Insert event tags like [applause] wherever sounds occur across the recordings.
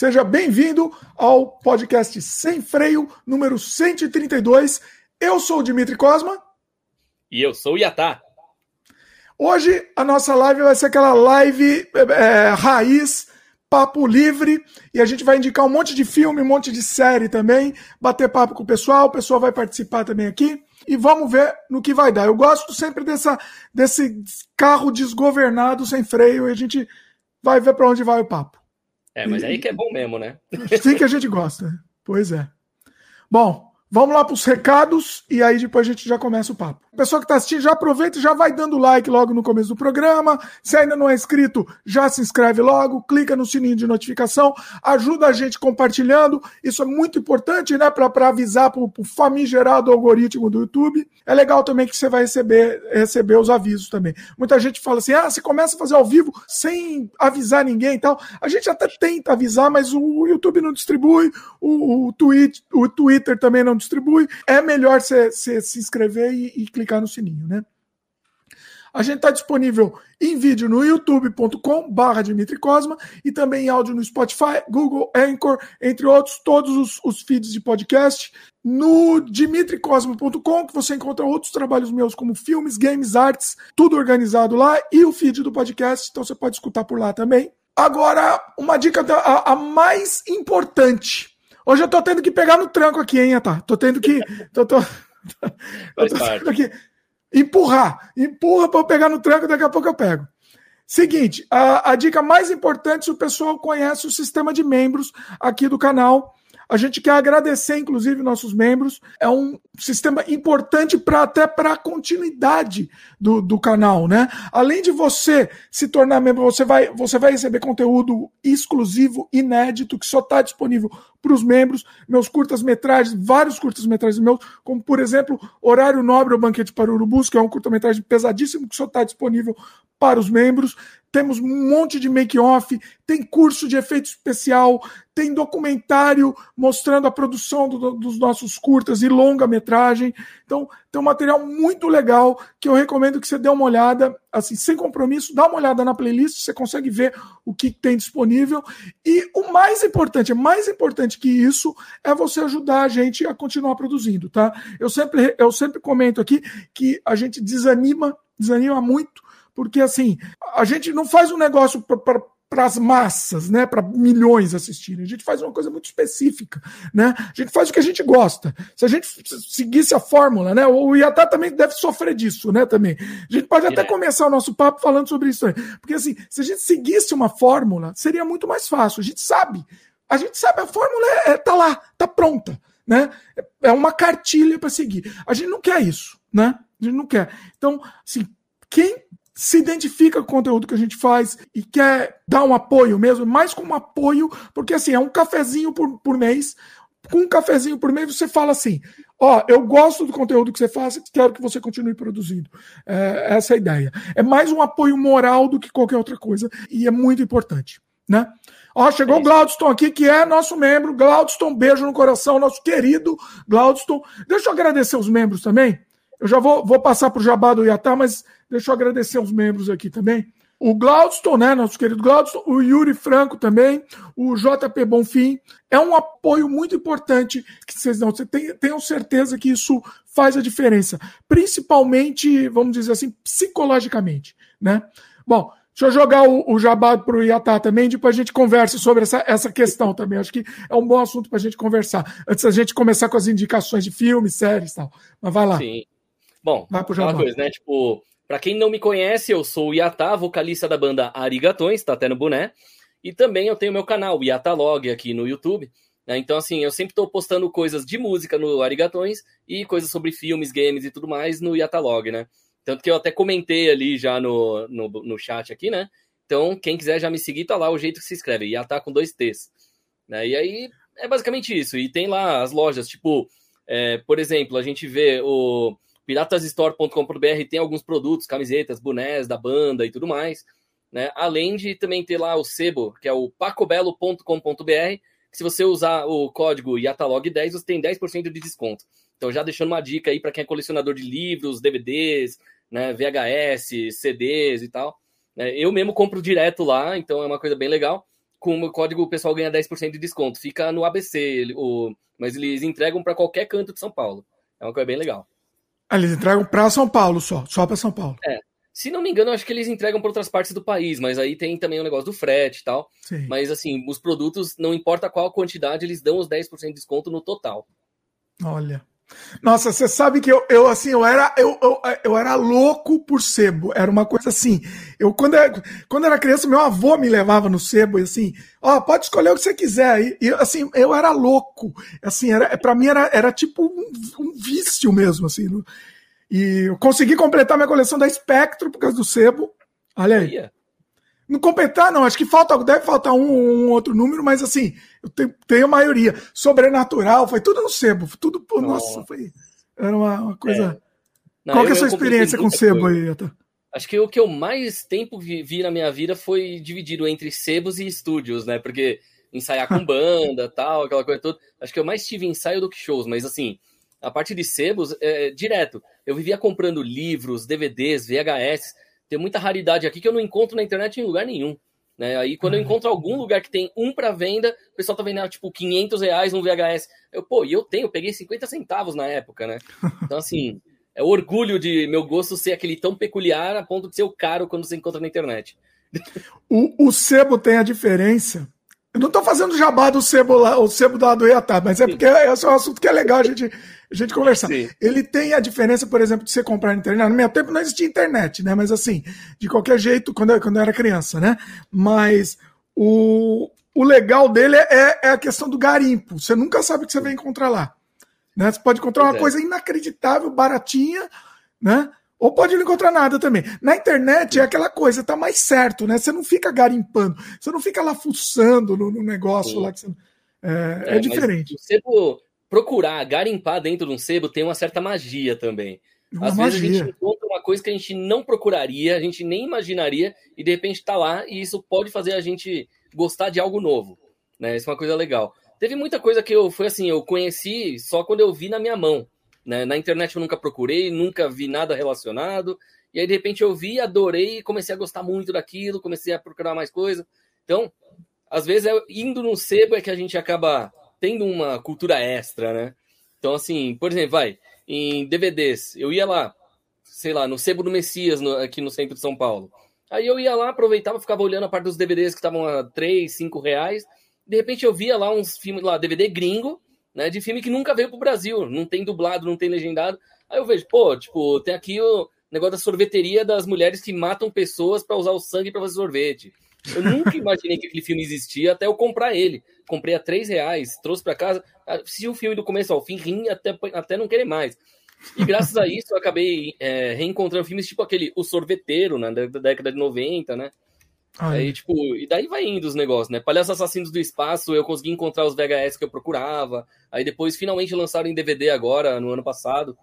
Seja bem-vindo ao podcast Sem Freio, número 132. Eu sou o Dimitri Cosma. E eu sou o Yatá. Hoje a nossa live vai ser aquela live é, raiz, papo livre, e a gente vai indicar um monte de filme, um monte de série também, bater papo com o pessoal, o pessoal vai participar também aqui, e vamos ver no que vai dar. Eu gosto sempre dessa, desse carro desgovernado, sem freio, e a gente vai ver para onde vai o papo. É, mas aí que é bom mesmo, né? [laughs] Sim que a gente gosta. Pois é. Bom, Vamos lá para os recados e aí depois a gente já começa o papo. Pessoal que está assistindo, já aproveita e já vai dando like logo no começo do programa. Se ainda não é inscrito, já se inscreve logo, clica no sininho de notificação, ajuda a gente compartilhando. Isso é muito importante, né? Para avisar para o famigerado algoritmo do YouTube. É legal também que você vai receber, receber os avisos também. Muita gente fala assim: ah, você começa a fazer ao vivo sem avisar ninguém e tal. A gente até tenta avisar, mas o YouTube não distribui, o, o, o Twitter também não distribui, é melhor você se inscrever e, e clicar no sininho, né? A gente está disponível em vídeo no youtube.com barra Dimitri Cosma e também em áudio no Spotify, Google, Anchor, entre outros, todos os, os feeds de podcast. No dimitricosma.com, que você encontra outros trabalhos meus, como filmes, games, artes, tudo organizado lá, e o feed do podcast, então você pode escutar por lá também. Agora, uma dica da, a, a mais importante Hoje eu tô tendo que pegar no tranco aqui, hein, tá? Tô tendo que. Tô, tô, [laughs] que empurrar. Empurra para eu pegar no tranco, daqui a pouco eu pego. Seguinte, a, a dica mais importante, se o pessoal conhece o sistema de membros aqui do canal, a gente quer agradecer, inclusive, nossos membros. É um sistema importante para até para a continuidade do, do canal, né? Além de você se tornar membro, você vai, você vai receber conteúdo exclusivo, inédito, que só está disponível para os membros, meus curtas-metragens, vários curtas-metragens meus, como por exemplo, Horário Nobre ou Banquete para Urubus, que é um curta-metragem pesadíssimo que só está disponível para os membros temos um monte de make-off, tem curso de efeito especial, tem documentário mostrando a produção do, dos nossos curtas e longa-metragem. Então, tem um material muito legal que eu recomendo que você dê uma olhada, assim, sem compromisso, dá uma olhada na playlist, você consegue ver o que tem disponível. E o mais importante, é mais importante que isso, é você ajudar a gente a continuar produzindo, tá? Eu sempre, eu sempre comento aqui que a gente desanima, desanima muito porque assim, a gente não faz um negócio para as massas, né, para milhões assistirem. A gente faz uma coisa muito específica, né? A gente faz o que a gente gosta. Se a gente seguisse a fórmula, né, o Iatá também deve sofrer disso, né, também. A gente pode até é. começar o nosso papo falando sobre isso aí. Porque assim, se a gente seguisse uma fórmula, seria muito mais fácil. A gente sabe. A gente sabe, a fórmula é, é tá lá, tá pronta, né? É uma cartilha para seguir. A gente não quer isso, né? A gente não quer. Então, assim, quem se identifica com o conteúdo que a gente faz e quer dar um apoio mesmo, mais como apoio, porque assim, é um cafezinho por, por mês. Com um cafezinho por mês, você fala assim: Ó, oh, eu gosto do conteúdo que você faz, quero que você continue produzindo. É, essa é a ideia. É mais um apoio moral do que qualquer outra coisa e é muito importante, né? Ó, chegou é o Glaudston aqui, que é nosso membro. Glaudston, beijo no coração, nosso querido Glaudston. Deixa eu agradecer os membros também. Eu já vou, vou passar para o Jabá do Iatá, mas deixa eu agradecer aos membros aqui também. O Glaudston, né, nosso querido Glaudston, o Yuri Franco também, o JP Bonfim. É um apoio muito importante que vocês não. Você tem, tenham certeza que isso faz a diferença, principalmente, vamos dizer assim, psicologicamente, né? Bom, Deixa eu jogar o, o jabá para o Iatá também, depois a gente conversa sobre essa, essa questão também. Acho que é um bom assunto para a gente conversar. Antes da gente começar com as indicações de filmes, séries e tal. Mas vai lá. Sim. Bom, Vai pro uma coisa, né? Tipo, pra quem não me conhece, eu sou o Yatá, vocalista da banda Arigatões, tá até no boné. E também eu tenho meu canal, o Yatalog, aqui no YouTube. Né? Então, assim, eu sempre tô postando coisas de música no Arigatões e coisas sobre filmes, games e tudo mais no Yatalog, né? Tanto que eu até comentei ali já no, no, no chat aqui, né? Então, quem quiser já me seguir, tá lá o jeito que se escreve, Yatá com dois T's. Né? E aí, é basicamente isso. E tem lá as lojas, tipo, é, por exemplo, a gente vê o piratasstore.com.br tem alguns produtos, camisetas, bonés da banda e tudo mais, né? Além de também ter lá o sebo, que é o pacobelo.com.br, se você usar o código YATALOG10, você tem 10% de desconto. Então já deixando uma dica aí para quem é colecionador de livros, DVDs, né, VHS, CDs e tal. Né? Eu mesmo compro direto lá, então é uma coisa bem legal. com o código o pessoal ganha 10% de desconto. Fica no ABC, o, mas eles entregam para qualquer canto de São Paulo. É uma coisa bem legal. Ah, eles entregam para São Paulo só, só para São Paulo. É. Se não me engano, acho que eles entregam para outras partes do país, mas aí tem também o negócio do frete e tal. Sim. Mas assim, os produtos, não importa qual quantidade, eles dão os 10% de desconto no total. Olha. Nossa, você sabe que eu, eu assim, eu era, eu, eu, eu, era louco por sebo. Era uma coisa assim. Eu, quando, eu, quando era criança, meu avô me levava no sebo e assim, ó, oh, pode escolher o que você quiser. E, e assim, eu era louco. Assim, era, para mim era, era tipo um, um vício mesmo, assim. No, e eu consegui completar minha coleção da Spectro por causa do sebo. Olha aí. Não completar, não. Acho que falta, deve faltar um, um outro número, mas assim, eu tenho, tenho a maioria. Sobrenatural, foi tudo no sebo. Tudo, pô, nossa, foi. Era uma, uma coisa. É. Não, Qual que é a sua experiência com sebo aí, Yata? Acho que o que eu mais tempo vi, vi, na minha vida foi dividido entre sebos e estúdios, né? Porque ensaiar com [laughs] banda, tal, aquela coisa toda. Acho que eu mais tive ensaio do que shows, mas assim, a parte de sebos, é, direto. Eu vivia comprando livros, DVDs, VHS tem muita raridade aqui que eu não encontro na internet em lugar nenhum. Né? Aí quando eu uhum. encontro algum lugar que tem um para venda, o pessoal tá vendendo tipo 500 reais um VHS. Eu, pô, e eu tenho, eu peguei 50 centavos na época, né? Então assim, [laughs] é o orgulho de meu gosto ser aquele tão peculiar a ponto de ser o caro quando você encontra na internet. O, o sebo tem a diferença eu não estou fazendo jabá do sebo lá, o sebo da do Iatá, mas é porque esse é um assunto que é legal a gente, a gente conversar. Sim. Ele tem a diferença, por exemplo, de você comprar na internet. No meu tempo não existia internet, né? Mas assim, de qualquer jeito, quando eu, quando eu era criança, né? Mas o, o legal dele é, é a questão do garimpo. Você nunca sabe o que você vai encontrar lá. Né? Você pode encontrar uma é. coisa inacreditável, baratinha, né? Ou pode não encontrar nada também. Na internet é aquela coisa, tá mais certo, né? Você não fica garimpando, você não fica lá fuçando no, no negócio Sim. lá que você. É, é, é diferente. O sebo, procurar, garimpar dentro de um sebo tem uma certa magia também. Uma Às magia. vezes a gente encontra uma coisa que a gente não procuraria, a gente nem imaginaria, e de repente tá lá, e isso pode fazer a gente gostar de algo novo. Né? Isso é uma coisa legal. Teve muita coisa que eu foi assim, eu conheci só quando eu vi na minha mão. Né? Na internet eu nunca procurei, nunca vi nada relacionado. E aí, de repente, eu vi, adorei, comecei a gostar muito daquilo, comecei a procurar mais coisa. Então, às vezes, é, indo no sebo é que a gente acaba tendo uma cultura extra, né? Então, assim, por exemplo, vai, em DVDs, eu ia lá, sei lá, no Sebo do Messias, no, aqui no centro de São Paulo. Aí eu ia lá, aproveitava, ficava olhando a parte dos DVDs que estavam a 3, 5 reais. De repente eu via lá uns filmes lá, DVD gringo, né? De filme que nunca veio pro Brasil, não tem dublado, não tem legendado. Aí eu vejo, pô, tipo, tem aqui o negócio da sorveteria das mulheres que matam pessoas para usar o sangue para fazer sorvete. Eu nunca [laughs] imaginei que aquele filme existia até eu comprar ele. Comprei a três reais, trouxe para casa, assisti o filme do começo ao fim, rim até, até não querer mais. E graças a isso eu acabei é, reencontrando filmes tipo aquele O Sorveteiro, né, da década de 90, né? Ai. Aí, tipo, e daí vai indo os negócios, né? Palhaços Assassinos do Espaço, eu consegui encontrar os VHS que eu procurava. Aí depois finalmente lançaram em DVD agora, no ano passado.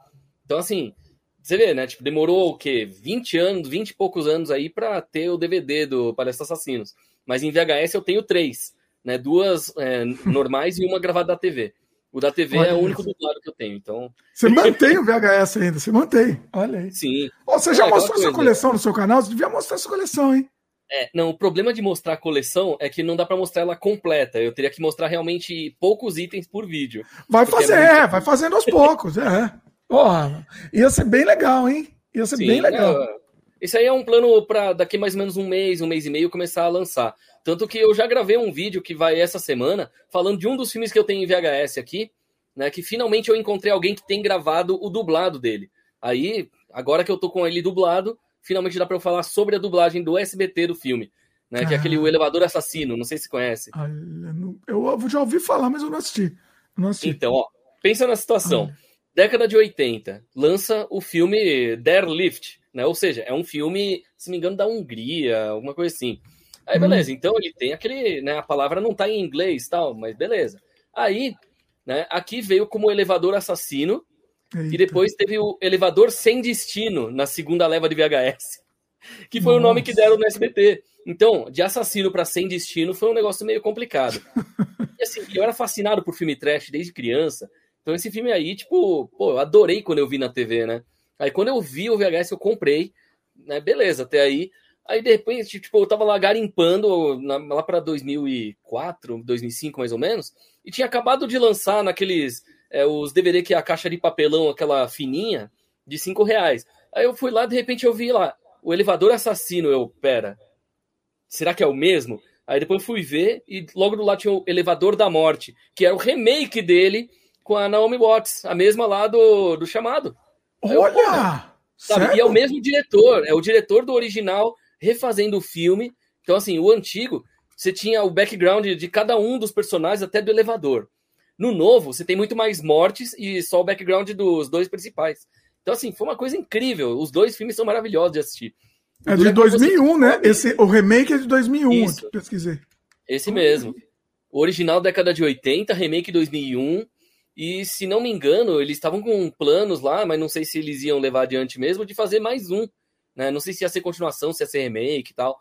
Então, assim, você vê, né? Tipo, demorou o quê? 20 anos, 20 e poucos anos aí pra ter o DVD do Palhaços Assassinos. Mas em VHS eu tenho três, né? Duas é, normais e uma gravada da TV. O da TV Olha é o único dublado que eu tenho, então... Você mantém o VHS ainda, você mantém. Olha aí. Sim. Oh, você já é, mostrou sua coleção no seu canal? Você devia mostrar sua coleção, hein? É, não, o problema de mostrar a coleção é que não dá para mostrar ela completa. Eu teria que mostrar realmente poucos itens por vídeo. Vai é fazer, é, muito... vai fazendo aos poucos, é. Porra, ia ser bem legal, hein? Ia ser Sim, bem legal. É... Esse aí é um plano para daqui mais ou menos um mês, um mês e meio começar a lançar. Tanto que eu já gravei um vídeo que vai essa semana falando de um dos filmes que eu tenho em VHS aqui, né? Que finalmente eu encontrei alguém que tem gravado o dublado dele. Aí, agora que eu tô com ele dublado, finalmente dá para eu falar sobre a dublagem do SBT do filme. Né, que é aquele o elevador assassino, não sei se conhece. Eu já ouvi falar, mas eu não assisti. não assisti. Então, ó, pensa na situação. Ah. Década de 80, lança o filme Der Lift, né? Ou seja, é um filme, se me engano, da Hungria, alguma coisa assim. Aí, hum. beleza, hum. então ele tem aquele, né? A palavra não tá em inglês tal, mas beleza. Aí, né, aqui veio como elevador assassino, Eita. E depois teve o Elevador Sem Destino na segunda leva de VHS, que foi Nossa. o nome que deram no SBT. Então, de assassino para Sem Destino foi um negócio meio complicado. [laughs] e assim, eu era fascinado por filme trash desde criança. Então, esse filme aí, tipo, pô, eu adorei quando eu vi na TV, né? Aí, quando eu vi o VHS, eu comprei, né? Beleza, até aí. Aí, de repente, tipo, eu tava lá garimpando na, lá pra 2004, 2005, mais ou menos, e tinha acabado de lançar naqueles, é, os DVD que é a caixa de papelão, aquela fininha, de 5 reais. Aí eu fui lá, de repente eu vi lá, o elevador assassino, eu, pera, será que é o mesmo? Aí depois fui ver e logo do lado tinha o Elevador da Morte, que era o remake dele com a Naomi Watts, a mesma lá do, do chamado. Olha! sabe? E é o mesmo diretor, é o diretor do original refazendo o filme. Então, assim, o antigo, você tinha o background de cada um dos personagens, até do elevador. No novo, você tem muito mais mortes e só o background dos dois principais. Então, assim, foi uma coisa incrível. Os dois filmes são maravilhosos de assistir. É de 2001, né? Esse, o remake é de 2001, Isso. pesquisei. Esse mesmo. O original década de 80, remake 2001. E se não me engano, eles estavam com planos lá, mas não sei se eles iam levar adiante mesmo, de fazer mais um. Né? Não sei se ia ser continuação, se ia ser remake e tal.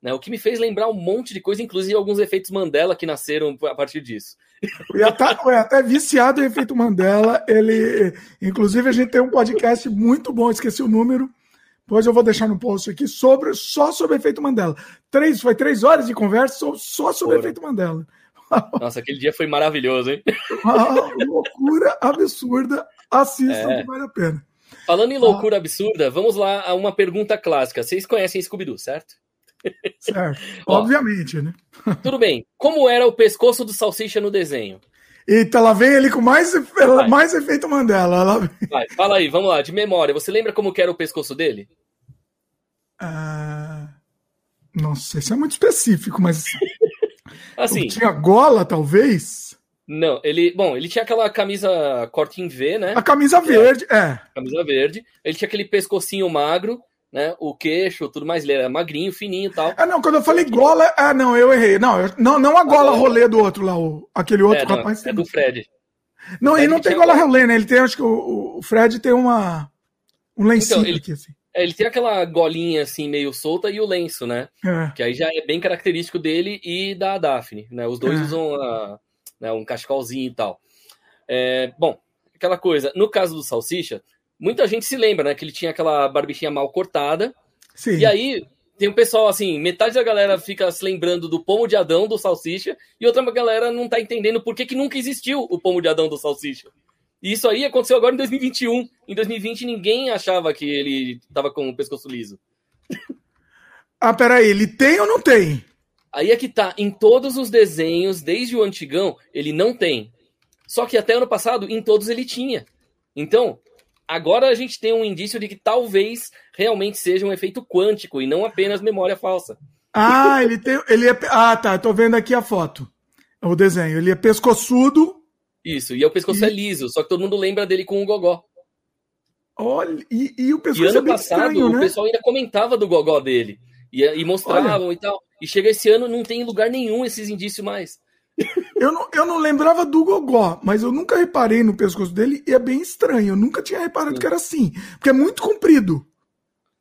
Né? O que me fez lembrar um monte de coisa, inclusive alguns efeitos Mandela que nasceram a partir disso. [laughs] Eu ia até, até viciado em efeito Mandela. Ele, inclusive, a gente tem um podcast muito bom, esqueci o número, Depois eu vou deixar no post aqui sobre só sobre efeito Mandela. Três, foi três horas de conversa só sobre Porra. efeito Mandela. [laughs] Nossa, aquele dia foi maravilhoso, hein? Uma [laughs] loucura absurda. Assistam, é. que vale a pena. Falando em loucura ah. absurda, vamos lá a uma pergunta clássica. Vocês conhecem Scooby-Doo, certo? Certo, obviamente, né? Tudo bem. Como era o pescoço do Salsicha no desenho? Eita, lá vem ele com mais, mais efeito Mandela. Lá Vai, fala aí, vamos lá, de memória. Você lembra como que era o pescoço dele? Ah, não sei se é muito específico, mas. [laughs] assim. Tinha gola, talvez? Não, ele. Bom, ele tinha aquela camisa corte em V, né? A camisa verde, é. é. Camisa verde. Ele tinha aquele pescocinho magro né? O queixo, tudo mais, ele era magrinho, fininho e tal. Ah, não, quando eu falei gola, ah, não, eu errei. Não, eu, não, não a gola rolê do outro lá, o, aquele outro é, rapaz. Não, é do Fred. Não, ele não tem gola rolê, né? Ele tem, acho que o, o Fred tem uma. Um lencinho então, ele, aqui, assim. É, ele tem aquela golinha assim, meio solta e o lenço, né? É. Que aí já é bem característico dele e da Daphne, né? Os dois é. usam a, né, um cachecolzinho e tal. É, bom, aquela coisa. No caso do Salsicha, muita gente se lembra, né? Que ele tinha aquela barbichinha mal cortada. Sim. E aí tem um pessoal assim, metade da galera fica se lembrando do pomo de Adão do Salsicha e outra galera não tá entendendo por que, que nunca existiu o pomo de Adão do Salsicha. E isso aí aconteceu agora em 2021. Em 2020 ninguém achava que ele tava com o pescoço liso. [laughs] Ah, peraí, ele tem ou não tem? Aí é que tá, em todos os desenhos, desde o antigão, ele não tem. Só que até ano passado, em todos ele tinha. Então, agora a gente tem um indício de que talvez realmente seja um efeito quântico e não apenas memória falsa. Ah, ele tem. Ele é, ah, tá. Tô vendo aqui a foto. O desenho. Ele é pescoçudo. Isso, e o pescoço e... é liso, só que todo mundo lembra dele com o gogó. Olha, e, e o pescoço e ano é passado estranho, né? o pessoal ainda comentava do gogó dele. E, e mostravam Olha. e tal. E chega esse ano, não tem lugar nenhum esses indícios mais. Eu não, eu não lembrava do Gogó, mas eu nunca reparei no pescoço dele e é bem estranho. Eu nunca tinha reparado Sim. que era assim, porque é muito comprido.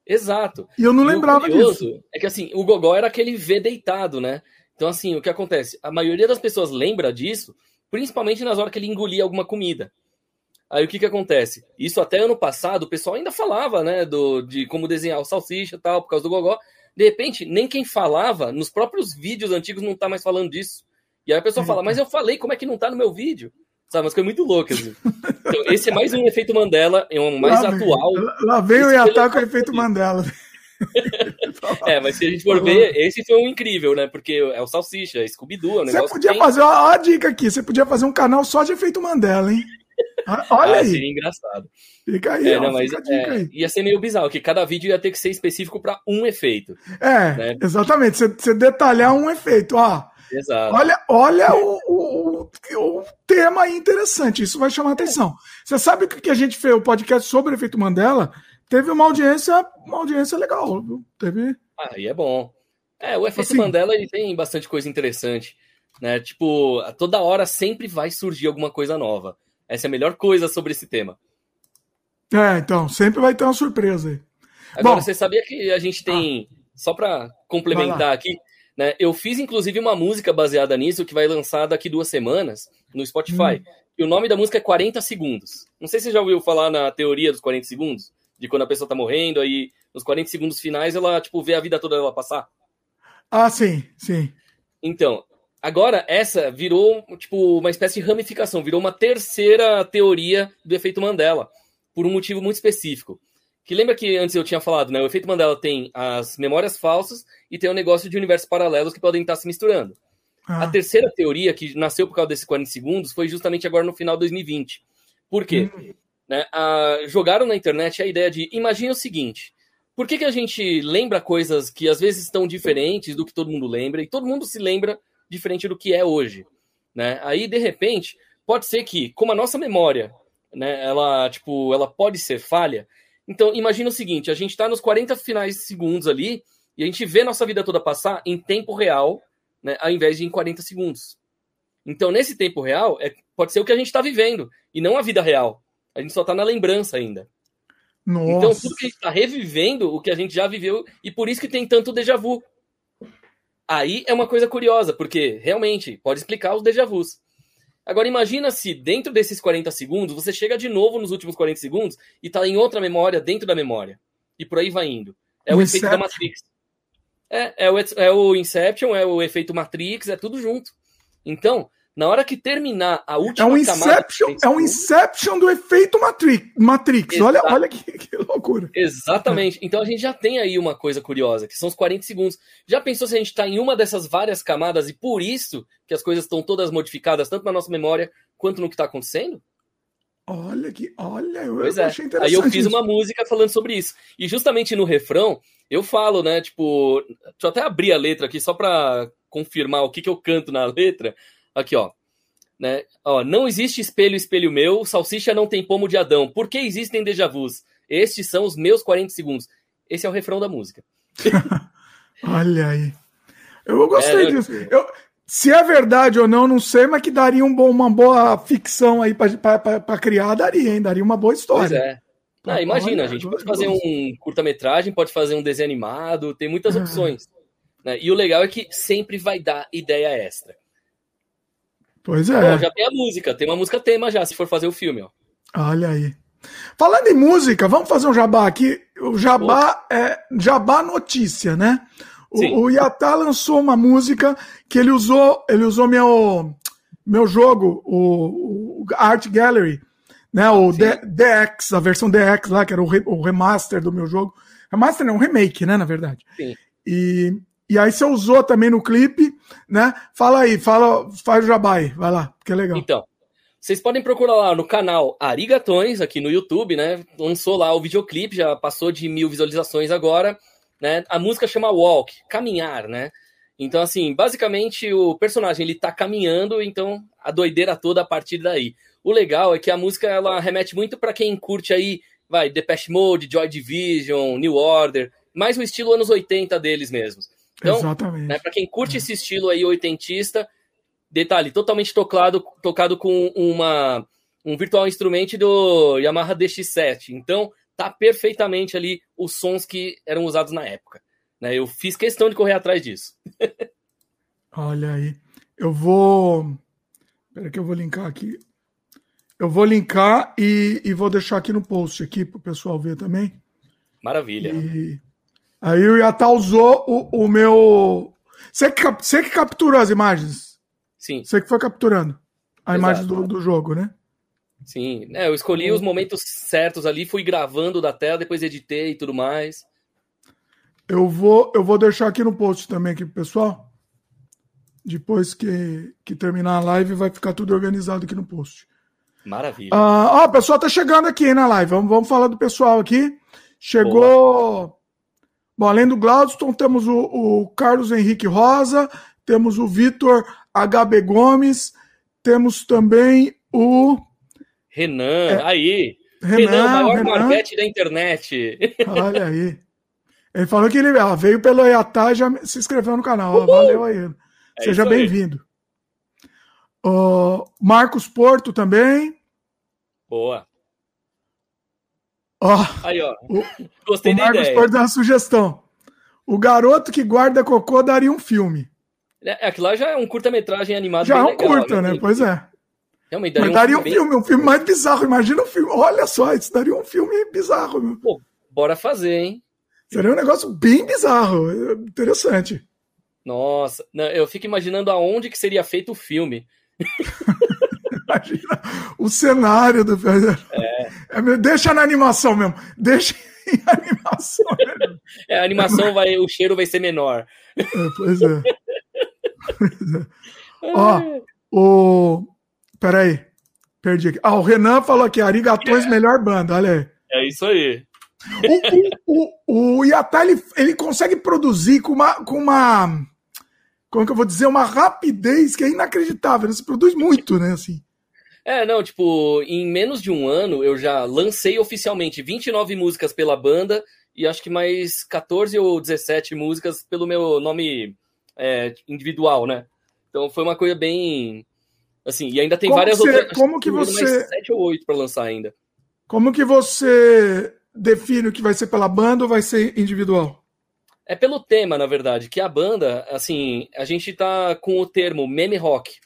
Exato. E eu não e lembrava disso. É que assim, o Gogó era aquele V deitado, né? Então, assim, o que acontece? A maioria das pessoas lembra disso, principalmente nas horas que ele engolia alguma comida. Aí o que que acontece? Isso até ano passado, o pessoal ainda falava, né, do, de como desenhar o salsicha e tal, por causa do Gogó. De repente, nem quem falava, nos próprios vídeos antigos, não tá mais falando disso. E aí a pessoa fala, mas eu falei, como é que não tá no meu vídeo? Sabe, mas foi muito louco. Assim. Então, esse é mais um efeito Mandela, é um mais lá atual. Lá vem o Yatá com o efeito Mandela. [laughs] é, mas se a gente for ver, esse foi um incrível, né? Porque é o Salsicha, é Scooby-Doo. É você podia tem... fazer, ó, a dica aqui, você podia fazer um canal só de efeito Mandela, hein? Olha ah, aí. Seria engraçado. Fica aí, é, ó, não, mas, é, aí. Ia ser meio bizarro, que cada vídeo ia ter que ser específico para um efeito. É, né? exatamente. Você detalhar um efeito, ó. Exato. Olha, olha o, o, o, tema interessante, isso vai chamar atenção. Você sabe que, que a gente fez o podcast sobre o efeito Mandela? Teve uma audiência, uma audiência legal. Teve. Aí é bom. É, o efeito assim, Mandela ele tem bastante coisa interessante. Né? Tipo, toda hora sempre vai surgir alguma coisa nova. Essa é a melhor coisa sobre esse tema. É, então, sempre vai ter uma surpresa aí. Agora, Bom, você sabia que a gente tem, ah, só para complementar aqui, né? Eu fiz inclusive uma música baseada nisso que vai lançar daqui duas semanas no Spotify. Hum. E o nome da música é 40 Segundos. Não sei se você já ouviu falar na teoria dos 40 segundos. De quando a pessoa tá morrendo, aí nos 40 segundos finais ela, tipo, vê a vida toda dela passar. Ah, sim, sim. Então, agora essa virou, tipo, uma espécie de ramificação, virou uma terceira teoria do efeito Mandela, por um motivo muito específico. Que lembra que antes eu tinha falado, né? O efeito Mandela tem as memórias falsas e tem o negócio de universos paralelos que podem estar se misturando. Ah. A terceira teoria, que nasceu por causa desses 40 segundos, foi justamente agora no final de 2020. Por quê? Hum. Né, a, jogaram na internet a ideia de imagine o seguinte: por que, que a gente lembra coisas que às vezes estão diferentes do que todo mundo lembra e todo mundo se lembra diferente do que é hoje? Né? Aí, de repente, pode ser que, como a nossa memória, né, ela, tipo, ela pode ser falha, então, imagina o seguinte: a gente está nos 40 finais segundos ali e a gente vê nossa vida toda passar em tempo real, né, ao invés de em 40 segundos. Então, nesse tempo real, é, pode ser o que a gente está vivendo e não a vida real. A gente só está na lembrança ainda. Nossa. Então, tudo que a gente está revivendo o que a gente já viveu e por isso que tem tanto déjà vu. Aí é uma coisa curiosa, porque realmente pode explicar os déjà vus. Agora imagina se dentro desses 40 segundos você chega de novo nos últimos 40 segundos e tá em outra memória dentro da memória. E por aí vai indo. É o, o efeito da Matrix. É, é o, é o Inception, é o efeito Matrix, é tudo junto. Então, na hora que terminar a última é um Inception, camada, É um Inception do efeito Matrix. Matrix. Olha, olha que, que, loucura. Exatamente. Então a gente já tem aí uma coisa curiosa, que são os 40 segundos. Já pensou se a gente está em uma dessas várias camadas e por isso que as coisas estão todas modificadas, tanto na nossa memória quanto no que está acontecendo? Olha que, olha, eu, pois é. achei interessante. Aí eu fiz uma música falando sobre isso. E justamente no refrão, eu falo, né, tipo, deixa eu até abrir a letra aqui só para confirmar o que, que eu canto na letra. Aqui, ó. Né? ó. Não existe espelho, espelho meu, salsicha não tem pomo de Adão. Por que existem déjà vus? Estes são os meus 40 segundos. Esse é o refrão da música. [laughs] Olha aí. Eu gostei é, disso. Eu, se é verdade ou não, não sei, mas que daria um bom, uma boa ficção aí para criar, daria, hein? Daria uma boa história. Pois é. Ah, imagina, a gente pode fazer um curta-metragem, pode fazer um desenho animado, tem muitas ah. opções. Né? E o legal é que sempre vai dar ideia extra. Pois é. Bom, já tem a música, tem uma música tema já, se for fazer o filme, ó. Olha aí. Falando em música, vamos fazer um jabá aqui. O jabá é jabá notícia, né? O, o Yatá lançou uma música que ele usou, ele usou meu meu jogo, o, o Art Gallery, né? O D, DX, a versão DX lá, que era o, re, o remaster do meu jogo. Remaster não, um remake, né, na verdade. Sim. E e aí você usou também no clipe, né? Fala aí, fala, faz o jabai, vai lá, que é legal. Então, vocês podem procurar lá no canal Arigatões, aqui no YouTube, né? Lançou lá o videoclipe, já passou de mil visualizações agora, né? A música chama Walk, caminhar, né? Então, assim, basicamente o personagem ele tá caminhando, então a doideira toda a partir daí. O legal é que a música ela remete muito para quem curte aí, vai, Depeche Mode, Joy Division, New Order, mais o estilo anos 80 deles mesmos. Então, Exatamente. Né, para quem curte é. esse estilo aí oitentista, detalhe, totalmente tocado, tocado com uma, um virtual instrument do Yamaha DX7. Então, tá perfeitamente ali os sons que eram usados na época. Né? Eu fiz questão de correr atrás disso. [laughs] Olha aí. Eu vou. Espera que eu vou linkar aqui. Eu vou linkar e, e vou deixar aqui no post aqui para o pessoal ver também. Maravilha. E, Aí o Yatá usou o, o meu. Você que, você que capturou as imagens? Sim. Você que foi capturando a Exato. imagem do, do jogo, né? Sim. É, eu escolhi os momentos certos ali, fui gravando da tela, depois editei e tudo mais. Eu vou, eu vou deixar aqui no post também aqui pro pessoal. Depois que, que terminar a live, vai ficar tudo organizado aqui no post. Maravilha. Ah, ó, o pessoal tá chegando aqui na live. Vamos, vamos falar do pessoal aqui. Chegou. Boa. Bom, além do Glaudston, temos o, o Carlos Henrique Rosa, temos o Vitor HB Gomes, temos também o. Renan, é, aí. Renan, Renan, maior Renan. marquete da internet. Olha [laughs] aí. Ele falou que ele ah, veio pelo Iatá e já se inscreveu no canal. Valeu aí. É Seja bem-vindo. Marcos Porto também. Boa. Ó, Aí, ó. O, Gostei o da Marcos uma sugestão. O garoto que guarda cocô daria um filme. É, aquilo lá já é um curta-metragem animado. Já é um legal, curta, né? Pois é. Realmente daria, Mas daria um, filme, um filme, um filme mais bizarro. Imagina um filme. Olha só, isso daria um filme bizarro. Meu. Pô, bora fazer, hein? Seria um negócio bem bizarro. Interessante. Nossa, eu fico imaginando aonde que seria feito o filme. [laughs] Imagina o cenário do é. é. Deixa na animação mesmo. Deixa em [laughs] animação. É, a animação vai, o cheiro vai ser menor. É, pois é. Pois é. Ó, o. Peraí. Perdi aqui. Ah, o Renan falou aqui, Arigatões, é. melhor banda, olha aí. É isso aí. O, o, o, Yatá, ele, ele consegue produzir com uma, com uma. Como que eu vou dizer? Uma rapidez que é inacreditável. Ele se produz muito, né? Assim. É, não, tipo, em menos de um ano eu já lancei oficialmente 29 músicas pela banda e acho que mais 14 ou 17 músicas pelo meu nome é, individual, né? Então foi uma coisa bem. Assim, e ainda tem como várias você, outras. Como que você. Mais 7 ou 8 para lançar ainda. Como que você define o que vai ser pela banda ou vai ser individual? É pelo tema, na verdade, que a banda, assim, a gente tá com o termo meme rock,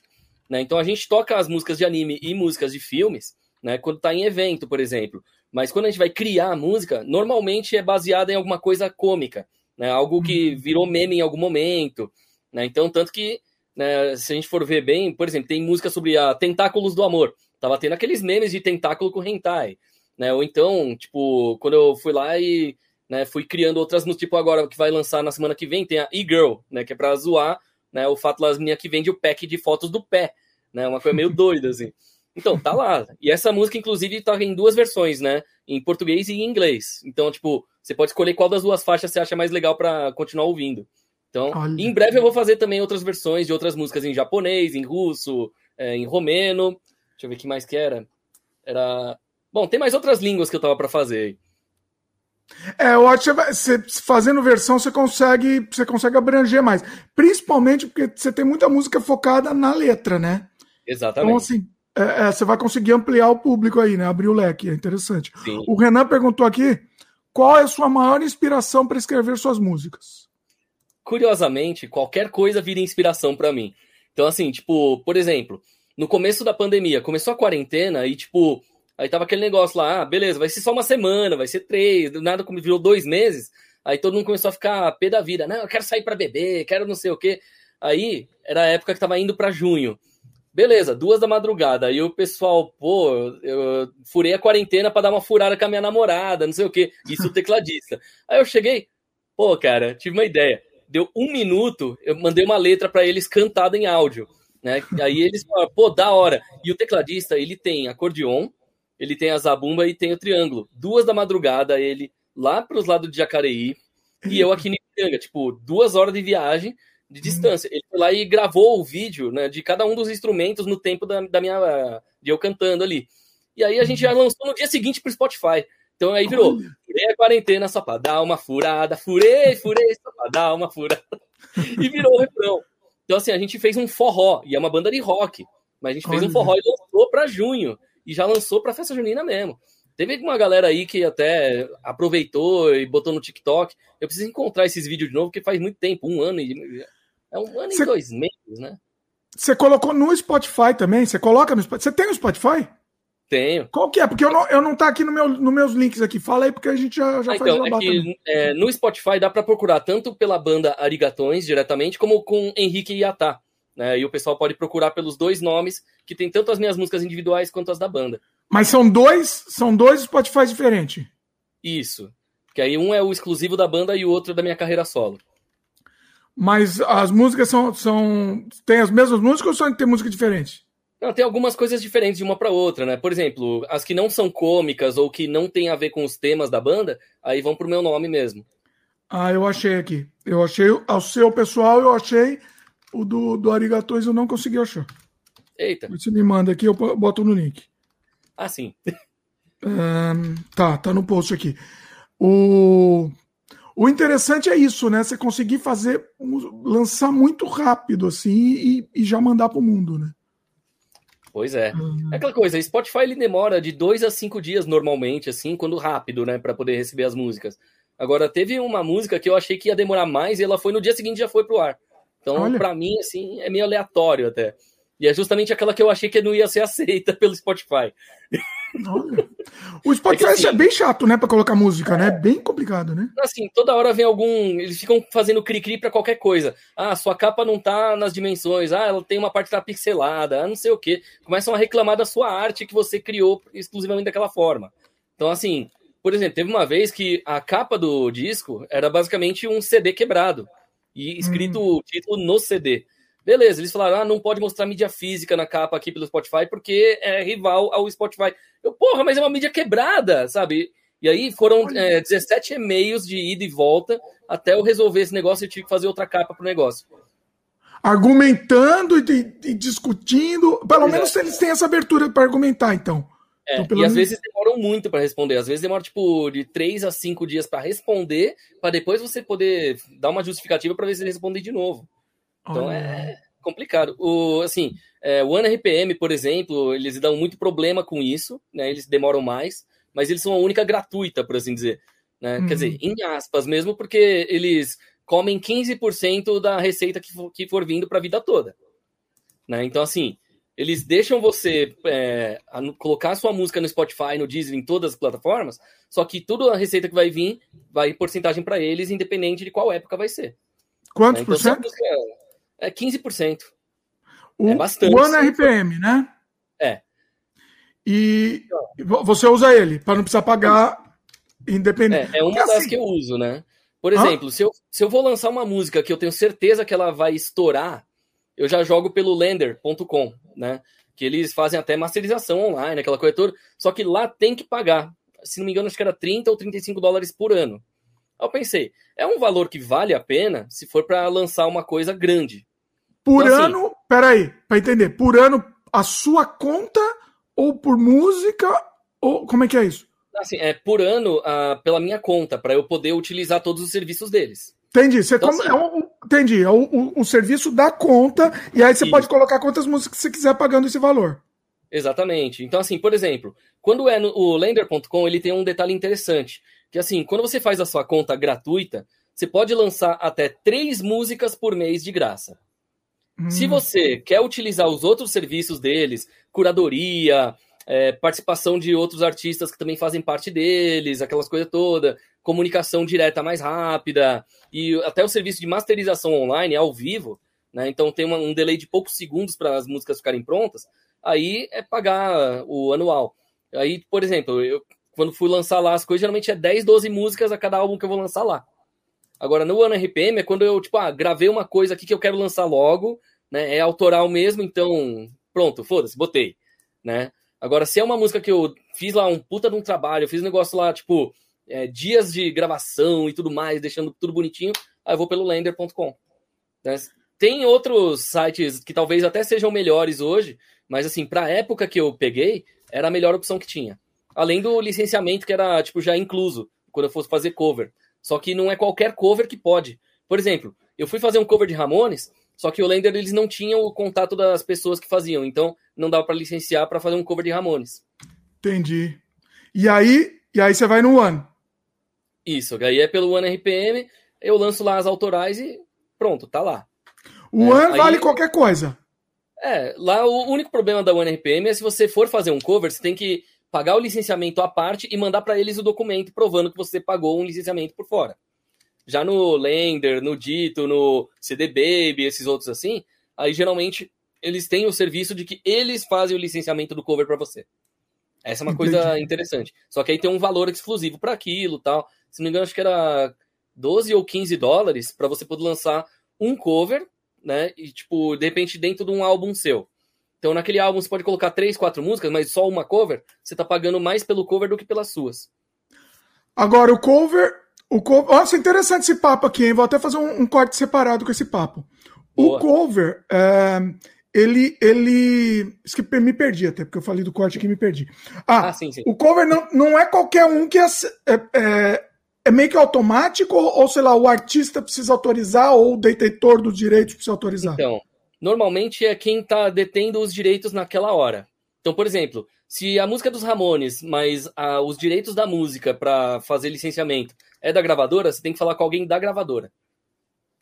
né? Então a gente toca as músicas de anime e músicas de filmes, né? Quando tá em evento, por exemplo. Mas quando a gente vai criar a música, normalmente é baseada em alguma coisa cômica, né? Algo que uhum. virou meme em algum momento, né? Então, tanto que, né, se a gente for ver bem, por exemplo, tem música sobre a Tentáculos do Amor. Tava tendo aqueles memes de tentáculo com hentai, né? Ou então, tipo, quando eu fui lá e né, fui criando outras músicas, tipo agora que vai lançar na semana que vem, tem a E-Girl, né, que é pra zoar, né, o fato das minhas que vende o pack de fotos do pé, né, uma coisa meio [laughs] doida, assim. Então, tá lá. E essa música, inclusive, tá em duas versões, né, em português e em inglês. Então, tipo, você pode escolher qual das duas faixas você acha mais legal para continuar ouvindo. Então, em breve eu vou fazer também outras versões de outras músicas em japonês, em russo, é, em romeno. Deixa eu ver o que mais que era. Era Bom, tem mais outras línguas que eu tava para fazer. É, eu acho que você, fazendo versão você consegue, você consegue abranger mais. Principalmente porque você tem muita música focada na letra, né? Exatamente. Então, assim, é, é, você vai conseguir ampliar o público aí, né? Abrir o leque, é interessante. Sim. O Renan perguntou aqui qual é a sua maior inspiração para escrever suas músicas. Curiosamente, qualquer coisa vira inspiração para mim. Então, assim, tipo, por exemplo, no começo da pandemia, começou a quarentena e, tipo, Aí tava aquele negócio lá, ah, beleza, vai ser só uma semana, vai ser três, nada como virou dois meses. Aí todo mundo começou a ficar pé da vida. Não, eu quero sair para beber, quero não sei o quê. Aí era a época que tava indo para junho. Beleza, duas da madrugada. Aí o pessoal, pô, eu furei a quarentena para dar uma furada com a minha namorada, não sei o quê. Isso o tecladista. [laughs] Aí eu cheguei, pô, cara, tive uma ideia. Deu um minuto, eu mandei uma letra para eles cantada em áudio. Né? Aí eles falaram, pô, da hora. E o tecladista, ele tem acordeon, ele tem a zabumba e tem o triângulo. Duas da madrugada, ele lá para os lados de Jacareí e eu aqui em Ipiranga, tipo, duas horas de viagem de uhum. distância. Ele foi lá e gravou o vídeo né, de cada um dos instrumentos no tempo da, da minha. de eu cantando ali. E aí a gente já uhum. lançou no dia seguinte pro Spotify. Então aí virou, furei a quarentena só pra dar uma furada, furei, furei só pra dar uma furada. E virou o refrão. Então assim, a gente fez um forró, e é uma banda de rock, mas a gente fez um forró e lançou pra junho e já lançou para festa junina mesmo. Teve uma galera aí que até aproveitou e botou no TikTok. Eu preciso encontrar esses vídeos de novo, porque faz muito tempo, um ano e. É um ano Cê... e dois meses, né? Você colocou no Spotify também? Você coloca no Spotify? Você tem o Spotify? Tenho. Qual que é? Porque eu não, eu não tá aqui no meu, nos meus links aqui. Fala aí, porque a gente já, já ah, faz então, é que, é, No Spotify dá para procurar tanto pela banda Arigatões diretamente, como com Henrique Iatá. Né? E o pessoal pode procurar pelos dois nomes, que tem tanto as minhas músicas individuais quanto as da banda. Mas são dois, são dois Spotify diferentes. Isso. Que aí um é o exclusivo da banda e o outro é da minha carreira solo. Mas as músicas são, são. Tem as mesmas músicas ou só tem música diferente? Não, tem algumas coisas diferentes de uma para outra, né? Por exemplo, as que não são cômicas ou que não tem a ver com os temas da banda, aí vão pro meu nome mesmo. Ah, eu achei aqui. Eu achei ao seu pessoal, eu achei o do, do Arigatões eu não consegui achar. Eita. Você me manda aqui, eu boto no link. Ah, sim. Um, tá, tá no post aqui. O, o interessante é isso, né? Você conseguir fazer, lançar muito rápido, assim, e, e já mandar pro mundo, né? Pois é. Uhum. É aquela coisa, Spotify ele demora de dois a cinco dias normalmente, assim, quando rápido, né, para poder receber as músicas. Agora, teve uma música que eu achei que ia demorar mais e ela foi no dia seguinte já foi pro ar. Então, para mim, assim, é meio aleatório até. E é justamente aquela que eu achei que não ia ser [laughs] aceita pelo Spotify. Olha. O Spotify é, assim, é, bem chato, né, para colocar música, né? é, né? Bem complicado, né? Assim, toda hora vem algum. Eles ficam fazendo cri-cri para qualquer coisa. Ah, sua capa não tá nas dimensões. Ah, ela tem uma parte que tá pixelada. Ah, não sei o quê. Começam a reclamar da sua arte que você criou exclusivamente daquela forma. Então, assim, por exemplo, teve uma vez que a capa do disco era basicamente um CD quebrado e escrito hum. o título no CD. Beleza, eles falaram, ah, não pode mostrar mídia física na capa aqui pelo Spotify porque é rival ao Spotify. Eu, porra, mas é uma mídia quebrada, sabe? E aí foram é, 17 e-mails de ida e volta até eu resolver esse negócio e tive que fazer outra capa pro negócio. Argumentando e, e discutindo. Pelo Exato. menos eles têm essa abertura para argumentar, então. É, então, e menos... às vezes demoram muito para responder. Às vezes demora tipo de 3 a 5 dias para responder, para depois você poder dar uma justificativa para ver se ele responde de novo. Então oh. é complicado. O, assim, é, o RPM, por exemplo, eles dão muito problema com isso, né? Eles demoram mais, mas eles são a única gratuita, por assim dizer. Né? Uhum. Quer dizer, em aspas mesmo, porque eles comem 15% da receita que for, que for vindo para a vida toda. Né? Então, assim, eles deixam você é, colocar sua música no Spotify, no Deezer, em todas as plataformas, só que toda a receita que vai vir vai porcentagem para eles, independente de qual época vai ser. Quantos né? então, por cento? É 15%. O, é bastante. O One RPM, né? É. E você usa ele para não precisar pagar independente. É, é uma Porque das assim... que eu uso, né? Por exemplo, se eu, se eu vou lançar uma música que eu tenho certeza que ela vai estourar, eu já jogo pelo lender.com, né? Que eles fazem até masterização online, aquela coisa toda. Só que lá tem que pagar. Se não me engano, acho que era 30 ou 35 dólares por ano. Aí eu pensei, é um valor que vale a pena se for para lançar uma coisa grande. Por então, assim, ano, assim, peraí, para entender, por ano a sua conta ou por música ou como é que é isso? Assim, é por ano uh, pela minha conta para eu poder utilizar todos os serviços deles. Entendi. Você então, assim, é um, entendi. É o, o, o, serviço da conta e aí você isso. pode colocar quantas músicas você quiser pagando esse valor. Exatamente. Então assim, por exemplo, quando é no o lender.com, ele tem um detalhe interessante, que assim, quando você faz a sua conta gratuita, você pode lançar até três músicas por mês de graça. Se hum. você quer utilizar os outros serviços deles, curadoria, é, participação de outros artistas que também fazem parte deles, aquelas coisas todas, comunicação direta mais rápida, e até o serviço de masterização online, ao vivo, né? Então tem uma, um delay de poucos segundos para as músicas ficarem prontas, aí é pagar o anual. Aí, por exemplo, eu quando fui lançar lá as coisas, geralmente é 10, 12 músicas a cada álbum que eu vou lançar lá. Agora, no One RPM é quando eu, tipo, ah, gravei uma coisa aqui que eu quero lançar logo, né? É autoral mesmo, então, pronto, foda-se, botei, né? Agora, se é uma música que eu fiz lá um puta de um trabalho, eu fiz um negócio lá, tipo, é, dias de gravação e tudo mais, deixando tudo bonitinho, aí eu vou pelo lender.com. Né? Tem outros sites que talvez até sejam melhores hoje, mas assim, pra época que eu peguei, era a melhor opção que tinha. Além do licenciamento que era, tipo, já incluso, quando eu fosse fazer cover. Só que não é qualquer cover que pode. Por exemplo, eu fui fazer um cover de Ramones, só que o Lender eles não tinham o contato das pessoas que faziam, então não dava para licenciar para fazer um cover de Ramones. Entendi. E aí, e aí você vai no One. Isso, aí é pelo One RPM, eu lanço lá as autorais e pronto, tá lá. O é, One vale qualquer coisa. É, lá o único problema da One RPM é se você for fazer um cover, você tem que pagar o licenciamento à parte e mandar para eles o documento provando que você pagou um licenciamento por fora. Já no Lender, no Dito, no CD Baby, esses outros assim, aí geralmente eles têm o serviço de que eles fazem o licenciamento do cover para você. Essa é uma Entendi. coisa interessante. Só que aí tem um valor exclusivo para aquilo tal. Se não me engano, acho que era 12 ou 15 dólares para você poder lançar um cover, né? E, tipo, de repente, dentro de um álbum seu. Então, naquele álbum você pode colocar três, quatro músicas, mas só uma cover, você tá pagando mais pelo cover do que pelas suas. Agora, o cover. O cover Nossa, interessante esse papo aqui, hein? Vou até fazer um, um corte separado com esse papo. Boa. O cover, é, ele. ele... Isso que me perdi até, porque eu falei do corte aqui e me perdi. Ah, ah sim, sim. o cover não, não é qualquer um que é, é, é, é meio que automático, ou, ou sei lá, o artista precisa autorizar, ou o detentor dos direitos precisa autorizar? Então, normalmente é quem está detendo os direitos naquela hora. Então, por exemplo, se a música é dos Ramones, mas os direitos da música para fazer licenciamento é da gravadora, você tem que falar com alguém da gravadora.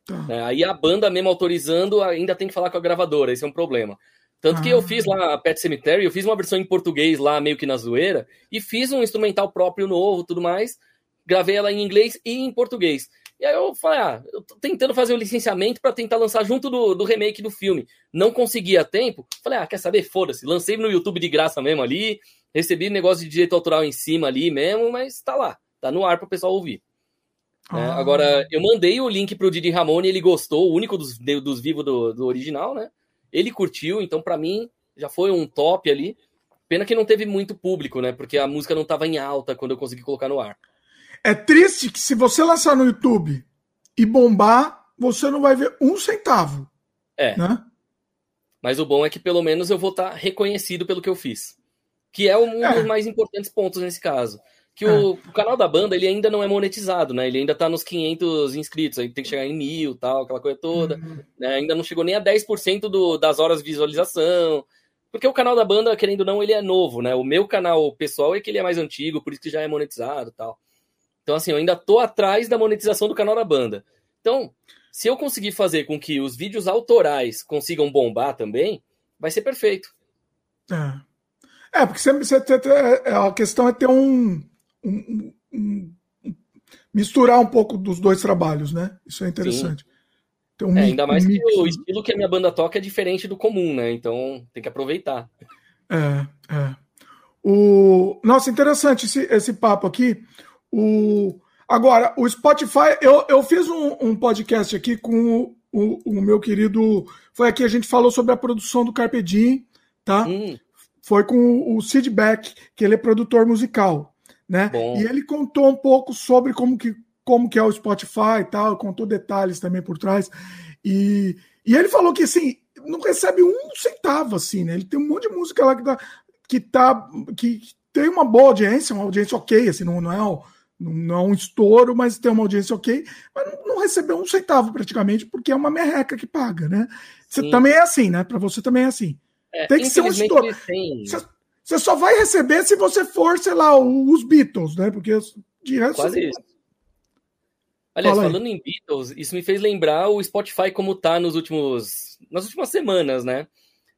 Tá. É, aí a banda mesmo autorizando ainda tem que falar com a gravadora, esse é um problema. Tanto que eu fiz lá a Pet Cemetery, eu fiz uma versão em português lá, meio que na zoeira, e fiz um instrumental próprio novo tudo mais. Gravei ela em inglês e em português. E aí eu falei, ah, eu tô tentando fazer o licenciamento para tentar lançar junto do, do remake do filme. Não consegui a tempo. Falei, ah, quer saber? Foda-se. Lancei no YouTube de graça mesmo ali. Recebi negócio de direito autoral em cima ali mesmo, mas tá lá. Tá no ar pro pessoal ouvir. Né? Ah. Agora, eu mandei o link pro Didi Ramone, ele gostou, o único dos, dos vivos do, do original, né? Ele curtiu, então para mim já foi um top ali. Pena que não teve muito público, né? Porque a música não tava em alta quando eu consegui colocar no ar. É triste que se você lançar no YouTube e bombar, você não vai ver um centavo. É. Né? Mas o bom é que pelo menos eu vou estar tá reconhecido pelo que eu fiz. Que é um é. dos mais importantes pontos nesse caso. Que é. o, o, canal da banda ele ainda não é monetizado, né? Ele ainda tá nos 500 inscritos, aí tem que chegar em mil tal, aquela coisa toda. Uhum. Né? Ainda não chegou nem a 10% do, das horas de visualização. Porque o canal da banda, querendo ou não, ele é novo, né? O meu canal pessoal é que ele é mais antigo, por isso que já é monetizado tal. Então, assim, eu ainda tô atrás da monetização do canal da banda. Então, se eu conseguir fazer com que os vídeos autorais consigam bombar também, vai ser perfeito. É, é porque sempre você, é, a questão é ter um, um, um, um, misturar um pouco dos dois trabalhos, né? Isso é interessante. Um é, ainda mais que o estilo que a minha banda toca é diferente do comum, né? Então tem que aproveitar. É, é. O... Nossa, interessante esse, esse papo aqui. O... Agora, o Spotify, eu, eu fiz um, um podcast aqui com o, o, o, meu querido. Foi aqui a gente falou sobre a produção do Carpe Diem, tá? Hum. Foi com o Sid Beck, que ele é produtor musical, né? Bom. E ele contou um pouco sobre como que, como que é o Spotify e tal, contou detalhes também por trás. E, e ele falou que assim, não recebe um centavo, assim, né? Ele tem um monte de música lá que tá, que, tá, que tem uma boa audiência, uma audiência ok, assim, não, não é não é um estouro, mas tem uma audiência ok, mas não, não recebeu um centavo praticamente, porque é uma merreca que paga, né? Você também é assim, né? Para você também é assim. É, tem que ser um estouro. Você só vai receber se você for, sei lá, os Beatles, né? Porque de resto. Quase isso. Aliás, Fala falando aí. em Beatles, isso me fez lembrar o Spotify como tá nos últimos. nas últimas semanas, né?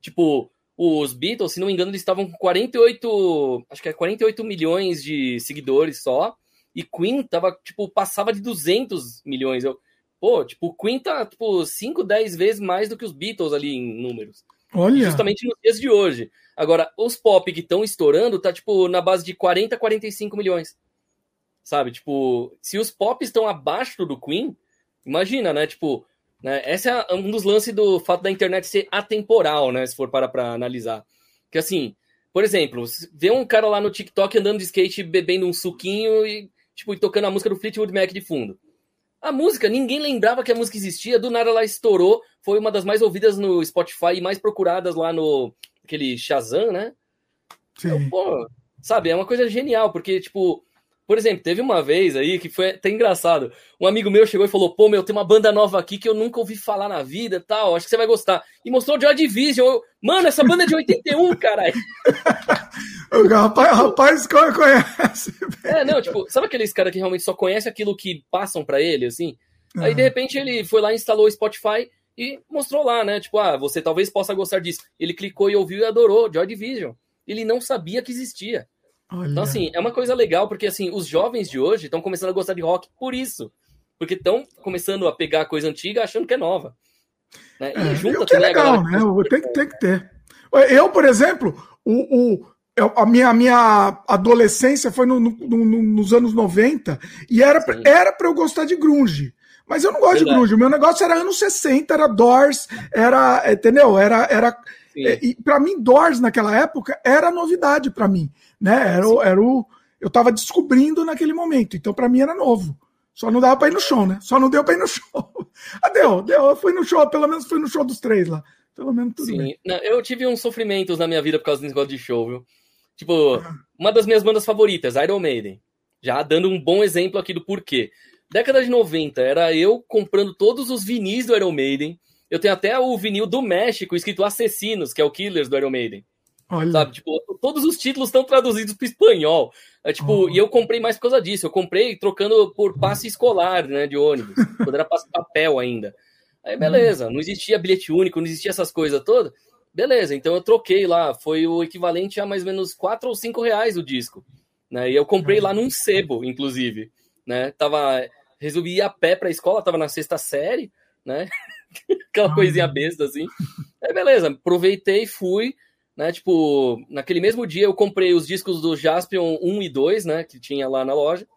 Tipo, os Beatles, se não me engano, eles estavam com 48. Acho que é 48 milhões de seguidores só. E Queen tava, tipo, passava de 200 milhões. Eu, pô, tipo, Queen tá, tipo, 5, 10 vezes mais do que os Beatles ali em números. Olha. Justamente nos dias de hoje. Agora, os pop que estão estourando tá, tipo, na base de 40, 45 milhões. Sabe? Tipo, se os pop estão abaixo do Queen, imagina, né? Tipo, né? Esse é um dos lances do fato da internet ser atemporal, né? Se for para pra analisar. Que assim, por exemplo, vê um cara lá no TikTok andando de skate, bebendo um suquinho e tipo, tocando a música do Fleetwood Mac de fundo. A música, ninguém lembrava que a música existia, do nada ela estourou, foi uma das mais ouvidas no Spotify e mais procuradas lá no aquele Shazam, né? Sim. Então, pô, sabe, é uma coisa genial, porque, tipo, por exemplo, teve uma vez aí que foi até engraçado. Um amigo meu chegou e falou: Pô, meu, tem uma banda nova aqui que eu nunca ouvi falar na vida tal, acho que você vai gostar. E mostrou o Joy Division. Eu, Mano, essa banda é de 81, caralho. [laughs] o rapaz, rapaz conhece. É, não, tipo, sabe aqueles caras que realmente só conhecem aquilo que passam para ele, assim? Uhum. Aí, de repente, ele foi lá, instalou o Spotify e mostrou lá, né? Tipo, ah, você talvez possa gostar disso. Ele clicou e ouviu e adorou Joy Division. Ele não sabia que existia. Olha. Então, assim, é uma coisa legal, porque, assim, os jovens de hoje estão começando a gostar de rock por isso. Porque estão começando a pegar coisa antiga achando que é nova. Né? E é, junta que é legal, né? Tem que, tem que ter. Eu, por exemplo, o, o, a, minha, a minha adolescência foi no, no, no, nos anos 90 e era, era para eu gostar de grunge. Mas eu não gosto Verdade. de grunge. O meu negócio era anos 60, era Doors, era, entendeu? Era, era é, e para mim Doors naquela época era novidade para mim, né? Era, o, era o eu tava descobrindo naquele momento. Então para mim era novo. Só não dava para ir no show, né? Só não deu para ir no show. [laughs] ah, deu, deu. Eu fui no show, pelo menos fui no show dos três lá. Pelo menos tudo Sim. bem. Não, eu tive uns sofrimentos na minha vida por causa desse negócio de show, viu? Tipo, ah. uma das minhas bandas favoritas, Iron Maiden. Já dando um bom exemplo aqui do porquê. Década de 90, era eu comprando todos os vinis do Iron Maiden. Eu tenho até o vinil do México escrito Assassinos, que é o Killers do Iron Maiden. Olha. Sabe, tipo, todos os títulos estão traduzidos para espanhol. É, tipo, oh. e eu comprei mais por causa disso. Eu comprei trocando por passe escolar, né, de ônibus. [laughs] quando era passe papel ainda. Aí, beleza. Não existia bilhete único, não existia essas coisas todas. Beleza, então eu troquei lá, foi o equivalente a mais ou menos 4 ou 5 reais o disco. Né? E eu comprei lá num sebo, inclusive. Né? Tava, resolvi ir a pé pra escola, tava na sexta série, né? [laughs] Aquela coisinha besta assim. Aí beleza, aproveitei, fui, né? Tipo, naquele mesmo dia eu comprei os discos do Jaspion 1 e 2, né? Que tinha lá na loja,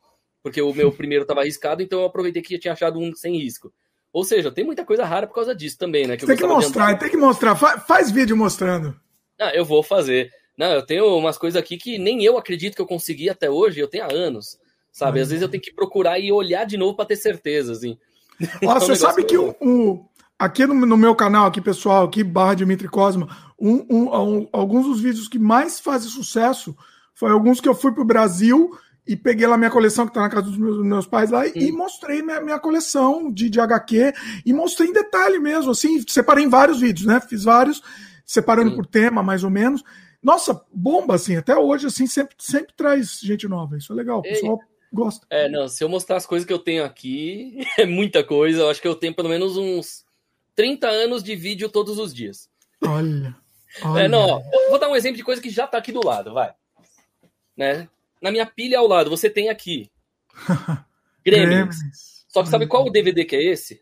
porque o meu [laughs] primeiro tava arriscado, então eu aproveitei que tinha achado um sem risco. Ou seja, tem muita coisa rara por causa disso também, né? Que tem que mostrar, tem que mostrar. Faz, faz vídeo mostrando. Ah, eu vou fazer. Não, eu tenho umas coisas aqui que nem eu acredito que eu consegui até hoje, eu tenho há anos, sabe? Às vezes eu tenho que procurar e olhar de novo para ter certeza, assim. [laughs] Ó, você sabe que o, o, aqui no, no, meu canal, aqui pessoal, aqui barra Dimitri Cosma, um, um, alguns dos vídeos que mais fazem sucesso foi alguns que eu fui pro Brasil e peguei lá minha coleção, que está na casa dos meus, meus pais lá, hum. e mostrei minha, minha coleção de, de HQ, e mostrei em detalhe mesmo, assim, separei em vários vídeos, né? Fiz vários, separando hum. por tema, mais ou menos. Nossa, bomba, assim, até hoje, assim, sempre, sempre traz gente nova. Isso é legal, o pessoal Ei. gosta. É, não, se eu mostrar as coisas que eu tenho aqui, [laughs] é muita coisa. Eu acho que eu tenho pelo menos uns 30 anos de vídeo todos os dias. Olha. olha. É, não, ó, vou dar um exemplo de coisa que já tá aqui do lado, vai. Né? Na minha pilha ao lado, você tem aqui. [laughs] Gremlins. Só que sabe qual o DVD que é esse?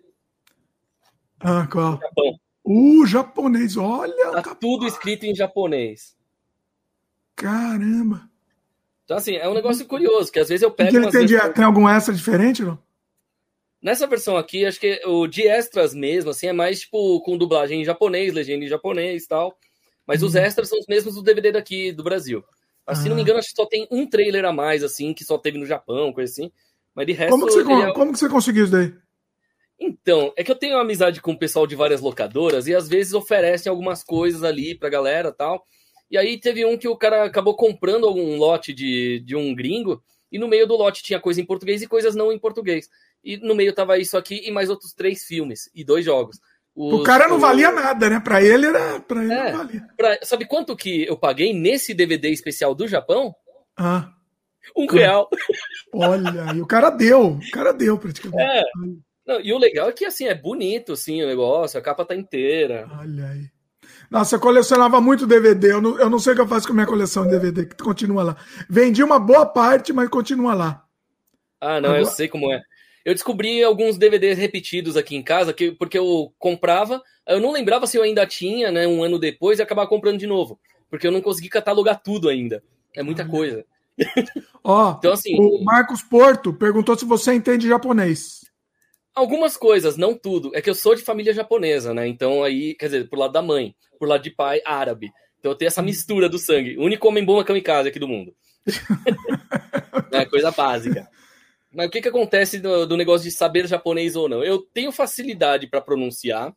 Ah, qual? Japão. O japonês, olha. Tá tudo escrito em japonês. Caramba. Então, assim, é um negócio curioso, que às vezes eu pego. Que ele tem, vezes... tem algum extra diferente, não? Nessa versão aqui, acho que o de extras mesmo, assim, é mais tipo com dublagem em japonês, legenda em japonês e tal. Mas os uhum. extras são os mesmos do DVD daqui do Brasil. Mas, ah. se não me engano, acho que só tem um trailer a mais, assim, que só teve no Japão, coisa assim. Mas de resto. Como que você, é... como que você conseguiu isso daí? Então, é que eu tenho amizade com o pessoal de várias locadoras e às vezes oferecem algumas coisas ali pra galera tal. E aí teve um que o cara acabou comprando um lote de, de um gringo e no meio do lote tinha coisa em português e coisas não em português. E no meio tava isso aqui e mais outros três filmes e dois jogos. Os, o cara não valia nada, né? Para ele era, para ele é, não valia. Pra, sabe quanto que eu paguei nesse DVD especial do Japão? Ah. Um real. [laughs] Olha, e o cara deu, o cara deu praticamente. É. Não, e o legal é que assim é bonito, assim, o negócio, a capa tá inteira. Olha aí. Nossa, eu colecionava muito DVD. Eu não, eu não sei o que eu faço com a minha coleção de DVD, que continua lá. Vendi uma boa parte, mas continua lá. Ah, não, Agora... eu sei como é. Eu descobri alguns DVDs repetidos aqui em casa, que, porque eu comprava, eu não lembrava se eu ainda tinha, né, um ano depois, e acabar comprando de novo. Porque eu não consegui catalogar tudo ainda. É muita coisa. [laughs] Ó, então, assim, o Marcos Porto perguntou se você entende japonês. Algumas coisas, não tudo. É que eu sou de família japonesa, né? Então aí, quer dizer, por lado da mãe, por lado de pai, árabe. Então eu tenho essa mistura do sangue. O único homem bom é kamikaze aqui do mundo. [laughs] é coisa básica. Mas o que, que acontece do, do negócio de saber japonês ou não? Eu tenho facilidade para pronunciar,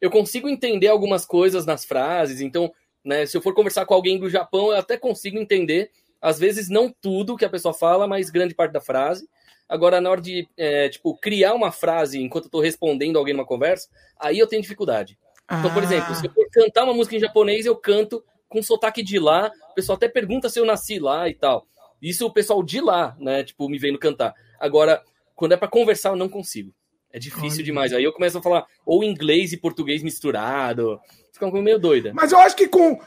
eu consigo entender algumas coisas nas frases, então, né, se eu for conversar com alguém do Japão, eu até consigo entender, às vezes não tudo que a pessoa fala, mas grande parte da frase. Agora, na hora de, é, tipo, criar uma frase enquanto eu tô respondendo alguém numa conversa, aí eu tenho dificuldade. Ah. Então, por exemplo, se eu for cantar uma música em japonês, eu canto com sotaque de lá, o pessoal até pergunta se eu nasci lá e tal. Isso o pessoal de lá, né, tipo, me vendo cantar. Agora, quando é para conversar, eu não consigo. É difícil Olha. demais. Aí eu começo a falar ou inglês e português misturado. Fica meio doida. Mas eu acho que com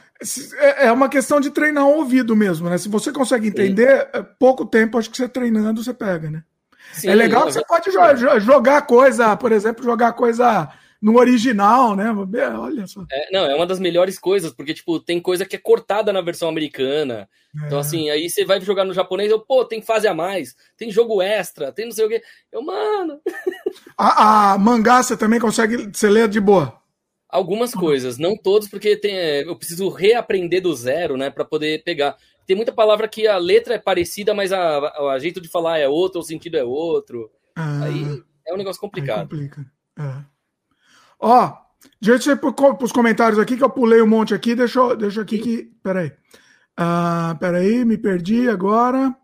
é, é uma questão de treinar o ouvido mesmo, né? Se você consegue entender, Sim. É, pouco tempo acho que você treinando você pega, né? Sim, é legal que você pode jogar coisa, por exemplo, jogar coisa no original, né? Olha só. É, não, é uma das melhores coisas, porque, tipo, tem coisa que é então, na versão americana. É. Então, assim, aí você vai jogar no japonês, eu, pô, tem fase a mais, tem jogo extra, tem não sei o quê. Eu, mano. [laughs] A, a mangá você também consegue, você lê de boa? Algumas coisas, não todos, porque tem, é, eu preciso reaprender do zero, né, para poder pegar. Tem muita palavra que a letra é parecida, mas a, a, a jeito de falar é outro, o sentido é outro. Ah, aí é um negócio complicado. complica. É. Ó, deixa eu para os comentários aqui, que eu pulei um monte aqui. Deixa eu, deixa aqui que. Peraí. Ah, peraí, me perdi agora.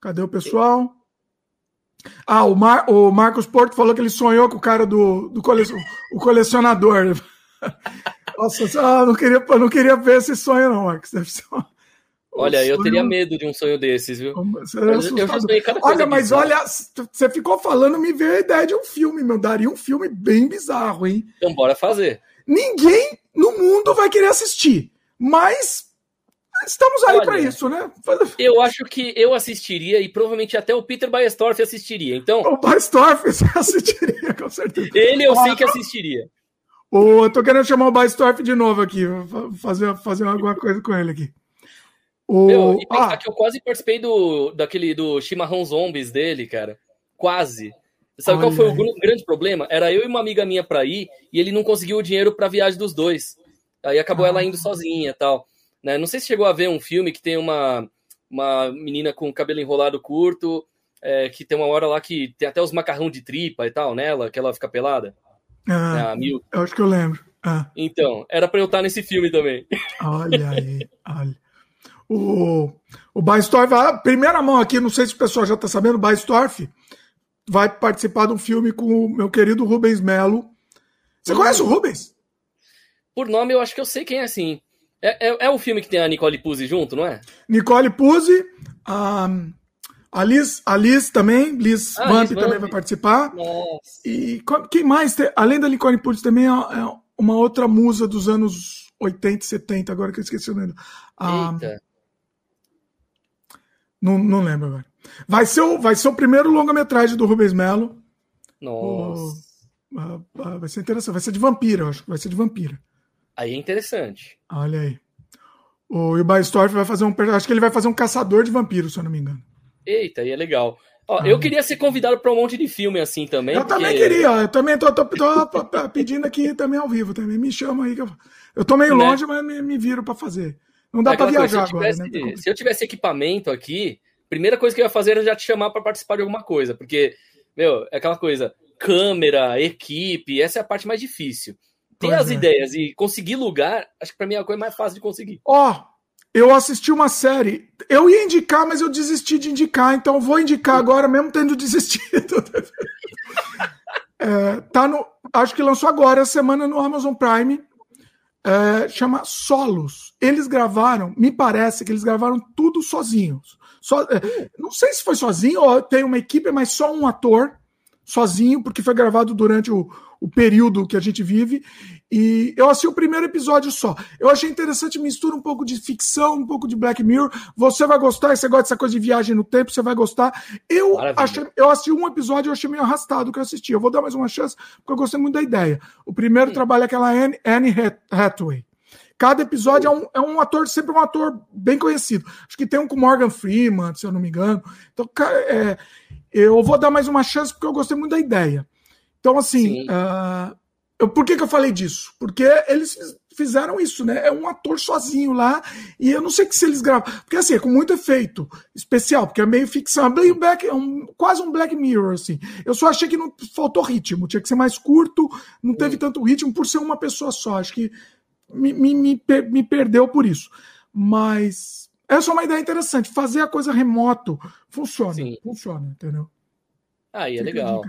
Cadê o pessoal? Ah, o, Mar, o Marcos Porto falou que ele sonhou com o cara do, do cole, o colecionador. [laughs] Nossa, não queria, não queria ver esse sonho, não, Marcos. Deve ser uma, Olha, sonho... eu teria medo de um sonho desses, viu? eu já sonhei cada coisa Olha, mas bizarra. olha, você ficou falando, me veio a ideia de um filme, meu. Daria um filme bem bizarro, hein? Então, bora fazer. ninguém no mundo vai querer assistir. Mas estamos aí para isso, né? Eu acho que eu assistiria e provavelmente até o Peter Baestorff assistiria. Então, o Baestorff [laughs] assistiria, com certeza. Ele eu ah, sei que assistiria. Oh, eu tô querendo chamar o Baestorff de novo aqui, fazer, fazer alguma coisa com ele aqui. O... Meu, e pensar ah. que eu quase participei do, daquele, do chimarrão zombies dele, cara. Quase. Sabe Olha qual foi o grande problema? Era eu e uma amiga minha pra ir e ele não conseguiu o dinheiro pra viagem dos dois. Aí acabou ah. ela indo sozinha tal. Né? Não sei se chegou a ver um filme que tem uma, uma menina com cabelo enrolado curto, é, que tem uma hora lá que tem até os macarrão de tripa e tal nela, que ela fica pelada. Ah, é eu acho que eu lembro. Ah. Então, era pra eu estar nesse filme também. Olha aí, olha. O, o Baistorff, a primeira mão aqui, não sei se o pessoal já está sabendo, o Baistorff vai participar de um filme com o meu querido Rubens Melo. Você uhum. conhece o Rubens? Por nome, eu acho que eu sei quem é, sim. É, é, é o filme que tem a Nicole Puzzi junto, não é? Nicole Puzzi, a, a, Liz, a Liz também, Liz ah, Vamp também vai participar. Nossa. E quem mais? Tem, além da Nicole Puzzi, também é, é uma outra musa dos anos 80 e 70, agora que eu esqueci o nome. Ah, Eita. Não, não lembro agora. Vai ser o, vai ser o primeiro longa-metragem do Rubens Melo. Nossa. O, vai ser interessante. Vai ser de vampira, eu acho. Vai ser de vampira. Aí é interessante. Olha aí. O Ibai Storff vai fazer um. Acho que ele vai fazer um caçador de vampiros, se eu não me engano. Eita, aí é legal. Ó, ah. Eu queria ser convidado para um monte de filme assim também. Eu porque... também queria, eu também tô, tô, tô, tô, pedindo aqui também ao vivo também. Me chama aí que eu, eu tô meio né? longe, mas me, me viro para fazer. Não dá é para viajar coisa, se agora. Tivesse, né? Se eu tivesse equipamento aqui, primeira coisa que eu ia fazer era já te chamar para participar de alguma coisa, porque, meu, é aquela coisa, câmera, equipe, essa é a parte mais difícil. Ter pois as é. ideias e conseguir lugar, acho que para mim é a coisa mais fácil de conseguir. Ó, oh, eu assisti uma série, eu ia indicar, mas eu desisti de indicar, então vou indicar agora, mesmo tendo [laughs] desistido. é, tá no, acho que lançou agora, semana no Amazon Prime é, chama Solos. Eles gravaram, me parece que eles gravaram tudo sozinhos. Só, é, não sei se foi sozinho ou tem uma equipe, mas só um ator sozinho, porque foi gravado durante o, o período que a gente vive. E eu assisti o primeiro episódio só. Eu achei interessante, mistura um pouco de ficção, um pouco de Black Mirror. Você vai gostar, você gosta dessa coisa de viagem no tempo, você vai gostar. Eu, achei, eu assisti um episódio, eu achei meio arrastado que eu assisti. Eu vou dar mais uma chance, porque eu gostei muito da ideia. O primeiro hum. trabalho é aquela Anne, Anne Hathaway. Cada episódio é um, é um ator, sempre um ator bem conhecido. Acho que tem um com Morgan Freeman, se eu não me engano. Então, é, eu vou dar mais uma chance porque eu gostei muito da ideia. Então, assim, uh, eu, por que, que eu falei disso? Porque eles fizeram isso, né? É um ator sozinho lá, e eu não sei que se eles gravam. Porque assim, é com muito efeito especial, porque é meio ficção. É, meio black, é um, quase um Black Mirror, assim. Eu só achei que não faltou ritmo, tinha que ser mais curto, não teve hum. tanto ritmo por ser uma pessoa só. Acho que me, me, me, me perdeu por isso. Mas essa é uma ideia interessante. Fazer a coisa remoto funciona. Sim. Funciona, entendeu? Aí é legal.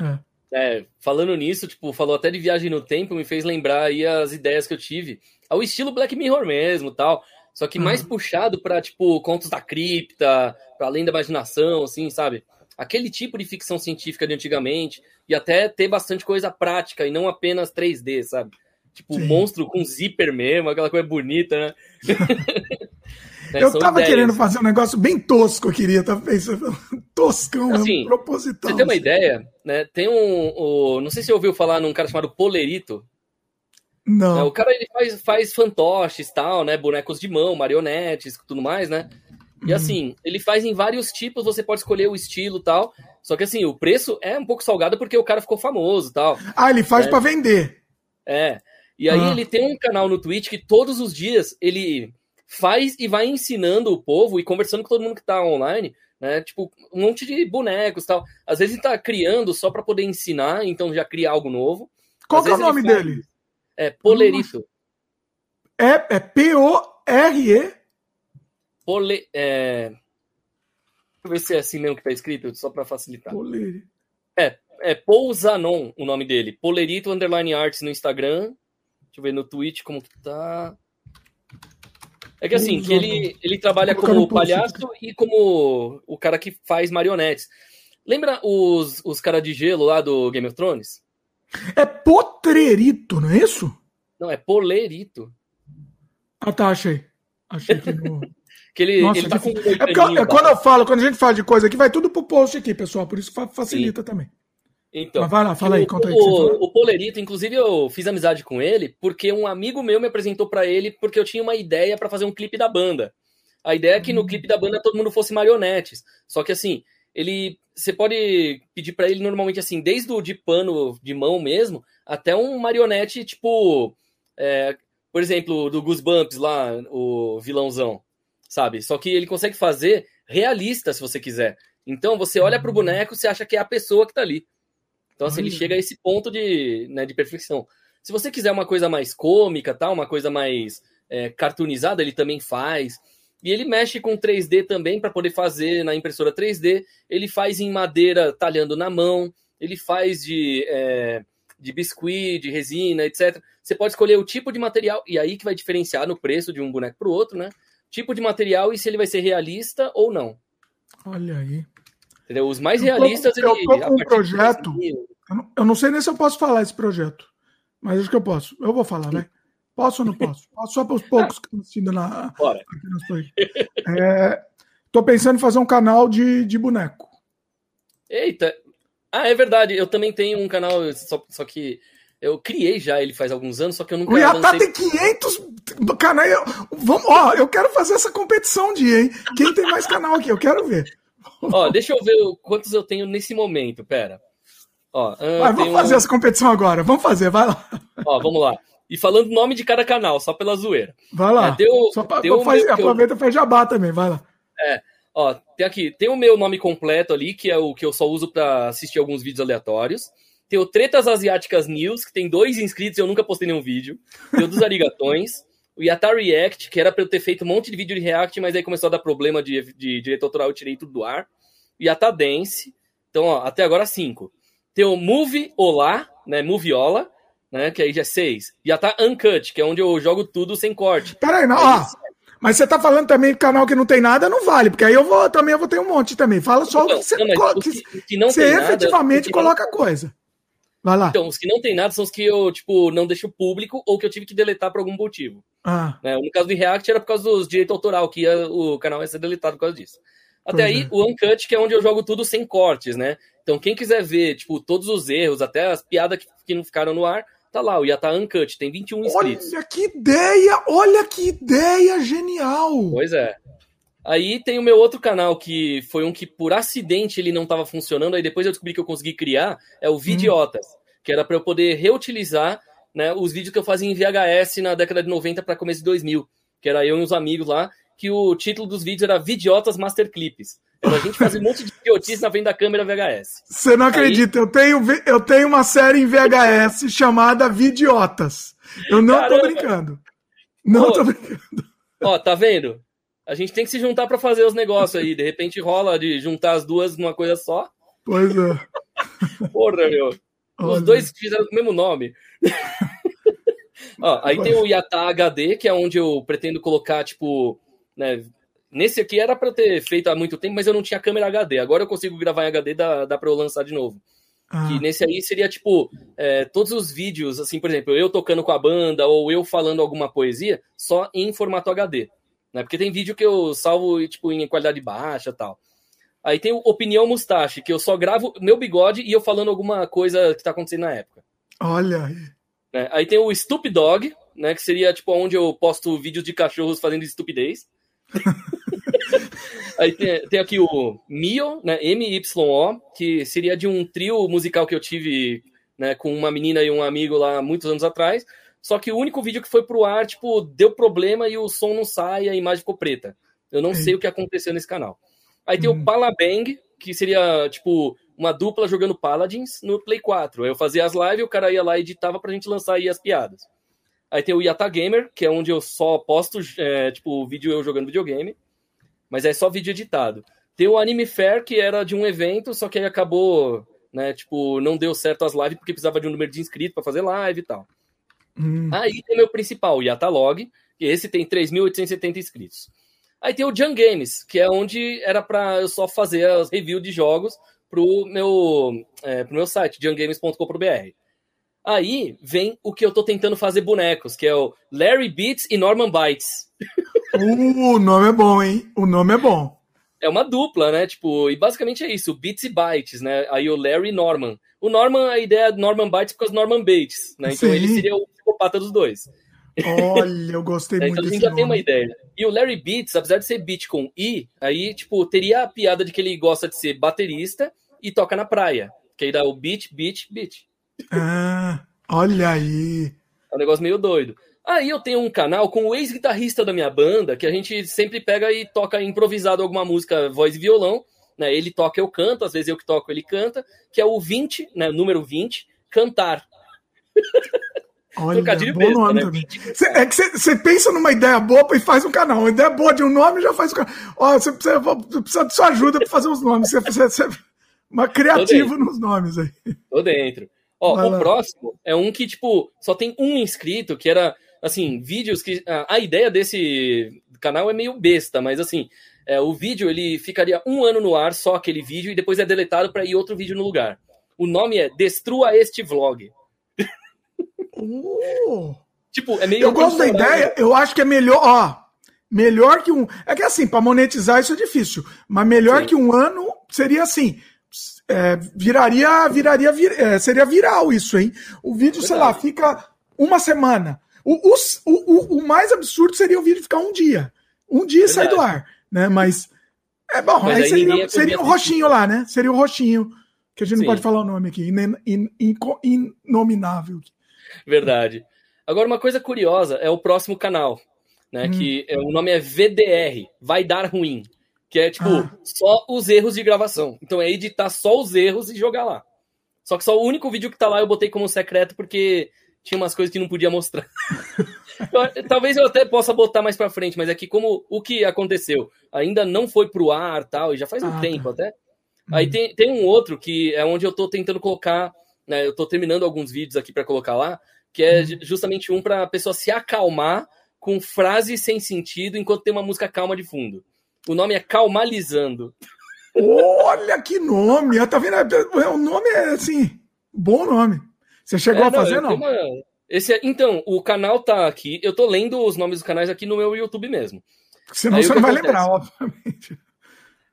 É. É, falando nisso, tipo, falou até de viagem no tempo, me fez lembrar aí as ideias que eu tive. Ao estilo Black Mirror mesmo, tal. Só que mais uhum. puxado para tipo, contos da cripta, para além da imaginação, assim, sabe? Aquele tipo de ficção científica de antigamente. E até ter bastante coisa prática e não apenas 3D, sabe? Tipo, Sim. monstro com zíper mesmo, aquela coisa bonita, né? [laughs] É, eu tava ideias. querendo fazer um negócio bem tosco, eu queria, tava pensando, [laughs] toscão, assim, proposital. Você tem uma ideia, né? Tem um, um, não sei se você ouviu falar num cara chamado Polerito. Não. É, o cara ele faz, faz fantoches, tal, né? Bonecos de mão, marionetes, tudo mais, né? E hum. assim, ele faz em vários tipos, você pode escolher o estilo tal. Só que assim, o preço é um pouco salgado porque o cara ficou famoso tal. Ah, ele faz né? para vender. É. E aí ah. ele tem um canal no Twitch que todos os dias ele faz e vai ensinando o povo e conversando com todo mundo que tá online, né? Tipo, um monte de bonecos tal. Às vezes ele tá criando só para poder ensinar, então já cria algo novo. Qual é o nome faz... dele? É Polerito. É, é P-O-R-E? Pole... É... Deixa eu ver se é assim mesmo que tá escrito, só para facilitar. Polerito. É, é Pousanon o nome dele. Polerito Underline Arts no Instagram. Deixa eu ver no Twitch como que tá. É que assim, que ele, ele trabalha como palhaço e como o cara que faz marionetes. Lembra os, os caras de gelo lá do Game of Thrones? É Potrerito, não é isso? Não, é Polerito. Ah, tá, achei. Achei que no... [laughs] que ele, Nossa, ele tá com é porque é quando eu falo, quando a gente fala de coisa aqui, vai tudo pro post aqui, pessoal. Por isso facilita Sim. também. Então, Mas vai lá, fala aí, conta aí. O, o Polerito, inclusive, eu fiz amizade com ele porque um amigo meu me apresentou para ele porque eu tinha uma ideia para fazer um clipe da banda. A ideia é que no hum. clipe da banda todo mundo fosse marionetes. Só que assim, ele. Você pode pedir para ele normalmente assim, desde o de pano de mão mesmo, até um marionete, tipo. É, por exemplo, do Goosebumps lá, o vilãozão. Sabe? Só que ele consegue fazer realista se você quiser. Então você olha pro hum. boneco, você acha que é a pessoa que tá ali. Então, assim, ele chega a esse ponto de, né, de perfeição. Se você quiser uma coisa mais cômica, tal, uma coisa mais é, cartoonizada, ele também faz. E ele mexe com 3D também para poder fazer na impressora 3D. Ele faz em madeira talhando na mão. Ele faz de, é, de biscuit, de resina, etc. Você pode escolher o tipo de material, e aí que vai diferenciar no preço de um boneco para o outro, né? Tipo de material e se ele vai ser realista ou não. Olha aí. Entendeu? Os mais realistas. Eu tô, eu tô com um projeto. Eu não, eu não, sei nem se eu posso falar esse projeto, mas acho que eu posso. Eu vou falar, né? Posso ou não [laughs] posso? Posso só para os poucos que estão assistindo na. Bora. É, tô pensando em fazer um canal de, de boneco. Eita! Ah, é verdade. Eu também tenho um canal, só, só que eu criei já ele faz alguns anos, só que eu nunca. O Yatá tem 500 canais. Vamos, ó, eu quero fazer essa competição dia, hein? Quem tem mais canal aqui? Eu quero ver. Ó, deixa eu ver quantos eu tenho nesse momento, pera. Ó, vai, vamos fazer um... essa competição agora, vamos fazer, vai lá. Ó, vamos lá. E falando o nome de cada canal, só pela zoeira. Vai lá. É, deu, só pra, deu faz, aproveita e faz jabá também, vai lá. É, ó, tem aqui, tem o meu nome completo ali, que é o que eu só uso para assistir alguns vídeos aleatórios. Tem o Tretas Asiáticas News, que tem dois inscritos e eu nunca postei nenhum vídeo. Tem o dos Arigatões [laughs] o Yata React, que era para eu ter feito um monte de vídeo de React, mas aí começou a dar problema de, de direito autoral, eu tirei tudo do ar. O Yata Dance, então, ó, até agora cinco. Tem o Move Olá, né, Moviola, né, que aí já é seis. Yata Uncut, que é onde eu jogo tudo sem corte. Peraí, não, ó, mas você tá falando também que canal que não tem nada, não vale, porque aí eu vou também eu vou ter um monte também. Fala só então, o que você, não, que, que não você efetivamente nada, coloca coisa. Vai lá. Então, os que não tem nada são os que eu, tipo, não deixo público ou que eu tive que deletar por algum motivo. Ah. Né? No caso do React era por causa dos direitos autoral, que ia, o canal ia ser deletado por causa disso. Até aí, é. o Uncut, que é onde eu jogo tudo sem cortes, né? Então, quem quiser ver, tipo, todos os erros, até as piadas que, que não ficaram no ar, tá lá, o Yata Uncut, tem 21 inscritos. Olha que ideia! Olha que ideia genial! Pois é. Aí tem o meu outro canal, que foi um que por acidente ele não estava funcionando, aí depois eu descobri que eu consegui criar, é o Vidiotas, hum. que era para eu poder reutilizar né, os vídeos que eu fazia em VHS na década de 90 para começo de 2000, que era eu e uns amigos lá, que o título dos vídeos era Vidiotas Master Clips. Era a gente fazia um monte de idiotice na frente da câmera VHS. Você não acredita, Aí... eu, tenho, eu tenho uma série em VHS chamada Vidiotas. Eu não Caramba. tô brincando. Não Pô, tô brincando. Ó, tá vendo? A gente tem que se juntar para fazer os negócios aí. De repente rola de juntar as duas numa coisa só. Pois é. Porra, meu. Olha. Os dois fizeram o mesmo nome. [laughs] Ó, aí tem o Yata HD, que é onde eu pretendo colocar, tipo, né? Nesse aqui era para ter feito há muito tempo, mas eu não tinha câmera HD. Agora eu consigo gravar em HD, dá, dá para eu lançar de novo. Ah. Que nesse aí seria, tipo, é, todos os vídeos, assim, por exemplo, eu tocando com a banda ou eu falando alguma poesia, só em formato HD. Né? Porque tem vídeo que eu salvo, tipo, em qualidade baixa tal. Aí tem o Opinião Mustache, que eu só gravo meu bigode e eu falando alguma coisa que tá acontecendo na época. Olha aí. É, aí tem o Stupid Dog, né? Que seria tipo onde eu posto vídeos de cachorros fazendo estupidez. [laughs] aí tem, tem, aqui o Mio, né? M-Y-O, que seria de um trio musical que eu tive né, com uma menina e um amigo lá muitos anos atrás. Só que o único vídeo que foi pro ar, tipo, deu problema e o som não sai, a imagem ficou preta. Eu não sei o que aconteceu nesse canal. Aí tem o Palabang, que seria, tipo, uma dupla jogando Paladins no Play 4. Aí eu fazia as lives, o cara ia lá e editava pra gente lançar aí as piadas. Aí tem o Yata Gamer, que é onde eu só posto, é, tipo, vídeo eu jogando videogame. Mas é só vídeo editado. Tem o Anime Fair, que era de um evento, só que aí acabou, né, tipo, não deu certo as lives porque precisava de um número de inscritos para fazer live e tal. Hum. Aí tem o meu principal, o Yatalog, que esse tem 3.870 inscritos. Aí tem o Jun Games, que é onde era para eu só fazer as reviews de jogos pro meu, é, pro meu site, jungames.com.br. Aí vem o que eu tô tentando fazer bonecos, que é o Larry Beats e Norman Bites. Uh, o nome é bom, hein? O nome é bom. É uma dupla, né? Tipo, e basicamente é isso, Beats e Bytes, né? Aí o Larry e Norman. O Norman, a ideia é Norman Bytes por causa do Norman Bates, né? Então Sim. ele seria o psicopata dos dois. Olha, eu gostei é, [laughs] muito Então a gente já nome. tem uma ideia. E o Larry Beats, apesar de ser beat com I, aí, tipo, teria a piada de que ele gosta de ser baterista e toca na praia. Que aí dá o beat, beat, beat. Ah, olha aí. É um negócio meio doido. Aí eu tenho um canal com o ex-guitarrista da minha banda, que a gente sempre pega e toca improvisado alguma música, voz e violão. Né? Ele toca, eu canto, às vezes eu que toco, ele canta, que é o 20, né? número 20, cantar. Olha, Trocadilho bom nome né? Cê, é que você pensa numa ideia boa e faz um canal. Uma ideia boa de um nome já faz um canal. Ó, você precisa, precisa de sua ajuda para fazer os nomes. Você é uma criativo nos nomes aí. Tô dentro. Ó, Vai o lá. próximo é um que, tipo, só tem um inscrito, que era, assim, vídeos que. A, a ideia desse canal é meio besta, mas assim, é, o vídeo ele ficaria um ano no ar, só aquele vídeo, e depois é deletado para ir outro vídeo no lugar. O nome é Destrua Este Vlog. Uh, tipo, é meio. Eu gosto da ideia, eu acho que é melhor, ó. Melhor que um. É que assim, para monetizar isso é difícil. Mas melhor Sim. que um ano seria assim. É, viraria, viraria, vir, é, seria viral isso, hein? O vídeo, Verdade. sei lá, fica uma semana. O, o, o, o, mais absurdo seria o vídeo ficar um dia. Um dia Verdade. sai do ar, né? Mas é bom, Mas aí, aí seria, seria o roxinho lá, né? Seria o roxinho, que a gente Sim. não pode falar o nome aqui, in, in, in, inominável. Verdade. Agora, uma coisa curiosa é o próximo canal, né? Hum. Que é, o nome é VDR, Vai Dar Ruim. Que é, tipo, ah. só os erros de gravação. Então é editar só os erros e jogar lá. Só que só o único vídeo que tá lá eu botei como secreto porque tinha umas coisas que não podia mostrar. [laughs] Talvez eu até possa botar mais pra frente, mas é que como o que aconteceu ainda não foi pro ar tal, e já faz um ah, tempo tá. até. Hum. Aí tem, tem um outro que é onde eu tô tentando colocar né, eu estou terminando alguns vídeos aqui para colocar lá, que é uhum. justamente um para a pessoa se acalmar com frases sem sentido enquanto tem uma música calma de fundo. O nome é Calmalizando. Olha que nome! Tá vendo? O nome é assim, bom nome. Você chegou é, a fazer, não? Uma... Esse é... Então, o canal tá aqui. Eu tô lendo os nomes dos canais aqui no meu YouTube mesmo. Senão Aí, você não vai acontece? lembrar, obviamente.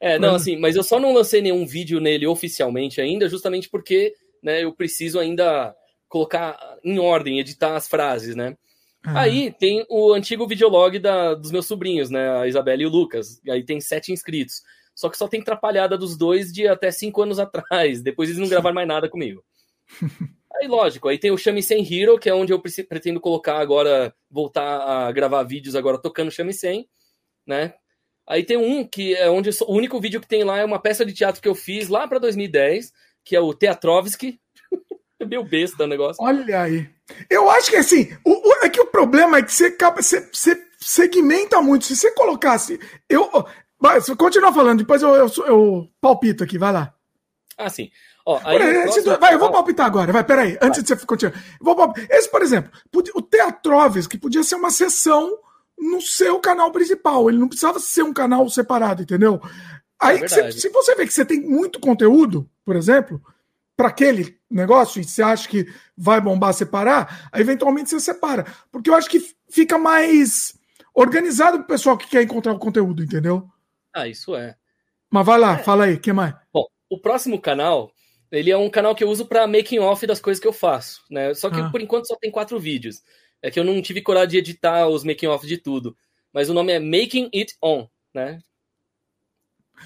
É, não, assim, mas eu só não lancei nenhum vídeo nele oficialmente ainda, justamente porque né, eu preciso ainda colocar em ordem, editar as frases, né? Uhum. Aí tem o antigo videolog da, dos meus sobrinhos, né? A Isabela e o Lucas. Aí tem sete inscritos. Só que só tem atrapalhada dos dois de até cinco anos [laughs] atrás. Depois eles não gravaram mais nada comigo. [laughs] Aí, lógico, aí tem o Chame Sem Hero, que é onde eu pretendo colocar agora, voltar a gravar vídeos agora tocando Chame Sem, né? Aí tem um que é onde o único vídeo que tem lá é uma peça de teatro que eu fiz lá para 2010, que é o Teatrovski. É meio besta o negócio. Olha aí. Eu acho que assim, o, o, é que o problema é que você, você, você segmenta muito. Se você colocasse. Eu, vai, continua falando, depois eu, eu, eu, palpito aqui, vai lá. Ah, sim. Ó, aí eu vai, eu vou palpitar agora, vai, peraí, antes vai. de você continuar. Vou Esse, por exemplo, o Teatrovski podia ser uma sessão no seu canal principal. Ele não precisava ser um canal separado, entendeu? Aí, é se, se, você vê que você tem muito conteúdo, por exemplo, para aquele negócio, e você acha que vai bombar separar, aí eventualmente você separa. Porque eu acho que fica mais organizado pro pessoal que quer encontrar o conteúdo, entendeu? Ah, isso é. Mas vai lá, é. fala aí, que mais? Bom, o próximo canal, ele é um canal que eu uso para making off das coisas que eu faço, né? Só que ah. por enquanto só tem quatro vídeos. É que eu não tive coragem de editar os making off de tudo. Mas o nome é Making It On, né?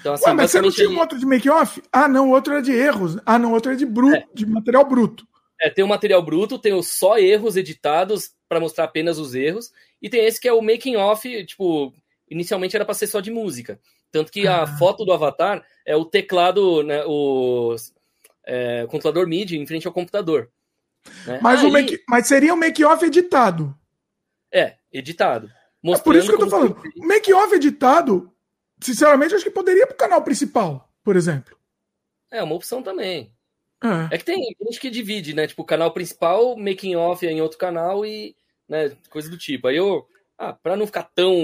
Então, assim, Ué, mas você não tinha um outro de make-off? Ah, não, o outro era de erros. Ah, não, o outro é de bruto, é. de material bruto. É, tem o material bruto, tem os só erros editados para mostrar apenas os erros, e tem esse que é o making off, tipo, inicialmente era para ser só de música. Tanto que ah. a foto do avatar é o teclado, né, o é, controlador MIDI em frente ao computador. Né? Mas, Aí, o make, mas seria o make-off editado. É, editado. É por isso que eu tô falando. O make-off editado Sinceramente, acho que poderia pro canal principal, por exemplo. É, uma opção também. É. é que tem gente que divide, né? Tipo, o canal principal, making off em outro canal e né, coisa do tipo. Aí eu, ah, pra não ficar tão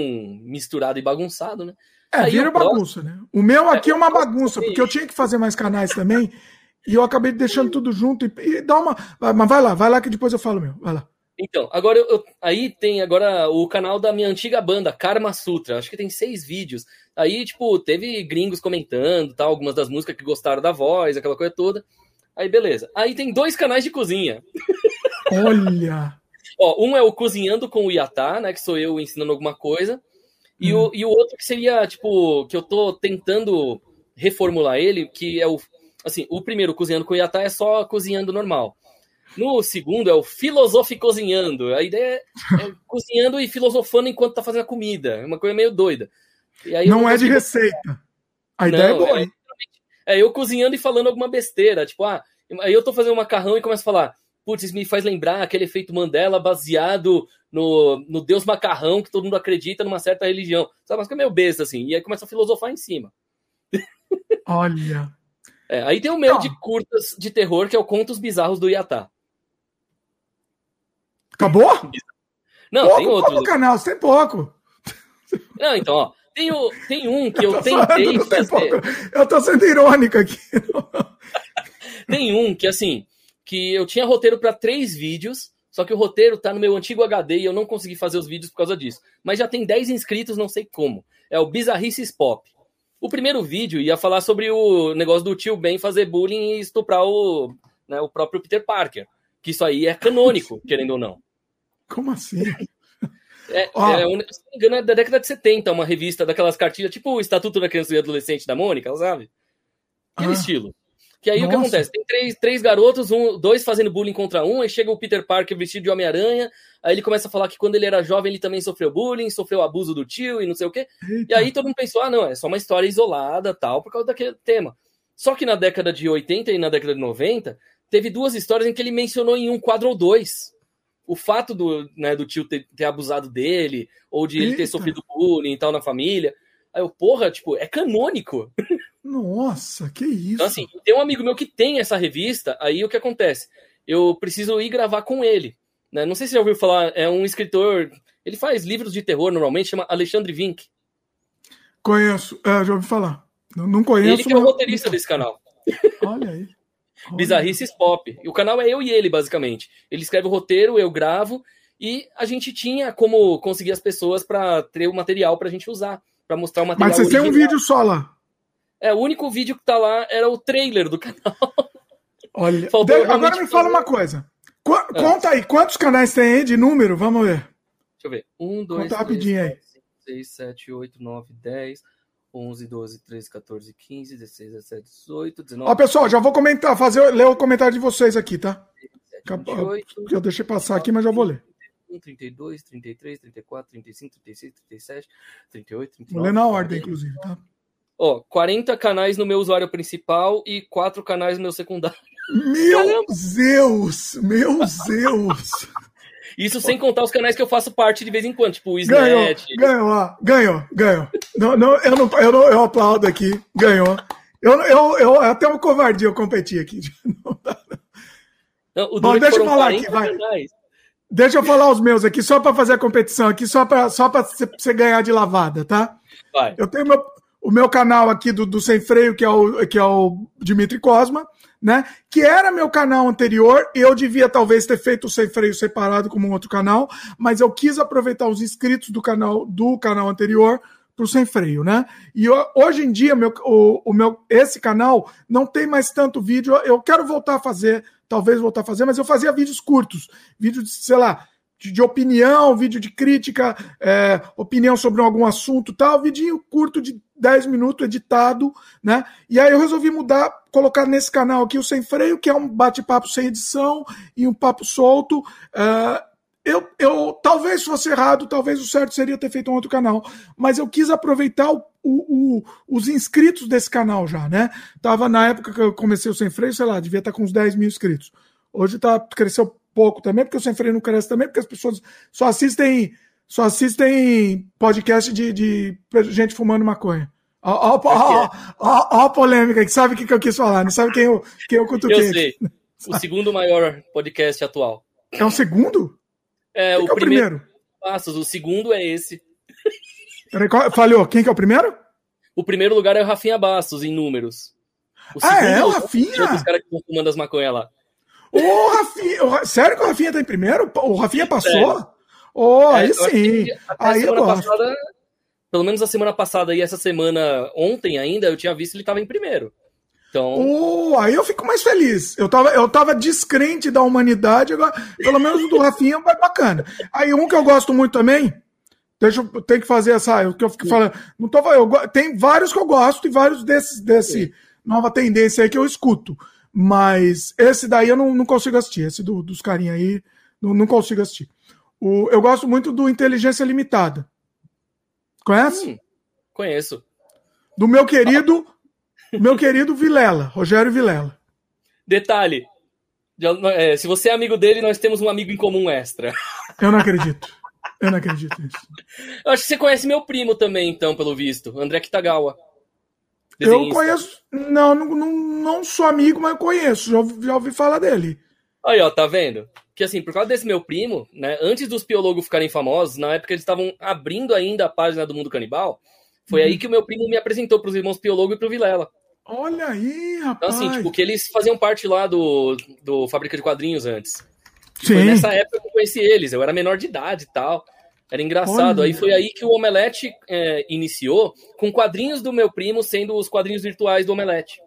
misturado e bagunçado, né? É, Aí vira bagunça, próximo... né? O meu aqui é, é uma bagunça, porque eu tinha que fazer mais canais também. E eu acabei deixando tudo junto e, e dá uma. Mas vai lá, vai lá que depois eu falo, meu. Vai lá. Então, agora eu, eu, aí tem agora o canal da minha antiga banda, Karma Sutra. Acho que tem seis vídeos. Aí, tipo, teve gringos comentando, tal, algumas das músicas que gostaram da voz, aquela coisa toda. Aí, beleza. Aí tem dois canais de cozinha. Olha! [laughs] Ó, um é o Cozinhando com o Iatá, né? Que sou eu ensinando alguma coisa. E, hum. o, e o outro que seria, tipo, que eu tô tentando reformular ele, que é o. Assim, o primeiro, Cozinhando com o Iatá, é só cozinhando normal. No segundo é o Filosofe Cozinhando. A ideia é, é [laughs] cozinhando e filosofando enquanto tá fazendo a comida. É uma coisa meio doida. não é de receita. A ideia é não, é boa, hein? É, é eu cozinhando e falando alguma besteira. Tipo, ah, aí eu tô fazendo um macarrão e começo a falar. Putz, isso me faz lembrar aquele efeito Mandela baseado no, no Deus macarrão que todo mundo acredita numa certa religião. Sabe, mas que é meio besta, assim. E aí começa a filosofar em cima. Olha. É, aí tem o meu de curtas de terror, que é o Contos Bizarros do Iatá. Acabou? Não, pouco, tem outro. Pouco canal, tem pouco. Não, então, ó. Tem, o, tem um que eu, eu tentei fazer. Eu tô sendo irônica aqui. [laughs] tem um que, assim, que eu tinha roteiro para três vídeos, só que o roteiro tá no meu antigo HD e eu não consegui fazer os vídeos por causa disso. Mas já tem 10 inscritos, não sei como. É o Bizarrices Pop. O primeiro vídeo ia falar sobre o negócio do tio Ben fazer bullying e estuprar o, né, o próprio Peter Parker. Que isso aí é canônico, querendo ou não. Como assim? É, [laughs] oh. é, se não me engano, é da década de 70, uma revista daquelas cartilhas, tipo o Estatuto da Criança e Adolescente da Mônica, sabe? Aquele ah. estilo. Que aí Nossa. o que acontece? Tem três, três garotos, um, dois fazendo bullying contra um, aí chega o Peter Parker vestido de Homem-Aranha, aí ele começa a falar que quando ele era jovem ele também sofreu bullying, sofreu abuso do tio e não sei o quê. Eita. E aí todo mundo pensou, ah, não, é só uma história isolada, tal, por causa daquele tema. Só que na década de 80 e na década de 90, teve duas histórias em que ele mencionou em um quadro ou dois o fato do, né, do tio ter, ter, abusado dele, ou de Eita. ele ter sofrido bullying e tal na família. Aí eu, porra, tipo, é canônico. Nossa, que isso. Então, assim, tem um amigo meu que tem essa revista, aí o que acontece? Eu preciso ir gravar com ele. Né? Não sei se você já ouviu falar, é um escritor, ele faz livros de terror normalmente, chama Alexandre Vink. Conheço, é, já ouvi falar. Não, não conheço. Ele que é o roteirista desse canal. Olha aí. Bizarrices Pop. E o canal é eu e ele, basicamente. Ele escreve o roteiro, eu gravo, e a gente tinha como conseguir as pessoas para ter o material pra gente usar, para mostrar o material. Mas você tem um vídeo só lá. É, o único vídeo que tá lá era o trailer do canal. Olha, de, agora me fala uma coisa. Qu ah. Conta aí, quantos canais tem aí de número? Vamos ver. Deixa eu ver. Um, dois, Conta três, rapidinho aí. 6, 7, 8, 9, 10, 11, 12, 13, 14, 15, 16, 17, 18, 19. Ó, pessoal, já vou comentar, fazer, ler o comentário de vocês aqui, tá? 17, 28, eu deixei passar aqui, mas já vou ler. 32, 33, 34, 35, 36, 37, 38, 39. Vou ler na ordem, inclusive, tá? Ó, 40 canais no meu usuário principal e 4 canais no meu secundário. Meu Caramba. Deus! Meu Deus! Isso sem contar os canais que eu faço parte de vez em quando, tipo o Snap. Ganhou, ganhou, ganhou, ganhou. Não, não, eu, não, eu, não, eu aplaudo aqui, ganhou. Eu, eu, eu até uma covardia eu competi aqui. [laughs] Não, Bom, deixa eu falar aqui, vai. Deixa eu falar os meus aqui, só para fazer a competição aqui, só para só você ganhar de lavada, tá? Vai. Eu tenho meu, o meu canal aqui do, do Sem Freio, que é o, que é o Dimitri Cosma né? Que era meu canal anterior, eu devia talvez ter feito o sem freio separado como um outro canal, mas eu quis aproveitar os inscritos do canal do canal anterior para o sem freio, né? E eu, hoje em dia meu, o, o, meu esse canal não tem mais tanto vídeo. Eu quero voltar a fazer, talvez voltar a fazer, mas eu fazia vídeos curtos, vídeos de, sei lá, de, de opinião, vídeo de crítica, é, opinião sobre algum assunto, tal, vídeo curto de 10 minutos editado, né? E aí eu resolvi mudar, colocar nesse canal aqui o Sem Freio, que é um bate-papo sem edição e um papo solto. Uh, eu, eu talvez fosse errado, talvez o certo seria ter feito um outro canal, mas eu quis aproveitar o, o, o, os inscritos desse canal já, né? Tava na época que eu comecei o Sem Freio, sei lá, devia estar com uns 10 mil inscritos. Hoje tá, cresceu pouco também, porque o Sem Freio não cresce também, porque as pessoas só assistem só assistem podcast de, de gente fumando maconha. Ó, ó, ó, ó, a polêmica, que sabe o que, eu quis falar, não sabe quem eu, quem eu cutuquei. Eu sei. [laughs] O segundo maior podcast atual. É o segundo? É, o, é o primeiro. Passos, o segundo é esse. Peraí, qual, falhou, quem que é o primeiro? O primeiro lugar é o Rafinha Bastos, em números. O ah, é? O Rafinha? Os caras que estão fumando as maconhas lá. Ô, Rafinha! Sério que o Rafinha tá em primeiro? O Rafinha passou? Ô, oh, é, aí sim. Aí gosto. Passada, pelo menos a semana passada e essa semana, ontem ainda, eu tinha visto ele tava em primeiro. Então... Oh, aí eu fico mais feliz. Eu tava, eu tava descrente da humanidade, agora, pelo menos o do Rafinha vai bacana. Aí um que eu gosto muito também, deixa eu ter que fazer essa, o que eu fico falando, não tô, eu, tem vários que eu gosto e vários desses desse Sim. nova tendência aí que eu escuto. Mas esse daí eu não, não consigo assistir, esse do, dos carinha aí, não, não consigo assistir. O, eu gosto muito do Inteligência Limitada. Conhece? Hum, conheço. Do meu querido meu querido Vilela, Rogério Vilela. Detalhe: é, se você é amigo dele, nós temos um amigo em comum extra. Eu não acredito. Eu não acredito nisso. Eu acho que você conhece meu primo também, então, pelo visto, André Kitagawa. Eu conheço. Não, não, não, não sou amigo, mas eu conheço. Já ouvi, já ouvi falar dele. Aí, ó, tá vendo? Que assim, por causa desse meu primo, né? Antes dos piologos ficarem famosos, na época eles estavam abrindo ainda a página do Mundo Canibal. Foi uhum. aí que o meu primo me apresentou pros irmãos Piologo e pro Vilela. Olha aí, rapaz. Então, assim, tipo, que eles faziam parte lá do, do Fábrica de Quadrinhos antes. Sim. Foi nessa época que eu conheci eles, eu era menor de idade e tal. Era engraçado. Olha. Aí foi aí que o Omelete é, iniciou, com quadrinhos do meu primo sendo os quadrinhos virtuais do Omelete.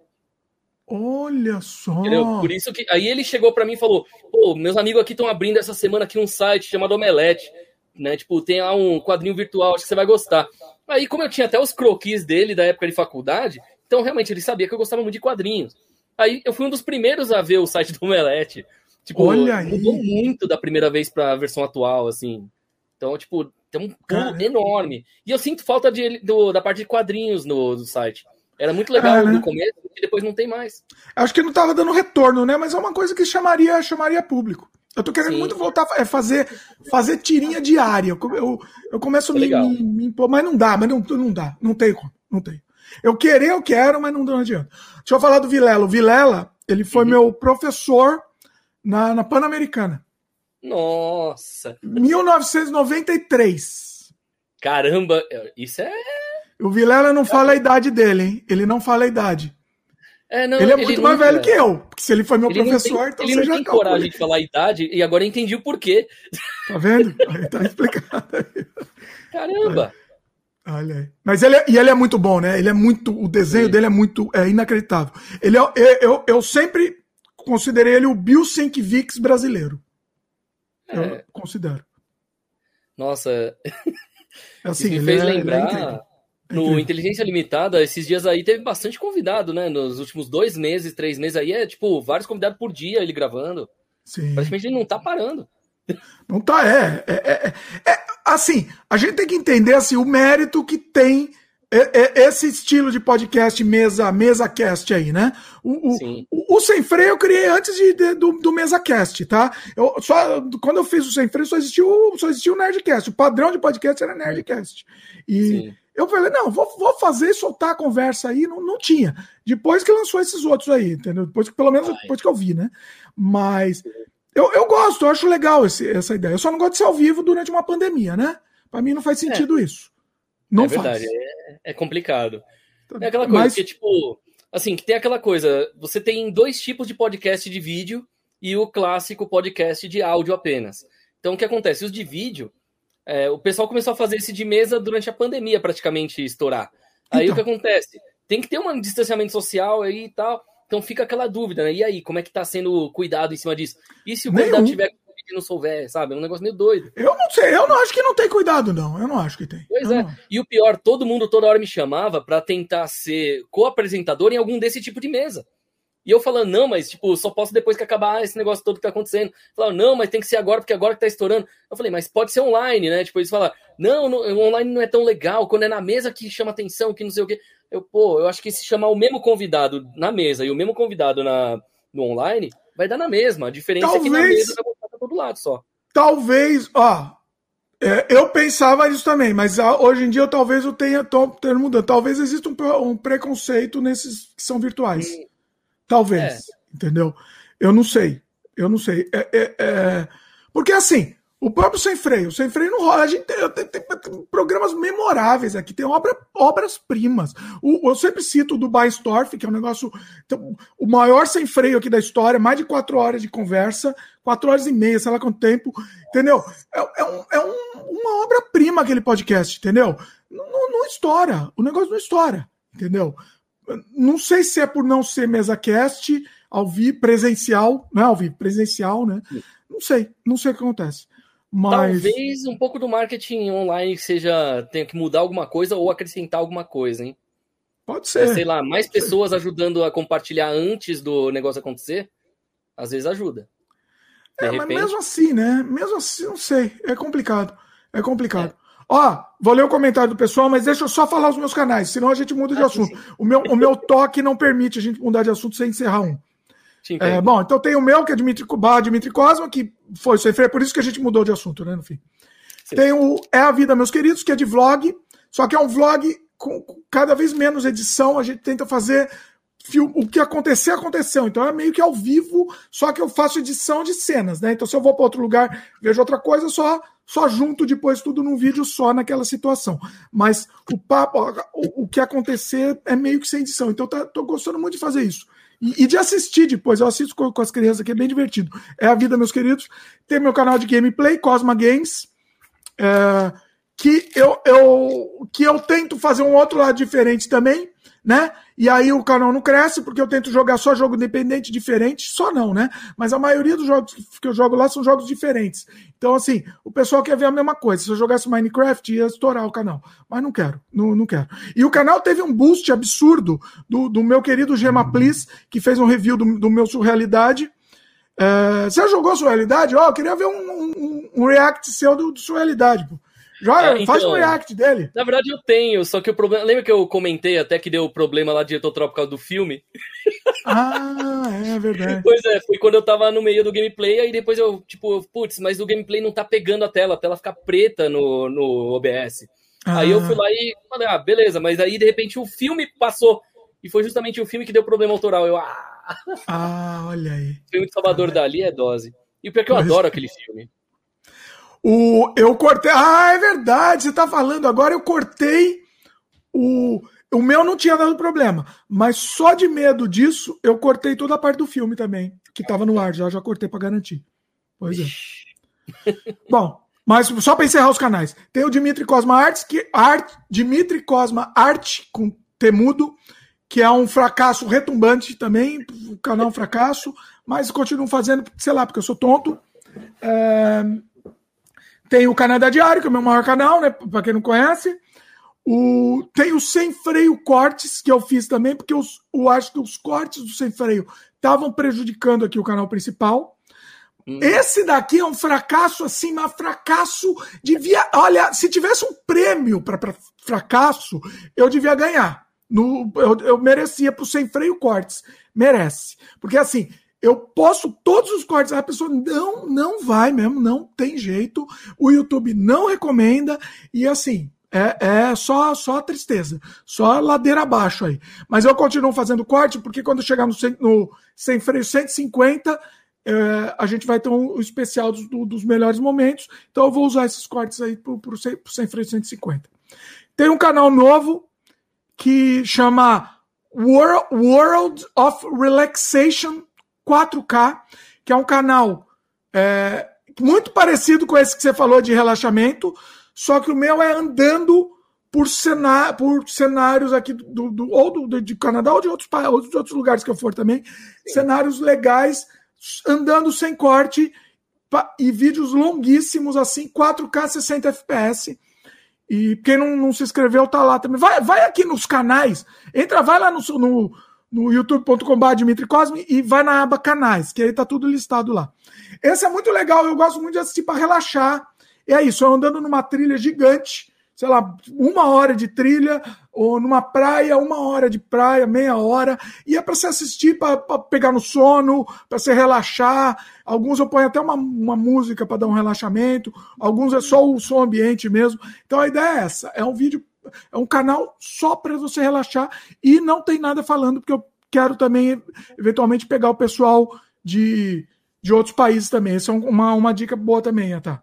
Olha só. Entendeu? Por isso que. Aí ele chegou para mim e falou: Pô, meus amigos aqui estão abrindo essa semana aqui um site chamado Omelete. Né? Tipo, tem lá um quadrinho virtual, acho que você vai gostar. Aí, como eu tinha até os croquis dele da época de faculdade, então, realmente, ele sabia que eu gostava muito de quadrinhos. Aí eu fui um dos primeiros a ver o site do Omelete. Tipo, Olha mudou aí. muito da primeira vez para a versão atual, assim. Então, tipo, tem um pulo enorme. E eu sinto falta de, do, da parte de quadrinhos no, no site. Era muito legal é, né? no começo e depois não tem mais. Acho que não estava dando retorno, né? Mas é uma coisa que chamaria, chamaria público. Eu tô querendo Sim. muito voltar a fazer, fazer tirinha diária. Eu, eu, eu começo a me, me, me, impor, mas não dá, mas não, não dá. Não tem como, não tem. Eu querer, eu quero, mas não, não adianta. Deixa eu falar do Vilela. O Vilela, ele foi uhum. meu professor na, na Pan-Americana. Nossa! 1993. Caramba, isso é. O Vilela não fala a idade dele, hein? Ele não fala a idade. É, não, ele é muito ele mais velho que eu. Porque se ele foi meu ele professor, tem, então ele você não já tem calcula. coragem de falar a idade e agora entendi o porquê. Tá vendo? Tá explicado aí. Caramba! É. Olha aí. Mas ele é, e ele é muito bom, né? Ele é muito. O desenho Sim. dele é muito é inacreditável. Ele é, eu, eu, eu sempre considerei ele o Bill Sienkiewicz brasileiro. É. Eu considero. Nossa. É assim, Isso me fez é, lembrar. É no Inteligência Limitada, esses dias aí teve bastante convidado, né? Nos últimos dois meses, três meses aí, é tipo, vários convidados por dia ele gravando. Sim. Praticamente ele não tá parando. Não tá, é. é, é, é assim, a gente tem que entender assim, o mérito que tem esse estilo de podcast mesa mesa cast aí, né? O, o, o, Sem Freio eu criei antes de, de, do, do Mesa Cast, tá? Eu, só, quando eu fiz o Sem Freio só existiu, só existiu o Nerdcast. O padrão de podcast era Nerdcast. E Sim. eu falei, não, vou, vou fazer e soltar a conversa aí. Não, não tinha. Depois que lançou esses outros aí, entendeu? Depois pelo menos depois que eu vi, né? Mas eu, eu gosto, eu acho legal esse, essa ideia. Eu só não gosto de ser ao vivo durante uma pandemia, né? Para mim não faz é. sentido é. isso. Não é verdade, é, é, complicado. Tá é aquela coisa Mas... que, tipo, assim, que tem aquela coisa, você tem dois tipos de podcast de vídeo e o clássico podcast de áudio apenas. Então, o que acontece? Os de vídeo, é, o pessoal começou a fazer esse de mesa durante a pandemia, praticamente, estourar. Aí então. o que acontece? Tem que ter um distanciamento social aí e tal. Então fica aquela dúvida, né? E aí, como é que tá sendo cuidado em cima disso? E se o Nenhum. convidado tiver não souber, sabe? É um negócio meio doido. Eu não sei, eu não acho que não tem cuidado, não. Eu não acho que tem. Pois eu é. E o pior, todo mundo toda hora me chamava para tentar ser co-apresentador em algum desse tipo de mesa. E eu falando, não, mas tipo, só posso depois que acabar esse negócio todo que tá acontecendo. Falaram, não, mas tem que ser agora, porque agora que tá estourando. Eu falei, mas pode ser online, né? Tipo, eles falaram, não, não, online não é tão legal, quando é na mesa que chama atenção, que não sei o quê. Eu, pô, eu acho que se chamar o mesmo convidado na mesa e o mesmo convidado na, no online, vai dar na mesma. A diferença talvez, é que na mesa lado só. Talvez, ó. É, eu pensava isso também, mas a, hoje em dia eu, talvez eu tenha tô, tenha mudando. Talvez exista um, um, preconceito nesses que são virtuais. Talvez, é. entendeu? Eu não sei. Eu não sei. É, é, é, porque assim, O próprio Sem Freio. Sem Freio não rola. A gente tem, tem, tem, tem programas memoráveis aqui, tem obra, obras-primas. Eu sempre cito o Dubai Storff, que é um negócio. Então, o maior sem freio aqui da história, mais de quatro horas de conversa, quatro horas e meia, sei lá quanto tempo. Entendeu? É, é, um, é um, uma obra-prima aquele podcast, entendeu? Não, não, não estoura. O negócio não estoura, entendeu? Não sei se é por não ser mesa cast, ao vivo, presencial, não é ao vivo, presencial, né? Não sei, não sei o que acontece. Mas... Talvez um pouco do marketing online seja tenha que mudar alguma coisa ou acrescentar alguma coisa, hein? Pode ser. É, sei lá, mais pessoas ajudando a compartilhar antes do negócio acontecer, às vezes ajuda. De é, repente... mas mesmo assim, né? Mesmo assim, não sei. É complicado. É complicado. É. Ó, vou ler o comentário do pessoal, mas deixa eu só falar os meus canais, senão a gente muda de ah, assunto. O meu, o meu toque não permite a gente mudar de assunto sem encerrar um. É, bom, então tem o meu, que é Dimitri, Barra Dimitri Cosma, que foi sem freio, por isso que a gente mudou de assunto, né, no fim. Sim. Tem o É a Vida, meus queridos, que é de vlog, só que é um vlog com, com cada vez menos edição, a gente tenta fazer o que acontecer, aconteceu. Então é meio que ao vivo, só que eu faço edição de cenas, né? Então se eu vou para outro lugar, vejo outra coisa, só só junto depois tudo num vídeo só naquela situação. Mas o papo, o, o que acontecer é meio que sem edição. Então tá, tô gostando muito de fazer isso. E, e, de assistir depois, eu assisto com, com, as crianças aqui, é bem divertido. É a vida, meus queridos. Tem meu canal de gameplay, Cosma Games, é, que, eu, eu, que eu tento fazer um outro lado diferente também, né? E aí o canal não cresce porque eu tento jogar só jogo independente diferente, só não, né? Mas a maioria dos jogos que eu jogo lá são jogos diferentes. Então, assim, o pessoal quer ver a mesma coisa. Se eu jogasse Minecraft, ia estourar o canal. Mas não quero, não, não quero. E o canal teve um boost absurdo do, do meu querido Gema Please, que fez um review do, do meu Surrealidade. É, você jogou Surrealidade? Ó, oh, eu queria ver um, um, um react seu do, do Surrealidade, pô. Joga, é, então, faz um react dele. Na verdade, eu tenho, só que o problema. Lembra que eu comentei até que deu problema lá de Tropical do filme? [laughs] Ah, é verdade. Pois é, foi quando eu tava no meio do gameplay, aí depois eu, tipo, putz, mas o gameplay não tá pegando a tela, a tela fica preta no, no OBS. Ah. Aí eu fui lá e falei, ah, beleza, mas aí de repente o filme passou. E foi justamente o filme que deu problema autoral. Eu, ah. Ah, olha aí. O filme de Salvador ah, Dali é dose. E o pior é que eu adoro aquele filme. O, eu cortei. Ah, é verdade, você tá falando. Agora eu cortei o. O meu não tinha dado problema, mas só de medo disso, eu cortei toda a parte do filme também, que tava no ar, já, já cortei para garantir. Pois é. [laughs] Bom, mas só para encerrar os canais, tem o Dimitri Cosma Arts, que art, Dimitri Cosma Arte com temudo, que é um fracasso retumbante também, o canal é um fracasso, mas continuo fazendo, sei lá, porque eu sou tonto. É, tem o Canadá Diário, que é o meu maior canal, né? Para quem não conhece. O, tem o Sem Freio Cortes, que eu fiz também, porque os, eu acho que os cortes do Sem Freio estavam prejudicando aqui o canal principal. Hum. Esse daqui é um fracasso, assim, mas fracasso devia. Olha, se tivesse um prêmio para fracasso, eu devia ganhar. No, eu, eu merecia pro Sem Freio Cortes. Merece. Porque assim, eu posto todos os cortes, a pessoa não, não vai mesmo, não tem jeito. O YouTube não recomenda e assim, é, é só só tristeza, só ladeira abaixo aí. Mas eu continuo fazendo corte porque quando chegar no, no sem freio 150, é, a gente vai ter um, especial dos, do, dos melhores momentos. Então eu vou usar esses cortes aí para o sem, sem freio 150. Tem um canal novo que chama World, World of Relaxation 4K, que é um canal é, muito parecido com esse que você falou de relaxamento, só que o meu é andando por, cená por cenários aqui do, do ou do, do, Canadá ou de outros, ou de outros lugares que eu for também, Sim. cenários legais, andando sem corte e vídeos longuíssimos assim, 4K 60 FPS. E quem não, não se inscreveu tá lá também. Vai, vai aqui nos canais, entra, vai lá no, no no youtube.com.br Dimitri Cosme e vai na aba canais, que aí tá tudo listado lá. Esse é muito legal, eu gosto muito de assistir para relaxar. E é isso, eu andando numa trilha gigante, sei lá, uma hora de trilha, ou numa praia, uma hora de praia, meia hora, e é para se assistir, para pegar no sono, para se relaxar. Alguns eu ponho até uma, uma música para dar um relaxamento, alguns é só o som ambiente mesmo. Então a ideia é essa: é um vídeo é um canal só para você relaxar e não tem nada falando, porque eu quero também, eventualmente, pegar o pessoal de, de outros países também. Essa é uma, uma dica boa também, tá?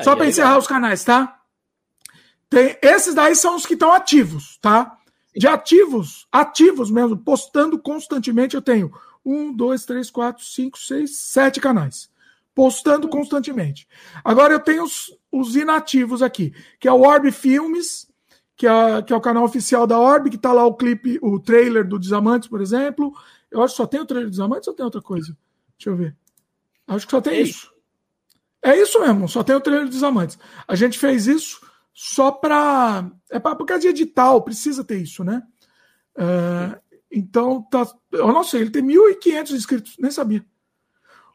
Só para encerrar os canais, tá? Tem, esses daí são os que estão ativos, tá? De ativos, ativos mesmo, postando constantemente, eu tenho um, dois, três, quatro, cinco, seis, sete canais. Postando constantemente. Agora eu tenho os, os inativos aqui, que é o Orb Filmes, que é, que é o canal oficial da Orb, que tá lá o clipe, o trailer do Desamantes, por exemplo. Eu acho que só tem o trailer do Desamantes ou tem outra coisa? Deixa eu ver. Acho que só tem Ei. isso. É isso mesmo, só tem o trailer do Desamantes. A gente fez isso só para. É pra, por causa de edital, precisa ter isso, né? É, então, tá, eu não sei, ele tem 1.500 inscritos, nem sabia.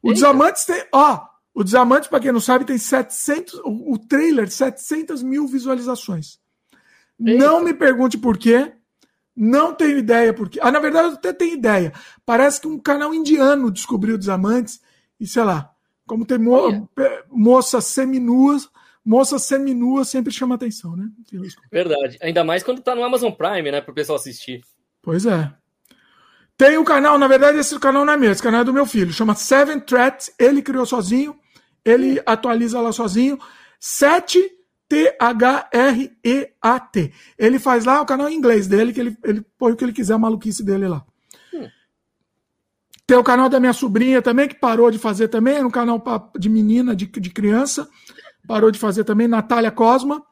O Eita. Desamantes tem. Ó, o Desamantes, para quem não sabe, tem 700. O, o trailer, 700 mil visualizações. Eita. Não me pergunte por quê. Não tenho ideia por quê. Ah, na verdade, eu até tenho ideia. Parece que um canal indiano descobriu o Desamantes e sei lá. Como tem mo moças seminuas, moça seminua sempre chama atenção, né? Verdade. Ainda mais quando tá no Amazon Prime, né? Para o pessoal assistir. Pois é. Tem um canal, na verdade, esse canal não é meu, esse canal é do meu filho, chama Seven Threats, ele criou sozinho, ele atualiza lá sozinho. 7 T-H-R-E-A-T. Ele faz lá o canal em inglês dele, que ele, ele põe o que ele quiser, a maluquice dele lá. Hum. Tem o canal da minha sobrinha também, que parou de fazer também, era um canal de menina, de, de criança parou de fazer também, Natália Cosma.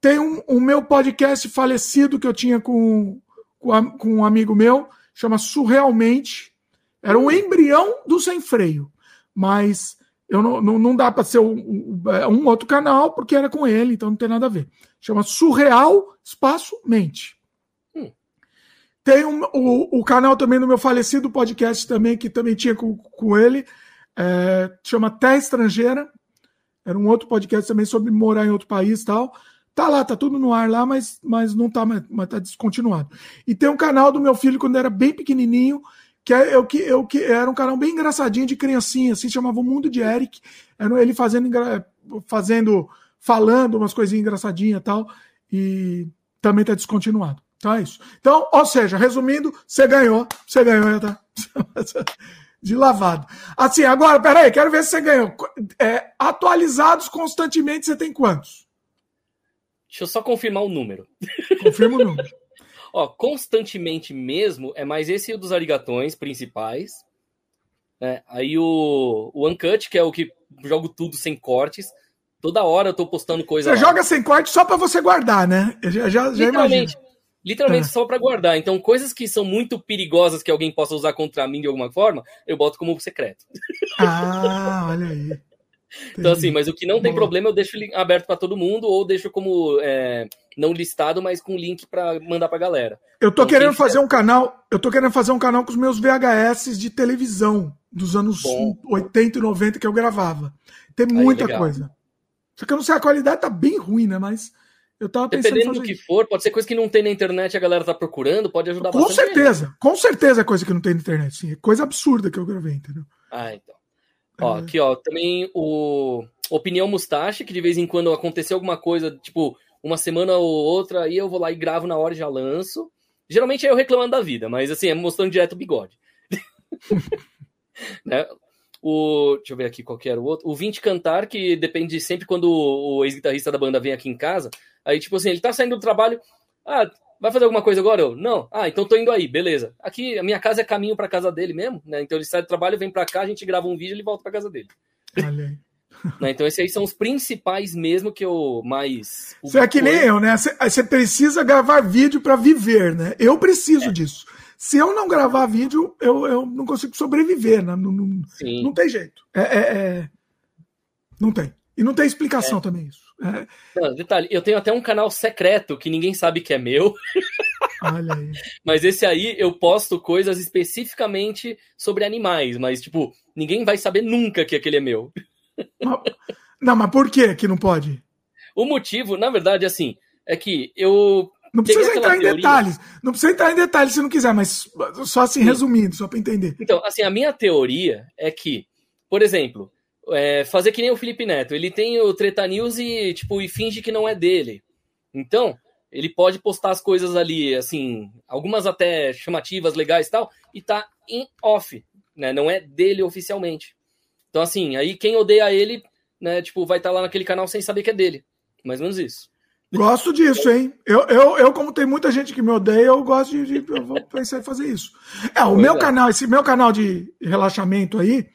Tem um, um meu podcast falecido que eu tinha com, com, a, com um amigo meu, chama Surrealmente. Era um embrião do Sem Freio, mas eu não, não, não dá para ser um, um, outro canal, porque era com ele, então não tem nada a ver. Chama Surreal Espaço Mente. Hum. Tem um, o, o canal também do meu falecido podcast também, que também tinha com, com ele, é, chama Terra Estrangeira. Era um outro podcast também sobre morar em outro país e tal. Tá lá, tá tudo no ar lá, mas, mas não tá, mas tá descontinuado. E tem um canal do meu filho quando era bem pequenininho, que é eu que eu que era um canal bem engraçadinho de criancinha, assim, chamava o Mundo de Eric. Era ele fazendo fazendo falando umas coisinhas engraçadinhas e tal, e também tá descontinuado. Então é isso. Então, ou seja, resumindo, você ganhou, você ganhou, tá? [laughs] de lavado. Assim, agora, peraí, quero ver se você ganhou. É, atualizados constantemente, você tem quantos? Deixa eu só confirmar o número. Confirma o número. [laughs] Ó, constantemente mesmo, é mais esse dos arigatões principais. É, aí o, o Uncut, que é o que jogo tudo sem cortes. Toda hora eu tô postando coisa. Você lá. joga sem corte só para você guardar, né? Eu já, já, já imagino. Literalmente é. só para guardar. Então, coisas que são muito perigosas que alguém possa usar contra mim de alguma forma, eu boto como secreto. Ah, olha aí. Então, assim, mas o que não tem problema, eu deixo aberto para todo mundo ou deixo como é, não listado, mas com link para mandar para galera. Eu tô então, querendo fazer um canal, eu tô querendo fazer um canal com os meus VHS de televisão dos anos Bom. 80 e 90 que eu gravava. Tem muita Aí, coisa. Só que eu não sei, a qualidade tá bem ruim, né? Mas eu tava pensando Dependendo do que for, pode ser coisa que não tem na internet a galera tá procurando, pode ajudar com bastante. Com certeza, com certeza é coisa que não tem na internet, sim. É coisa absurda que eu gravei, entendeu? Ah, então. Ó, aqui, ó, também o Opinião Mustache, que de vez em quando aconteceu alguma coisa, tipo, uma semana ou outra, aí eu vou lá e gravo na hora e já lanço. Geralmente é eu reclamando da vida, mas assim, é mostrando direto o bigode. [laughs] né? O, deixa eu ver aqui qual que era o outro. O 20 Cantar, que depende sempre quando o ex-guitarrista da banda vem aqui em casa. Aí, tipo assim, ele tá saindo do trabalho. Ah, vai fazer alguma coisa agora? Eu, não. Ah, então tô indo aí, beleza. Aqui, a minha casa é caminho pra casa dele mesmo, né? Então ele sai do trabalho, vem pra cá, a gente grava um vídeo e ele volta pra casa dele. Olha né? Então esses aí são os principais mesmo que eu mais... Você é que nem eu, né? Você precisa gravar vídeo para viver, né? Eu preciso é. disso. Se eu não gravar vídeo, eu, eu não consigo sobreviver, né? Não, não, não tem jeito. É, é, é... Não tem. E não tem explicação é. também isso. É. Não, detalhe, eu tenho até um canal secreto que ninguém sabe que é meu. Olha aí. [laughs] mas esse aí eu posto coisas especificamente sobre animais, mas tipo, ninguém vai saber nunca que aquele é meu. Não, mas por que que não pode? O motivo, na verdade, assim, é que eu não precisa entrar em detalhes. Não precisa entrar em detalhes se não quiser, mas só assim, Sim. resumindo, só para entender. Então, assim, a minha teoria é que, por exemplo, é, fazer que nem o Felipe Neto. Ele tem o Treta News e, tipo, e finge que não é dele. Então, ele pode postar as coisas ali, assim, algumas até chamativas, legais e tal, e tá em off, né? Não é dele oficialmente. Então, assim, aí quem odeia ele né, tipo, vai estar tá lá naquele canal sem saber que é dele. Mais ou menos isso. Gosto disso, hein? Eu, eu, eu, como tem muita gente que me odeia, eu gosto de. de eu vou pensar em fazer isso. É, o pois meu é. canal, esse meu canal de relaxamento aí,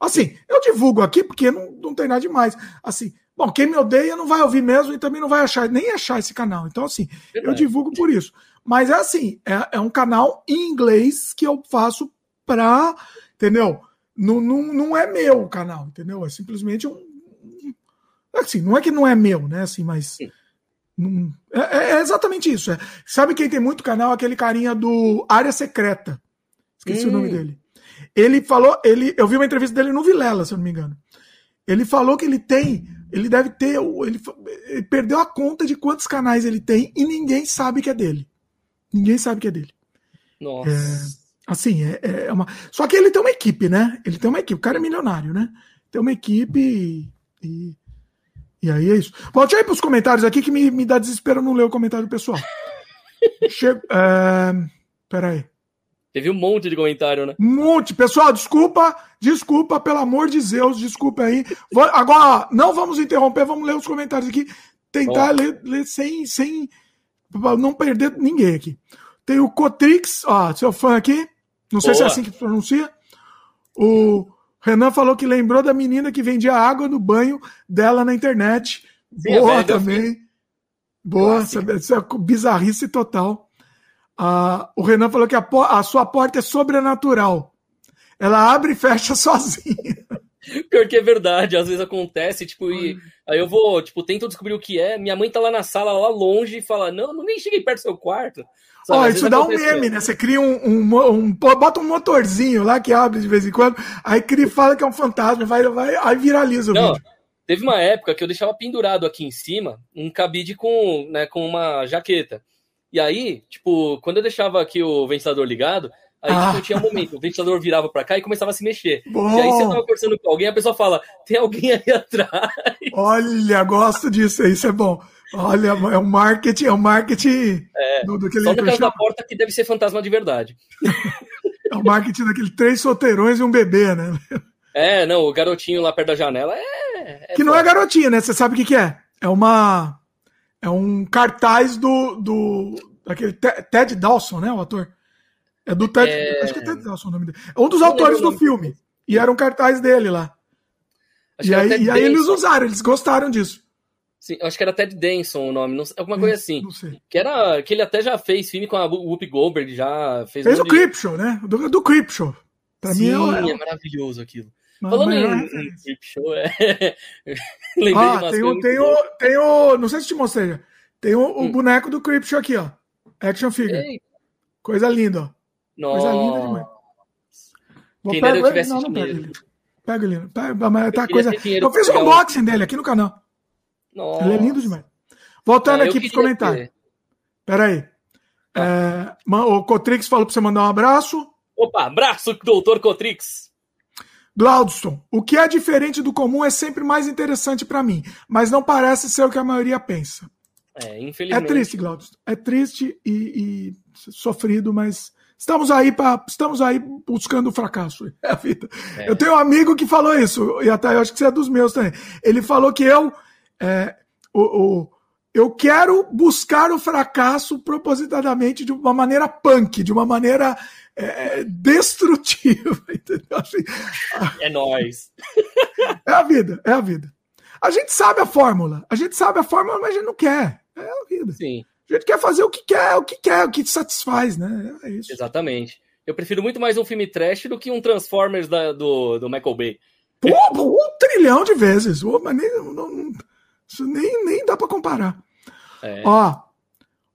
assim, eu divulgo aqui porque não, não tem nada demais. Assim, bom, quem me odeia não vai ouvir mesmo e também não vai achar, nem achar esse canal. Então, assim, Verdade. eu divulgo por isso. Mas é assim, é, é um canal em inglês que eu faço pra. Entendeu? Não, não, não é meu o canal, entendeu? É simplesmente um. Assim, não é que não é meu, né? Assim, mas. Sim é, é, é, exatamente isso. É. Sabe quem tem muito canal? Aquele carinha do Área Secreta. Esqueci hum. o nome hum. dele. Ele falou, ele, eu vi uma entrevista dele no Vilela, se eu não me engano. Ele falou que ele tem, ele deve ter, ele, ele perdeu a conta de quantos canais ele tem e ninguém sabe que é dele. Ninguém sabe que é dele. Nossa. É, assim, é, é uma. Só que ele tem uma equipe, né? Ele tem uma equipe. O cara é milionário, né? Tem uma equipe e, e e aí é isso. Volte aí para os comentários aqui que me, me dá desespero não ler o comentário pessoal. [laughs] Chego. É... Peraí. Teve um monte de comentário, né? Um monte. Pessoal, desculpa, desculpa, pelo amor de Deus, desculpa aí. Agora, não vamos interromper, vamos ler os comentários aqui. Tentar ler, ler, sem, sem. não perder ninguém aqui. Tem o Cotrix, ó, seu fã aqui. Não sei Boa. se é assim que pronuncia. O Renan falou que lembrou da menina que vendia água no banho dela na internet. Sim, Boa também. Boa, isso é bizarrice total. Ah, o Renan falou que a, a, sua porta é sobrenatural. Ela abre e fecha [laughs] sozinha. Pior que é verdade, às vezes acontece, tipo, e aí eu vou, tipo, tento descobrir o que é, minha mãe tá lá na sala, lá longe, e fala, não, não nem cheguei perto do seu quarto. Ó, isso dá um meme, né? Você cria um, um, um, Bota um motorzinho lá que abre de vez em quando, aí cria, fala que é um fantasma, vai, vai, aí viraliza o Não, vídeo. Teve uma época que eu deixava pendurado aqui em cima um cabide com, né, com uma jaqueta. E aí, tipo, quando eu deixava aqui o ventilador ligado, Aí ah. tipo, tinha um momento, o ventilador virava para cá e começava a se mexer. Bom. E aí você tava conversando com alguém, a pessoa fala, tem alguém aí atrás. Olha, gosto disso, isso é bom. Olha, é um marketing, é um marketing é, do, do que Só no caso da porta que deve ser fantasma de verdade. [laughs] é o marketing daquele três solteirões e um bebê, né? É, não, o garotinho lá perto da janela é. é que não é garotinho, né? Você sabe o que, que é? É uma. É um cartaz do. do daquele Ted Dawson, né? O ator. É do Ted. É... Acho que é Ted Dawson o nome dele. É um dos autores do filme. E era um cartaz dele lá. Acho e aí, e aí eles usaram, eles gostaram disso. Sim, acho que era Ted Danson o nome, não, alguma coisa assim. Não sei. Que, era, que ele até já fez filme com a Whoopi Goldberg, já fez. Fez o de... Creepshow, né? Do, do Creepshow. Pra Sim, mim é, é, maravilhoso aquilo. Mas, Falando em, é... em Creepshow, é. Lembrei ah, de tem o, tem, o, tem o. Não sei se te mostrei. Tem o, hum. o boneco do Creepshow aqui, ó. Action figure. Ei. Coisa linda, ó. Nossa. Coisa linda demais. Vou Quem pega, eu tivesse não, não pega ele. Pega ele. Pega, mas tá coisa. Eu fiz um unboxing dele aqui no canal. Nossa. Ele é lindo demais. Voltando é, aqui para os comentários. Pera aí. É, o Cotrix falou para você mandar um abraço. Opa, abraço, doutor Cotrix. Glaudston, o que é diferente do comum é sempre mais interessante para mim, mas não parece ser o que a maioria pensa. É, infelizmente. É triste, Glaudston. É triste e, e sofrido, mas estamos aí para estamos aí buscando o fracasso. [laughs] É a vida. É. Eu tenho um amigo que falou isso, e até eu acho que você é dos meus também. Ele falou que eu é, o, o, eu quero buscar o fracasso propositadamente de uma maneira punk, de uma maneira é, destrutiva. [laughs] Assim, é nós. É a vida, é a vida. A gente sabe a fórmula, a gente sabe a fórmula, mas a gente não quer. É a vida. Sim. A gente quer fazer o que quer, o que quer, o que te satisfaz, né? É isso. Exatamente. Eu prefiro muito mais um filme trash do que um Transformers da, do, do Michael Bay. Pô, um trilhão de vezes. Mas nem, não, isso nem, nem dá para comparar. É. Ó,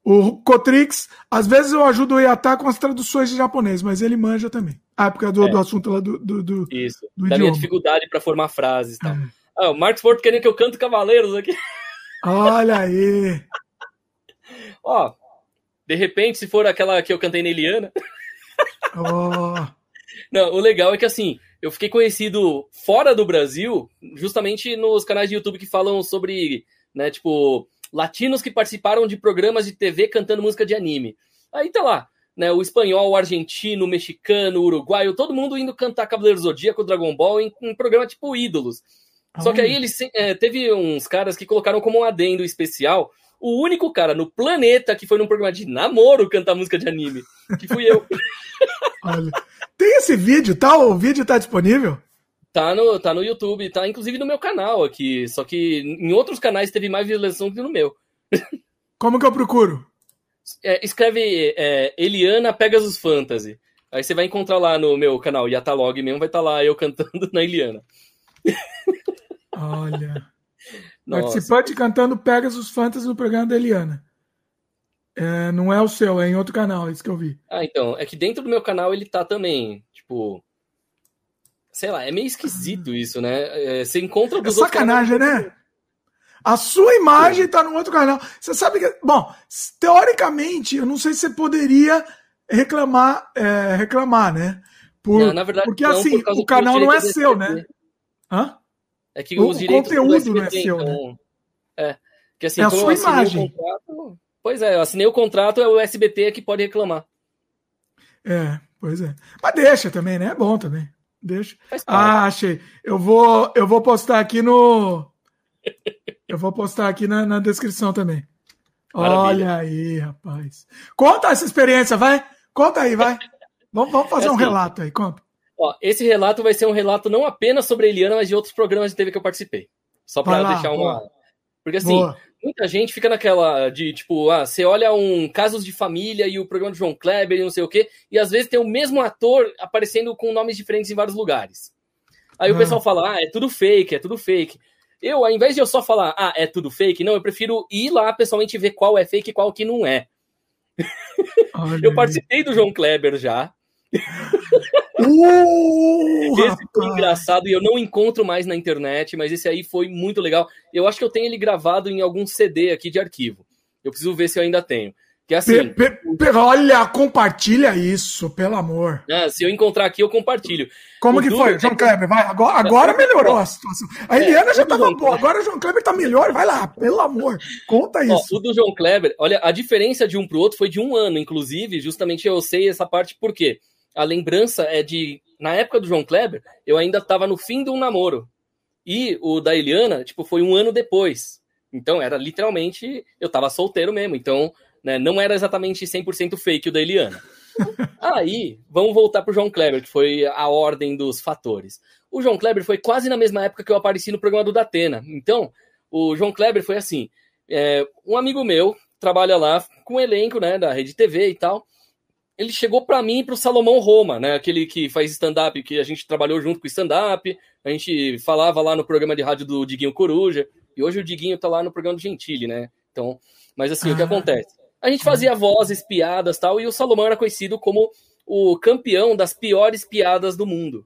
o Cotrix, às vezes eu ajudo o Iatá com as traduções de japonês, mas ele manja também. Ah, porque é do, é. do assunto lá do, do, do Isso, do da minha dificuldade para formar frases e tal. É. Ah, o Marcos Porto querendo que eu canto Cavaleiros aqui. Olha aí. [laughs] Ó, de repente, se for aquela que eu cantei na Eliana. Oh. Não, o legal é que assim, eu fiquei conhecido fora do Brasil, justamente nos canais de YouTube que falam sobre, né, tipo, latinos que participaram de programas de TV cantando música de anime. Aí tá lá, né, o espanhol, o argentino, o mexicano, o uruguaio, todo mundo indo cantar Cavaleiro Zodíaco, Dragon Ball em um programa tipo Ídolos. Só que aí eles é, teve uns caras que colocaram como um adendo especial o único cara no planeta que foi num programa de namoro cantar música de anime, que fui eu. [laughs] Olha, tem esse vídeo, tá? O vídeo tá disponível? Tá no, tá no YouTube, tá inclusive no meu canal aqui. Só que em outros canais teve mais visualização que no meu. Como que eu procuro? É, escreve é, Eliana Pegasus Fantasy. Aí você vai encontrar lá no meu canal Yatalog mesmo, vai estar tá lá eu cantando [laughs] na Eliana. Olha. [laughs] Participante cantando Pegasus Fantasy no programa da Eliana. É, não é o seu, é em outro canal, é isso que eu vi. Ah, então. É que dentro do meu canal ele tá também. Tipo. Sei lá, é meio esquisito ah. isso, né? É, você encontra dos é sacanagem, né? A sua imagem tá no outro canal. Você sabe que. Bom, teoricamente, eu não sei se você poderia reclamar, é, reclamar, né? Por, não, na verdade, porque não, assim, por o canal não é seu, né? Hã? É que o, os direitos conteúdo SBT, não é seu, né? então, né? É. Que assim, é a sua imagem. Contrato, pois é, eu assinei o contrato, é o SBT que pode reclamar. É, pois é. Mas deixa também, né? É bom também. Deixa. Ah, achei. Eu vou, eu vou postar aqui no. eu vou postar aqui na, na descrição também. Maravilha. Olha aí, rapaz. Conta essa experiência, vai. Conta aí, vai. Vamos, vamos fazer é assim, um relato aí, conta. Ó, esse relato vai ser um relato não apenas sobre a Eliana, mas de outros programas de TV que eu participei. Só para deixar uma. Boa. Porque assim, boa. Muita gente fica naquela de tipo, ah, você olha um Casos de Família e o programa de João Kleber e não sei o quê, e às vezes tem o mesmo ator aparecendo com nomes diferentes em vários lugares. Aí ah. o pessoal fala, ah, é tudo fake, é tudo fake. Eu, ao invés de eu só falar, ah, é tudo fake, não, eu prefiro ir lá pessoalmente ver qual é fake e qual que não é. [laughs] eu participei do João Kleber já. [laughs] Uh, esse rapaz. foi engraçado e eu não encontro mais na internet, mas esse aí foi muito legal. Eu acho que eu tenho ele gravado em algum CD aqui de arquivo. Eu preciso ver se eu ainda tenho. Que é assim. Pe, pe, olha, compartilha isso, pelo amor. É, se eu encontrar aqui, eu compartilho. Como o que foi, João Kleber? Vai, agora, agora melhorou a situação. A Eliana é, já tava boa, agora o João Kleber tá melhor, vai lá, pelo amor. Conta isso. Ó, o do João Kleber, olha, a diferença de um pro outro foi de um ano, inclusive, justamente eu sei essa parte por quê? A lembrança é de. Na época do João Kleber, eu ainda estava no fim de um namoro. E o da Eliana, tipo, foi um ano depois. Então, era literalmente. Eu estava solteiro mesmo. Então, né, não era exatamente 100% fake o da Eliana. [laughs] Aí, vamos voltar pro João Kleber, que foi a ordem dos fatores. O João Kleber foi quase na mesma época que eu apareci no programa do Datena. Então, o João Kleber foi assim: é, um amigo meu trabalha lá com o elenco né, da Rede TV e tal ele chegou para mim e para o Salomão Roma, né? Aquele que faz stand-up, que a gente trabalhou junto com o stand-up, a gente falava lá no programa de rádio do Diguinho Coruja, e hoje o Diguinho tá lá no programa do Gentili, né? Então, mas assim, ah. o que ah. acontece? A gente fazia vozes, piadas tal, e o Salomão era conhecido como o campeão das piores piadas do mundo.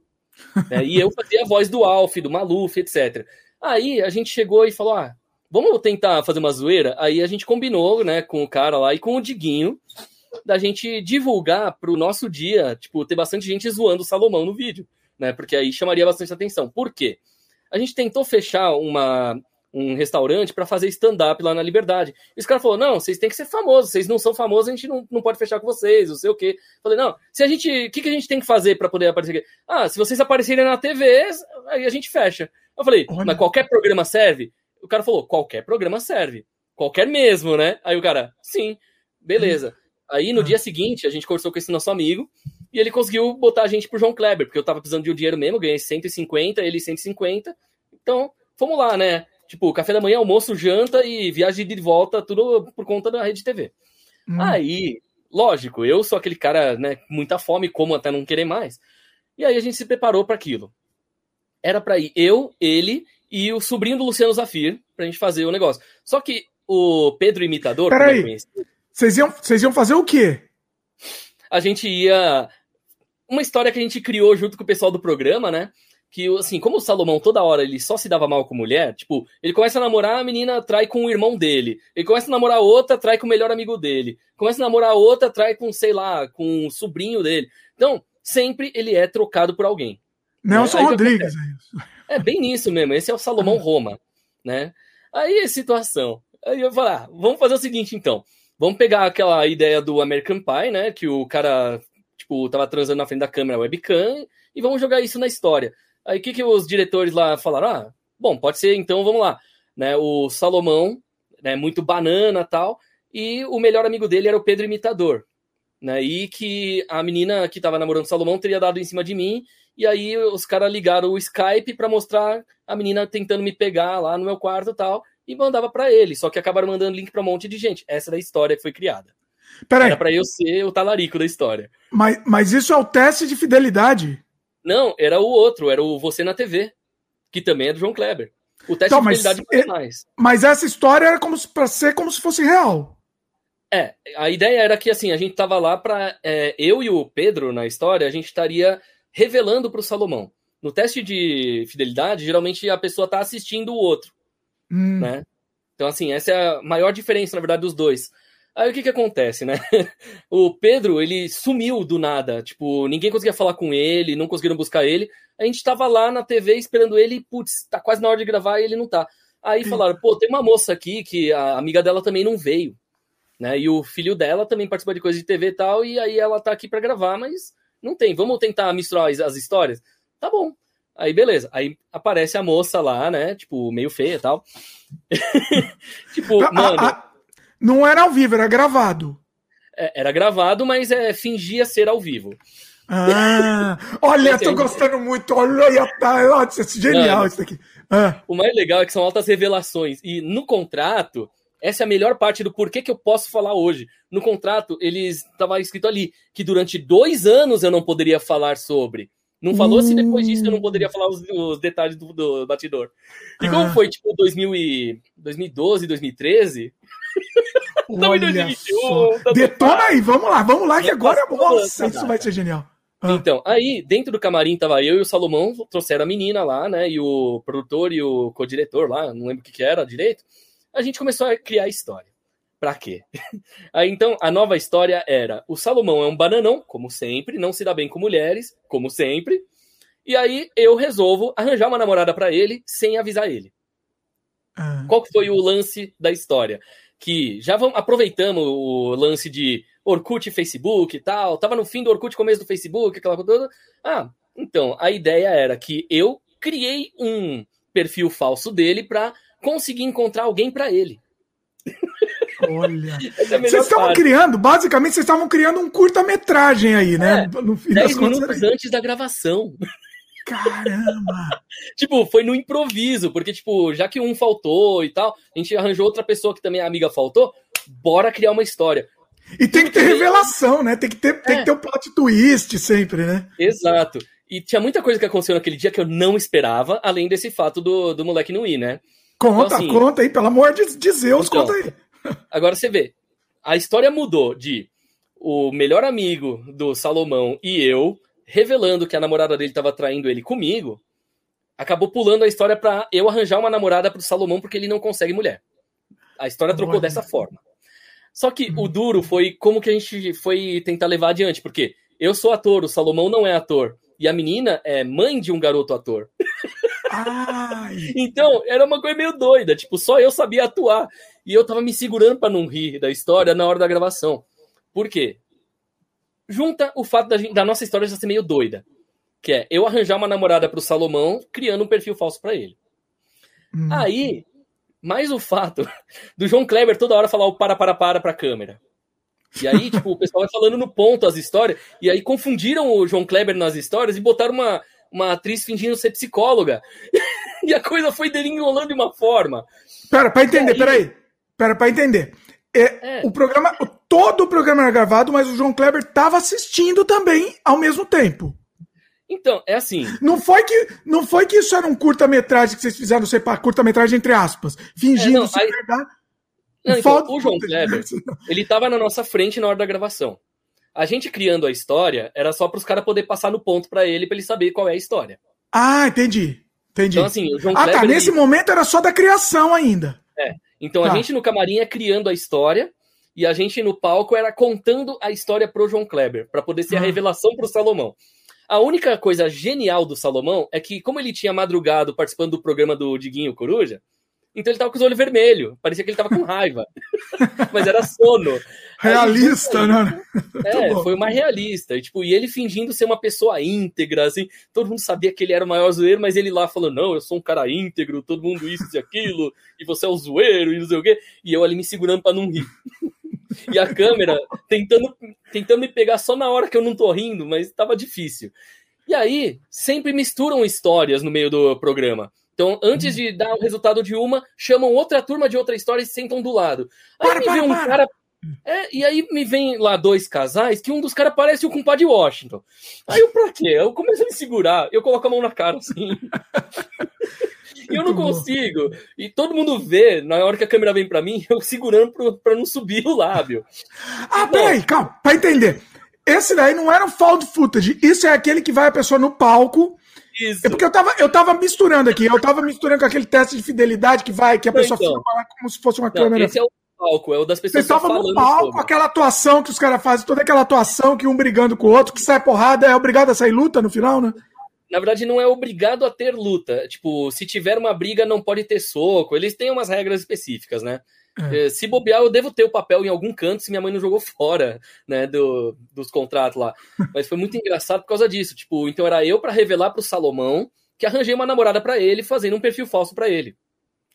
Né? E eu fazia a voz do Alf, do Maluf, etc. Aí a gente chegou e falou: ah, vamos tentar fazer uma zoeira? Aí a gente combinou, né, com o cara lá e com o Diguinho da gente divulgar para o nosso dia, tipo, ter bastante gente zoando o Salomão no vídeo, né? Porque aí chamaria bastante atenção. Por quê? A gente tentou fechar uma, um restaurante para fazer stand-up lá na Liberdade. E os caras falaram: não, vocês têm que ser famosos, vocês não são famosos, a gente não, não pode fechar com vocês, não sei o quê. Falei, não, se a gente. O que, que a gente tem que fazer para poder aparecer aqui? Ah, se vocês aparecerem na TV, aí a gente fecha. Eu falei, Olha. mas qualquer programa serve? O cara falou, qualquer programa serve. Qualquer mesmo, né? Aí o cara, sim, beleza. Hum. Aí no ah. dia seguinte, a gente conversou com esse nosso amigo e ele conseguiu botar a gente pro João Kleber, porque eu tava precisando de um dinheiro mesmo, ganhei 150, ele 150. Então, fomos lá, né? Tipo, café da manhã, almoço, janta e viagem de volta, tudo por conta da rede TV. Hum. Aí, lógico, eu sou aquele cara, né, com muita fome, como até não querer mais. E aí a gente se preparou para aquilo. Era para ir eu, ele e o sobrinho do Luciano Zafir pra gente fazer o negócio. Só que o Pedro Imitador, Peraí, vocês iam, vocês iam fazer o quê? A gente ia. Uma história que a gente criou junto com o pessoal do programa, né? Que, assim, como o Salomão toda hora ele só se dava mal com mulher, tipo, ele começa a namorar, a menina trai com o irmão dele. Ele começa a namorar outra, trai com o melhor amigo dele. Começa a namorar outra, trai com, sei lá, com o sobrinho dele. Então, sempre ele é trocado por alguém. Nelson né? Rodrigues, é isso. É bem nisso mesmo. Esse é o Salomão [laughs] Roma, né? Aí a situação. Aí eu falar, ah, vamos fazer o seguinte então. Vamos pegar aquela ideia do American Pie, né? Que o cara, tipo, tava transando na frente da câmera webcam, e vamos jogar isso na história. Aí o que, que os diretores lá falaram? Ah, bom, pode ser, então vamos lá. Né, o Salomão, né, muito banana tal, e o melhor amigo dele era o Pedro Imitador. Né, e que a menina que estava namorando o Salomão teria dado em cima de mim, e aí os caras ligaram o Skype para mostrar a menina tentando me pegar lá no meu quarto tal, e mandava para ele. Só que acabaram mandando link para um monte de gente. Essa é a história que foi criada. Peraí. Era para eu ser o talarico da história. Mas, mas isso é o teste de fidelidade? Não, era o outro, era o Você na TV, que também é do João Kleber. O teste então, de fidelidade mas, é, mais. Mas essa história era como para ser como se fosse real. É, a ideia era que assim, a gente tava lá para é, eu e o Pedro na história, a gente estaria revelando para o Salomão. No teste de fidelidade, geralmente a pessoa tá assistindo o outro, hum. né? Então assim, essa é a maior diferença na verdade dos dois. Aí o que que acontece, né? [laughs] o Pedro, ele sumiu do nada. Tipo, ninguém conseguia falar com ele, não conseguiram buscar ele. A gente tava lá na TV esperando ele e, putz, tá quase na hora de gravar e ele não tá. Aí falaram, pô, tem uma moça aqui que a amiga dela também não veio. Né? E o filho dela também participa de coisa de TV e tal, e aí ela tá aqui para gravar, mas não tem. Vamos tentar misturar as, as histórias? Tá bom. Aí, beleza. Aí aparece a moça lá, né? Tipo, meio feia e tal. [laughs] tipo, mano. Não era ao vivo, era gravado. É, era gravado, mas é, fingia ser ao vivo. Ah, olha, tô gostando muito. Olha, tá, isso é genial isso aqui. Ah. O mais legal é que são altas revelações. E no contrato, essa é a melhor parte do porquê que eu posso falar hoje. No contrato, eles estava escrito ali que durante dois anos eu não poderia falar sobre. Não falou se depois disso eu não poderia falar os, os detalhes do, do, batidor. E como ah. foi, tipo, 2000 e, 2012, 2013? [laughs] Olha 2021, tá Detona aí, vamos lá, vamos lá, que agora, nossa, isso vai ser genial. Ah. Então, aí, dentro do camarim tava eu e o Salomão, trouxeram a menina lá, né, e o produtor e o co-diretor lá, não lembro o que que era direito, a gente começou a criar a história. Pra quê? [laughs] Aí então a nova história era: o Salomão é um bananão, como sempre, não se dá bem com mulheres, como sempre. E aí eu resolvo arranjar uma namorada para ele sem avisar ele. Ah. Qual que foi o lance da história? Que já vamos, aproveitamos o lance de Orkut e Facebook e tal. Tava no fim do Orkut, começo do Facebook, aquela coisa toda. Ah, então a ideia era que eu criei um perfil falso dele para conseguir encontrar alguém para ele. [laughs] Olha. [laughs] É vocês estavam criando, basicamente, vocês estavam criando um curta-metragem aí, né? É, no fim 10 minutos antes da gravação. Caramba! [laughs] tipo, foi no improviso, porque, tipo, já que um faltou e tal, a gente arranjou outra pessoa que também a amiga faltou, bora criar uma história. E tem que ter revelação, né? Tem que ter, tem que é. ter o um plot twist sempre, né? Exato. E tinha muita coisa que aconteceu naquele dia que eu não esperava, além desse fato do, do moleque não ir, né? Conta, então, assim, conta aí, pelo amor de, de Zeus, então, conta aí. Agora você vê, a história mudou de o melhor amigo do Salomão e eu revelando que a namorada dele estava traindo ele comigo, acabou pulando a história para eu arranjar uma namorada para o Salomão porque ele não consegue mulher. A história trocou dessa forma. Só que o duro foi como que a gente foi tentar levar adiante, porque eu sou ator, o Salomão não é ator. E a menina é mãe de um garoto ator. [laughs] então, era uma coisa meio doida. Tipo, só eu sabia atuar. E eu tava me segurando para não rir da história na hora da gravação. Por quê? Junta o fato da, da nossa história já ser meio doida. Que é eu arranjar uma namorada pro Salomão, criando um perfil falso para ele. Hum. Aí, mais o fato [laughs] do João Kleber toda hora falar o para, para, para pra câmera. E aí, [laughs] tipo, o pessoal vai falando no ponto as histórias, e aí confundiram o João Kleber nas histórias e botaram uma, uma atriz fingindo ser psicóloga. [laughs] e a coisa foi derinholando de uma forma. Pera, pra entender, aí... peraí. Pera, pra entender. É, é. O programa, todo o programa era gravado, mas o João Kleber tava assistindo também ao mesmo tempo. Então, é assim. Não foi que, não foi que isso era um curta-metragem que vocês fizeram, sei lá, curta-metragem entre aspas, fingindo é, não, aí... verdade. Não, então, o João Kleber, ele tava na nossa frente na hora da gravação. A gente criando a história era só para os caras poder passar no ponto para ele, para ele saber qual é a história. Ah, entendi. Entendi. Então, assim, o João ah, tá, Kleber, tá. Nesse ele... momento era só da criação ainda. É. Então tá. a gente no camarim é criando a história e a gente no palco era contando a história pro João Kleber, para poder ser a revelação pro Salomão. A única coisa genial do Salomão é que, como ele tinha madrugado participando do programa do Diguinho Coruja, Então ele tava com os olhos vermelhos, parecia que ele tava com raiva. [laughs] Mas era sono. Realista, aí, né? É, foi uma realista. E, tipo, e ele fingindo ser uma pessoa íntegra, assim, todo mundo sabia que ele era o maior zoeiro, mas ele lá falando, não, eu sou um cara íntegro, todo mundo isso e aquilo, e você é o zoeiro, e não sei o quê. E eu ali me segurando para não rir. E a câmera tentando, tentando me pegar só na hora que eu não tô rindo, mas tava difícil. E aí, sempre misturam histórias no meio do programa. Então, antes de dar o resultado de uma, chamam outra turma de outra história e sentam do lado. Aí para, me vê um para. cara. É, e aí me vem lá dois casais que um dos caras parece o compadre Washington. Aí eu, pra quê? Eu começo a me segurar, eu coloco a mão na cara assim. e [laughs] eu não consigo. E todo mundo vê, na hora que a câmera vem para mim, [laughs] eu segurando para não subir o lábio. Ah, peraí, calma, pra entender. Esse daí não era um found footage. Isso é aquele que vai a pessoa no palco. Isso. É porque eu tava, eu tava misturando aqui. Eu tava misturando com aquele teste de fidelidade que vai, que a pessoa então, filma como se fosse uma não, câmera. Esse é o palco, é o das pessoas Você tava no palco, sobre. aquela atuação que os caras fazem, toda aquela atuação que um brigando com o outro, que sai porrada, é obrigado a sair luta no final, né? Na verdade, não é obrigado a ter luta. Tipo, se tiver uma briga, não pode ter soco. Eles têm umas regras específicas, né? É. é. Se bobear, eu devo ter o papel em algum canto se minha mãe não jogou fora, né, do, dos contratos lá. [laughs] Mas foi muito engraçado por causa disso. Tipo, então era eu para revelar pro Salomão que arranjei uma namorada para ele, fazendo um perfil falso para ele.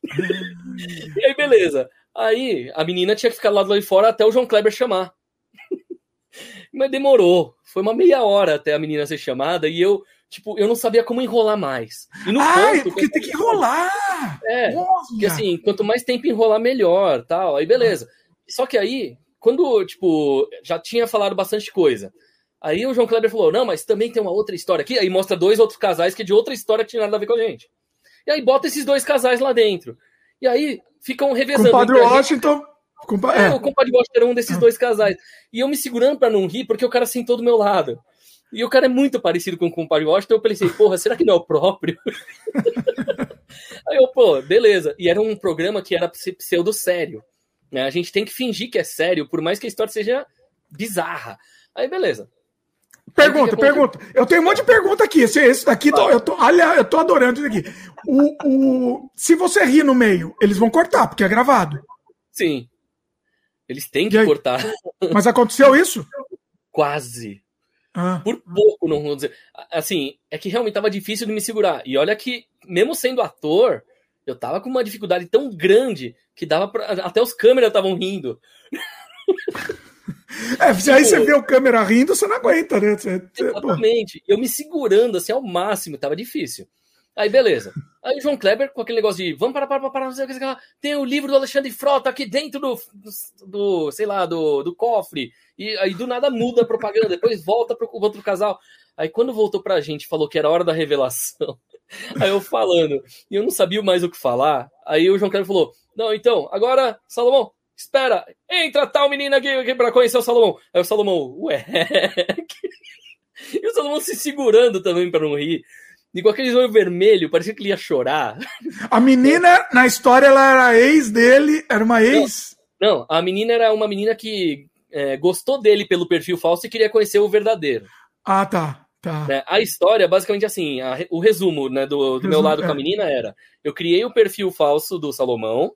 [laughs] e aí, beleza. Aí a menina tinha que ficar lá do lado de fora até o João Kleber chamar. [laughs] Mas demorou. Foi uma meia hora até a menina ser chamada e eu tipo, eu não sabia como enrolar mais. E no ah, ponto, porque tem que enrolar! É, Nossa. porque assim, quanto mais tempo enrolar, melhor, tal, aí beleza. Só que aí, quando, tipo, já tinha falado bastante coisa, aí o João Kleber falou, não, mas também tem uma outra história aqui, aí mostra dois outros casais que de outra história que tinha nada a ver com a gente. E aí bota esses dois casais lá dentro. E aí ficam revezando. Compadre Washington... Compa... É, é, o compadre Washington era um desses dois casais. E eu me segurando para não rir, porque o cara sentou do meu lado. E o cara é muito parecido com o compadre Washington. Eu pensei, porra, será que não é o próprio? [laughs] Aí eu, pô, beleza. E era um programa que era pseudo sério. Né? A gente tem que fingir que é sério, por mais que a história seja bizarra. Aí, beleza. Pergunta, pergunta. Eu tenho um monte de pergunta aqui. Esse, esse daqui, tô, eu, tô, aliás, eu tô adorando isso aqui. O, o, se você rir no meio, eles vão cortar, porque é gravado. Sim. Eles têm que cortar. Mas aconteceu isso? Quase. Ah. Por pouco, não vou dizer. Assim, é que realmente tava difícil de me segurar. E olha que, mesmo sendo ator, eu tava com uma dificuldade tão grande que dava pra. Até os câmeras estavam rindo. [laughs] É, se aí você tipo, vê o câmera rindo, você não aguenta, né? Você, exatamente. Eu me segurando assim ao máximo, tava difícil. Aí, beleza. Aí o João Kleber, com aquele negócio de vamos parar, parar, parar, não sei o que, tem o livro do Alexandre Frota aqui dentro do, do, do sei lá, do, do cofre. E aí do nada muda a propaganda, depois volta para o outro casal. Aí quando voltou pra gente, falou que era hora da revelação. [laughs] Aí eu falando, e eu não sabia mais o que falar. Aí o João Kleber falou: Não, então, agora, Salomão, espera, entra tal menina aqui, aqui pra conhecer o Salomão. Aí o Salomão, ué. [laughs] e o Salomão se segurando também para não rir. Com aquele olho vermelho, parecia que ele ia chorar. A menina, na história, ela era ex dele, era uma ex. Não, não a menina era uma menina que é, gostou dele pelo perfil falso e queria conhecer o verdadeiro. Ah, tá. tá. É, a história, basicamente assim, a, o resumo né, do, do resumo, meu lado é. com a menina era: eu criei o perfil falso do Salomão,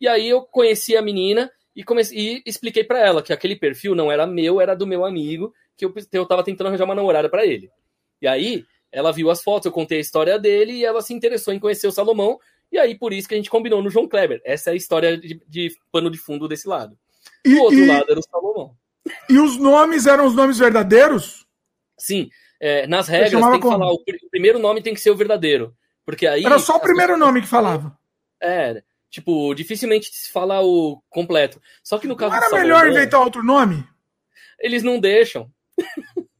e aí eu conheci a menina e, comecei, e expliquei para ela que aquele perfil não era meu, era do meu amigo, que eu, eu tava tentando arranjar uma namorada para ele. E aí ela viu as fotos, eu contei a história dele e ela se interessou em conhecer o Salomão. E aí, por isso que a gente combinou no João Kleber. Essa é a história de, de pano de fundo desse lado. E, Do outro e, lado era o Salomão. E os nomes eram os nomes verdadeiros? Sim. É, nas regras tem que como? falar, o, o, primeiro nome tem que ser o verdadeiro. Porque aí. Era só o primeiro nome que falava. É. Tipo, dificilmente se fala o completo. Só que no caso não era Salomão, melhor inventar outro nome? Eles não deixam. [laughs]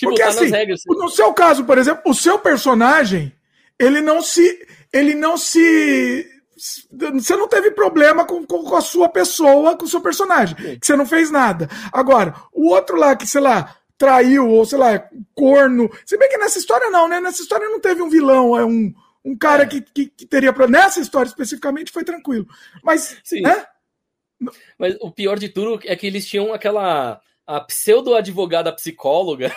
Porque, assim, regras. No seu caso, por exemplo, o seu personagem, ele não se. Ele não se você não teve problema com, com, a sua pessoa, com o seu personagem, que você não fez nada. Agora, o outro lá que, sei lá, traiu, ou sei lá, corno. Se bem que nessa história não, né? Nessa história não teve um vilão, é um, um cara é. que, que, que, teria. Nessa história especificamente foi tranquilo. Mas. Sim. Né? Mas o pior de tudo é que eles tinham aquela. A pseudo-advogada psicóloga.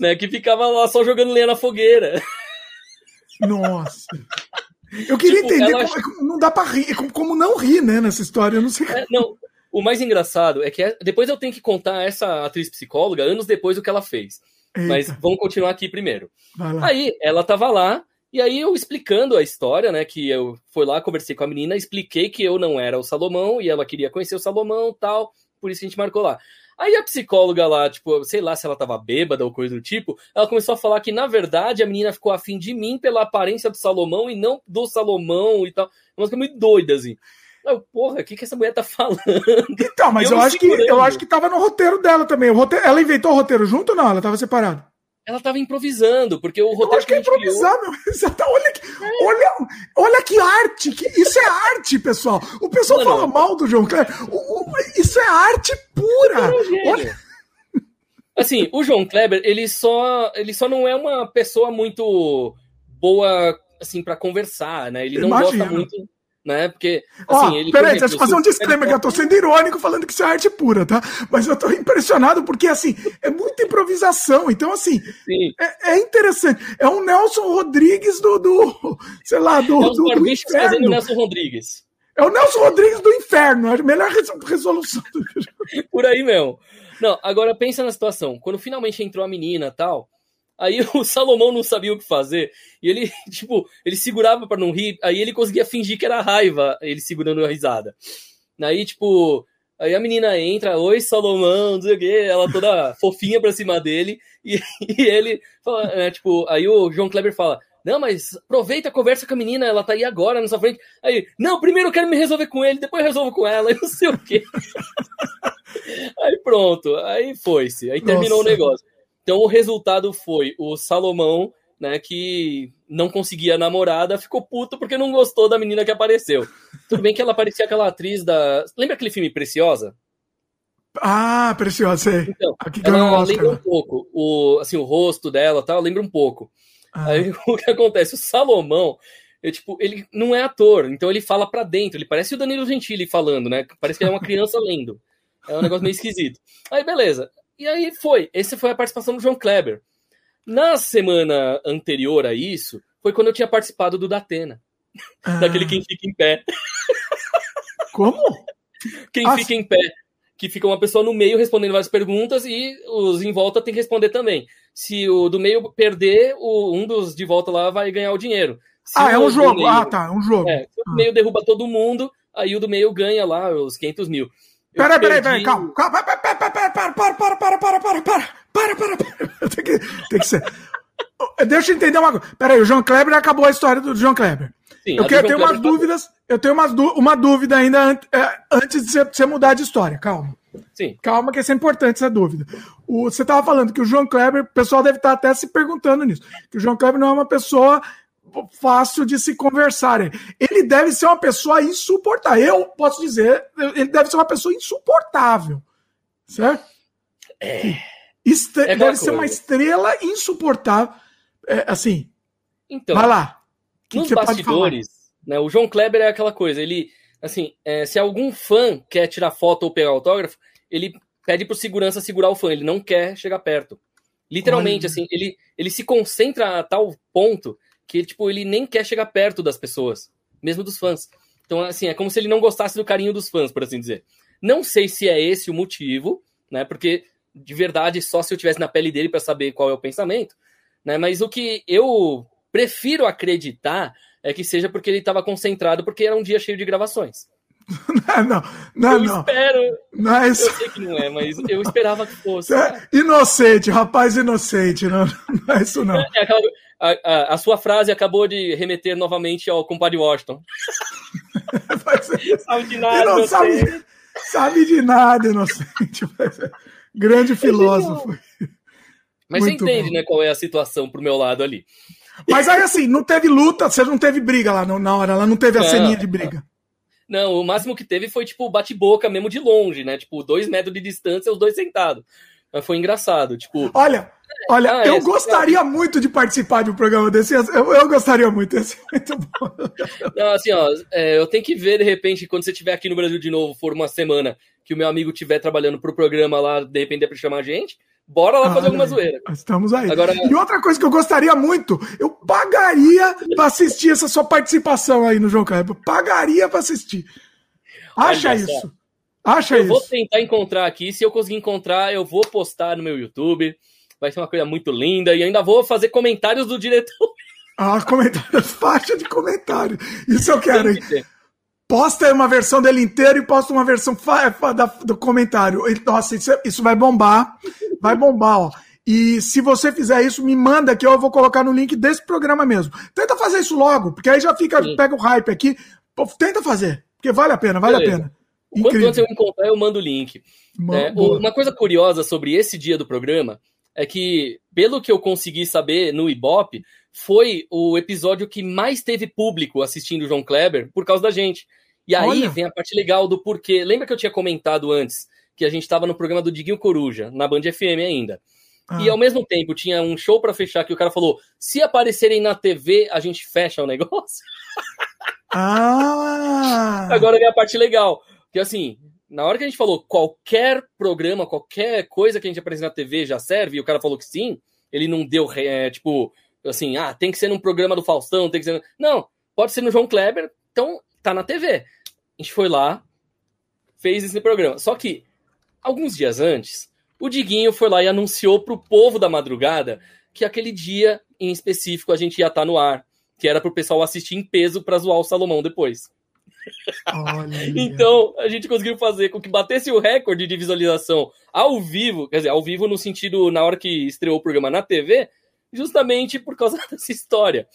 Né, que ficava lá só jogando lenha na fogueira. Nossa. Eu queria tipo, entender ela... como, não dá pra rir, como, como, não rir, né, nessa história, eu não sei. É, não, o mais engraçado é que é, depois eu tenho que contar essa atriz psicóloga anos depois do que ela fez. Eita. Mas vamos continuar aqui primeiro. Aí ela tava lá, e aí eu explicando a história, né? Que eu fui lá, conversei com a menina, expliquei que eu não era o Salomão e ela queria conhecer o Salomão tal, por isso que a gente marcou lá. Aí a psicóloga lá, tipo, sei lá se ela tava bêbada ou coisa do tipo, ela começou a falar que, na verdade, a menina ficou afim de mim pela aparência do Salomão e não do Salomão e tal. Uma coisa muito doida, assim. Eu, porra, o que, que essa mulher tá falando? Então, mas eu, eu acho, que, eu acho que tava no roteiro dela também. Roteiro, ela inventou o roteiro junto ou não? Ela tava separada? Ela tava improvisando, porque o roteiro. Eu acho que, é improvisar, meu. [laughs] Olha, que, é. olha, olha que arte! Que, isso é arte, pessoal. O pessoal Mano, fala mal do João Kleber. O, o, isso é arte pura! Olha. Assim, o João Kleber, ele só, ele só não é uma pessoa muito boa, assim, para conversar, né? Ele não Imagina. gosta muito né? Porque, assim, oh, ele. Peraí, deixa eu fazer um disclaimer que eu tô sendo irônico falando que isso é arte pura, tá? Mas eu tô impressionado porque, assim, é muita improvisação. Então, assim, é, é, interessante. É um Nelson Rodrigues do. do sei lá, do. É do, do inferno. fazendo Nelson Rodrigues. É o Nelson Rodrigues do inferno. É a melhor resolução. Por aí mesmo. Não, agora pensa na situação. Quando finalmente entrou a menina tal Aí o [laughs] Salomão não sabia o que fazer. E ele, [laughs] tipo, ele segurava para não rir. Aí ele conseguia fingir que era raiva, ele segurando a risada. Aí, tipo, aí a menina entra, oi Salomão, não sei o quê, ela toda [laughs] fofinha pra cima dele. E, e ele fala, né, tipo, aí o João Kleber fala. Não, mas aproveita, conversa com a menina, ela tá aí agora na sua frente. Aí, não, primeiro eu quero me resolver com ele, depois eu resolvo com ela, e não sei o quê. aí pronto, aí foi-se, aí terminou Nossa. o negócio. Então o resultado foi o Salomão, né, que não conseguia namorada, ficou puto porque não gostou da menina que apareceu. Tudo bem que ela parecia aquela atriz da. Lembra aquele filme Preciosa? Ah, Preciosa, sei. Então, Aqui ela lembra um pouco. O, assim, o rosto dela tal, lembra um pouco. Ah. Aí [laughs] o que acontece? O Salomão, eu, tipo, ele não é ator, então ele fala para dentro. Ele parece o Danilo Gentili falando, né? Parece que ele é uma criança lendo. É um negócio meio esquisito. Aí, beleza. E aí foi. Essa foi a participação do João Kleber. Na semana anterior a isso, foi quando eu tinha participado do Datena. Ah. Daquele Quem Fica em Pé. Como? Quem ah, fica em pé. Que fica uma pessoa no meio respondendo várias perguntas e os em volta tem que responder também. Se o do meio perder, o, um dos de volta lá vai ganhar o dinheiro. Se ah, é um jogo. Meio, ah, tá, é um jogo. É, se o meio derruba todo mundo, aí o do meio ganha lá os 500 mil. Peraí, peraí, peraí, calma, calma, para, para, para, para, para, para, para, para, para, para, para, para, tem que, tem que ser. Deixa eu entender uma coisa. Peraí, o João Kleber acabou a história do João Kleber. Sim, eu quero ter umas dúvidas, eu tenho umas, uma dúvida ainda antes de você mudar de história, calma. Sim. Calma, que isso é importante essa dúvida. O, você estava falando que o João Kleber, o pessoal deve estar até se perguntando nisso, que o João Kleber não é uma pessoa fácil de se conversarem. Ele deve ser uma pessoa insuportável. Eu posso dizer, ele deve ser uma pessoa insuportável. Certo? É. É deve ser uma estrela insuportável. É, assim. Então. Vai lá. Que nos que bastidores, né, o João Kleber é aquela coisa. Ele, assim, é, se algum fã quer tirar foto ou pegar autógrafo, ele pede pro segurança segurar o fã. Ele não quer chegar perto. Literalmente, Olha. assim, ele, ele se concentra a tal ponto que tipo, ele nem quer chegar perto das pessoas, mesmo dos fãs. Então, assim, é como se ele não gostasse do carinho dos fãs, por assim dizer. Não sei se é esse o motivo, né? Porque de verdade só se eu tivesse na pele dele para saber qual é o pensamento, né? Mas o que eu prefiro acreditar é que seja porque ele estava concentrado porque era um dia cheio de gravações. [laughs] Não, não, não. Eu não. espero. Não é isso. Eu sei que não é, mas eu esperava que fosse. É inocente, rapaz inocente. Não, não é isso, não. É, é aquela, a, a, a, sua frase acabou de remeter novamente ao compadre Washington. [laughs] sabe de nada, não sabe, sabe, de nada, inocente. Grande filósofo. Mas Muito você entende, bom. né, qual é a situação pro meu lado ali. Mas aí, assim, não teve luta, você não teve briga lá na hora, ela não teve a ceninha de briga. Não, o máximo que teve foi, tipo, bate-boca mesmo de longe, né? Tipo, dois metros de distância, os dois sentados. Mas foi engraçado, tipo... Olha, Olha, ah, eu gostaria muito de participar de um programa desse. Eu, eu gostaria muito, esse é muito bom. [laughs] Não, assim, ó, é, eu tenho que ver, de repente, quando você estiver aqui no Brasil de novo, for uma semana, que o meu amigo estiver trabalhando pro programa lá, de repente, é pra chamar a gente, Bora lá fazer alguma zoeira. Estamos aí. Agora... E outra coisa que eu gostaria muito, eu pagaria para assistir essa sua participação aí no João Kleber. Pagaria para assistir. Acha Olha isso. Acha eu isso. Eu vou tentar encontrar aqui. Se eu conseguir encontrar, eu vou postar no meu YouTube. Vai ser uma coisa muito linda. E ainda vou fazer comentários do diretor. Ah, comentários. [laughs] Faixa de comentário. Isso eu quero, hein? Posta uma versão dele inteiro e posta uma versão do comentário. Nossa, isso, é, isso vai bombar. Vai bombar, ó. E se você fizer isso, me manda que eu vou colocar no link desse programa mesmo. Tenta fazer isso logo, porque aí já fica, Sim. pega o hype aqui. Tenta fazer, porque vale a pena, vale Beleza. a pena. Incrível. Quanto antes eu encontrar, eu mando o link. É, uma coisa curiosa sobre esse dia do programa é que, pelo que eu consegui saber no Ibope, foi o episódio que mais teve público assistindo o João Kleber por causa da gente. E aí Olha. vem a parte legal do porquê. Lembra que eu tinha comentado antes que a gente estava no programa do Diguinho Coruja, na Band FM ainda. Ah. E ao mesmo tempo tinha um show para fechar que o cara falou: se aparecerem na TV, a gente fecha o negócio. Ah! [laughs] Agora vem a parte legal. Que assim, na hora que a gente falou qualquer programa, qualquer coisa que a gente apresenta na TV já serve, e o cara falou que sim, ele não deu, é, tipo, assim, ah, tem que ser num programa do Faustão, tem que ser. Não, pode ser no João Kleber, então tá na TV. A gente foi lá, fez esse programa. Só que, alguns dias antes, o Diguinho foi lá e anunciou pro povo da madrugada que aquele dia em específico a gente ia estar tá no ar, que era pro pessoal assistir em peso pra zoar o Salomão depois. Então, a gente conseguiu fazer com que batesse o recorde de visualização ao vivo, quer dizer, ao vivo no sentido na hora que estreou o programa na TV, justamente por causa [laughs] dessa história.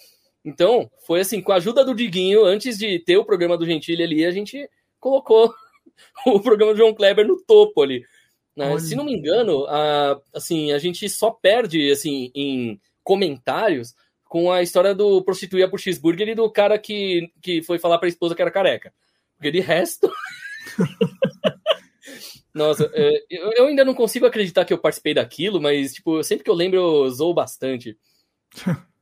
Então, foi assim, com a ajuda do Diguinho, antes de ter o programa do Gentili ali, a gente colocou [laughs] o programa do João Kleber no topo ali. Né? Se não me engano, a, assim, a gente só perde assim em comentários com a história do prostituir por cheeseburger e do cara que, que foi falar pra esposa que era careca. Porque de resto. [laughs] Nossa, é, eu ainda não consigo acreditar que eu participei daquilo, mas, tipo, sempre que eu lembro, eu zoo bastante. [laughs]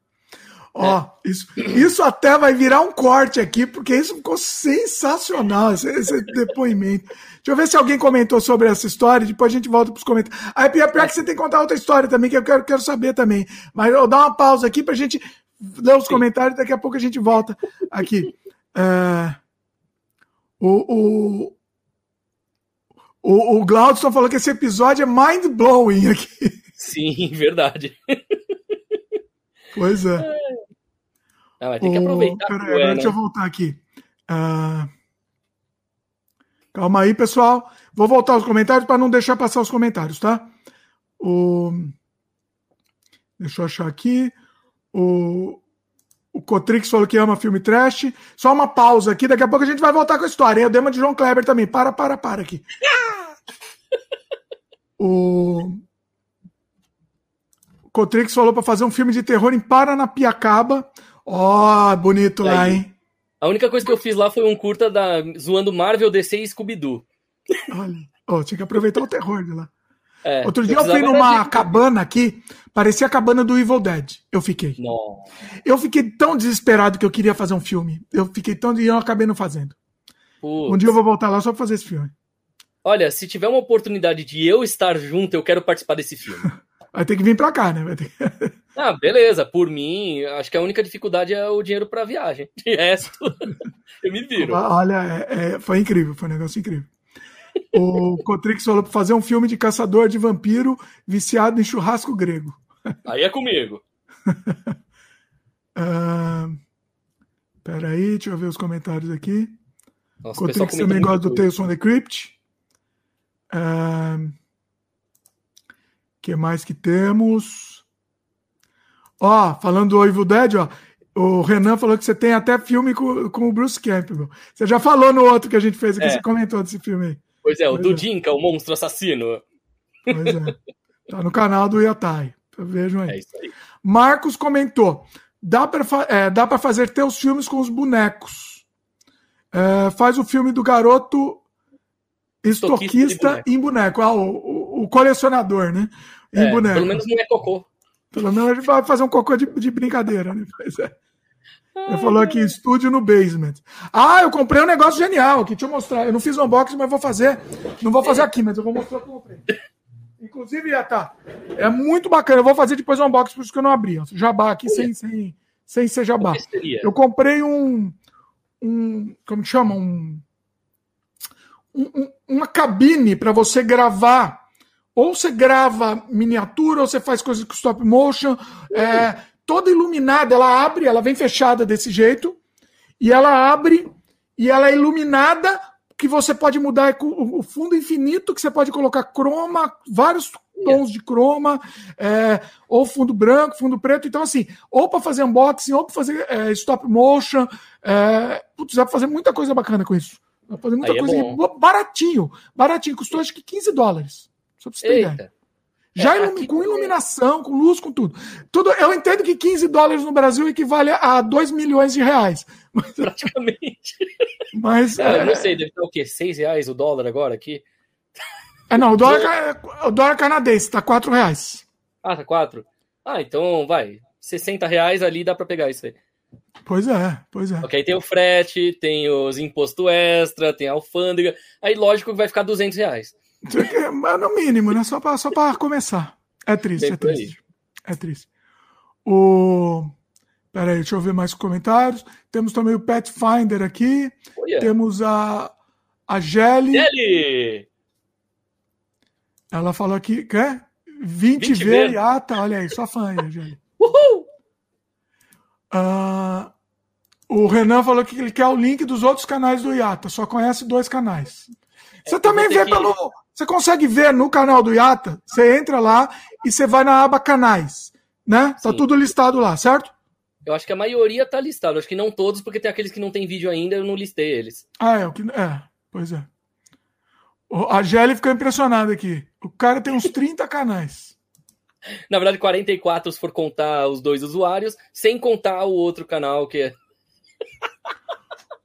Ó, oh, isso, isso até vai virar um corte aqui, porque isso ficou sensacional, esse, esse depoimento. Deixa eu ver se alguém comentou sobre essa história, depois a gente volta para os comentários. Aí, pior, pior que você tem que contar outra história também, que eu quero, quero saber também. Mas eu dar uma pausa aqui para a gente ler os Sim. comentários, daqui a pouco a gente volta aqui. É, o, o, o, o Glaudson falou que esse episódio é mind-blowing aqui. Sim, verdade. Pois é. Ah, vai ter que aproveitar. Peraí, agora deixa eu voltar aqui. Uh... Calma aí, pessoal. Vou voltar aos comentários para não deixar passar os comentários, tá? O... Deixa eu achar aqui. O, o Cotrix falou que ama filme trash. Só uma pausa aqui, daqui a pouco a gente vai voltar com a história. Hein? O Dema de João Kleber também. Para, para, para aqui. [laughs] o Cotrix falou para fazer um filme de terror em Paranapiacaba. Ó, oh, bonito lá, hein? A única coisa que eu fiz lá foi um curta da zoando Marvel, DC e Scooby-Doo. Olha, oh, tinha que aproveitar o terror de lá. É, Outro dia eu, fui numa de... cabana aqui, parecia a cabana do Evil Dead. Eu fiquei. Nossa. Eu fiquei tão desesperado que eu queria fazer um filme. Eu fiquei tão e eu acabei não fazendo. Putz. Um dia eu vou voltar lá só pra fazer esse filme. Olha, se tiver uma oportunidade de eu estar junto, eu quero participar desse filme. [laughs] Vai ter que vir pra cá, né? Vai ter... [laughs] Ah, beleza. Por mim, acho que a única dificuldade é o dinheiro para viagem. De resto, [laughs] eu me viro. Olha, é, é, foi incrível, foi um negócio incrível. O Cotrix falou para fazer um filme de caçador de vampiro viciado em churrasco grego. Aí é comigo. uh, [laughs] peraí, deixa eu ver os comentários aqui. Nossa, Cotrix também gosta do Tales from the Crypt. Uh, que mais que temos? Ó, falando do Evil Dead, ó, o Renan falou que você tem até filme com, com o Bruce Campbell. Você já falou no outro que a gente fez aqui, é. você comentou desse filme aí. Pois é, o pois do é. o monstro assassino. Pois é. Tá no canal do Yatai. Vejam aí. É isso aí. Marcos comentou: dá para é, dá pra fazer teus filmes com os bonecos. É, faz o filme do garoto estoquista, boneco. em boneco. Ah, o, o, o colecionador, né? Em é, boneco. Pelo menos não é cocô. Pelo menos a gente vai fazer um cocô de, de brincadeira, né? Pois é. Ele falou aqui, estúdio no basement. Ah, eu comprei um negócio genial aqui, deixa eu mostrar. Eu não fiz o unboxing, mas vou fazer. Não vou fazer aqui, mas eu vou mostrar o que eu comprei. inclusive, tá. É muito bacana. Eu vou fazer depois um unboxing, por isso que eu não abri. Jabá aqui sem, sem, sem ser jabá. Eu comprei um, um. Como que chama? Um, um uma cabine para você gravar. Ou você grava miniatura, ou você faz coisas com stop motion. É, toda iluminada, ela abre, ela vem fechada desse jeito. E ela abre e ela é iluminada que você pode mudar o fundo infinito, que você pode colocar croma, vários tons de croma, é, ou fundo branco, fundo preto. Então, assim, ou para fazer unboxing, ou para fazer é, stop motion. É, putz, dá para fazer muita coisa bacana com isso. Dá pra fazer muita Aí é coisa é baratinho. Baratinho, custou acho que 15 dólares. Só pra você ter ideia. Já é, ilumi com iluminação, com luz, com tudo. tudo. Eu entendo que 15 dólares no Brasil equivale a 2 milhões de reais. Praticamente. [laughs] Mas. É, eu não sei, deve estar o quê? 6 reais o dólar agora aqui? É, não, o dólar, [laughs] o dólar canadense tá 4 reais. Ah, tá 4? Ah, então vai. 60 reais ali dá para pegar isso aí. Pois é, pois é. Ok, tem o frete, tem os imposto extra, tem a alfândega. Aí, lógico que vai ficar 200 reais. Mas no mínimo, né? Só para só começar. É triste, é triste. É triste. O... Peraí, deixa eu ver mais comentários. Temos também o Pathfinder aqui. Oh, yeah. Temos a, a Gelly. Gelly! Ela falou aqui, quer? 20, 20 ver e ah, tá, olha aí, só fã aí, Gelly. [laughs] Uhul! Uh, o Renan falou que ele quer o link dos outros canais do Iata, só conhece dois canais. [laughs] Você é, também vê que... pelo. Você consegue ver no canal do Iata, você entra lá e você vai na aba canais, né? Tá Sim. tudo listado lá, certo? Eu acho que a maioria tá listado, acho que não todos, porque tem aqueles que não tem vídeo ainda, eu não listei eles. Ah, é, o que é, pois é. A Gelli ficou impressionada aqui. O cara tem uns 30 [laughs] canais. Na verdade, 44 se for contar os dois usuários, sem contar o outro canal que é.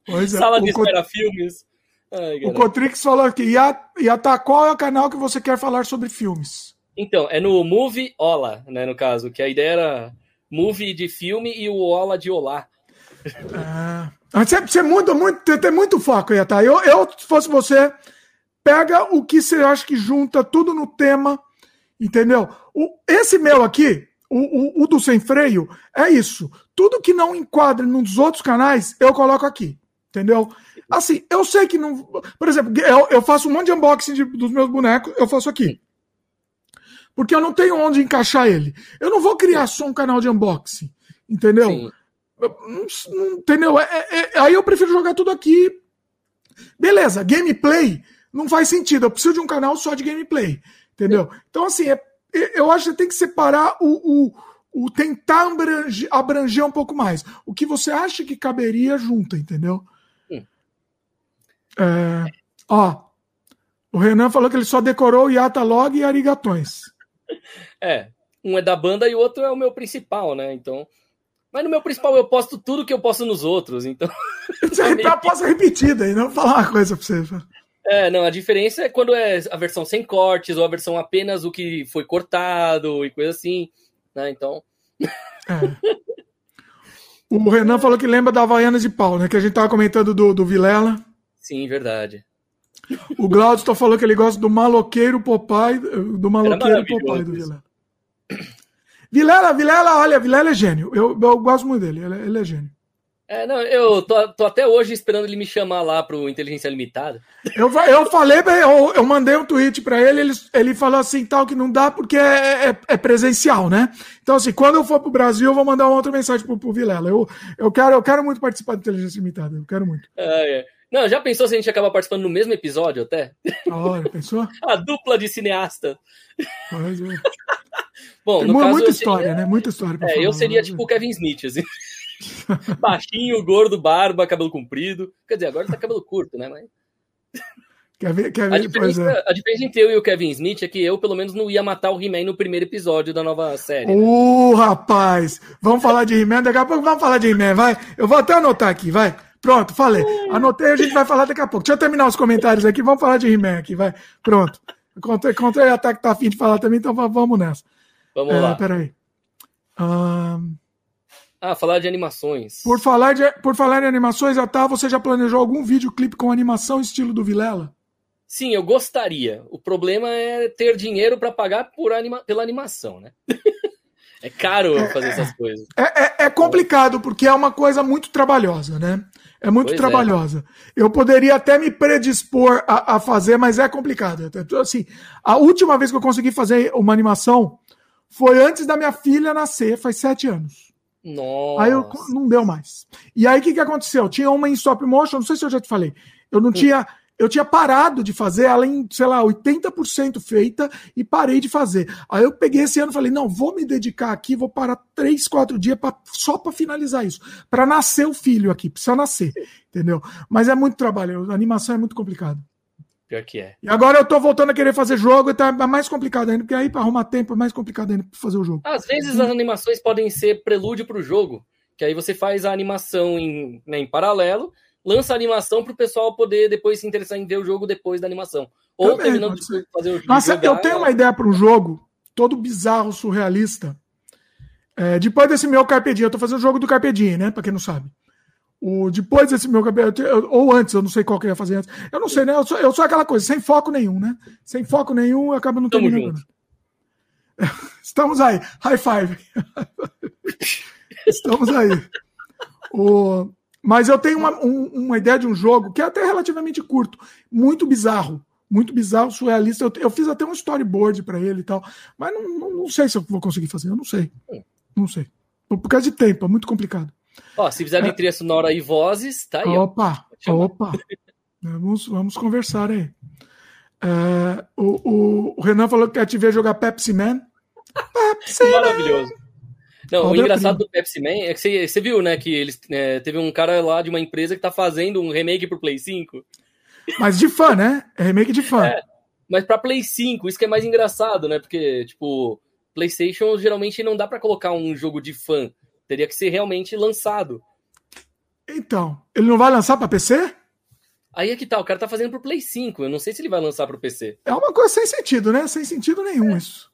Pois é. [laughs] Sala de espera filmes. Ai, o Cotrix falou aqui, Yata, qual é o canal que você quer falar sobre filmes? Então, é no Movie Ola, né, no caso, que a ideia era Movie de filme e o Ola de Olá. É... Você, você muda muito, tem muito foco, Yata. Eu, eu, se fosse você, pega o que você acha que junta tudo no tema, entendeu? O, esse meu aqui, o, o, o do sem freio, é isso. Tudo que não enquadra nos outros canais, eu coloco aqui, entendeu? Assim, eu sei que não. Por exemplo, eu, eu faço um monte de unboxing de, dos meus bonecos, eu faço aqui. Porque eu não tenho onde encaixar ele. Eu não vou criar só um canal de unboxing. Entendeu? Não, não, entendeu? É, é, é, aí eu prefiro jogar tudo aqui. Beleza, gameplay não faz sentido. Eu preciso de um canal só de gameplay. Entendeu? Então, assim, é, eu acho que tem que separar o, o, o tentar abranger, abranger um pouco mais. O que você acha que caberia junto, entendeu? É, ó, o Renan falou que ele só decorou Yata Log e Arigatões. [laughs] É, um é da banda e o outro é o meu principal, né? Então. Mas no meu principal eu posto tudo que eu posto nos outros, então. [laughs] Você [laughs] tá posta repetida aí, não vou falar uma coisa pra você. É, não, a diferença é quando é a versão sem cortes ou a versão apenas o que foi cortado e coisa assim, né? Então. É. O Renan falou que lembra da Havaianas de Pau, né? Que a gente tava comentando do, do Vilela. Sim, verdade. O Glaucio falou que ele gosta do maloqueiro Popeye, do maloqueiro Popeye do Vilela. Vilela, Vilela, olha, Vilela é gênio. Eu, eu gosto muito dele, ele, ele é gênio. É, não, eu tô, tô, até hoje esperando ele me chamar lá pro Inteligência Limitada. Eu, eu falei, eu, eu mandei um tweet para ele, ele, ele falou assim, tal, que não dá porque é, é, é, presencial, né? Então, assim, quando eu for pro Brasil, eu vou mandar uma outra mensagem pro, pro Vilela. Eu, eu, quero, eu quero muito participar do Inteligência Limitada, eu quero muito. É, é. Não, já pensou se a gente acaba participando no mesmo episódio até? Olha, pensou? [laughs] a dupla de cineasta. Pois é. [laughs] Bom, Tem no caso, muita história, seria... né? Muita história. É, falar, eu seria né? tipo o Kevin Smith, assim. [laughs] Baixinho, gordo, barba, cabelo comprido. Quer dizer, agora tá cabelo curto, né? Mas... Kevin, Kevin, a, diferença, é. a diferença entre eu e o Kevin Smith é que eu, pelo menos, não ia matar o He-Man no primeiro episódio da nova série. Uh, rapaz! Vamos falar de He-Man, daqui a pouco vamos falar de He-Man, vai. Eu vou até anotar aqui, vai. Pronto, falei. Anotei, a gente vai falar daqui a pouco. Deixa eu terminar os comentários aqui, vamos falar de He-Man aqui, vai. Pronto. Encontrei, encontrei a que tá afim de falar também, então vamos nessa. Vamos é, lá. Peraí. Um... Ah, falar de animações. Por falar, de, por falar em animações, Atá, você já planejou algum videoclipe com animação estilo do Vilela? Sim, eu gostaria. O problema é ter dinheiro para pagar por anima pela animação, né? [laughs] é caro é, fazer essas coisas. É, é, é, complicado, porque é uma coisa muito trabalhosa, né? É muito pois é. trabalhosa. Eu poderia até me predispor a, a, fazer, mas é complicado. Assim, a última vez que eu consegui fazer uma animação foi antes da minha filha nascer, faz sete anos. Nossa. Aí eu, não deu mais. E aí o que, que aconteceu? Tinha uma em stop motion, não sei se eu já te falei. Eu não hum. tinha eu tinha parado de fazer ela em, sei lá, 80% feita e parei de fazer. Aí eu peguei esse ano e falei, não, vou me dedicar aqui, vou parar três, quatro dias pra, só para finalizar isso. para nascer o filho aqui, precisa nascer, entendeu? Mas é muito trabalho, a animação é muito complicado. Pior que é. E agora eu tô voltando a querer fazer jogo e tá mais complicado ainda, porque aí para arrumar tempo é mais complicado ainda pra fazer o jogo. Às vezes as animações podem ser prelúdio pro jogo, que aí você faz a animação em, né, em paralelo, lança a animação para o pessoal poder depois se interessar em ver o jogo depois da animação. Ou Também, terminando de fazer o jogo. Nossa, jogar, eu tenho uma ideia para um jogo todo bizarro, surrealista. É, depois desse meu Carpe Diem, eu tô fazendo o jogo do Carpe Diem, né? Para quem não sabe. O, depois desse meu Carpe Diem, ou antes, eu não sei qual que eu ia fazer antes. Eu não sei, né? Eu sou, eu sou aquela coisa, sem foco nenhum, né? Sem foco nenhum, acaba não terminando. [laughs] Estamos aí. High five. [laughs] Estamos aí. O, mas eu tenho uma, um, uma ideia de um jogo que é até relativamente curto, muito bizarro. Muito bizarro, surrealista. Eu, eu fiz até um storyboard para ele e tal. Mas não, não, não, sei se eu vou conseguir fazer. Eu não sei. Não sei. Por causa de tempo, é muito complicado. Ó, se fizer é. trilha sonora e vozes, tá aí. Opa, opa. vamos, vamos conversar aí. É, o, o, o, Renan falou que quer te ver jogar Pepsi Man. Pepsi [laughs] Maravilhoso. Não, o engraçado do Pepsi Man é que você, você viu, né, que eles é, teve um cara lá de uma empresa que tá fazendo um remake pro Play 5. Mas de fã, né? É remake de fã. É, mas pra Play 5, isso que é mais engraçado, né? Porque, tipo, PlayStation geralmente não dá para colocar um jogo de fã. Teria que ser realmente lançado. Então, ele não vai lançar para PC? Aí é que tá, o cara tá fazendo pro Play 5. Eu não sei se ele vai lançar pro PC. É uma coisa sem sentido, né? Sem sentido nenhum é. isso.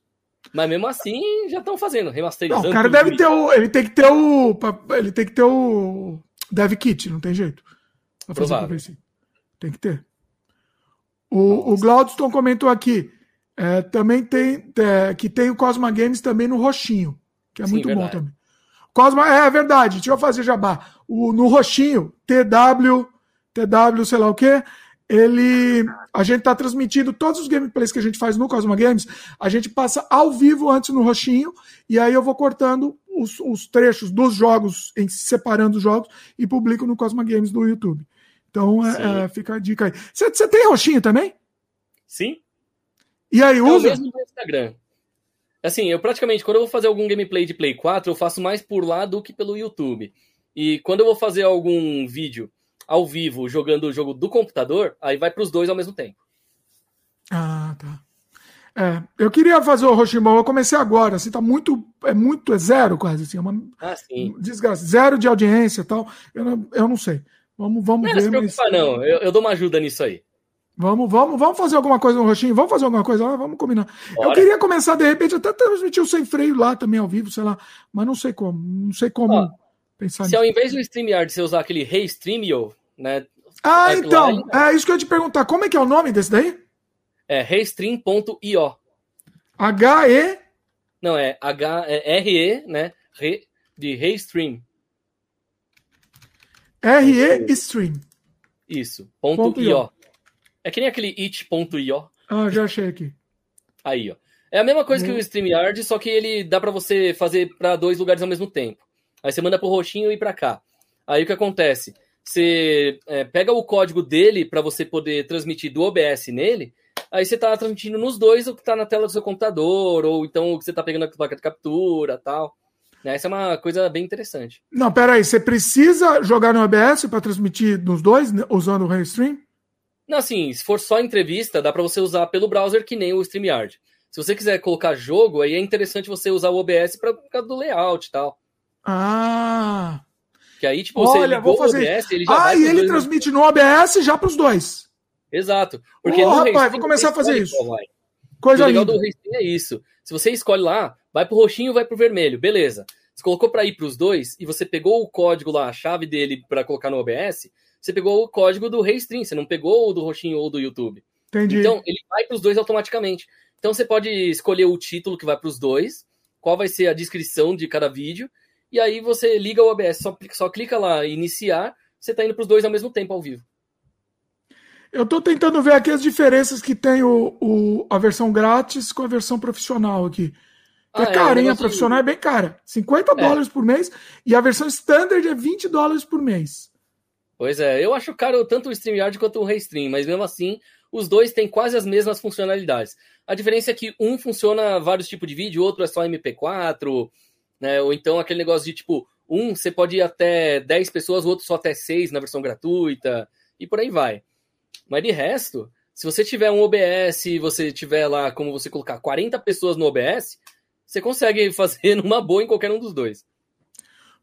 Mas mesmo assim, já estão fazendo, remasterizando. Não, o cara deve ter o. Ele tem que ter o. Ele tem que ter o. Dev Kit, não tem jeito. Pra fazer Tem que ter. O, o Glaudston comentou aqui. É, também tem. É, que tem o Cosma Games também no roxinho. Que é Sim, muito verdade. bom também. Cosma, é, é verdade. Deixa eu fazer jabá. O, no roxinho, TW, TW, sei lá o quê ele a gente está transmitindo todos os gameplays que a gente faz no Cosma Games, a gente passa ao vivo antes no roxinho, e aí eu vou cortando os, os trechos dos jogos, em, separando os jogos, e publico no Cosma Games do YouTube. Então é, é, fica a dica aí. Você tem roxinho também? Sim. E aí, usa? É o mesmo no Instagram. Assim, eu praticamente, quando eu vou fazer algum gameplay de Play 4, eu faço mais por lá do que pelo YouTube. E quando eu vou fazer algum vídeo ao vivo jogando o jogo do computador, aí vai para os dois ao mesmo tempo. Ah, tá. É, eu queria fazer o Roshimon, eu comecei agora, assim, tá muito, é muito, é zero quase, assim, é uma ah, sim. desgraça, zero de audiência e tal, eu não, eu não sei, vamos, vamos não, ver. Não se preocupa mas... não, eu, eu dou uma ajuda nisso aí. Vamos, vamos, vamos fazer alguma coisa no Roxinho, vamos fazer alguma coisa lá, vamos combinar. Bora. Eu queria começar, de repente, até transmitir o sem freio lá também ao vivo, sei lá, mas não sei como, não sei como Ó, pensar Se nisso. ao invés do StreamYard você usar aquele Hey Streamio, né? Ah, é então, é isso que eu ia te perguntar. Como é que é o nome desse daí? É restream.io. H-E? Não, é H-R-E, né? Re, de Restream. R-E Stream. Isso, ponto, ponto .io. .io. É que nem aquele it.io. Ah, já achei aqui. Aí, ó. É a mesma coisa que o StreamYard, só que ele dá para você fazer para dois lugares ao mesmo tempo. Aí você manda pro roxinho e para cá. Aí o que acontece? você é, pega o código dele para você poder transmitir do OBS nele, aí você está transmitindo nos dois o que está na tela do seu computador, ou então o que você está pegando na placa de captura tal. Né? Essa é uma coisa bem interessante. Não, peraí, você precisa jogar no OBS para transmitir nos dois, né, usando o Restream? Não, assim, se for só entrevista, dá para você usar pelo browser que nem o StreamYard. Se você quiser colocar jogo, aí é interessante você usar o OBS para causa do layout e tal. Ah, que aí, tipo, você Olha, vou fazer... OBS, ele já Ah, e ele transmite no OBS já para os dois. Exato. Porque oh, rapaz, vou começar a fazer isso. Coisa o legal linda. do Racing é isso. Se você escolhe lá, vai pro roxinho, vai pro vermelho, beleza. Você colocou para ir para os dois e você pegou o código lá, a chave dele para colocar no OBS, você pegou o código do Restream, você não pegou o do roxinho ou do YouTube. Entendi. Então, ele vai para os dois automaticamente. Então, você pode escolher o título que vai para os dois, qual vai ser a descrição de cada vídeo, e aí você liga o OBS, só, só clica lá iniciar, você está indo para os dois ao mesmo tempo ao vivo. Eu estou tentando ver aqui as diferenças que tem o, o, a versão grátis com a versão profissional aqui. Ah, é carinha, a profissional de... é bem cara. 50 é. dólares por mês e a versão standard é 20 dólares por mês. Pois é, eu acho caro tanto o StreamYard quanto o Restream, mas mesmo assim, os dois têm quase as mesmas funcionalidades. A diferença é que um funciona vários tipos de vídeo, o outro é só MP4, né? Ou então aquele negócio de tipo, um você pode ir até 10 pessoas, o outro só até 6 na versão gratuita, e por aí vai. Mas de resto, se você tiver um OBS, você tiver lá como você colocar 40 pessoas no OBS, você consegue [laughs] fazer numa boa em qualquer um dos dois.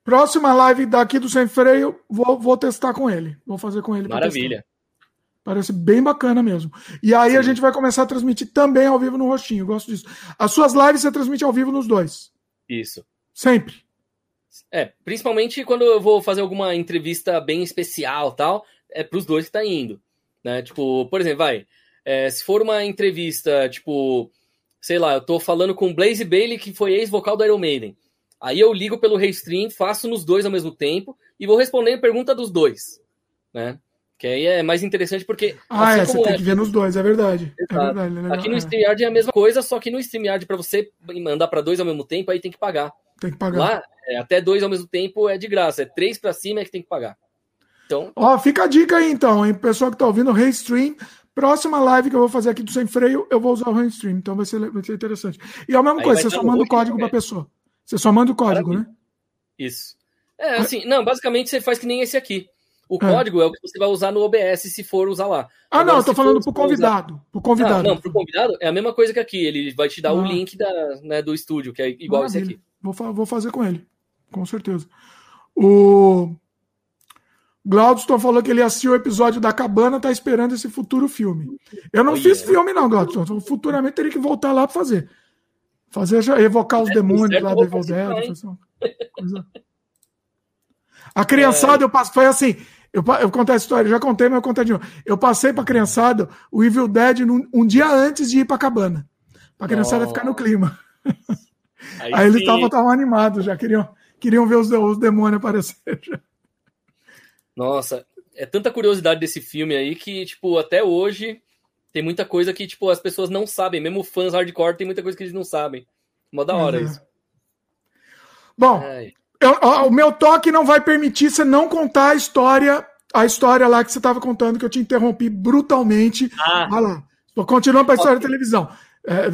Próxima live daqui do Sem Freio, vou, vou testar com ele. Vou fazer com ele. Maravilha. Parece bem bacana mesmo. E aí Sim. a gente vai começar a transmitir também ao vivo no Rostinho. Gosto disso. As suas lives você transmite ao vivo nos dois. Isso. Sempre. É, principalmente quando eu vou fazer alguma entrevista bem especial tal, é pros dois que tá indo. Né? Tipo, por exemplo, vai. É, se for uma entrevista, tipo, sei lá, eu tô falando com o Blaze Bailey, que foi ex-vocal do Iron Maiden. Aí eu ligo pelo Restream, faço nos dois ao mesmo tempo e vou responder a pergunta dos dois, né? Que aí é mais interessante porque. Ah, assim é, você tem é, que ver nos dois, é verdade. É verdade é Aqui no StreamYard é a mesma coisa, só que no StreamYard, para você mandar para dois ao mesmo tempo, aí tem que pagar. Tem que pagar. Lá, é, até dois ao mesmo tempo é de graça. É três para cima é que tem que pagar. Então. Ó, fica a dica aí então, hein? Pessoal que tá ouvindo, o Restream. Próxima live que eu vou fazer aqui do Sem Freio, eu vou usar o Restream. Então vai ser, vai ser interessante. E é a mesma aí coisa, você só manda o código para pessoa. Você só manda o código, Maravilha. né? Isso. É, assim, não, basicamente você faz que nem esse aqui. O é. código é o que você vai usar no OBS se for usar lá. Ah, Agora, não, eu tô falando pro convidado. Usar... Pro convidado. Ah, não, pro convidado é a mesma coisa que aqui. Ele vai te dar ah. o link da, né, do estúdio, que é igual Maravilha. esse aqui. Vou, vou fazer com ele, com certeza. O Glaudston falou que ele assistiu o episódio da Cabana, tá esperando esse futuro filme. Eu não oh, fiz yeah. filme, não, Glaudston. Futuramente teria que voltar lá para fazer. Fazer evocar os é, demônios lá do Evil Dead. A criançada, é. eu passo, foi assim. Eu, eu contei a história, já contei, mas eu contei de novo. Eu passei pra criançada o Evil Dead num, um dia antes de ir pra cabana. Pra criançada oh. ficar no clima. [laughs] Aí, Aí eles estavam animados, já queriam, queriam ver os, os demônios aparecer. Já. Nossa, é tanta curiosidade desse filme aí que, tipo, até hoje tem muita coisa que, tipo, as pessoas não sabem. Mesmo fãs hardcore tem muita coisa que eles não sabem. Mó da hora uhum. isso. Bom, eu, o meu toque não vai permitir você não contar a história, a história lá que você estava contando, que eu te interrompi brutalmente. Ah. Vai lá. Continuando para a história okay. da televisão. É,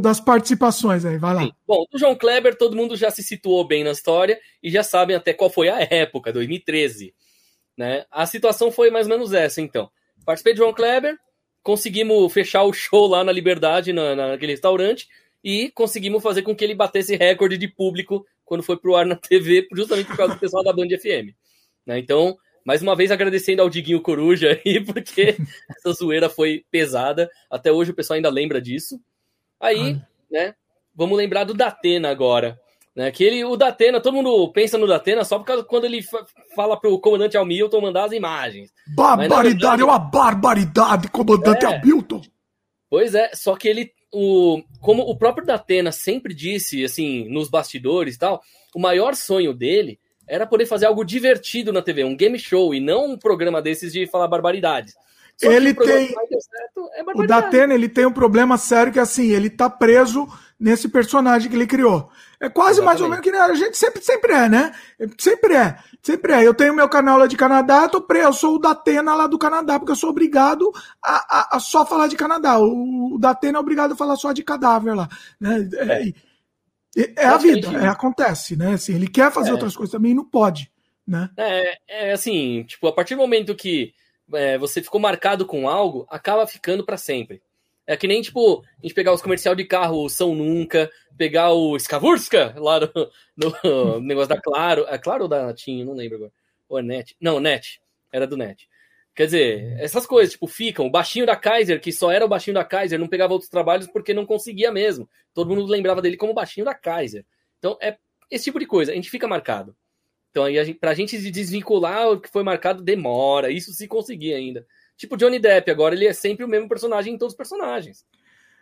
das participações aí, vai lá. Sim. Bom, o João Kleber, todo mundo já se situou bem na história e já sabem até qual foi a época, 2013. Né? A situação foi mais ou menos essa, então. Participei de João Kleber, conseguimos fechar o show lá na Liberdade, na, naquele restaurante, e conseguimos fazer com que ele batesse recorde de público quando foi pro ar na TV, justamente por causa do pessoal da Band FM. Né? Então, mais uma vez agradecendo ao Diguinho Coruja aí, [laughs] porque essa zoeira foi pesada. Até hoje o pessoal ainda lembra disso. Aí, né, vamos lembrar do Datena agora. Né, que ele, o Datena, todo mundo pensa no Datena só por causa quando ele fala pro comandante Hamilton mandar as imagens. Barbaridade, é uma barbaridade, comandante é, Hamilton. Pois é, só que ele, o, como o próprio Datena sempre disse, assim, nos bastidores e tal, o maior sonho dele era poder fazer algo divertido na TV, um game show, e não um programa desses de falar barbaridades. Só ele tem. É o Datena ele tem um problema sério que assim, ele tá preso nesse personagem que ele criou. É quase Exatamente. mais ou menos que a gente sempre, sempre é, né? Sempre é, sempre é. Eu tenho meu canal lá de Canadá, eu, tô preso, eu sou o Datena lá do Canadá, porque eu sou obrigado a, a, a só falar de Canadá. O, o Datena é obrigado a falar só de cadáver lá. Né? É, é, é a vida, é, acontece, né? Assim, ele quer fazer é. outras coisas também e não pode. Né? É, é assim, tipo, a partir do momento que é, você ficou marcado com algo, acaba ficando para sempre. É que nem, tipo, a gente pegar os comercial de carro São Nunca, pegar o Skavurska lá no, no [laughs] negócio da Claro. É Claro ou da TIM? Não lembro agora. Ou é Net? Não, Net. Era do Net. Quer dizer, essas coisas, tipo, ficam. O baixinho da Kaiser, que só era o baixinho da Kaiser, não pegava outros trabalhos porque não conseguia mesmo. Todo mundo lembrava dele como baixinho da Kaiser. Então, é esse tipo de coisa. A gente fica marcado. Então, aí, a gente, pra gente desvincular o que foi marcado, demora. Isso se conseguir ainda. Tipo Johnny Depp, agora ele é sempre o mesmo personagem em todos os personagens.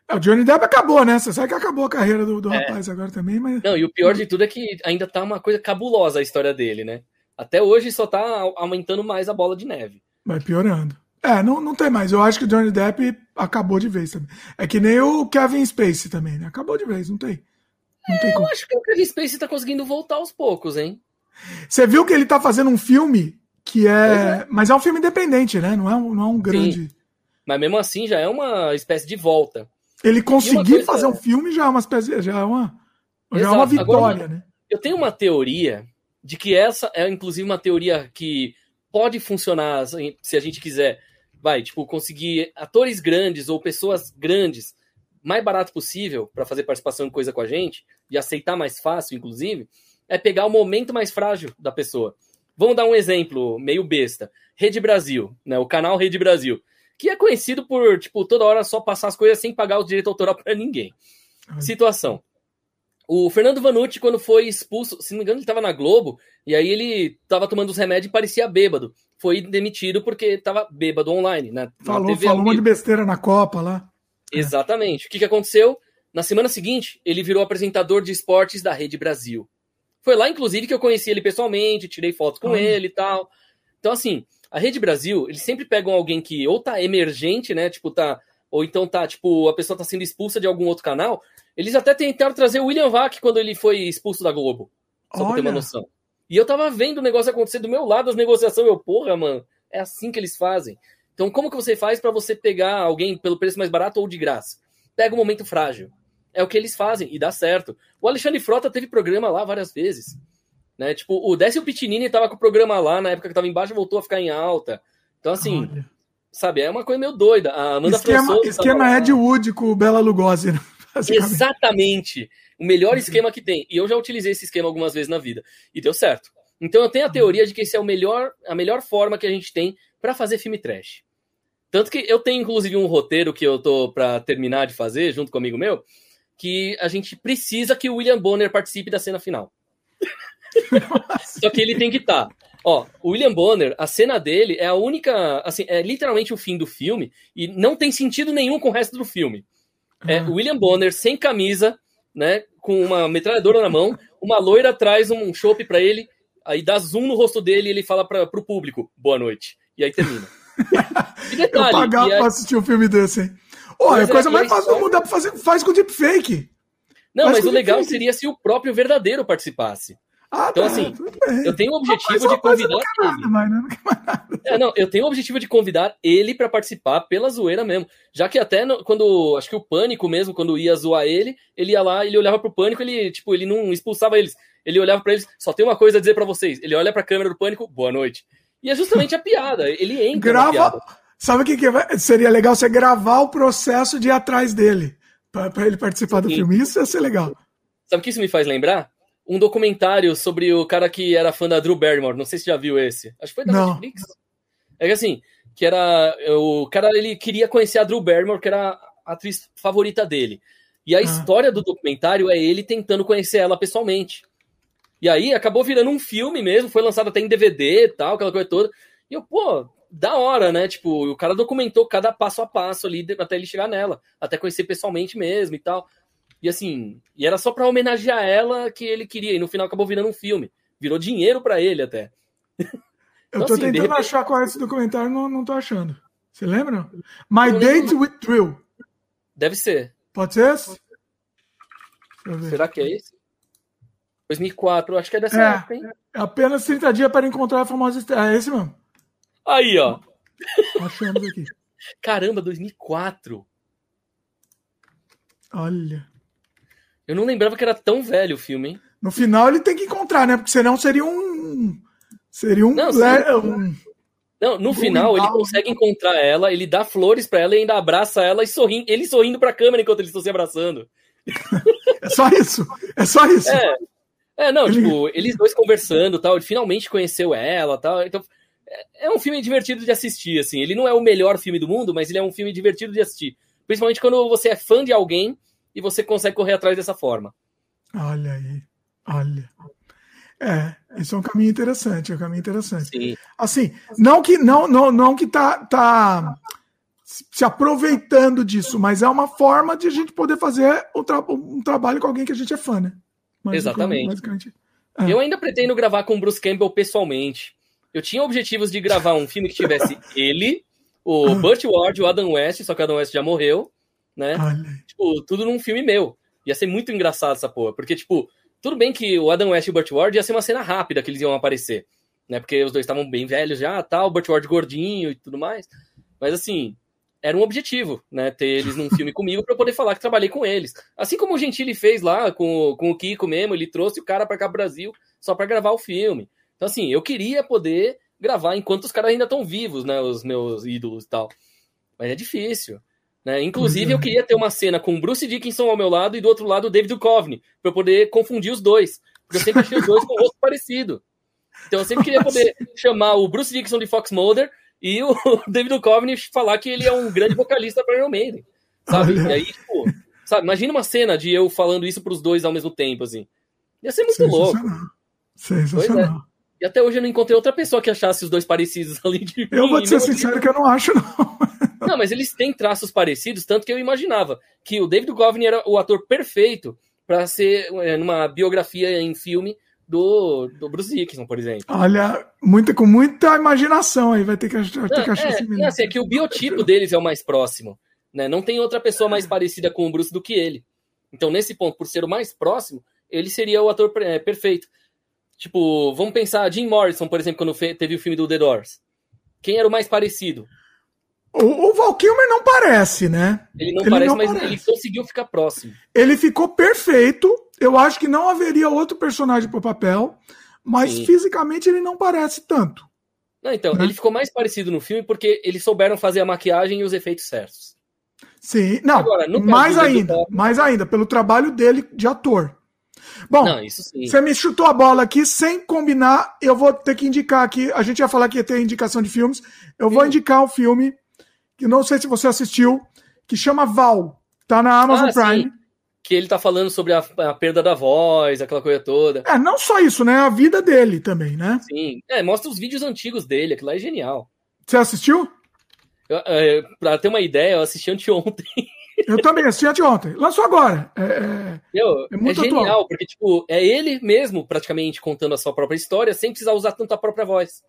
É, o Johnny Depp acabou, né? Você sabe que acabou a carreira do, do é. rapaz agora também, mas. Não, e o pior de tudo é que ainda tá uma coisa cabulosa a história dele, né? Até hoje só tá aumentando mais a bola de neve. Vai piorando. É, não, não tem mais. Eu acho que o Johnny Depp acabou de vez também. É que nem o Kevin Spacey também, né? Acabou de vez, não tem. Não é, tem como. Eu acho que o Kevin Spacey tá conseguindo voltar aos poucos, hein? Você viu que ele tá fazendo um filme que é... é. Mas é um filme independente, né? Não é um, não é um grande. Sim. Mas mesmo assim já é uma espécie de volta. Ele conseguir fazer um filme já é uma espécie, já é uma, já é uma vitória, Agora, né? Eu tenho uma teoria de que essa é inclusive uma teoria que pode funcionar se a gente quiser, vai, tipo, conseguir atores grandes ou pessoas grandes mais barato possível para fazer participação em coisa com a gente e aceitar mais fácil, inclusive, é pegar o momento mais frágil da pessoa. Vamos dar um exemplo meio besta. Rede Brasil, né? O canal Rede Brasil que é conhecido por, tipo, toda hora só passar as coisas sem pagar o direito autoral para ninguém. Situação. O Fernando Vanucci, quando foi expulso, se não me engano, ele estava na Globo, e aí ele estava tomando os remédios e parecia bêbado. Foi demitido porque estava bêbado online, né? Falou, falou um monte de besteira na Copa lá. Exatamente. É. O que, que aconteceu? Na semana seguinte, ele virou apresentador de esportes da Rede Brasil. Foi lá, inclusive, que eu conheci ele pessoalmente, tirei fotos com ele e tal. Então, assim, a Rede Brasil, eles sempre pegam alguém que ou tá emergente, né? Tipo, tá. Ou então tá, tipo, a pessoa tá sendo expulsa de algum outro canal. Eles até tentaram trazer o William Vac quando ele foi expulso da Globo. Só Olha. pra ter uma noção. E eu tava vendo o negócio acontecer do meu lado, as negociações. Eu, porra, mano, é assim que eles fazem. Então, como que você faz para você pegar alguém pelo preço mais barato ou de graça? Pega um momento frágil. É o que eles fazem e dá certo. O Alexandre Frota teve programa lá várias vezes. Né? Tipo, o Décio Pitinini tava com o programa lá, na época que tava embaixo, voltou a ficar em alta. Então, assim, Olha. sabe, é uma coisa meio doida. A Amanda esquema, esquema Ed Wood com o Bela Lugosi, né? [laughs] Exatamente. O melhor esquema que tem. E eu já utilizei esse esquema algumas vezes na vida. E deu certo. Então eu tenho a teoria de que esse é o melhor, a melhor forma que a gente tem para fazer filme trash. Tanto que eu tenho, inclusive, um roteiro que eu tô para terminar de fazer, junto com um amigo meu, que a gente precisa que o William Bonner participe da cena final. [laughs] Só que ele tem que estar. Tá. Ó, o William Bonner, a cena dele é a única. Assim, é literalmente o fim do filme e não tem sentido nenhum com o resto do filme. É o William Bonner sem camisa, né? Com uma metralhadora na mão, uma loira traz um chopp para ele, aí dá zoom no rosto dele e ele fala para pro público, boa noite. E aí termina. [laughs] e detalhe, Eu pagar pra assistir um filme desse, hein? Olha, a coisa é, mais fácil do mundo dá pra fazer, faz com deepfake. Não, faz mas o legal seria se o próprio verdadeiro participasse. Ah, então, tá, assim, eu tenho o objetivo de convidar ele. Nada, não é, não, eu tenho o objetivo de convidar ele para participar pela zoeira mesmo. Já que até no, quando. Acho que o pânico mesmo, quando ia zoar ele, ele ia lá, ele olhava pro pânico, ele, tipo, ele não expulsava eles. Ele olhava para eles, só tem uma coisa a dizer para vocês. Ele olha pra câmera do pânico, boa noite. E é justamente a piada. Ele entra. Grava. Sabe o que, que seria legal? Você gravar o processo de ir atrás dele. para ele participar Sim. do filme. Isso ia ser legal. Sabe o que isso me faz lembrar? um documentário sobre o cara que era fã da Drew Barrymore. Não sei se já viu esse. Acho que foi da Não. Netflix. É que assim, que era. O cara ele queria conhecer a Drew Barrymore, que era a atriz favorita dele. E a ah. história do documentário é ele tentando conhecer ela pessoalmente. E aí acabou virando um filme mesmo, foi lançado até em DVD e tal, aquela coisa toda. E eu, pô, da hora, né? Tipo, o cara documentou cada passo a passo ali até ele chegar nela, até conhecer pessoalmente mesmo e tal. E assim, e era só para homenagear ela que ele queria, e no final acabou virando um filme. Virou dinheiro para ele até. Eu então, tô assim, tentando repente... achar qual é esse documentário, não, não tô achando. Você lembra? My Date with Drill. Deve ser. Pode ser esse? Será que é esse? 2004, acho que é dessa é, época, hein? É apenas 30 dias para encontrar a famosa estrela. É esse mesmo? Aí, ó. Achamos aqui. Caramba, 2004. Olha. Eu não lembrava que era tão velho o filme, hein? No final ele tem que encontrar, né? Porque senão seria um. Seria um. Não, um... não no final ele consegue encontrar ela, ele dá flores para ela e ainda abraça ela e sorrindo, ele sorrindo pra câmera enquanto eles estão se abraçando. [laughs] é só isso. É só isso. É, é não, ele... tipo, eles dois conversando tal. Ele finalmente conheceu ela tal. Então, é, um filme divertido de assistir, assim. Ele não é o melhor filme do mundo, mas ele é um filme divertido de assistir. Principalmente quando você é fã de alguém e você consegue correr atrás dessa forma. Olha aí, olha. É, isso é um caminho interessante, é um caminho interessante. Sim. Assim, não que não, não, não que tá, tá se aproveitando disso, mas é uma forma de a gente poder fazer um, tra um trabalho com alguém que a gente é fã, né? Mas, Exatamente. É. Eu ainda pretendo gravar com o Bruce Campbell pessoalmente. Eu tinha objetivos de gravar um filme que tivesse [laughs] ele, o. Burt Ward, o Adam West, só que o Adam West já morreu, né? Tipo, tudo num filme meu. Ia ser muito engraçado essa porra, porque, tipo, tudo bem que o Adam West e o Burt Ward ia ser uma cena rápida que eles iam aparecer, né? Porque os dois estavam bem velhos já, tal, o Burt Ward gordinho e tudo mais. Mas assim, era um objetivo, né? Ter eles num filme [laughs] comigo para eu poder falar que trabalhei com eles. Assim como o Gentili fez lá com, com o Kiko mesmo, ele trouxe o cara para cá pro Brasil só para gravar o filme. Então, assim, eu queria poder gravar enquanto os caras ainda estão vivos, né? Os meus ídolos e tal. Mas é difícil. Né? Inclusive, eu [laughs] queria ter uma cena com o Bruce Dickinson ao meu lado e do outro lado o David Duchovny, para eu poder confundir os dois. Porque eu sempre achei os dois com o rosto [laughs] parecido. Então eu sempre queria poder chamar o Bruce Dickinson de Fox Mulder e o [laughs] David Duchovny falar que ele é um grande vocalista para Iron Maiden. Sabe? E aí, tipo, sabe, imagina uma cena de eu falando isso para os dois ao mesmo tempo, assim. Ia ser muito louco. Sensacional. É. E até hoje eu não encontrei outra pessoa que achasse os dois parecidos [laughs] além de Eu mim, vou te ser sincero que eu não acho, não. [laughs] Não, mas eles têm traços parecidos, tanto que eu imaginava que o David Duchovny era o ator perfeito para ser é, numa biografia em filme do, do Bruce Dickinson, por exemplo. Olha, muita, com muita imaginação aí, vai ter que, vai ter Não, que achar é, assim, assim, é que o biotipo deles é o mais próximo. Né? Não tem outra pessoa mais parecida com o Bruce do que ele. Então, nesse ponto, por ser o mais próximo, ele seria o ator é, perfeito. Tipo, vamos pensar, Jim Morrison, por exemplo, quando teve o filme do The Doors. Quem era o mais parecido? O, o Val Kilmer não parece, né? Ele não ele parece, não mas parece. ele conseguiu ficar próximo. Ele ficou perfeito. Eu acho que não haveria outro personagem para o papel, mas Sim. fisicamente ele não parece tanto. Não, então, né? ele ficou mais parecido no filme porque eles souberam fazer a maquiagem e os efeitos certos. Sim, não, Agora, mais ainda, mais ainda, pelo trabalho dele de ator. Bom, não, você me chutou a bola aqui sem combinar. Eu vou ter que indicar aqui. A gente ia falar que ia ter indicação de filmes. Eu Sim. vou indicar um filme que não sei se você assistiu, que chama Val. Tá na Amazon ah, Prime. Sim. Que ele tá falando sobre a, a, perda da voz, aquela coisa toda. É, não só isso, né? A vida dele também, né? Sim. É, mostra os vídeos antigos dele, aquilo lá é genial. Você assistiu? Eu, é, pra ter uma ideia, eu assisti anteontem. Eu também assisti anteontem. Lançou agora. É, é, eu, é muito é genial, atual. porque, tipo, é ele mesmo, praticamente, contando a sua própria história, sem precisar usar tanto a própria voz.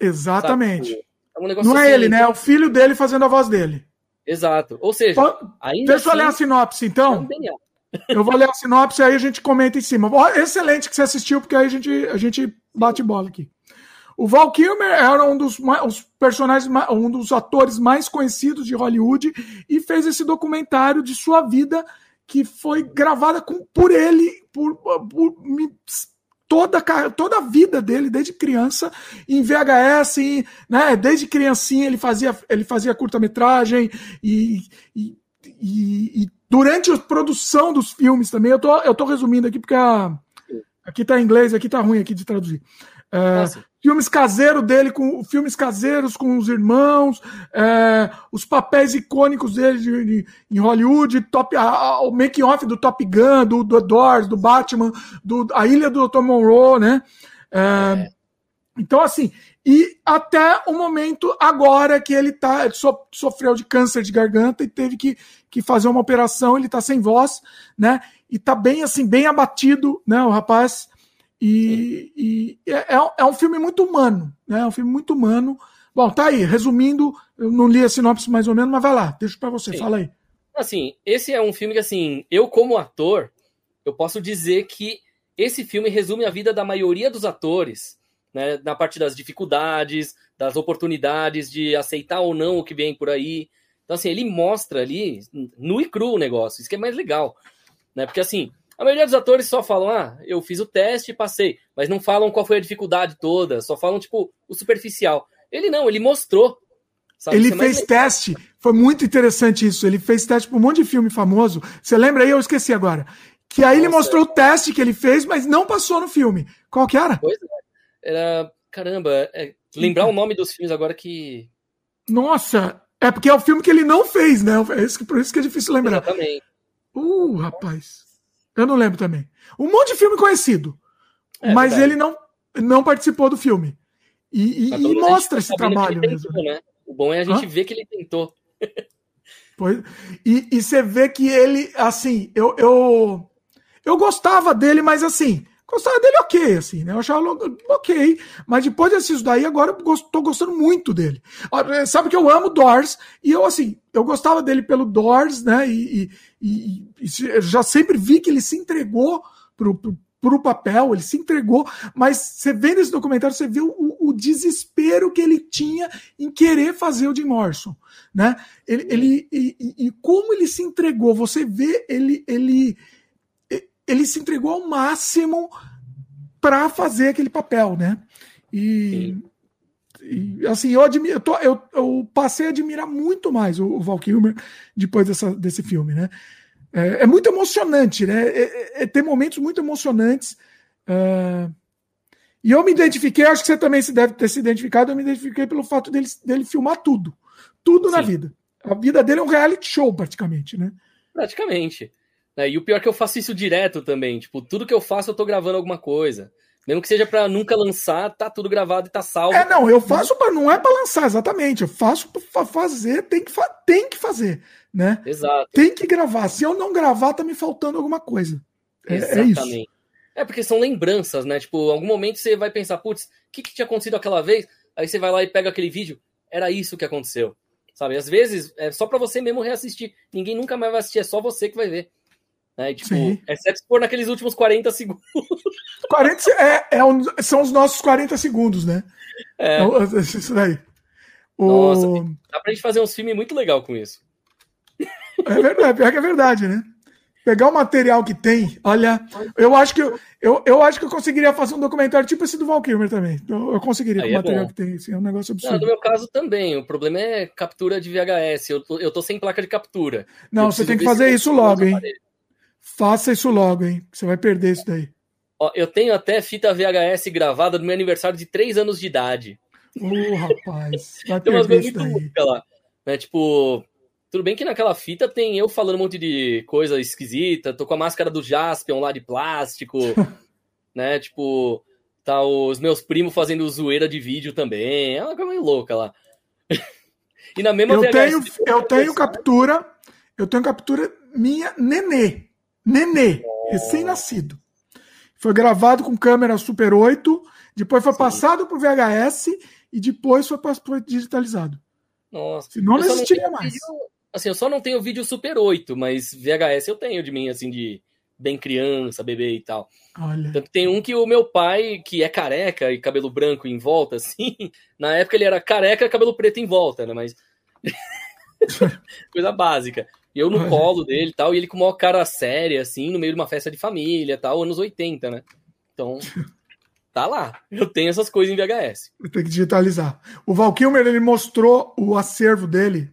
Exatamente. Sabe? É um não é assim, ele, né? É o filho dele fazendo a voz dele. Exato. Ou seja, ainda deixa assim, eu ler a sinopse, então. [laughs] Eu vou ler a sinopse aí a gente comenta em cima. Excelente que você assistiu, porque aí a gente, a gente bate bola aqui. O Val Kilmer era um dos os personagens, um dos atores mais conhecidos de Hollywood e fez esse documentário de sua vida que foi gravada com, por ele, por, por toda, toda a vida dele, desde criança, em VHS, em, né, desde criancinha ele fazia, ele fazia curta-metragem e, e, e, e, durante a produção dos filmes também, eu tô, eu tô resumindo aqui porque a, aqui tá em inglês, aqui tá ruim aqui de traduzir. É, filmes caseiros dele, com filmes caseiros com os irmãos, é, os papéis icônicos dele de, de, em Hollywood, top, a, a, o make-off do Top Gun, do, do Doors, do Batman, do, a Ilha do Dr. Monroe, né? É, é. Então, assim, e até o momento agora que ele tá, ele so, sofreu de câncer de garganta e teve que, que fazer uma operação, ele tá sem voz, né? E tá bem assim, bem abatido, né, o rapaz. E, e é, é, é um filme muito humano, né? É um filme muito humano. Bom, tá aí, resumindo, eu não li a sinopse mais ou menos, mas vai lá, deixa para você, Sim. fala aí. Assim, esse é um filme que, assim, eu como ator, eu posso dizer que esse filme resume a vida da maioria dos atores, né, na parte das dificuldades, das oportunidades de aceitar ou não o que vem por aí. Então, assim, ele mostra ali, nu e cru o negócio, isso que é mais legal, né, porque, assim, a maioria dos atores só falam, ah, eu fiz o teste e passei, mas não falam qual foi a dificuldade toda, só falam, tipo, o superficial. Ele não, ele mostrou. Sabe? Ele é fez teste, foi muito interessante isso. Ele fez teste para um monte de filme famoso. Você lembra aí? Eu esqueci agora. Que aí Nossa, ele mostrou é. o teste que ele fez, mas não passou no filme. Qual que era? Pois é. Era. Caramba, é... lembrar o nome dos filmes agora que. Nossa! É porque é o filme que ele não fez, né? É por isso que é difícil lembrar. Exatamente. Uh, rapaz. Eu não lembro também. Um monte de filme conhecido. É, mas verdade. ele não, não participou do filme. E, e, e mostra esse trabalho mesmo. Tentou, né? O bom é a gente Hã? ver que ele tentou. [laughs] Pois, e, e você vê que ele, assim, eu, eu, eu gostava dele, mas assim, gostava dele ok, assim, né? Eu achava ok, mas depois desses daí, agora eu tô gostando muito dele. É, sabe que eu amo Doors, e eu, assim, eu gostava dele pelo Doors, né? E, e, e já sempre vi que ele se entregou pro, pro, pro papel, ele se entregou, mas você vê nesse documentário, você vê o, o desespero que ele tinha em querer fazer o Jim Morrison, né? Ele, ele e, e, como ele se entregou, você vê ele ele ele se entregou ao máximo para fazer aquele papel, né? E, e assim, eu, admiro, eu, tô, eu, eu, passei a admirar muito mais o, o Val Kilmer depois dessa, desse filme, né? É, é muito emocionante, né? É, é, é tem momentos muito emocionantes. Uh, e eu me identifiquei, acho que você também se deve ter se identificado, eu me identifiquei pelo fato dele, dele filmar tudo. Tudo Sim. na vida. A vida dele é um reality show, praticamente, né? Praticamente. É, e o pior é que eu faço isso direto também. Tipo, tudo que eu faço, eu tô gravando alguma coisa. Mesmo que seja para nunca lançar, tá tudo gravado e tá salvo. É, não, eu faço para não é para lançar, exatamente. Eu faço para fazer, tem que, fa tem que fazer, né? Exato. Tem que gravar. Se eu não gravar, tá me faltando alguma coisa. É, Exatamente. É, isso. é porque são lembranças, né? Tipo, em algum momento você vai pensar, putz, o que, que tinha acontecido aquela vez? Aí você vai lá e pega aquele vídeo, era isso que aconteceu. Sabe? Às vezes é só para você mesmo reassistir. Ninguém nunca mais vai assistir, é só você que vai ver. Né? tipo, Sim. exceto se for naqueles últimos 40 segundos. [laughs] 40 é, é um, são os nossos 40 segundos, né? É. é isso daí. O... Nossa, dá pra gente fazer uns filmes muito legal com isso. É verdade, pior que é verdade, né? Pegar o material que tem, olha, eu acho que eu, eu, eu acho que eu conseguiria fazer um documentário tipo esse do Val Kilmer também. Eu, eu conseguiria Aí com o é material bom. que tem, assim, é um negócio absurdo. Não, no meu caso também, o problema é captura de VHS. Eu tô, eu tô sem placa de captura. Não, você tem que fazer isso logo, hein? Aparelho. Faça isso logo, hein? Você vai perder isso daí. Ó, eu tenho até fita VHS gravada do meu aniversário de 3 anos de idade. Ô, oh, rapaz, [laughs] vai tem umas coisas muito loucas lá. Né? Tipo, tudo bem que naquela fita tem eu falando um monte de coisa esquisita, tô com a máscara do Jaspion lá de plástico, [laughs] né? Tipo, tá os meus primos fazendo zoeira de vídeo também. É uma coisa meio louca lá. [laughs] e na mesma eu VHS, tenho, eu tenho captura, eu tenho captura minha nenê. Nenê, recém-nascido. Foi gravado com câmera Super 8, depois foi Sim. passado para o VHS e depois foi, foi digitalizado. Nossa. Não existiria não mais. Vídeo, assim, eu só não tenho vídeo Super 8, mas VHS eu tenho de mim, assim, de bem criança, bebê e tal. Olha. Tanto tem um que o meu pai, que é careca e cabelo branco em volta, [laughs] assim, na época ele era careca e cabelo preto em volta, né? Mas. [laughs] Coisa básica. E eu no [laughs] colo dele e tal, e ele com uma cara séria, assim, no meio de uma festa de família tal, anos 80, né? Então, [laughs] tá lá. Eu tenho essas coisas em VHS. Tem que digitalizar. O Val Kilmer, ele mostrou o acervo dele.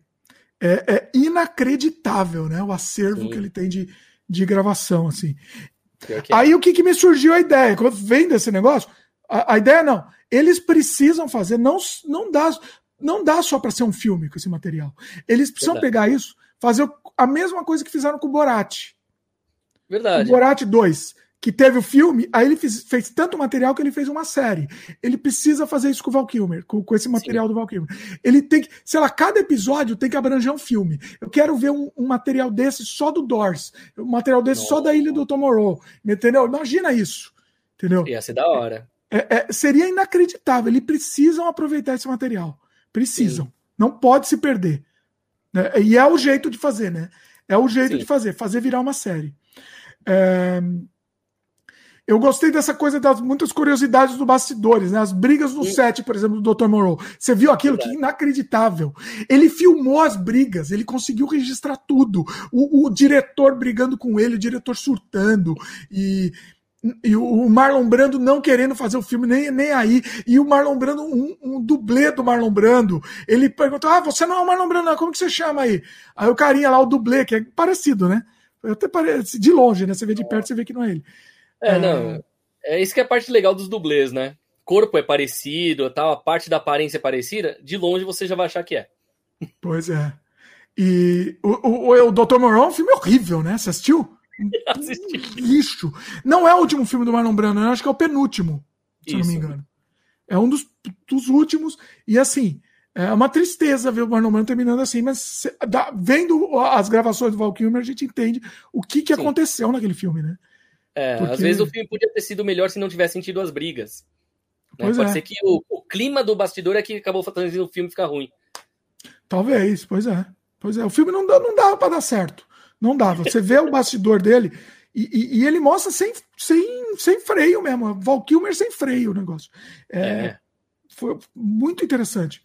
É, é inacreditável, né? O acervo Sim. que ele tem de, de gravação, assim. É. Aí o que, que me surgiu a ideia? Quando vem desse negócio, a, a ideia não. Eles precisam fazer, não, não dá, não dá só para ser um filme com esse material. Eles precisam Verdade. pegar isso fazer a mesma coisa que fizeram com o Borat. Verdade. O Borat 2, que teve o filme, aí ele fez, fez tanto material que ele fez uma série. Ele precisa fazer isso com o Val Kilmer, com, com esse material Sim. do Val Kilmer. Ele tem que, sei lá, cada episódio tem que abranger um filme. Eu quero ver um, um material desse só do Doors, um material desse Nossa. só da Ilha do Tomorrow, entendeu? Imagina isso, entendeu? Ia ser da hora. É, é, seria inacreditável. Eles precisam aproveitar esse material. Precisam. Sim. Não pode se perder. Né? E é o jeito de fazer, né? É o jeito Sim. de fazer, fazer virar uma série. É... Eu gostei dessa coisa das muitas curiosidades do bastidores, né? As brigas no set, por exemplo, do Dr. Morrow. Você viu aquilo que inacreditável. Ele filmou as brigas, ele conseguiu registrar tudo. O, o diretor brigando com ele, o diretor surtando. E e o Marlon Brando não querendo fazer o filme, nem, nem aí. E o Marlon Brando, um, um dublê do Marlon Brando, ele perguntou: Ah, você não é o Marlon Brando, não. como que você chama aí? Aí o carinha lá, o dublê, que é parecido, né? Até parece, de longe, né? Você vê de perto, você vê que não é ele. É, é... não. É isso que é a parte legal dos dublês, né? Corpo é parecido, tal, a parte da aparência é parecida, de longe você já vai achar que é. Pois é. E o, o, o Dr. Moron é um filme horrível, né? Você assistiu? [laughs] lixo. Não é o último filme do Marlon Brando, eu acho que é o penúltimo, se Isso. não me engano. É um dos, dos últimos. E assim, é uma tristeza ver o Marlon Brando terminando assim, mas vendo as gravações do Val Kilmer, a gente entende o que, que aconteceu naquele filme, né? É, Porque... às vezes o filme podia ter sido melhor se não tivesse sentido as brigas. Né? Pode é. ser que o, o, clima do bastidor é que acabou fazendo o filme ficar ruim. Talvez, pois é. Pois é, o filme não, não dava para dar certo. Não dava. Você vê o bastidor dele e, e, e, ele mostra sem, sem, sem freio mesmo. Val Kilmer sem freio o negócio. É, é. Foi muito interessante.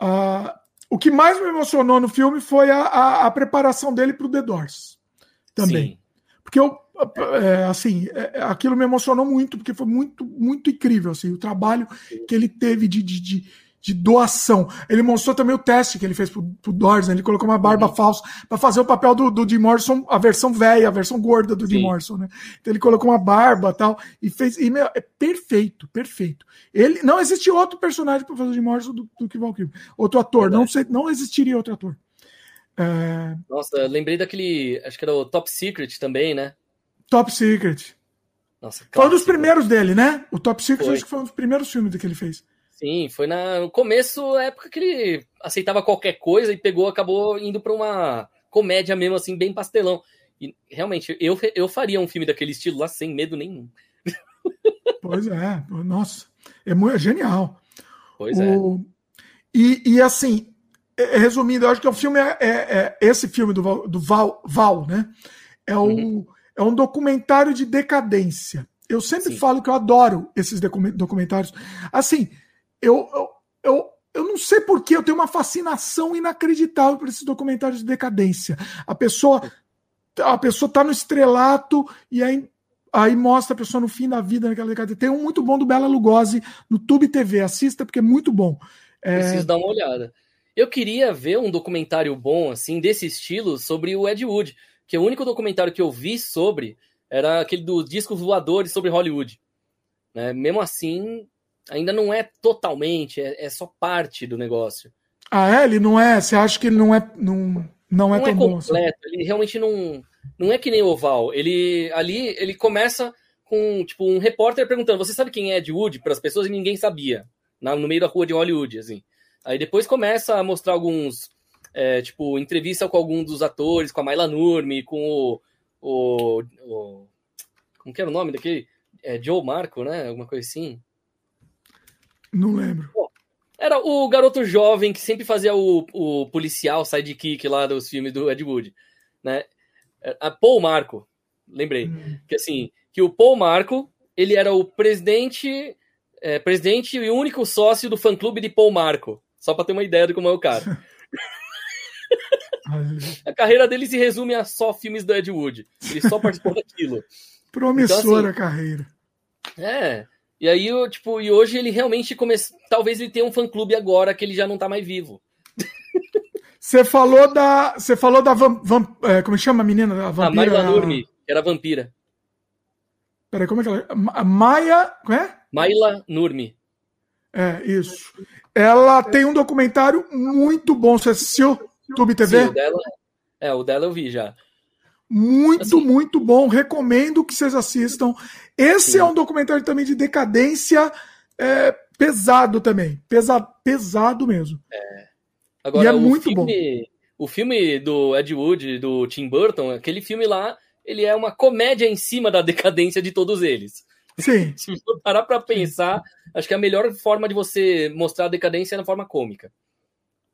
Uh, o que mais me emocionou no filme foi a, a, a preparação dele para o The Doors. Também. Sim. Porque eu, é, assim, é, aquilo me emocionou muito, porque foi muito, muito incrível, assim, o trabalho que ele teve de, de, de de doação. Ele mostrou também o teste que ele fez pro, pro Doors, né? ele colocou uma barba uhum. falsa para fazer o papel do, do Jim Morrison, a versão velha, a versão gorda do Jim Morrison, né? Então ele colocou uma barba tal e fez e meu, é perfeito, perfeito. Ele não existe outro personagem para fazer o Jim Morrison do, do que Valkyrie. Outro ator, não sei, não existiria outro ator. É... Nossa, lembrei daquele, acho que era o Top Secret também, né? Top Secret. Nossa, foi um dos primeiros dele, né? O Top Secret foi. acho que foi um dos primeiros filmes que ele fez. Sim, foi na, no começo, época que ele aceitava qualquer coisa e pegou, acabou indo para uma comédia mesmo, assim, bem pastelão. E realmente, eu, eu faria um filme daquele estilo lá sem medo nenhum. [laughs] Pois é, nossa, é, muito, é genial. Pois o, é. E, e assim, é, é, resumindo, eu acho que o filme é, é, é, esse filme do Val, do Val, Val né? É, o, uhum. é um documentário de decadência. Eu sempre Sim. falo que eu adoro esses documentários. Assim, eu, eu, eu, eu não sei por que eu tenho uma fascinação inacreditável por esses documentários de decadência. A pessoa a pessoa tá no estrelato e aí, aí mostra a pessoa no fim da vida naquela decadência. Tem um muito bom do Bela Lugosi no Tube TV, assista porque é muito bom. É... Preciso dar uma olhada. Eu queria ver um documentário bom assim desse estilo sobre o Ed Wood, que o único documentário que eu vi sobre era aquele dos discos voadores sobre Hollywood. Né? Mesmo assim, ainda não é totalmente, é, é, só parte do negócio. Ah, é? Ele não é? Você acha que ele não é, não, não é não tão é completo, bom? Assim? Ele realmente não, não é que nem Oval. Ele ali ele começa com tipo um repórter perguntando: "Você sabe quem é Ed Wood?" para as pessoas e ninguém sabia, na, no meio da rua de Hollywood, assim. Aí depois começa a mostrar alguns é, tipo entrevista com algum dos atores, com a Mayla Nurmi, com o, o, o como que era o nome daquele? É Joe Marco, né? Alguma coisa assim. Não lembro. Era o garoto jovem que sempre fazia o, o policial sidekick lá dos filmes do Ed Wood, né? É, a Paul Marco, lembrei. Hum. Que assim, que o Paul Marco, ele era o presidente, é, presidente e único sócio do fã-clube de Paul Marco. Só para ter uma ideia de como é o cara. [laughs] a carreira dele se resume a só filmes do Ed Wood. Ele só participou daquilo. [laughs] Promissora então, assim, a carreira. É. E aí, eu, tipo, e hoje ele realmente começou. Talvez ele tenha um fã-clube agora que ele já não tá mais vivo. Você falou da. Você falou da. Vam, vam, é, como chama a menina? A vampira. A Maia Nurmi, era vampira. Peraí, como é que ela. A Maia. Como é? Maila Nurmi. É, isso. Ela tem um documentário muito bom. Você assistiu? Tube TV? Sim, o dela, é, o dela eu vi já. Muito, assim, muito bom. Recomendo que vocês assistam. Esse sim. é um documentário também de decadência é, pesado também. Pesa, pesado mesmo. É. Agora, e é muito filme, bom. O filme do Ed Wood, do Tim Burton, aquele filme lá, ele é uma comédia em cima da decadência de todos eles. Sim. [laughs] Se você parar pra pensar, acho que a melhor forma de você mostrar a decadência é na forma cômica.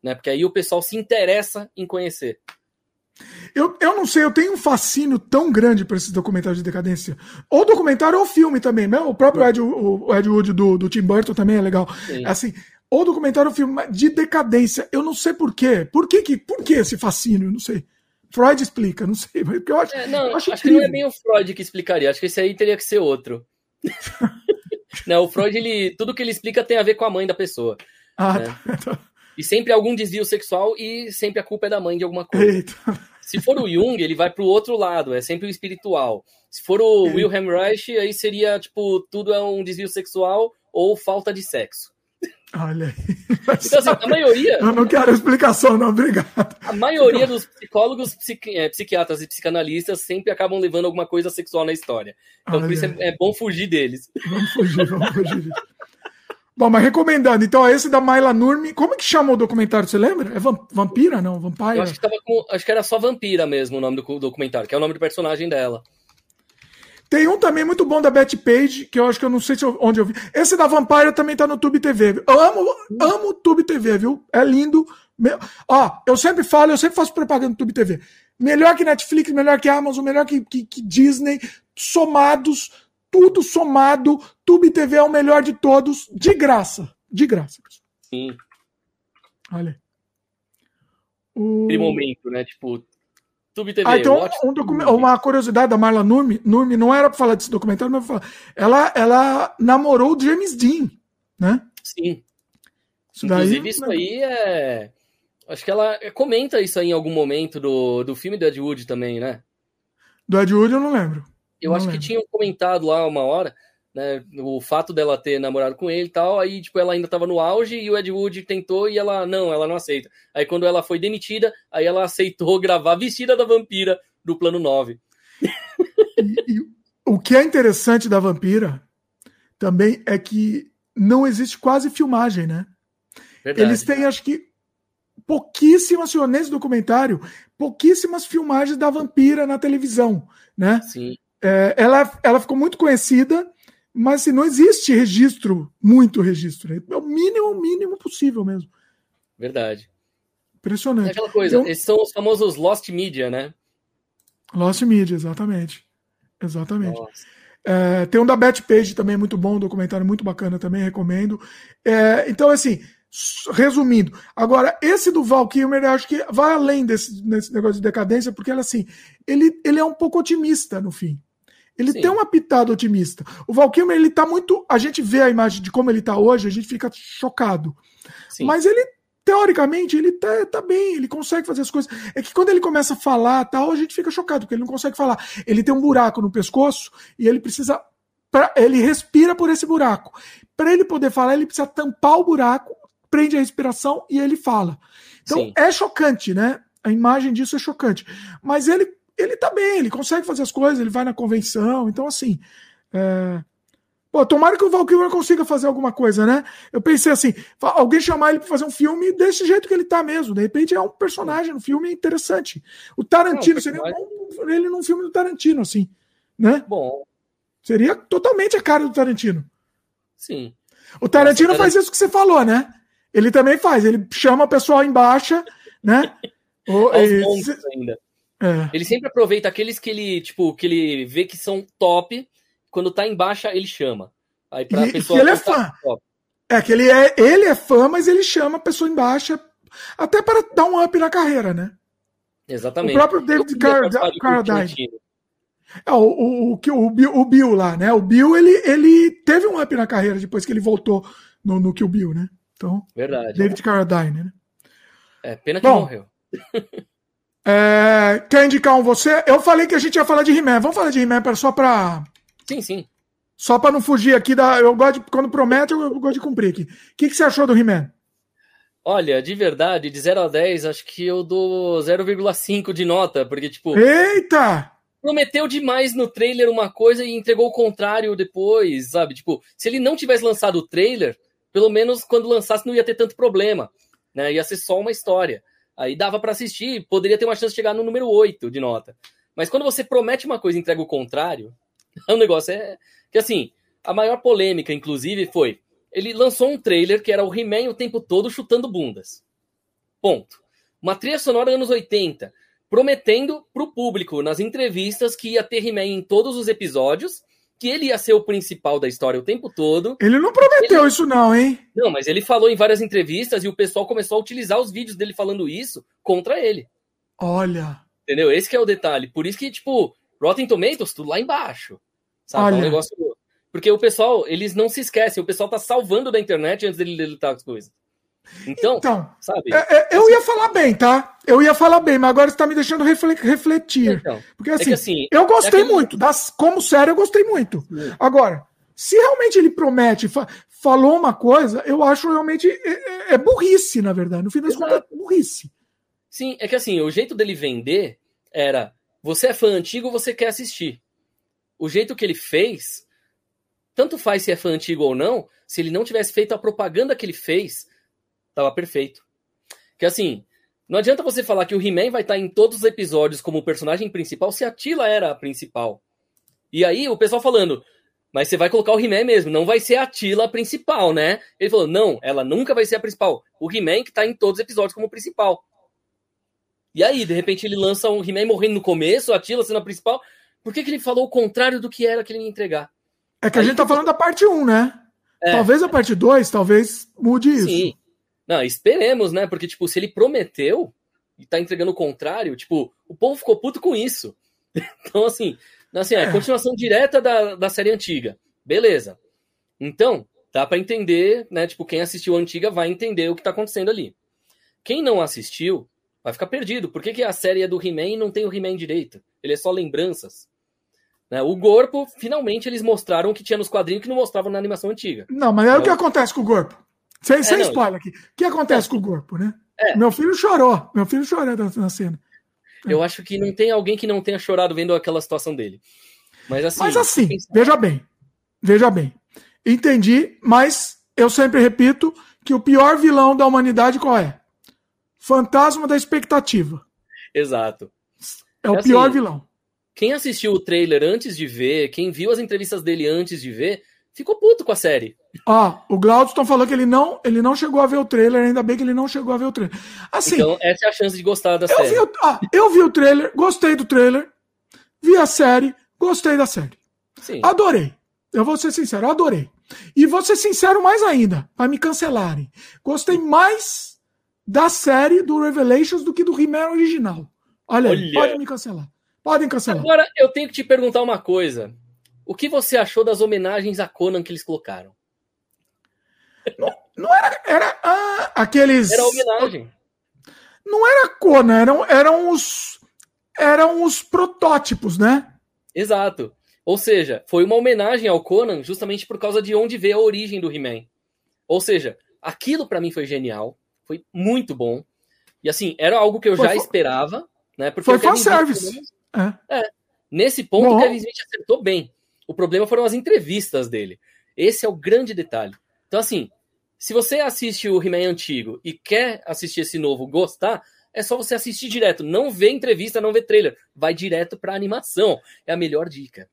Né? Porque aí o pessoal se interessa em conhecer. Eu, eu não sei, eu tenho um fascínio tão grande por esses documentários de decadência. Ou documentário ou filme também. Né? O próprio Ed, o, o Ed Wood do, do Tim Burton também é legal. Sim. Assim, ou documentário ou filme de decadência. Eu não sei por quê. Por que, que, por que esse fascínio? Eu não sei. Freud explica, não sei. Porque eu acho, é, não, eu acho, acho que não é bem o Freud que explicaria. Acho que esse aí teria que ser outro. [laughs] não, o Freud, ele, tudo que ele explica tem a ver com a mãe da pessoa. Ah, né? tá. [laughs] tá. E sempre algum desvio sexual e sempre a culpa é da mãe de alguma coisa. Eita. [laughs] Se for o Jung, ele vai pro outro lado, é sempre o espiritual. Se for o Eita. Wilhelm Reich, aí seria, tipo, tudo é um desvio sexual ou falta de sexo. Olha aí. Então, assim, a maioria. Eu não quero explicação, não, obrigado. A maioria dos psicólogos, psiqui... é, psiquiatras e psicanalistas sempre acabam levando alguma coisa sexual na história. Então, Olha por isso é, é, bom fugir deles. Vamos fugir, vamos fugir. [laughs] Bom, mas recomendando, então, esse da Mayla Nurmi. Como é que chama o documentário? Você lembra? É Vampira, não? Vampire? Eu acho que, com... acho que era só Vampira mesmo o nome do documentário, que é o nome do personagem dela. Tem um também muito bom da Betty Page, que eu acho que eu não sei onde eu vi. Esse da Vampire também tá no Tube TV. Eu amo, amo Tube TV, viu? É lindo. Ó, eu sempre falo, eu sempre faço propaganda no Tube TV. Melhor que Netflix, melhor que Amazon, melhor que, que, que Disney, somados, tudo somado. Tube TV é o melhor de todos, de graça. De graça. Sim. Olha. O... Aquele momento, né? Tipo, Tube TV. Ah, então, um uma curiosidade da Marla Nurmi, Nurmi não era para falar desse documentário, mas falar. Ela, ela namorou o James Dean, né? Sim. Isso Inclusive, daí, isso né? aí é. Acho que ela comenta isso aí em algum momento do, do filme do Ed Wood também, né? Do Ed Wood eu não lembro. Eu não acho lembro. que tinham comentado lá uma hora né, o fato dela ter namorado com ele e tal, aí, tipo, ela ainda tava no auge e o Ed Wood tentou e ela, não, ela não aceita. Aí, quando ela foi demitida, aí ela aceitou [laughs] gravar Vestida da Vampira do Plano 9. E, e, o que é interessante da Vampira também é que não existe quase filmagem, né? Verdade. Eles têm, acho que, pouquíssimas, nesse documentário, pouquíssimas filmagens da Vampira na televisão, né? Sim. É, ela, ela ficou muito conhecida mas assim, não existe registro, muito registro. Né? É o mínimo, o mínimo possível mesmo. Verdade. Impressionante. É aquela coisa, então, esses são os famosos Lost Media, né? Lost Media, exatamente. Exatamente. É, tem um da Beth Page também, muito bom, um documentário muito bacana também, recomendo. É, então, assim, resumindo, agora, esse do Val Kilmer, eu acho que vai além desse, desse negócio de decadência, porque ele, assim, ele, ele é um pouco otimista no fim. Ele Sim. tem uma pitada otimista. O Val Kilmer, ele tá muito. A gente vê a imagem de como ele tá hoje, a gente fica chocado. Sim. Mas ele, teoricamente, ele tá, tá bem, ele consegue fazer as coisas. É que quando ele começa a falar tal, a gente fica chocado, porque ele não consegue falar. Ele tem um buraco no pescoço e ele precisa. Pra, ele respira por esse buraco. Para ele poder falar, ele precisa tampar o buraco, prende a respiração e ele fala. Então Sim. é chocante, né? A imagem disso é chocante. Mas ele ele tá bem, ele consegue fazer as coisas, ele vai na convenção, então assim. É... Pô, tomara que o Val Kilmer consiga fazer alguma coisa, né? Eu pensei assim, alguém chamar ele para fazer um filme desse jeito que ele tá mesmo. De repente é um personagem no filme interessante. O Tarantino Não, seria bom ele num filme do Tarantino, assim, né? Bom. Seria totalmente a cara do Tarantino. Sim. O Tarantino Nossa, faz isso que você falou, né? Ele também faz, ele chama o pessoal em baixa, né? [laughs] Ou, e, ainda. É. Ele sempre aproveita aqueles que ele, tipo, que ele vê que são top, quando tá em baixa, ele chama. Aí pra e, pessoa. ele é fã. Top. É que ele é, ele é fã, mas ele chama a pessoa em baixa até para dar um up na carreira, né? Exatamente. O próprio David Carradine. É, o, o, o, o, Bill, o Bill lá, né? O Bill, ele, ele teve um up na carreira depois que ele voltou no, no Kill Bill, né? Então, Verdade. David Carradine, né? É, pena que Bom, morreu. [laughs] É, quer indicar um você? Eu falei que a gente ia falar de He-Man. Vamos falar de He-Man só pra. Sim, sim. Só pra não fugir aqui da. Eu gosto de, Quando promete, eu gosto de cumprir aqui. O que, que você achou do He-Man? Olha, de verdade, de 0 a 10, acho que eu dou 0,5 de nota, porque, tipo. Eita! Prometeu demais no trailer uma coisa e entregou o contrário depois, sabe? Tipo, se ele não tivesse lançado o trailer, pelo menos quando lançasse não ia ter tanto problema, né? Ia ser só uma história. Aí dava para assistir, poderia ter uma chance de chegar no número 8 de nota. Mas quando você promete uma coisa e entrega o contrário, o [laughs] negócio é. Que assim, a maior polêmica, inclusive, foi. Ele lançou um trailer que era o He-Man o tempo todo chutando bundas. Ponto. Uma trilha sonora anos 80, prometendo pro público, nas entrevistas, que ia ter He-Man em todos os episódios que ele ia ser o principal da história o tempo todo. Ele não prometeu ele... isso, não, hein? Não, mas ele falou em várias entrevistas e o pessoal começou a utilizar os vídeos dele falando isso contra ele. Olha. Entendeu? Esse é o detalhe. Por isso que, tipo, Rotten Tomatoes, tudo lá embaixo. Sabe? Olha. É um negócio. Porque o pessoal, eles não se esquecem, o pessoal tá salvando da internet antes dele deletar as coisas. Então, então sabe? É, é, eu ia falar bem, tá? Eu ia falar bem, mas agora você tá me deixando refletir. Então, porque assim, é assim eu gostei é muito. Das, como série, eu gostei muito. Agora, se realmente ele promete, fa falou uma coisa, eu acho realmente é, é, é burrice, na verdade. No fim das contas, é burrice. Sim, é que assim, o jeito dele vender era: você é fã antigo, você quer assistir. O jeito que ele fez, tanto faz se é fã antigo ou não, se ele não tivesse feito a propaganda que ele fez, tava perfeito. Que assim, não adianta você falar que o He-Man vai estar em todos os episódios como personagem principal se a Tila era a principal. E aí o pessoal falando, mas você vai colocar o He-Man mesmo, não vai ser a Tila a principal, né? Ele falou, não, ela nunca vai ser a principal. O He-Man que tá em todos os episódios como principal. E aí, de repente, ele lança um He-Man morrendo no começo, a Tila sendo a principal. Por que, que ele falou o contrário do que era que ele ia entregar? É que aí, a gente tá falando da parte 1, né? É, talvez a parte 2, talvez mude isso. Sim. Não, esperemos, né? Porque, tipo, se ele prometeu e tá entregando o contrário, tipo, o povo ficou puto com isso. [laughs] Então, assim, Assim, é, é continuação direta da, da série antiga. Beleza. Então, dá para entender, né? Tipo, quem assistiu a antiga vai entender o que tá acontecendo ali. Quem não assistiu vai ficar perdido. Por que, que a série é do He-Man e não tem o He-Man direito? Ele é só lembranças. Né? O Gorpo, finalmente, eles mostraram o que tinha nos quadrinhos que não mostravam na animação antiga. Não, mas é o que acontece com o Gorpo. Sem, é, sem spoiler aqui. O que acontece é. com o Gorpo, né? É. Meu filho chorou. Meu filho chorou na cena. Eu acho que não tem alguém que não tenha chorado vendo aquela situação dele. Mas assim. Mas assim, veja bem. Veja bem. Entendi, mas eu sempre repito que o pior vilão da humanidade qual é? Fantasma da expectativa. Exato. É o assim, pior vilão. Quem assistiu o trailer antes de ver, quem viu as entrevistas dele antes de ver, ficou puto com a série. Ah, o Glaudston falou que ele não, ele não chegou a ver o trailer, ainda bem que ele não chegou a ver o trailer. Assim, então, essa é a chance de gostar da eu série. Vi o, ah, eu vi o trailer, gostei do trailer, vi a série, gostei da série. Sim. Adorei. Eu vou ser sincero, adorei. E vou ser sincero mais ainda, para me cancelarem. Gostei mais da série do Revelations do que do He-Man original. Olha, Olha. Aí, pode me cancelar. Podem cancelar. Agora, eu tenho que te perguntar uma coisa. O que você achou das homenagens a Conan que eles colocaram? Não, não era. Era ah, aqueles. Era homenagem. Não era Conan, eram, eram os. Eram os protótipos, né? Exato. Ou seja, foi uma homenagem ao Conan justamente por causa de onde veio a origem do He-Man. Ou seja, aquilo para mim foi genial, foi muito bom. E assim, era algo que eu foi, já esperava, né? Porque foi fanservice. É. é. Nesse ponto, bom. o Kevin Smith acertou bem. O problema foram as entrevistas dele. Esse é o grande detalhe. Então, assim, se você assiste o He-Man antigo e quer assistir esse novo, gostar, é só você assistir direto. Não vê entrevista, não vê trailer. Vai direto pra animação. É a melhor dica.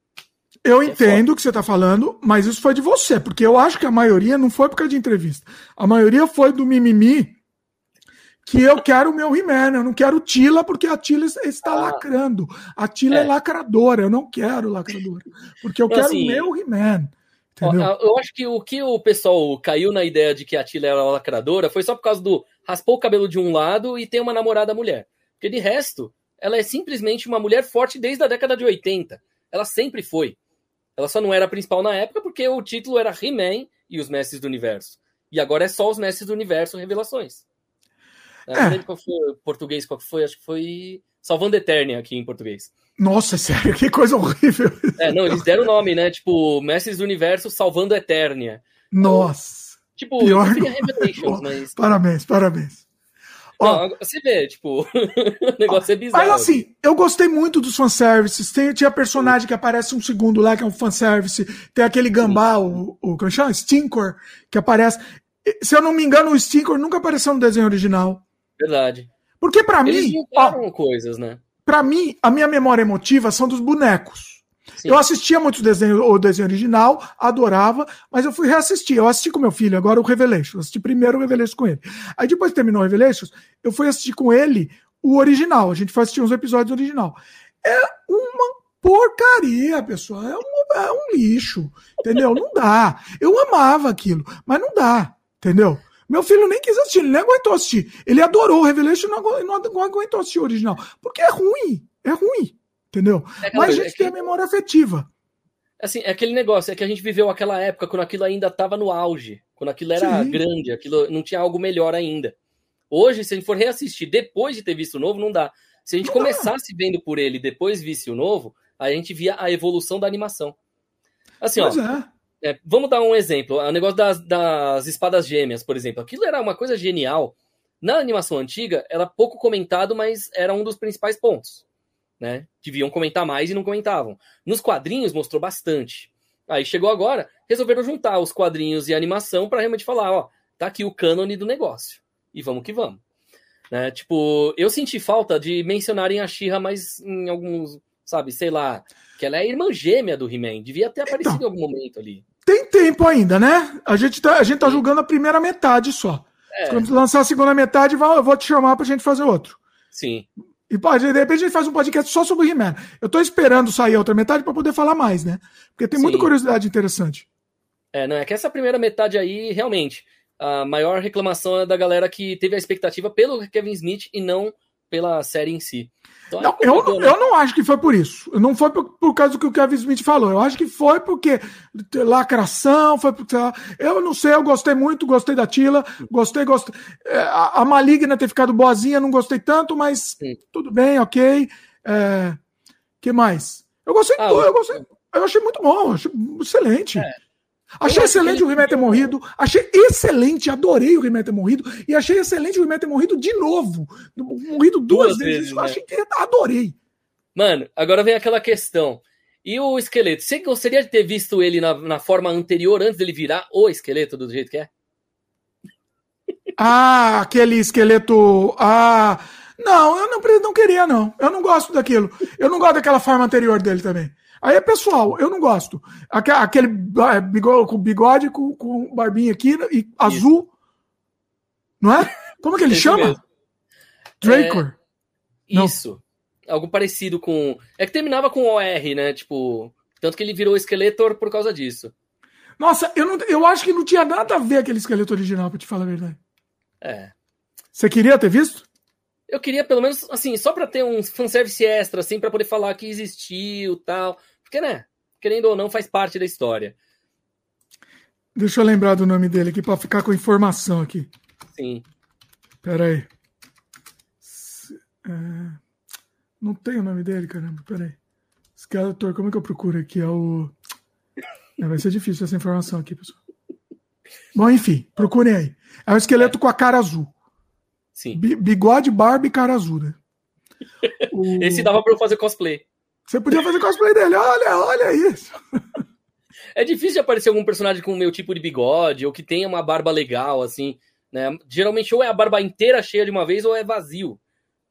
Eu é entendo o que você está falando, mas isso foi de você, porque eu acho que a maioria não foi por causa de entrevista. A maioria foi do mimimi que eu quero o meu He-Man, eu não quero Tila, porque a Tila está ah, lacrando. A Tila é. é. lacradora, eu não quero lacradora. Porque eu quero assim, o meu He-Man. Entendeu? Eu acho que o que o pessoal caiu na ideia de que a Tila era lacradora foi só por causa do raspou o cabelo de um lado e tem uma namorada mulher. Porque de resto, ela é simplesmente uma mulher forte desde a década de 80. Ela sempre foi. Ela só não era a principal na época porque o título era He-Man e os Mestres do Universo. E agora é só os Mestres do Universo Revelações. É. não lembro qual foi o português, qual foi, acho que foi Salvando Eternia aqui em português. Nossa, sério, que coisa horrível. É, não, eles deram o nome, né? Tipo, Mestres do Universo Salvando Eternia. Nossa. Tipo, pior Revelations, mas... Parabéns, parabéns. Não, você vê, tipo, [laughs] o negócio é bizarro. Mas assim, eu gostei muito dos fanservices. Tem, tinha personagem que aparece um segundo lá, que é um fanservice. Tem aquele gambá, o, o, como chama? Stinkor, que aparece. Se eu não me engano, o Stinkor nunca apareceu no desenho original. Verdade. Porque para mim. Ó, coisas, né? Para mim, a minha memória emotiva são dos bonecos. Sim. Eu assistia muito desenho, o desenho original, adorava, mas eu fui reassistir. Eu assisti com meu filho, agora o Revelations. Assisti primeiro o Revelations com ele. Aí depois que terminou o Revelations, eu fui assistir com ele o original. A gente foi assistir uns episódios do original. É uma porcaria, pessoal. É um, é um lixo. Entendeu? Não dá. Eu amava aquilo, mas não dá. Entendeu? Meu filho nem quis assistir, ele nem aguentou assistir. Ele adorou o Revelation e não, não, aguentou assistir o original. Porque é ruim, é ruim, entendeu? É Mas a gente é que... tem a memória afetiva. Assim, é aquele negócio, é que a gente viveu aquela época quando aquilo ainda estava no auge, quando aquilo era Sim. grande, aquilo não tinha algo melhor ainda. Hoje, se a gente for reassistir depois de ter visto o novo, não dá. Se a gente não começasse dá. vendo por ele e depois visse o novo, a gente via a evolução da animação. Assim, pois ó, é. É, vamos dar um exemplo. O negócio das, das espadas gêmeas, por exemplo. Aquilo era uma coisa genial. Na animação antiga, era pouco comentado, mas era um dos principais pontos. Né? Deviam comentar mais e não comentavam. Nos quadrinhos mostrou bastante. Aí chegou agora, resolveram juntar os quadrinhos e a animação para realmente falar, ó, tá aqui o cânone do negócio. E vamos que vamos. Né? Tipo, eu senti falta de mencionarem a Shira, mas em alguns, sabe, sei lá, que ela é irmã gêmea do He-Man. Devia ter aparecido então, em algum momento ali. Tem tempo ainda, né? A gente tá, a gente tá julgando a primeira metade só. É. Quando lançar a segunda metade, eu vou te chamar pra gente fazer outro. Sim. E pode, de repente a gente faz um podcast só sobre o He-Man. Eu tô esperando sair a outra metade para poder falar mais, né? Porque tem Sim. muita curiosidade interessante. É, não, é que essa primeira metade aí, realmente, a maior reclamação é da galera que teve a expectativa pelo Kevin Smith e não pela série em si. Então, não, eu, não, eu não acho que foi por isso. Não foi por, por causa do que o Kevin Smith falou. Eu acho que foi porque lacração, foi porque. Eu não sei, eu gostei muito, gostei da Tila, gostei, gostei. É, a, a Maligna ter ficado boazinha, não gostei tanto, mas Sim. tudo bem, ok. É, que mais? Eu gostei, ah, eu, gostei, eu achei muito bom, achei excelente. É. Achei excelente o He-Man ter morrido. Achei excelente, adorei o He-Man ter morrido. E achei excelente o He-Man ter morrido de novo. Morrido duas, duas vezes. vezes né? Achei que adorei. Mano, agora vem aquela questão. E o esqueleto? Você gostaria de ter visto ele na, na forma anterior, antes dele virar o esqueleto do jeito que é? [laughs] Ah, aquele esqueleto. Ah. Não, eu não, não queria, não. Eu não gosto daquilo. Eu não gosto daquela forma anterior dele também. Aí é pessoal, eu não gosto. Aquele bigode com bigode com, com barbinha aqui e Isso. azul. Não é? Como é que ele chama? Mesmo. Dracor. É... Isso. Algo parecido com. É que terminava com OR, né? Tipo. Tanto que ele virou Skeletor por causa disso. Nossa, eu, não, eu acho que não tinha nada a ver aquele esqueleto original, pra te falar a verdade. É. Você queria ter visto? Eu queria, pelo menos, assim, só pra ter um fanservice extra, assim, pra poder falar que existiu tal. Porque, né? Querendo ou não, faz parte da história. Deixa eu lembrar do nome dele aqui pra ficar com informação aqui. Sim. Pera aí. É... Não tem o nome dele, caramba. Pera aí. Skeletor, como é que eu procuro aqui? É o. É, vai ser difícil essa informação aqui, pessoal. Bom, enfim, procurem aí. É um esqueleto com a cara azul. Sim. Bigode, barba e cara azul, né? [laughs] O... Esse dava pra eu fazer cosplay. Você podia fazer cosplay dele, olha, olha isso. É difícil de aparecer algum personagem com o meu tipo de bigode, ou que tenha uma barba legal, assim, né? Geralmente ou é a barba inteira cheia de uma vez, ou é vazio.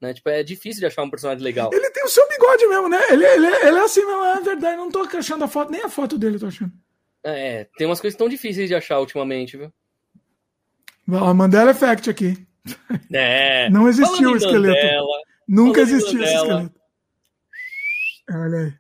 Né? Tipo, é difícil de achar um personagem legal. Ele tem o seu bigode mesmo, né? Ele, ele, ele é assim mesmo, é verdade. Não tô achando a foto, nem a foto dele eu tô achando. É, tem umas coisas tão difíceis de achar ultimamente, viu? Mandela Effect aqui. É. Não existiu o esqueleto. Mandela, Nunca existiu esse esqueleto. Olha aí.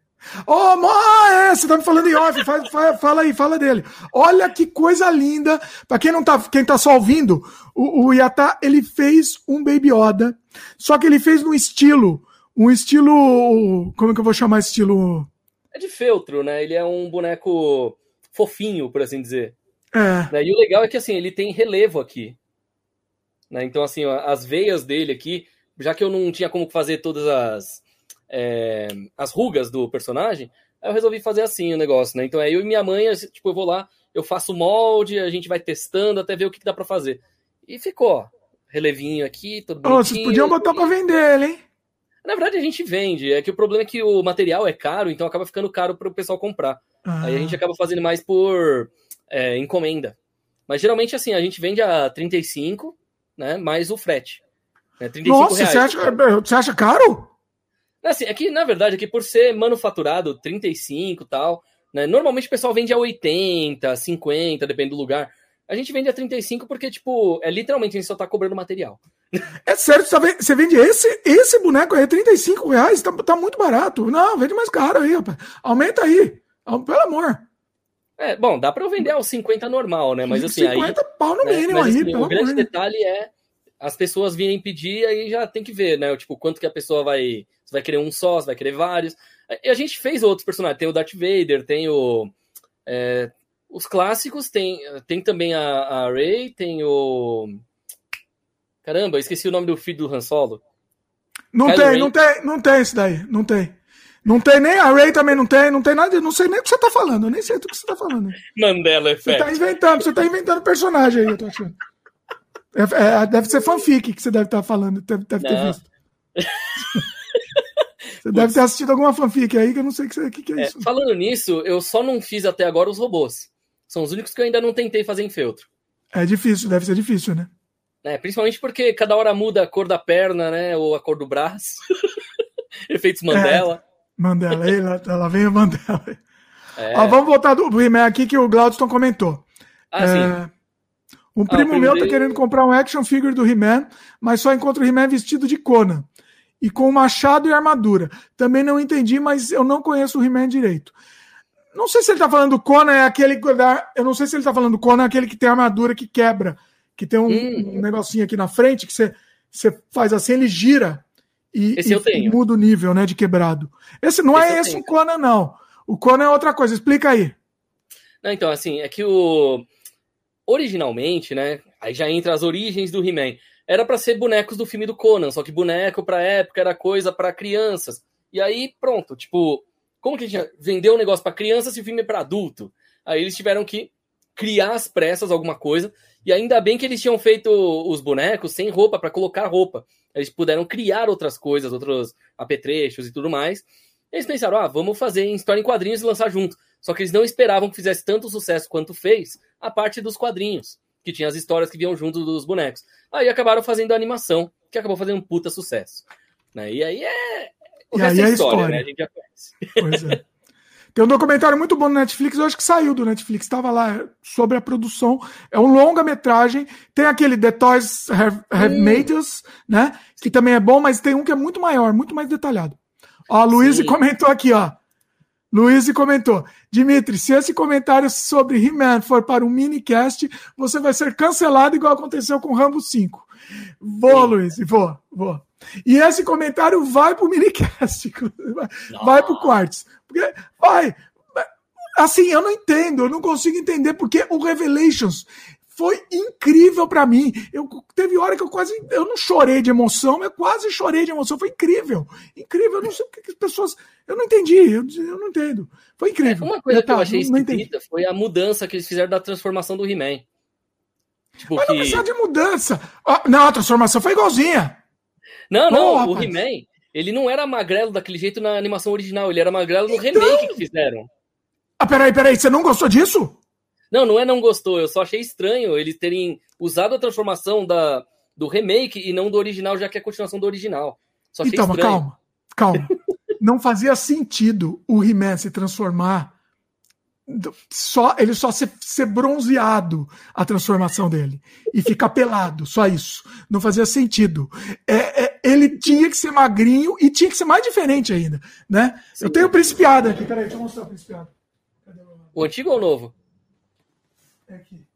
Ô, oh, é, você tá me falando em off, fala, fala, fala, aí, fala dele. Olha que coisa linda. Pra quem não tá, quem tá só ouvindo, o, o Yata, ele fez um Baby Yoda, só que ele fez no estilo, um estilo, como é que eu vou chamar esse estilo? É de feltro, né? Ele é um boneco fofinho, por assim dizer. É. Né? E o legal é que, assim, ele tem relevo aqui. Né? Então, assim, as veias dele aqui, já que eu não tinha como fazer todas as é, as rugas do personagem, aí eu resolvi fazer assim o negócio, né? Então é eu e minha mãe, tipo, eu vou lá, eu faço molde, a gente vai testando até ver o que, que dá para fazer. E ficou, ó, relevinho aqui, tudo bonitinho. Oh, vocês podiam botar para vender ele, hein? Na verdade, a gente vende. É que o problema é que o material é caro, então acaba ficando caro para o pessoal comprar. Ah. Aí a gente acaba fazendo mais por é, encomenda. Mas geralmente, assim, a gente vende a 35, né? Mais o frete. Né, Nossa, reais, você, acha, você acha caro? Assim, é que, na verdade, é que por ser manufaturado 35 e tal, né? Normalmente o pessoal vende a 80, 50, depende do lugar. A gente vende a 35 porque, tipo, é literalmente a gente só tá cobrando material. É sério, você vende esse, esse boneco aí, 35 reais? Tá, tá muito barato. Não, vende mais caro aí, rapaz. Aumenta aí. Pelo amor. É, bom, dá pra eu vender aos 50 normal, né? Mas assim, 50 aí. pau no né? mínimo Mas, aí, assim, O grande detalhe é as pessoas virem pedir, aí já tem que ver, né? Tipo, quanto que a pessoa vai você vai querer um só, você vai querer vários. E a gente fez outros personagens. Tem o Darth Vader, tem o. É, os clássicos, tem, tem também a, a Rey, tem o. Caramba, esqueci o nome do filho do Han Solo. Não Kylo tem, Ren. não tem, não tem esse daí, não tem. Não tem nem, a Ray também não tem, não tem nada, não sei nem o que você tá falando, eu nem sei do que você tá falando. Mandela Effect. Você tá inventando, você tá inventando personagem aí, eu tô achando. É, é, deve ser fanfic que você deve estar tá falando, deve, deve ter visto. [laughs] Você deve ter assistido alguma fanfic aí que eu não sei o que, que, que, é, é isso. Falando nisso, eu só não fiz até agora os robôs. São os únicos que eu ainda não tentei fazer em feltro. É difícil, deve ser difícil, né? É, principalmente porque cada hora muda a cor da perna, né? Ou a cor do braço. [laughs] Efeitos Mandela. Mandela, lá vem o Mandela. É. Ah, vamos voltar do, He-Man aqui que o Glaudston comentou. Ah, é. Um primo ah, meu tá querendo comprar um action figure do He-Man, mas só encontra o He-Man vestido de Conan e com machado e armadura. Também não entendi, mas eu não conheço o He-Man direito. Não sei se ele tá falando do Conan, é aquele. Eu não sei se ele tá falando do Conan, é aquele que tem armadura que quebra, que tem um, hum. um negocinho aqui na frente que você, você faz assim, ele gira e, e muda o nível né, de quebrado. Esse não esse é esse o Conan, não. O Conan é outra coisa. Explica aí. Não, então, assim, é que o. Originalmente, né? Aí já entra as origens do He-Man era para ser bonecos do filme do Conan, só que boneco pra época era coisa para crianças. E aí, pronto, tipo, como que a gente vendeu um negócio para criança se o filme é para adulto? Aí eles tiveram que criar às pressas alguma coisa, e ainda bem que eles tinham feito os bonecos sem roupa para colocar roupa. Eles puderam criar outras coisas, outros apetrechos e tudo mais. Eles pensaram, ah, vamos fazer em história em quadrinhos e lançar junto. Só que eles não esperavam que fizesse tanto sucesso quanto fez a parte dos quadrinhos que tinha as histórias que vinham junto dos bonecos. Aí acabaram fazendo a animação, que acabou fazendo um puta sucesso. Né? E aí é. O e aí é, é história, história, né? A gente já conhece. Pois é. [laughs] Tem um documentário muito bom no Netflix, eu acho que saiu do Netflix, estava lá sobre a produção. É um longa-metragem. Tem aquele The Toys Have, have hum. Made Us, né? Que também é bom, mas tem um que é muito maior, muito mais detalhado. Ó, a Luiz comentou aqui, ó. Luiz comentou: Dimitri, se esse comentário sobre He-Man for para um minicast, você vai ser cancelado, igual aconteceu com Rambo 5. Vou. Luiz, vou, vou. E esse comentário vai para o minicast, [laughs] vai para o Quartz. Porque vai. Assim, eu não entendo, eu não consigo entender porque o Revelations foi incrível para mim. Eu teve hora que eu quase eu não chorei de emoção, eu quase chorei de emoção. Foi incrível, incrível. Eu não sei o que as pessoas, eu não entendi, eu, eu não entendo. Foi incrível. É, uma coisa eu, que eu achei não, esquisita foi a mudança que eles fizeram da transformação do He-Man. Tipo Mas que... não precisa de mudança. não, a transformação foi igualzinha. Não, não, o He-Man, ele não era magrelo daquele jeito na animação original, ele era magrelo no então... remake que fizeram. Ah, peraí, peraí, você não gostou disso? Não, não é não gostou, eu só achei estranho eles terem usado a transformação da, do remake e não do original, já que é a continuação do original. Só achei então, estranho. calma, calma. [laughs] não fazia sentido o He-Man se transformar só ele só ser, ser, bronzeado a transformação dele e ficar pelado, só isso. Não fazia sentido. É, é, ele tinha que ser magrinho e tinha que ser mais diferente ainda, né? Sim. Eu tenho o Principiada aqui, peraí, deixa eu mostrar o Principiada. O antigo ou o novo? É aqui.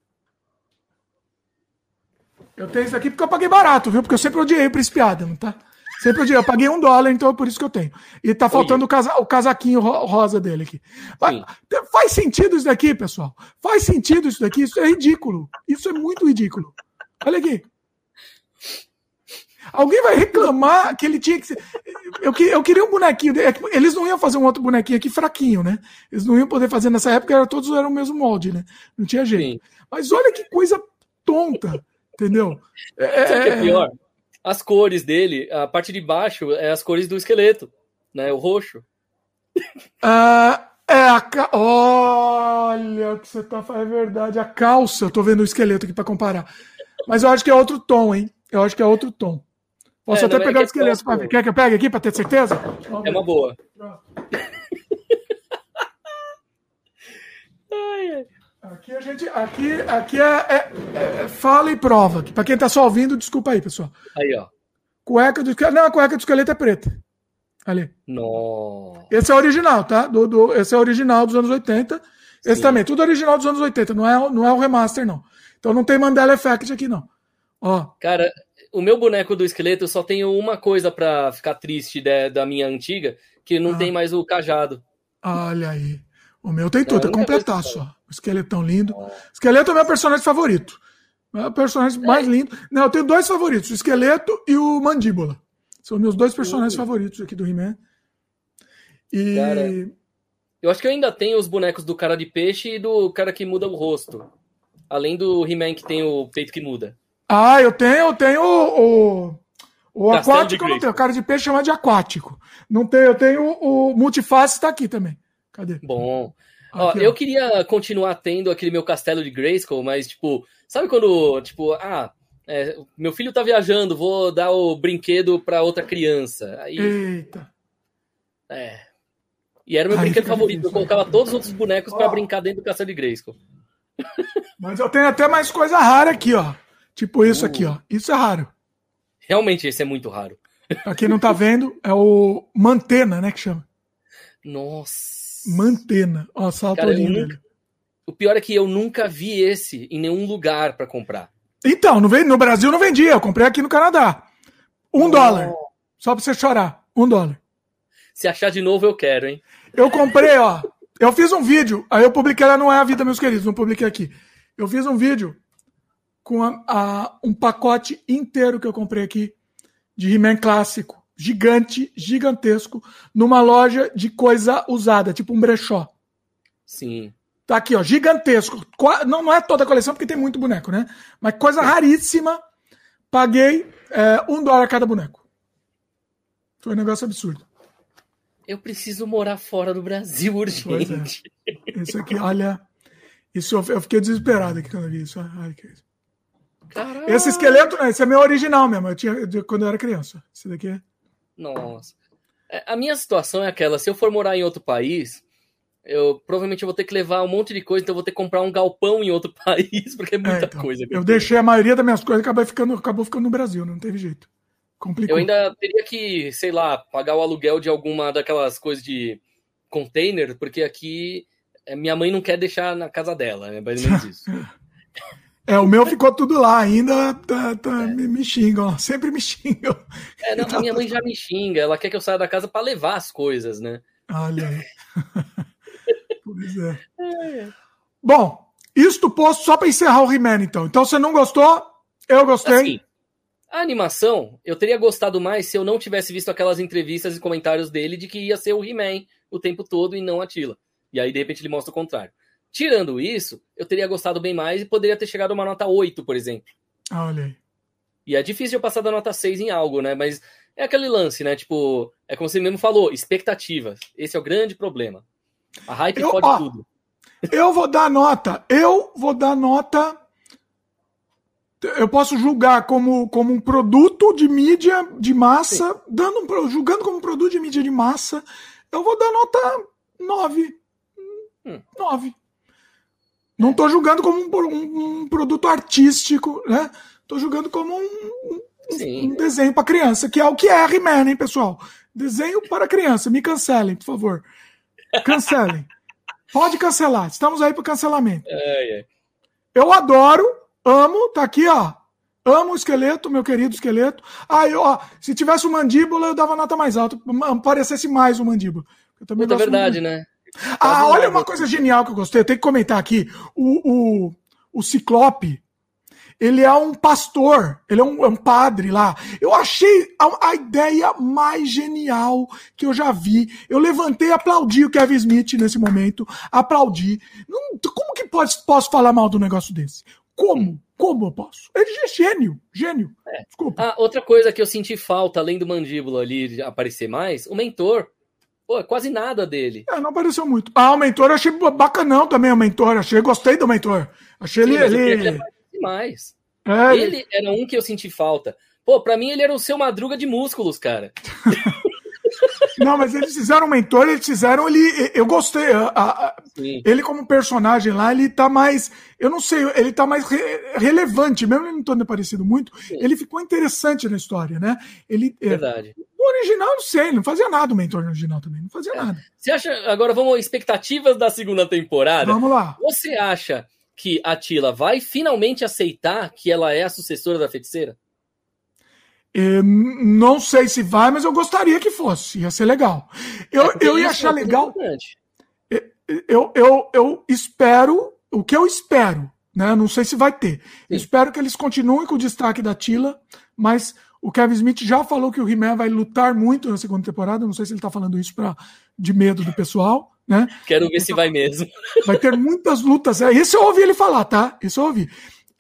Eu tenho isso aqui porque eu paguei barato, viu? Porque eu sempre odiei o Principiada, não tá? Sempre odiei. Eu paguei um dólar, então é por isso que eu tenho. E tá faltando o, casa, o casaquinho rosa dele aqui. Mas, faz sentido isso daqui, pessoal? Faz sentido isso daqui? Isso é ridículo. Isso é muito ridículo. Olha aqui. Alguém vai reclamar que ele tinha que ser. Eu, eu queria um bonequinho. É eles não iam fazer um outro bonequinho aqui fraquinho, né? Eles não iam poder fazer nessa época, era, todos eram o mesmo molde, né? Não tinha jeito. Sim. Mas olha que coisa tonta, entendeu? É, Sabe o que é, é pior? As cores dele, a parte de baixo é as cores do esqueleto, né? O roxo. Ah. É a ca... Olha o que você tá falando, é verdade. A calça, eu tô vendo o esqueleto aqui para comparar. Mas eu acho que é outro tom, hein? Eu acho que é outro tom. Posso é, até pegar é o esqueleto para ver. Quer que eu pegue aqui para ter certeza? É uma boa. [laughs] Aqui a gente, aqui, aqui é, é, é fala e prova. Para quem tá só ouvindo, desculpa aí, pessoal. Aí, ó. Cueca do esqueleto. Não, a cueca do esqueleto é preta. Ali. Nossa. Esse é o original, tá? Do, do, esse é o original dos anos 80. Esse Sim. também, tudo original dos anos 80, não é, não é o remaster, não. Então não tem Mandela Effect aqui, não. Ó. Cara, o meu boneco do esqueleto só tenho uma coisa para ficar triste de, da minha antiga, que não ah. tem mais o cajado. Olha aí. O meu tem tudo, é, é completar só. O esqueletão lindo. O esqueleto é meu personagem favorito. Meu personagem é. mais lindo. Não, eu tenho dois favoritos, o esqueleto e o mandíbula. São meus dois personagens uhum. favoritos aqui do He-Man. E. Cara, eu acho que eu ainda tenho os bonecos do cara de peixe e do cara que muda o rosto. Além do He-Man que tem o peito que muda. Ah, eu tenho, eu tenho o. o... O aquático eu não tenho. O cara de peixe chama de aquático. Não tenho, eu tenho o multiface está aqui também. Cadê? Bom. Aqui, ó, ó. Eu queria continuar tendo aquele meu castelo de Grayskull, mas, tipo, sabe quando, tipo, ah, é, meu filho tá viajando, vou dar o brinquedo para outra criança. Aí, Eita. É. E era o meu Ai, brinquedo favorito. Eu colocava todos os outros bonecos para brincar dentro do castelo de Grayskull. Mas eu tenho até mais coisa rara aqui, ó. Tipo isso uh. aqui, ó. Isso é raro. Realmente, esse é muito raro. [laughs] Pra quem não tá vendo, é o Mantena, né, que chama. Nossa. Mantena. Ó, saltorinho nunca... dele. O pior é que eu nunca vi esse em nenhum lugar para comprar. Então, no, no Brasil não vendia, eu comprei aqui no Canadá. Um oh. dólar. Só pra você chorar. Um dólar. Se achar de novo, eu quero, hein? Eu comprei, ó. Eu fiz um vídeo, aí eu publiquei lá, não é a vida, meus queridos, não publiquei aqui. Eu fiz um vídeo com a, a, um pacote inteiro que eu comprei aqui de He-Man clássico, gigante, gigantesco, numa loja de coisa usada, tipo um brechó. Sim. Tá aqui, ó, gigantesco. Não, não é toda a coleção, porque tem muito boneco, né? Mas coisa raríssima. Paguei é, um dólar cada boneco. Foi um negócio absurdo. Eu preciso morar fora do Brasil urgente. Pois é. Isso aqui, olha. Isso eu, fiquei desesperado aqui quando eu vi isso. Ai, que... Esse esqueleto, né, esse é meu original mesmo. Eu tinha de, quando eu era criança. Esse daqui é. Nossa. É, a minha situação é aquela: se eu for morar em outro país, eu provavelmente vou ter que levar um monte de coisa, então eu vou ter que comprar um galpão em outro [laughs] país, porque é muita é, então, coisa. Eu deixei a maioria das minhas coisas acabou ficando, acabou ficando no Brasil, não teve jeito. Complicou. Eu ainda teria que, sei lá, pagar o aluguel de alguma daquelas coisas de container, porque aqui é, minha mãe não quer deixar na casa dela, é mais ou menos [laughs] isso. É, o meu ficou tudo lá, ainda tá, tá, é. me, me, xingam, [laughs] sempre me xingam. É, não, a minha mãe já me xinga, ela quer que eu saia da casa para levar as coisas, né? Olha aí. [laughs] pois é. é. Bom, isto posto só para encerrar o He-Man, então. Então, você não gostou? Eu gostei. Assim, a animação, eu teria gostado mais se eu não tivesse visto aquelas entrevistas e comentários dele de que ia ser o He-Man o tempo todo e não a Tila. E aí, de repente, ele mostra o contrário. Tirando isso, eu teria gostado bem mais e poderia ter chegado a uma nota 8, por exemplo. Ah, olha aí. E é difícil eu passar da nota 6 em algo, né? Mas é aquele lance, né? Tipo, é como você mesmo falou, expectativas. Esse é o grande problema. A hype eu, pode ó, tudo. Eu vou dar nota. Eu vou dar nota eu posso julgar como, como um produto de mídia de massa, dando julgando como um produto de mídia de massa, eu vou dar nota 9. Hum. 9. Não estou julgando como um, um, um, produto artístico, né? Estou julgando como um, um desenho para criança, que é o que é He-Man, hein, pessoal? Desenho para criança. Me cancelem, por favor. Cancelem. Pode cancelar. Estamos aí para cancelamento. É, é. Eu adoro Amo, tá aqui, ó. Amo o esqueleto, meu querido esqueleto. Ah, eu, ó, se tivesse o mandíbula, eu dava nota mais alta. Parecesse mais o mandíbula. Eu também Puta, verdade, muito. né? Ah, olha uma coisa genial que eu gostei. Eu tenho que comentar aqui. O, o, o Ciclope, ele é um pastor, ele é um, é um padre lá. Eu achei a, a, ideia mais genial que eu já vi. Eu levantei e aplaudi o Kevin Smith nesse momento. Aplaudi. Não, como que pode, posso falar mal do negócio desse? Como? Como eu posso? Ele é gênio, gênio. É. Desculpa. Ah, outra coisa que eu senti falta, além do mandíbula ali aparecer mais, o mentor. Pô, é quase nada dele. É, não apareceu muito. Ah, o mentor eu achei bacanão também, o mentor. Achei, gostei do mentor. Achei Sim, ele. ele... ele mais. É, ele... era um que eu senti falta. Pô, pra mim ele era o seu madruga de músculos, cara. [laughs] Não, mas eles fizeram um mentor, eles fizeram ele. Eu gostei. A, a, ele, como personagem lá, ele tá mais. Eu não sei, ele tá mais re, relevante, mesmo ele não tendo parecido muito. Sim. Ele ficou interessante na história, né? Ele, é, Verdade. O original, não sei, não fazia nada o mentor original também, não fazia é. nada. Você acha. Agora vamos expectativas da segunda temporada. Vamos lá. Você acha que a Tila vai finalmente aceitar que ela é a sucessora da feiticeira? não sei se vai, mas eu gostaria que fosse. Ia ser legal. Eu, é eu ia achar é legal. Eu, eu, eu espero, o que eu espero, né? Não sei se vai ter. espero que eles continuem com o destaque da Tila, mas o Kevin Smith já falou que o He-Man vai lutar muito na segunda temporada. Não sei se ele está falando isso para de medo do pessoal. Né? Quero ver se vai mesmo. [laughs] Vai ter muitas lutas. É, isso eu ouvi ele falar, tá? Isso eu ouvi.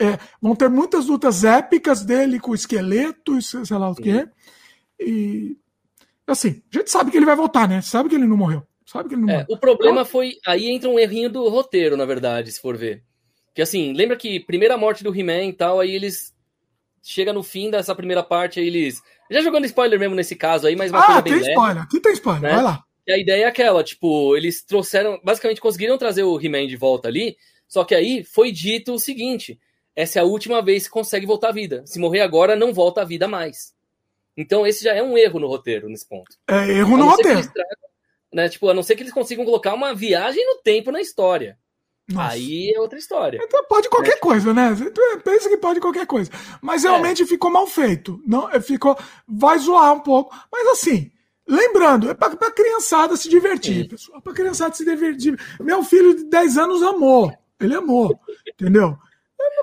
É, vão ter muitas lutas épicas dele com o esqueleto, sei lá o quê. E assim, a gente sabe que ele vai voltar, né? Sabe que ele não morreu. Sabe que ele não é, morreu. O problema então, foi. Aí entra um errinho do roteiro, na verdade, se for ver. Que assim, lembra que primeira morte do He-Man e tal, aí eles. Chega no fim dessa primeira parte, aí eles. Já jogando spoiler mesmo nesse caso aí, mas uma ah, coisa bem tem leve, spoiler, aqui tem spoiler, né? vai lá. E a ideia é aquela, tipo, eles trouxeram, basicamente conseguiram trazer o He-Man de volta ali, só que aí foi dito o seguinte: essa é a última vez que consegue voltar à vida. Se morrer agora, não volta à vida mais. Então esse já é um erro no roteiro nesse ponto. É erro no roteiro. Né, tipo, a não ser que eles consigam colocar uma viagem no tempo na história. Nossa. Aí é outra história. Então pode qualquer é. coisa, né? Pensa que pode qualquer coisa. Mas realmente é. ficou mal feito. Não, ficou. Vai zoar um pouco. Mas assim, Lembrando, é para a criançada se divertir, pessoal. Para a criançada se divertir. Meu filho de 10 anos amou. Ele amou. Entendeu?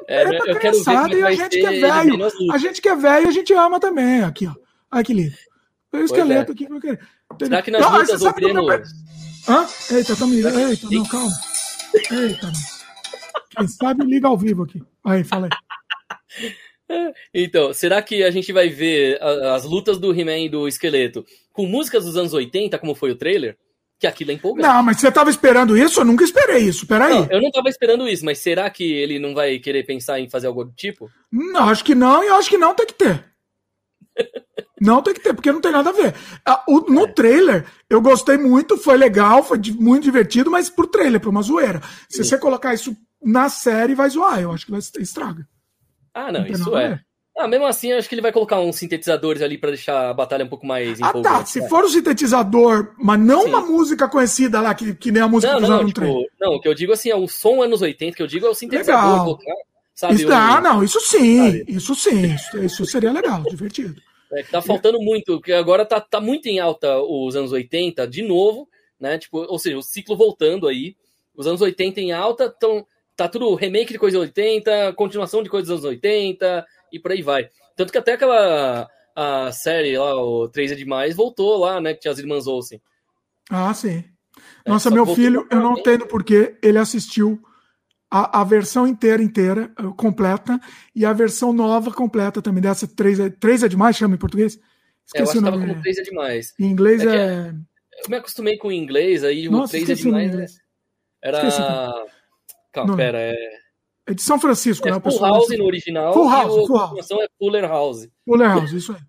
É, é pra criançada e a gente que é velho. A gente que é velho, a gente ama também. Aqui, ó. Olha que lindo. O esqueleto é. aqui. Entendeu? Será que nas não, lutas o Breno... Hã? Eita, tá me... Eita, não, calma. Eita. Quem sabe liga ao vivo aqui. Aí, fala aí. Então, será que a gente vai ver as lutas do He-Man e do esqueleto com músicas dos anos 80, como foi o trailer? Que aquilo é empolgante. Não, mas você tava esperando isso? Eu nunca esperei isso. Peraí. Não, eu não tava esperando isso, mas será que ele não vai querer pensar em fazer algo do tipo? Não, acho que não, e eu acho que não tem que ter. [laughs] não tem que ter, porque não tem nada a ver. Ah, no é. trailer, eu gostei muito, foi legal, foi muito divertido, mas pro trailer, pra uma zoeira. Se Sim. você colocar isso na série, vai zoar. Eu acho que vai estraga. Ah, não, não isso é. Ah, mesmo assim, acho que ele vai colocar uns sintetizadores ali para deixar a batalha um pouco mais Ah, tá. Se for um sintetizador, mas não Sim. uma música conhecida lá, que, que nem a música não, que usaram no tipo, trem. Não, o que eu digo assim, é o som anos 80, que eu digo é o sintetizador. Legal. Colocar, sabe, isso, ah, não, isso sim. Sabe? Isso sim. Isso, isso seria legal, [laughs] divertido. É tá faltando muito, porque agora tá, tá muito em alta os anos 80, de novo, né? Tipo, ou seja, o ciclo voltando aí. Os anos 80 em alta, estão tá tudo remake de coisa 80, continuação de coisas dos anos 80 e por aí vai. Tanto que até aquela a série lá, o 3 é demais, voltou lá, né? Que tinha as irmãs Olsen. Ah, sim. É, Nossa, meu filho, eu não entendo porque ele assistiu a, a versão inteira, inteira, eh, completa, e a versão nova completa também, dessa 3 é, 3 é demais, chama em português? Esqueci é, eu acho o nome. Que como 3 é demais. Em inglês é. é... Eu me acostumei com o inglês, aí Nossa, o 3 é demais. Era. Esqueci. Calma, pera, é. É de São Francisco, é né? Full House no original. Full House, Full House. é Fuller House. Fuller House, isso aí.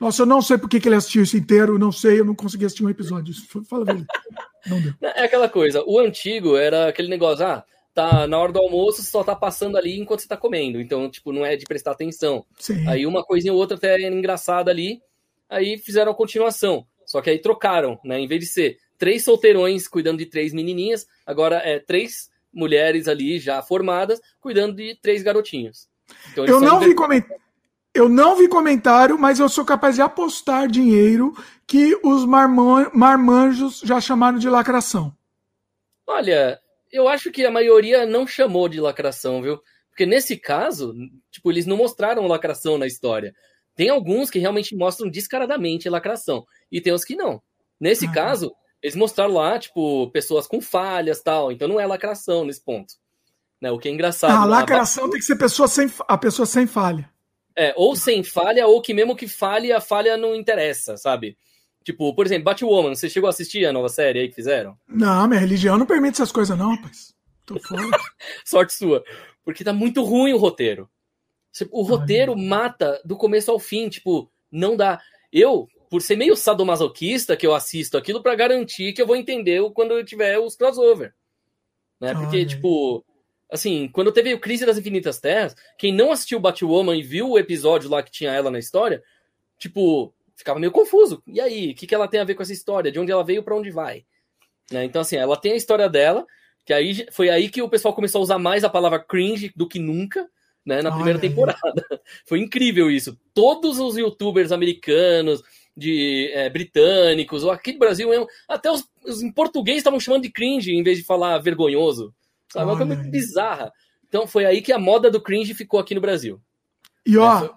Nossa, eu não sei por que ele assistiu isso inteiro, não sei, eu não consegui assistir um episódio. Fala, velho. Não deu. [laughs] É aquela coisa, o antigo era aquele negócio, ah, tá na hora do almoço, só tá passando ali enquanto você tá comendo. Então, tipo, não é de prestar atenção. Sim. Aí uma coisinha ou outra até engraçada ali, aí fizeram a continuação. Só que aí trocaram, né? Em vez de ser três solteirões cuidando de três menininhas, agora é três mulheres ali já formadas, cuidando de três garotinhos. Então, eu não vi comentário. Eu não vi comentário, mas eu sou capaz de apostar dinheiro que os marmanjos já chamaram de lacração. Olha, eu acho que a maioria não chamou de lacração, viu? Porque nesse caso, tipo, eles não mostraram lacração na história. Tem alguns que realmente mostram descaradamente lacração. E tem os que não. Nesse ah. caso, eles mostraram lá, tipo, pessoas com falhas tal. Então não é lacração nesse ponto. Né? O que é engraçado. Ah, a lacração tem que ser pessoa sem, a pessoa sem falha. É, ou sem falha, ou que mesmo que falhe, a falha não interessa, sabe? Tipo, por exemplo, Batwoman, você chegou a assistir a nova série aí que fizeram? Não, minha religião não permite essas coisas, não, rapaz. Tô [laughs] fora. Sorte sua. Porque tá muito ruim o roteiro. O roteiro Ai, mata do começo ao fim, tipo, não dá. Eu, por ser meio sadomasoquista que eu assisto aquilo para garantir que eu vou entender quando eu tiver os crossover. Né? Porque, Ai. tipo, assim, quando teve o Crise das Infinitas Terras, quem não assistiu Batwoman e viu o episódio lá que tinha ela na história, tipo, ficava meio confuso. E aí, o que, que ela tem a ver com essa história? De onde ela veio para onde vai? Né? Então, assim, ela tem a história dela, que aí foi aí que o pessoal começou a usar mais a palavra cringe do que nunca. Né, na primeira temporada. [laughs] Foi incrível isso. Todos os youtubers americanos, de é, britânicos, ou aqui do Brasil mesmo, até os, os em português estavam chamando de cringe em vez de falar vergonhoso. Sabe? Uma coisa muito bizarra. Então foi aí que a moda do cringe ficou aqui no Brasil. E ó, é,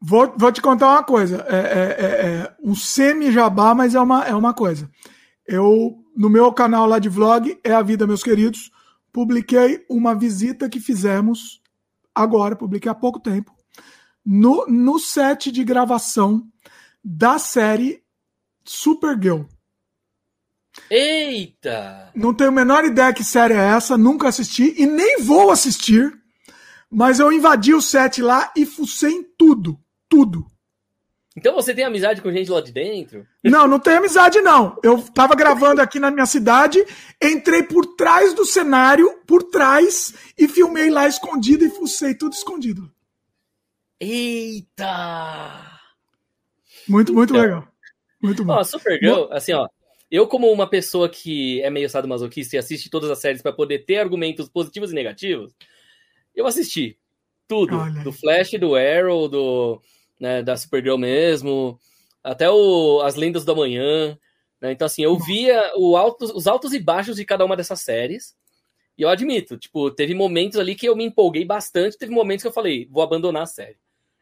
Vou, vou te contar uma coisa. É, é, é, é um semi-jabá, mas é uma, é uma coisa. Eu, no meu canal lá de vlog, é a vida, meus queridos, publiquei uma visita que fizemos agora, publiquei há pouco tempo, no, no set de gravação da série Supergirl. Eita! Não tenho a menor ideia que série é essa, nunca assisti e nem vou assistir, mas eu invadi o set lá e fucei em tudo, tudo. Então você tem amizade com gente lá de dentro? Não, não tenho amizade, não. Eu tava gravando aqui na minha cidade, entrei por trás do cenário, por trás, e filmei lá escondido e fucei tudo escondido. Eita! Muito, muito então, legal. Muito bom. Ó, Supergirl, assim, ó. Eu, como uma pessoa que é meio sadomasoquista e assiste todas as séries para poder ter argumentos positivos e negativos, eu assisti tudo. Olha. Do Flash, do Arrow, do né, da Supergirl mesmo, até o, as Lendas do Amanhã. Né? Então, assim, eu via altos, os altos e baixos de cada uma dessas séries. E eu admito, tipo, teve momentos ali que eu me empolguei bastante, teve momentos que eu falei, vou abandonar a série.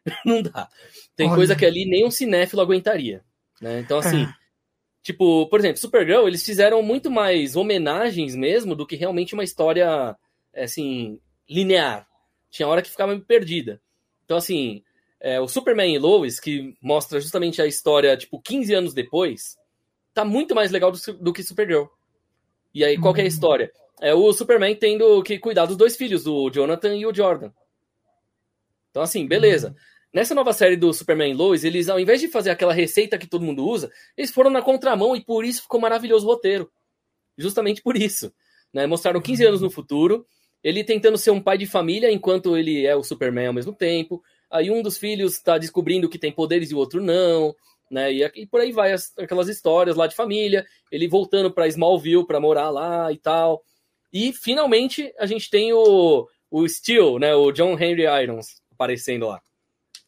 [laughs] Não dá. Tem Olha. coisa que ali nem um cinéfilo aguentaria. Né? Então, assim, é. tipo, por exemplo, Supergirl, eles fizeram muito mais homenagens mesmo do que realmente uma história, assim, linear. Tinha hora que ficava perdida. Então, assim, é, o Superman e Lois, que mostra justamente a história, tipo, 15 anos depois, tá muito mais legal do, do que Supergirl. E aí, qual que é a uhum. história? É o Superman tendo que cuidar dos dois filhos, o Jonathan e o Jordan. Então, assim, beleza. Uhum. Nessa nova série do Superman e Lois, eles, ao invés de fazer aquela receita que todo mundo usa, eles foram na contramão e por isso ficou maravilhoso o roteiro. Justamente por isso. Né? Mostraram 15 anos no futuro, ele tentando ser um pai de família enquanto ele é o Superman ao mesmo tempo, aí um dos filhos está descobrindo que tem poderes e o outro não, né? E, e por aí vai as, aquelas histórias lá de família, ele voltando para Smallville para morar lá e tal. E finalmente a gente tem o, o Steel, né? O John Henry Irons aparecendo lá.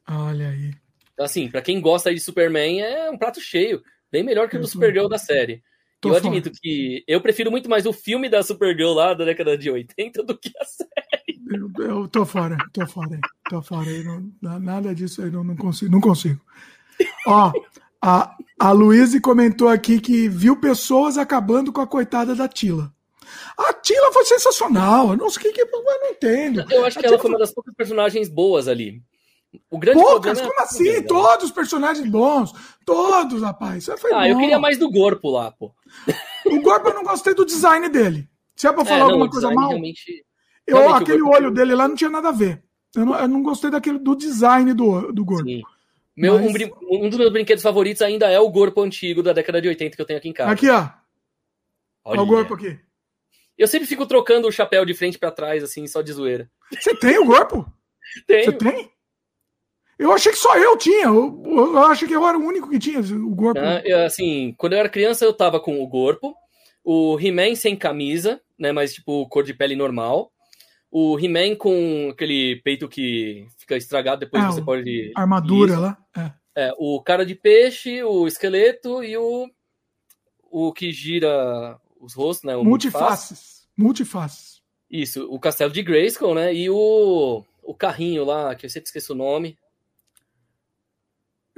Olha aí. Então, assim, para quem gosta de Superman, é um prato cheio. Bem melhor que o do Supergirl da série. Tô eu admito que eu prefiro muito mais o filme da Supergirl lá da década de 80 do que a série. Eu, tô fora, tô fora, tô fora. Não, nada disso aí, não, não consigo. Não consigo. Ó, a, a Luíse comentou aqui que viu pessoas acabando com a coitada da Tila. A Tila foi sensacional. Eu não sei o que, eu não entendo. Eu acho a que ela foi uma das poucas personagens boas ali. O grande Poucas? Como é assim? Né? Todos os personagens bons. Todos, rapaz. ah, bom. eu queria mais do Corpo lá, pô. O Corpo eu não gostei do design dele. Se é pra é, falar é, não, alguma coisa mal. Realmente, eu, aquele olho dele lá não tinha nada a ver. Eu não, eu não gostei daquele, do design do, do Corpo. Sim. Meu, Mas... um, um, dos meus brinquedos favoritos ainda é o Corpo antigo da década de 80 que eu tenho aqui em casa. Aqui, ó. Olha, Olha o Corpo aqui. Eu sempre fico trocando o chapéu de frente para trás, assim, só de zoeira. Você tem o Corpo? Tenho. Você tem? Eu achei que só eu tinha. Eu, eu achei que eu era o único que tinha o corpo. Ah, assim, quando eu era criança, eu tava com o corpo. O He-Man sem camisa, né? Mas tipo, cor de pele normal. O He-Man com aquele peito que fica estragado, depois é, você pode. Armadura Isso. lá. É. é. o cara de peixe, o esqueleto e o. O que gira os rostos, né? O multifaces. Multifaces. Isso, o castelo de Grayskull, né? E o, o carrinho lá, que eu sempre esqueço o nome.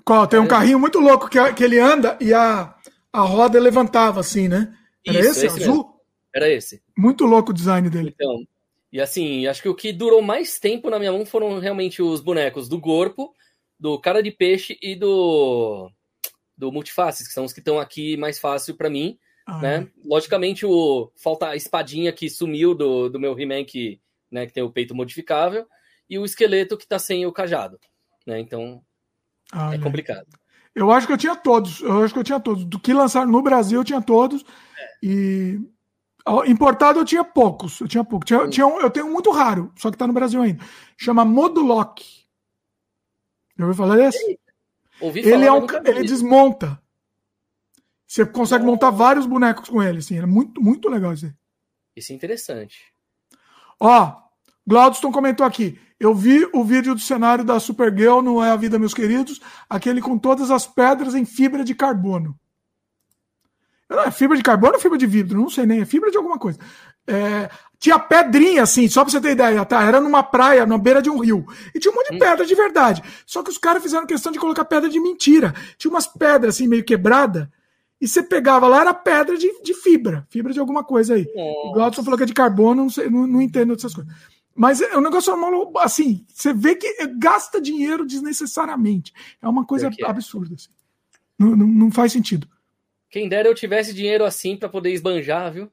Qual? Tem um é. carrinho muito louco que, que ele anda e a, a roda levantava assim, né? Era Isso, esse, esse azul? Mesmo. Era esse. Muito louco o design dele. Então, e assim, acho que o que durou mais tempo na minha mão foram realmente os bonecos do corpo, do cara de peixe e do do multifaces, que são os que estão aqui mais fácil para mim, ah, né? É. Logicamente o falta a espadinha que sumiu do, do meu He-Man que, né, que tem o peito modificável e o esqueleto que tá sem o cajado, né? Então, ah, é complicado. Eu acho que eu tinha todos. Eu acho que eu tinha todos. Do que lançaram no Brasil, eu tinha todos. É. E importado eu tinha poucos. Eu tinha pouco. Tinha, tinha um, eu tenho um muito raro, só que tá no Brasil ainda. Chama Modulock. Já ouviu falar desse? Ouvi ele é um, ele desmonta. Você consegue montar vários bonecos com ele, assim. É muito, muito legal isso aí. Isso é interessante. Ó, Glaudston comentou aqui. Eu vi o vídeo do cenário da Supergirl no É a Vida, meus queridos, aquele com todas as pedras em fibra de carbono. Não, é fibra de carbono ou fibra de vidro? Não sei nem, é fibra de alguma coisa. É, tinha pedrinha, assim, só pra você ter ideia, tá? Era numa praia, na beira de um rio. E tinha um monte de hum. pedra de verdade. Só que os caras fizeram questão de colocar pedra de mentira. Tinha umas pedras, assim, meio quebrada. E você pegava lá, era pedra de, de fibra. Fibra de alguma coisa aí. O Glaucio falou que é de carbono, não, sei, não, não entendo dessas coisas. Mas é um negócio assim, você vê que gasta dinheiro desnecessariamente. É uma coisa é. absurda. Assim. Não, não, não, faz sentido. Quem dera eu tivesse dinheiro assim para poder esbanjar, viu?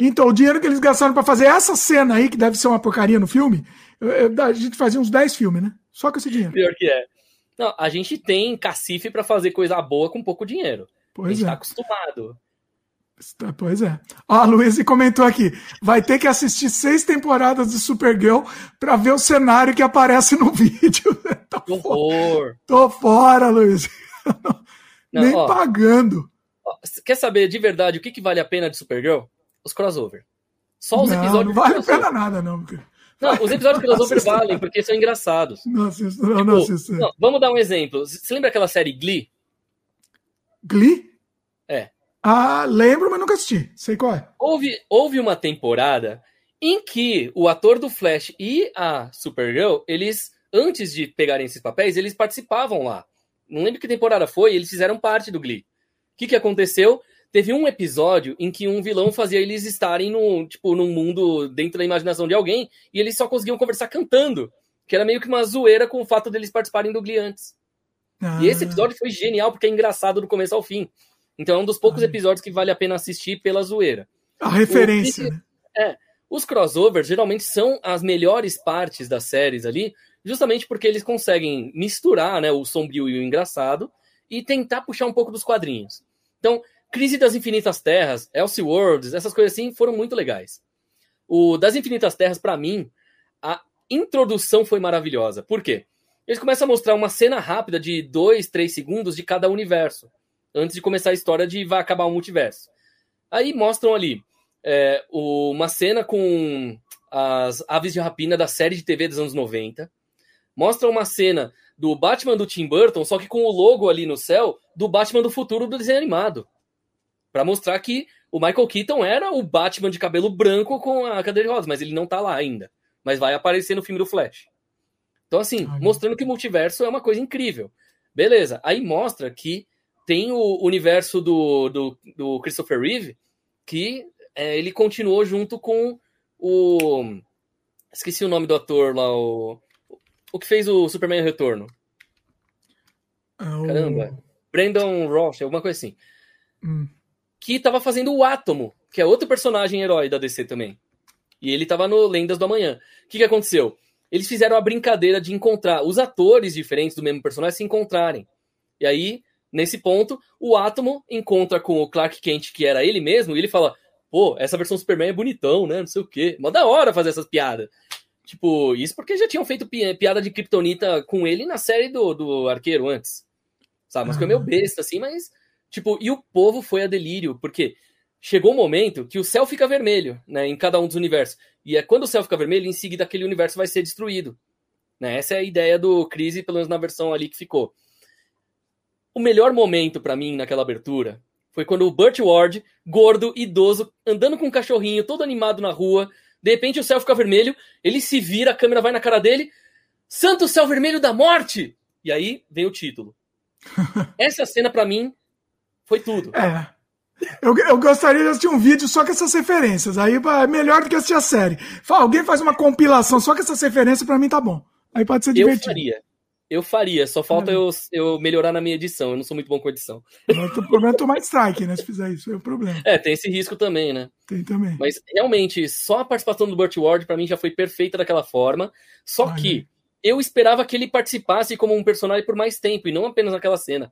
Então, o dinheiro que eles gastaram para fazer essa cena aí, que deve ser uma porcaria no filme, a gente fazia uns 10 filmes, né? Só com esse dinheiro. Pior que é. Não, a gente tem cacife para fazer coisa boa com pouco dinheiro. Pois a gente é. tá acostumado. Pois é. Ó, a Luiz comentou aqui: vai ter que assistir seis temporadas de Supergirl para ver o cenário que aparece no [laughs] vídeo. Tô horror. Tô fora, Luiz. [laughs] Nem ó, pagando. Quer saber de verdade o que, que vale a pena de Supergirl? Os crossover. Só os não, episódios. Não vale a pena nada, não. Não, os episódios crossover valem, porque são engraçados. Não assisto, não, tipo, não assisto. Não, vamos dar um exemplo. Você lembra aquela série Glee? Glee? É. Ah, lembro, mas nunca assisti. Sei qual é. Houve, houve uma temporada em que o ator do Flash e a Supergirl, eles, antes de pegarem esses papéis, eles participavam lá. Não lembro que temporada foi, eles fizeram parte do Glee. O que, que aconteceu? Teve um episódio em que um vilão fazia eles estarem no, tipo, num mundo dentro da imaginação de alguém e eles só conseguiam conversar cantando. Que era meio que uma zoeira com o fato deles participarem do Glee antes. Ah. E esse episódio foi genial porque é engraçado do começo ao fim. Então é um dos poucos episódios que vale a pena assistir pela zoeira. A referência, o, né? É. Os crossovers geralmente são as melhores partes das séries ali, justamente porque eles conseguem misturar né, o sombrio e o engraçado e tentar puxar um pouco dos quadrinhos. Então, Crise das Infinitas Terras, Elseworlds, essas coisas assim foram muito legais. O das Infinitas Terras, para mim, a introdução foi maravilhosa. Por quê? Eles começam a mostrar uma cena rápida de 2, 3 segundos de cada universo, antes de começar a história de vai acabar o multiverso. Aí mostram ali é, uma cena com as aves de rapina da série de TV dos anos 90. Mostra uma cena do Batman do Tim Burton, só que com o logo ali no céu do Batman do futuro do desenho animado para mostrar que o Michael Keaton era o Batman de cabelo branco com a cadeira de rodas, mas ele não tá lá ainda. Mas vai aparecer no filme do Flash. Então, assim, mostrando que o multiverso é uma coisa incrível. Beleza. Aí mostra que tem o universo do, do, do Christopher Reeve, que é, ele continuou junto com o. Esqueci o nome do ator lá, o. O que fez o Superman Retorno. Oh. Caramba. Brandon Ross, alguma coisa assim. Hum que estava fazendo o Átomo, que é outro personagem herói da DC também. E ele estava no Lendas do Amanhã. O que, que aconteceu? Eles fizeram a brincadeira de encontrar os atores diferentes do mesmo personagem se encontrarem. E aí, nesse ponto, o Átomo encontra com o Clark Kent, que era ele mesmo, e ele fala: pô, essa versão do Superman é bonitão, né? Não sei o quê. Mó da hora fazer essas piadas. Tipo, isso porque já tinham feito piada de Kryptonita com ele na série do, do Arqueiro antes. Sabe? Mas foi meio besta, assim, mas Tipo, e o povo foi a delírio, porque chegou um momento que o céu fica vermelho, né, em cada um dos universos. E é quando o céu fica vermelho, em seguida aquele universo vai ser destruído. Né? Essa é a ideia do Crise, pelo menos na versão ali que ficou. O melhor momento para mim naquela abertura foi quando o Burt Ward, gordo, idoso, andando com um cachorrinho, todo animado na rua, de repente o céu fica vermelho, ele se vira, a câmera vai na cara dele, Santo Céu Vermelho da Morte! E aí vem o título. [laughs] Essa cena para mim foi tudo. É. Eu, eu gostaria de assistir um vídeo só com essas referências. Aí é melhor do que assistir a série. Fala, alguém faz uma compilação só com essas referências, para mim tá bom. Aí pode ser divertido. Eu faria. Eu faria, só falta é. eu, eu melhorar na minha edição. Eu não sou muito bom com edição. O problema é tomar strike, né? Se fizer isso, é o problema. É, tem esse risco também, né? Tem também. Mas realmente, só a participação do Burt Ward para mim já foi perfeita daquela forma. Só Ai, que eu esperava que ele participasse como um personagem por mais tempo e não apenas naquela cena.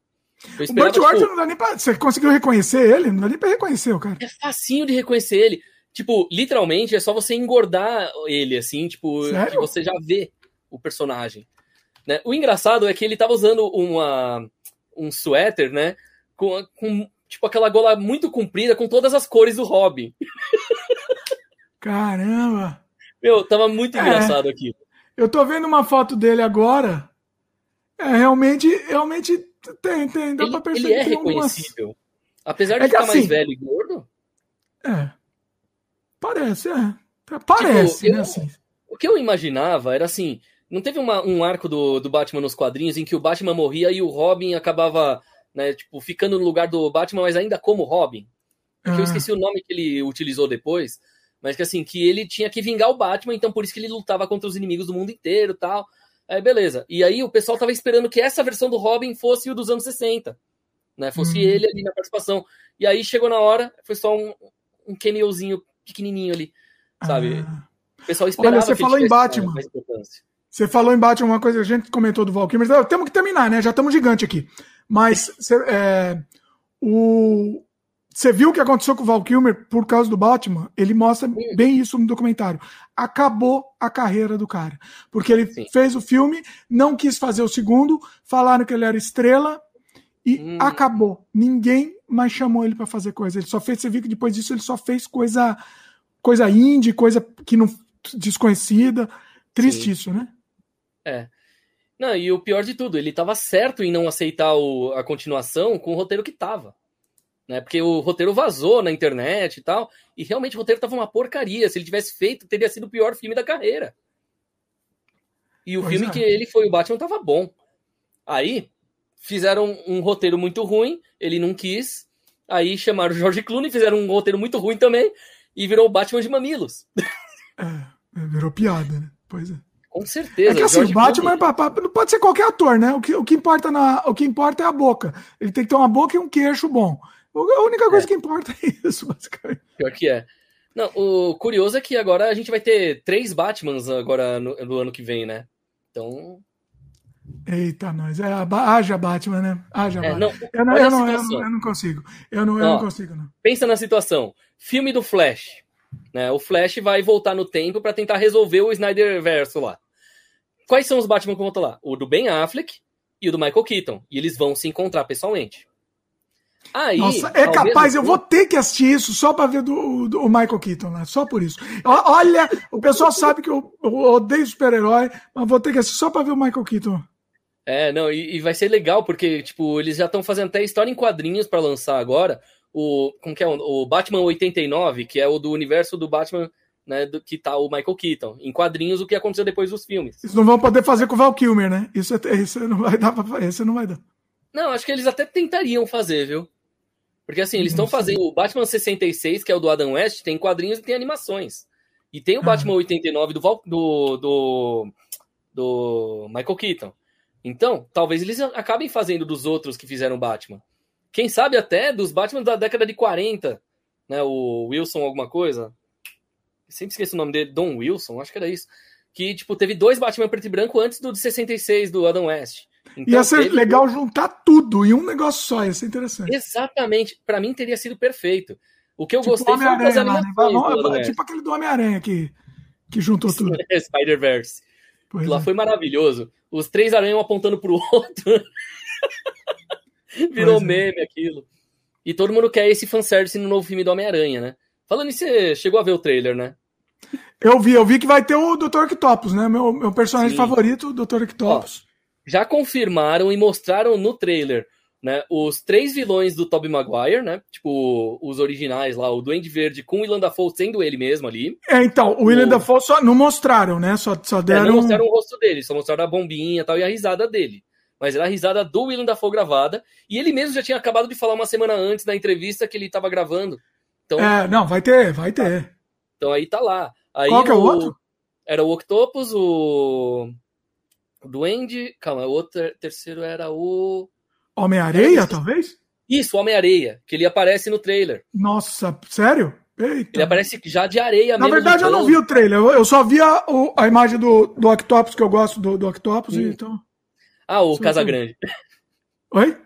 O Burt Ward tipo, não dá nem pra. Você conseguiu reconhecer ele? Não dá nem pra reconhecer o cara. É facinho de reconhecer ele. Tipo, literalmente é só você engordar ele, assim, tipo, Sério? que você já vê o personagem. Né? O engraçado é que ele tava usando uma, um suéter, né? Com, com tipo aquela gola muito comprida com todas as cores do Robin. Caramba! Meu, tava muito é, engraçado aqui. Eu tô vendo uma foto dele agora. É, realmente, realmente tem, tem, dá ele, pra perceber. Ele é reconhecível. Algumas... Apesar de é ficar assim, mais velho e gordo. É. parece, é. Parece, tipo, né? assim. O que eu imaginava era assim: não teve uma, um arco do, do Batman nos quadrinhos em que o Batman morria e o Robin acabava, né, tipo, ficando no lugar do Batman, mas ainda como Robin. Que ah. eu esqueci o nome que ele utilizou depois, mas que assim, que ele tinha que vingar o Batman, então por isso que ele lutava contra os inimigos do mundo inteiro tal. Aí beleza. E aí o pessoal tava esperando que essa versão do Robin fosse o dos anos 60. Né? Fosse hum. ele ali na participação. E aí chegou na hora, foi só um, um cameozinho pequenininho ali, sabe? Ah. O pessoal esperava Olha, você falou em Batman. Você falou em Batman uma coisa, a gente comentou do Val Kilmer. Temos que terminar, né? Já estamos gigante aqui. Mas é, o, você viu o que aconteceu com o Val Kilmer por causa do Batman? Ele mostra bem isso no documentário. Acabou a carreira do cara. Porque ele Sim. fez o filme, não quis fazer o segundo, falaram que ele era estrela e hum. acabou. Ninguém mais chamou ele para fazer coisa. Ele só fez, você viu que depois disso ele só fez coisa coisa indie, coisa que não desconhecida. Triste Sim. isso, né? É. Não, e o pior de tudo, ele estava certo em não aceitar o, a continuação com o roteiro que tava né? Porque o roteiro vazou na internet e tal, e realmente o roteiro tava uma porcaria. Se ele tivesse feito, teria sido o pior filme da carreira. E o pois filme é. que ele foi o Batman tava bom. Aí fizeram um roteiro muito ruim, ele não quis. Aí chamaram o George Clooney, fizeram um roteiro muito ruim também, e virou o Batman de mamilos. É, virou piada, né? Pois é. Com certeza. É que assim, o Batman não pode ser qualquer ator, né? O que, o, que importa na, o que importa é a boca. Ele tem que ter uma boca e um queixo bom. A única coisa é. que importa é isso, basicamente. Pior que é. Não, o curioso é que agora a gente vai ter três Batmans agora no, no ano que vem, né? Então. Eita, nós. É, haja Batman, né? Haja é, Batman. Não, eu, não, eu, não, eu, não, eu, não, consigo. Eu não, Ó, eu não consigo, não. Pensa na situação. Filme do Flash. Né? O Flash vai voltar no tempo para tentar resolver o Snyder verso lá. Quais são os Batman que vão lá? O do Ben Affleck e o do Michael Keaton. E eles vão se encontrar pessoalmente. Aí, Nossa, é capaz, eu vou ter que assistir isso só para ver do, do, Michael Keaton, né? Só por isso. Olha, o pessoal sabe que eu, eu odeio super-herói, mas vou ter que assistir só para ver o Michael Keaton. É, não, e, e vai ser legal, porque, tipo, eles já estão fazendo até história em quadrinhos para lançar agora. O, como que é? O Batman 89, que é o do universo do Batman, né? Do, que tá o Michael Keaton. Em quadrinhos, o que aconteceu depois dos filmes. Isso não vão poder fazer com o Val Kilmer, né? Isso, é, isso não vai dar pra, Isso não vai dar. Não, acho que eles até tentariam fazer, viu? Porque assim, eles estão fazendo o Batman 66, que é o do Adam West, tem quadrinhos e tem animações. E tem o ah. Batman 89 do, do, do, do Michael Keaton. Então, talvez eles acabem fazendo dos outros que fizeram Batman. Quem sabe até dos Batman da década de 40, né? O Wilson alguma coisa. sempre esqueço o nome dele, Don Wilson, acho que era isso. Que, tipo, teve dois Batman preto e branco antes do de 66 do Adam West. Então, ia ser legal juntar tudo em um negócio só, ia ser interessante. Exatamente. Para mim teria sido perfeito. O que eu tipo gostei foi das animações. Né? Tipo aquele do Homem-Aranha que, que juntou tudo. [laughs] Spider-Verse. Lá é. foi maravilhoso. Os três aranhas apontando pro [laughs] outro. [laughs] Virou é. meme aquilo. E todo mundo quer esse fanservice no novo filme do Homem-Aranha, né? Falando nisso, você chegou a ver o trailer, né? Eu vi, eu vi que vai ter o Dr. Octopus, né? Meu, meu personagem Sim. favorito, o Dr. Octopus. Ó, já confirmaram e mostraram no trailer né, os três vilões do Tobey Maguire, né? Tipo, os originais lá, o Duende Verde com o Willem Dafoe sendo ele mesmo ali. É, então, o Willem o... Dafoe só não mostraram, né? Só, só deram... É, não mostraram o rosto dele, só mostraram a bombinha e tal, e a risada dele. Mas era a risada do Willem Dafoe gravada, e ele mesmo já tinha acabado de falar uma semana antes da entrevista que ele estava gravando. Então, é, não, vai ter, vai ter. Então aí tá lá. Aí Qual que é o outro? Era o Octopus, o o Duende. Calma, o outro terceiro era o. Homem-Areia, talvez? Isso, Homem-Areia, que ele aparece no trailer. Nossa, sério? Eita. Ele aparece já de areia Na verdade, eu não vi o trailer. Eu só vi a, a imagem do, do Octopus, que eu gosto do, do Octopus, hum. então. Ah, o Casa Grande. Oi?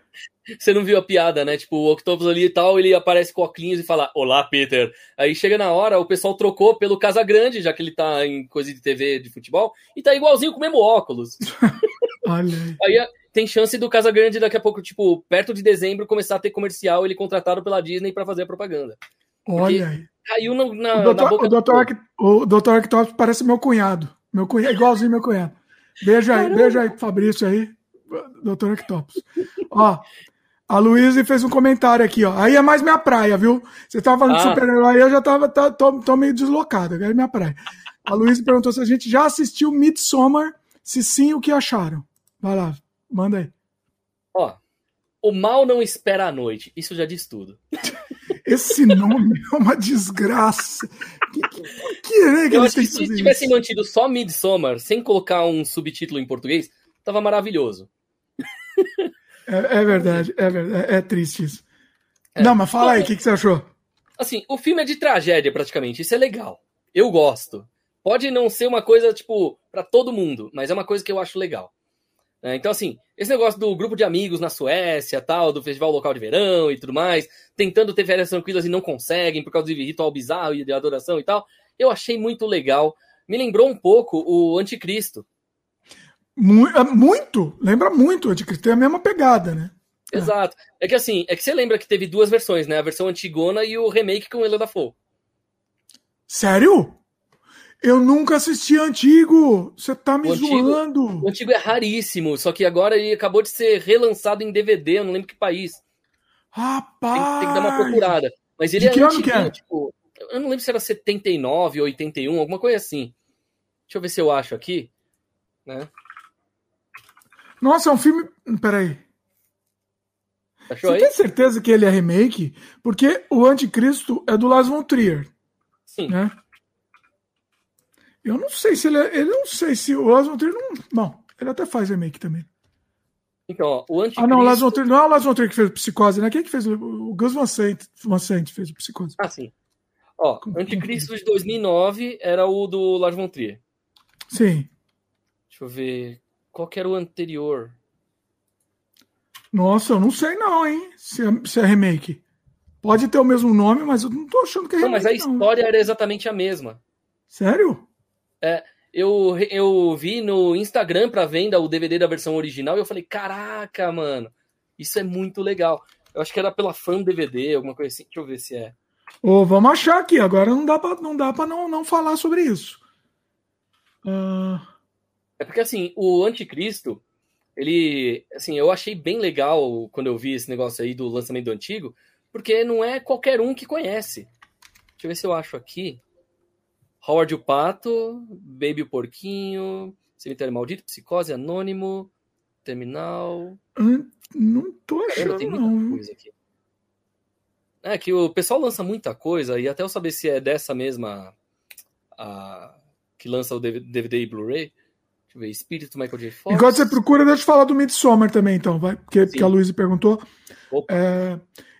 Você não viu a piada, né? Tipo, o Octopus ali e tal, ele aparece com óculos e fala: Olá, Peter. Aí chega na hora, o pessoal trocou pelo Casa Grande, já que ele tá em coisa de TV de futebol, e tá igualzinho com o mesmo óculos. [laughs] Olha aí. aí tem chance do Casa Grande daqui a pouco, tipo, perto de dezembro, começar a ter comercial, ele contratado pela Disney para fazer a propaganda. Olha aí. Caiu na, na, o doutor, na boca o doutor, o doutor Octopus parece meu cunhado. Meu cunhado, igualzinho meu cunhado. Beijo aí, Caramba. beijo aí, Fabrício aí, doutor Octopus. Ó, A Luísa fez um comentário aqui, ó. Aí é mais minha praia, viu? Você tava falando ah. de super-herói, eu já tava tá, tô, tô, meio deslocado, agora é minha praia. A Luísa perguntou se a gente já assistiu Midsommar, se sim, o que acharam. Vai lá, manda aí. Ó, o mal não espera a noite. Isso já diz tudo. [laughs] Esse nome é uma desgraça. Que, que, que, né, que Eu acho que se tivessem mantido só Midsommar, sem colocar um subtítulo em português, tava maravilhoso. É, é verdade, é verdade. É, triste isso. É. Não, mas fala aí, o que, que você achou? Assim, o filme é de tragédia, praticamente. Isso é legal. Eu gosto. Pode não ser uma coisa, tipo, para todo mundo, mas é uma coisa que eu acho legal. É, então, assim, esse negócio do grupo de amigos na Suécia, tal, do festival local de verão e tudo mais, tentando ter férias tranquilas e não conseguem por causa de ritual bizarro e de adoração e tal, eu achei muito legal. Me lembrou um pouco o Anticristo, é, muito, lembra muito, Anticristo tem a mesma pegada, né? Exato. É. é que assim, é que você lembra que teve duas versões, né? A versão antigona e o remake com Ela da Dafoe. Sério? Eu nunca assisti antigo. Você tá me o zoando. Antigo, o antigo é raríssimo, só que agora ele acabou de ser relançado em DVD, eu não lembro que país. Rapaz! Tem, tem que dar uma procurada. Mas ele de é que ano que é? tipo, eu não lembro se era 79 ou 81, alguma coisa assim. Deixa eu ver se eu acho aqui, né? Nossa, é um filme. Peraí. Achou Você aí? tem certeza que ele é remake? Porque o Anticristo é do Lars von Trier. Sim. Né? Eu não sei se ele é. Ele não sei se o Lars von Trier não. Não, ele até faz remake também. Então, ó, o Anticristo. Ah, não, o Lars von Trier, não é o Lars von Trier que fez o Psicose, né? Quem que fez? O Gus Van Sant, Van Sant fez o Psicose. Ah, sim. Ó, Anticristo de 2009 era o do Lars von Trier. Sim. Deixa eu ver. Qual que era o anterior? Nossa, eu não sei não, hein? Se é, se é remake. Pode ter o mesmo nome, mas eu não tô achando que é remake. Não, mas a história não. era exatamente a mesma. Sério? É, eu, eu vi no Instagram para venda o DVD da versão original e eu falei, caraca, mano, isso é muito legal. Eu acho que era pela Fan DVD, alguma coisa assim. Deixa eu ver se é. Ô, oh, vamos achar aqui. Agora não dá pra não, dá pra não, não falar sobre isso. Uh... É porque, assim, o Anticristo, ele, assim, eu achei bem legal quando eu vi esse negócio aí do lançamento do antigo, porque não é qualquer um que conhece. Deixa eu ver se eu acho aqui. Howard o Pato, Baby o Porquinho, Cemitério Maldito, Psicose Anônimo, Terminal. Hum, não tô achando, tem muita coisa aqui. É que o pessoal lança muita coisa, e até eu saber se é dessa mesma a, que lança o DVD e Blu-ray, Deixa eu ver, Espírito Michael J. Fox. Enquanto você procura, deixa eu falar do Midsommar também, então, vai, porque, porque a Luísa perguntou. É,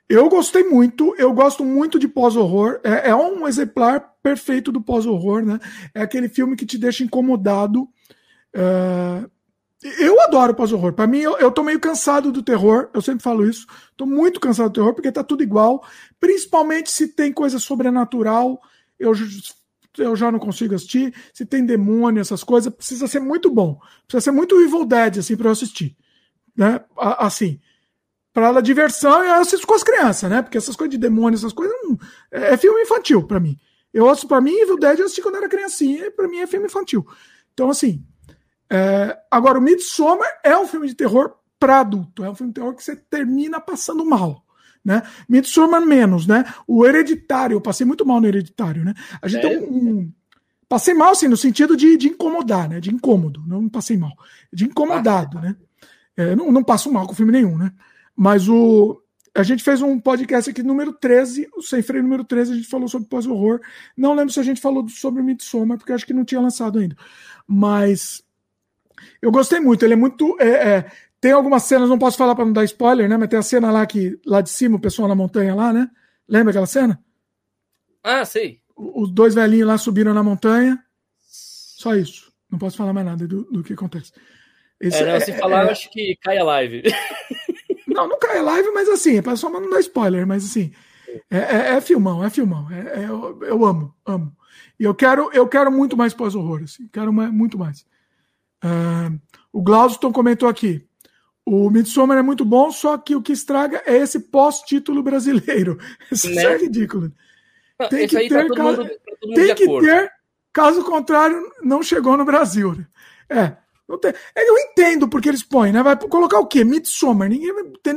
eu gostei muito, eu gosto muito de pós-horror. É, é, um exemplar perfeito do pós-horror, né? É aquele filme que te deixa incomodado. É, eu adoro pós-horror. Para mim, eu, eu tô meio cansado do terror. Eu sempre falo isso. Tô muito cansado do terror porque tá tudo igual. Principalmente se tem coisa sobrenatural. Eu eu já não consigo assistir. Se tem demônio, essas coisas, precisa ser muito bom. Precisa ser muito Evil Dead, assim, pra eu assistir. Né? Assim. Pra ela diversão, eu assisto com as crianças, né? Porque essas coisas de demônio, essas coisas. Não... É, é filme infantil para mim. Eu assisto para mim, Evil Dead eu assisti quando era criancinha, e pra mim é filme infantil. Então, assim. É... Agora, o Midsommar é um filme de terror para adulto. É um filme de terror que você termina passando mal né? Midsommar menos, né? O Hereditário, eu passei muito mal no Hereditário, né? A gente é. tem um, um, Passei mal, assim, no sentido de, de incomodar, né? De incômodo, não passei mal. De incomodado, ah, né? É, não, não passo mal com filme nenhum, né? Mas o... A gente fez um podcast aqui, número 13, o Sem Freio número 13, a gente falou sobre pós-horror. Não lembro se a gente falou sobre o Midsommar, porque acho que não tinha lançado ainda. Mas eu gostei muito, ele é muito. É, é, tem algumas cenas, não posso falar para não dar spoiler, né? Mas tem a cena lá que lá de cima, o pessoal na montanha lá, né? Lembra aquela cena? Ah, sei. Os dois velhinhos lá subiram na montanha. Só isso. Não posso falar mais nada do, do que acontece. Esse, é, não, se é, falar, é... eu acho que cai a live. [laughs] Não, não cai a live, mas assim, é só não dar spoiler, mas assim, é, é, é filmão, é filmão. É, é, eu, eu, amo, amo. E eu quero, eu quero muito mais pós-horror, assim, quero mais, muito mais. Uh, o Glauston comentou aqui. O Midsommar é muito bom, só que o que estraga é esse pós-título brasileiro. [laughs] Isso né? é ridículo. tem que tá ter, tá caso, tem que ter, caso contrário, não chegou no Brasil. É, Não tem, eu entendo porque eles põem, né? Vai colocar o quê? Midsommar. Ninguém.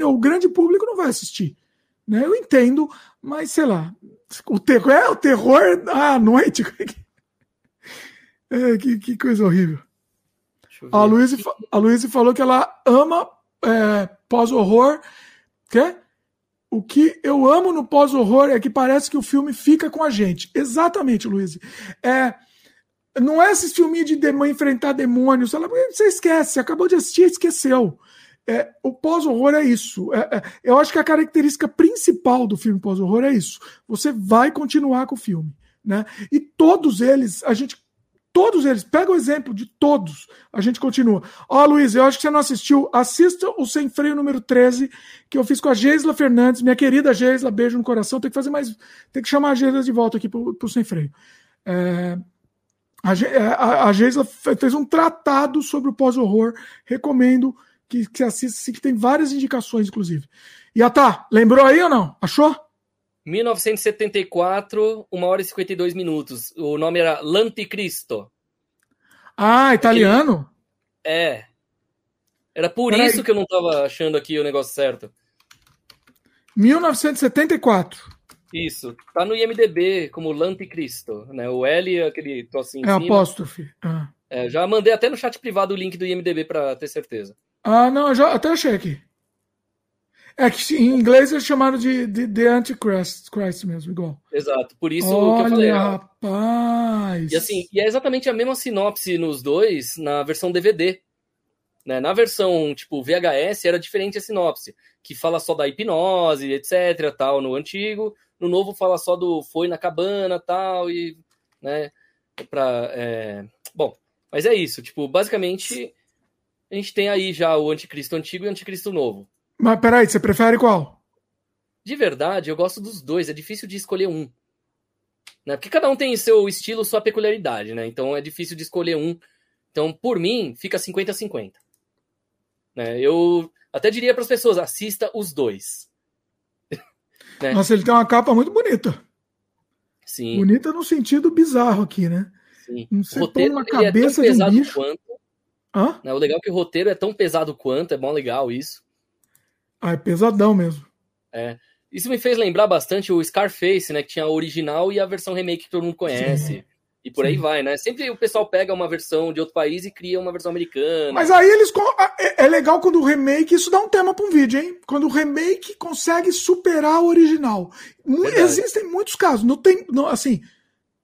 O grande público não vai assistir. Né? Eu entendo, mas sei lá. O terror é o terror à noite. [laughs] É, que, que coisa horrível. A Luísa, a Luísa falou que ela ama é, pós-horror. Quer? O que eu amo no pós-horror é que parece que o filme fica com a gente. Exatamente, Luiz. É, não é esse filme de demônio, enfrentar demônios. Você esquece, acabou de assistir e esqueceu. É, o pós-horror é isso. É, é, eu acho que a característica principal do filme pós-horror é isso. Você vai continuar com o filme. Né? E todos eles, a gente. Todos eles, pega o exemplo de todos, a gente continua. Ó, oh, Luiz, eu acho que você não assistiu. Assista o Sem Freio número 13, que eu fiz com a Geisla Fernandes, minha querida Geisla, beijo no coração. Tem que fazer mais. Tem que chamar a Geisla de volta aqui pro, pro Sem Freio. É, a, a, a Geisla fez um tratado sobre o pós-horror. Recomendo que, que assista, que tem várias indicações, inclusive. E ah, tá, lembrou aí ou não? Achou? 1974, 1 hora e 52 minutos. O nome era L'Anticristo. Ah, italiano? É. Era por Pera isso que eu não estava achando aqui o negócio certo. 1974. Isso. Tá no IMDB como L'Anticristo, né? O L, aquele trocinho É apóstrofe. Ah. É, já mandei até no chat privado o link do IMDB para ter certeza. Ah, não, já até achei aqui. É que em inglês eles chamaram de, de, de Antichrist Christ mesmo, igual. Exato, por isso Olha, que eu falei. rapaz! E assim, e é exatamente a mesma sinopse nos dois na versão DVD. Né? Na versão tipo VHS era diferente a sinopse, que fala só da hipnose, etc, tal, no antigo. No novo fala só do foi na cabana, tal, e, né, pra, é... bom, mas é isso, tipo, basicamente a gente tem aí já o anticristo antigo e o anticristo novo. Mas peraí, você prefere qual? De verdade, eu gosto dos dois. É difícil de escolher um. Né? Porque cada um tem seu estilo, sua peculiaridade, né? Então é difícil de escolher um. Então, por mim, fica 50-50. Né? Eu até diria para as pessoas: assista os dois. [laughs] né? Nossa, ele tem uma capa muito bonita. Sim. Bonita no sentido bizarro aqui, né? Sim. Você o roteiro, uma cabeça é de um bicho. Quanto, Hã? Né, o legal é que o roteiro é tão pesado quanto, é bom legal isso. Ah, é pesadão mesmo. É. Isso me fez lembrar bastante o Scarface, né? Que tinha a original e a versão remake que todo mundo conhece. Sim. E por Sim. aí vai, né? Sempre o pessoal pega uma versão de outro país e cria uma versão americana. Mas aí eles. É, é legal quando o remake. Isso dá um tema para um vídeo, hein? Quando o remake consegue superar o original. Verdade. Existem muitos casos. Não tem. Não, assim.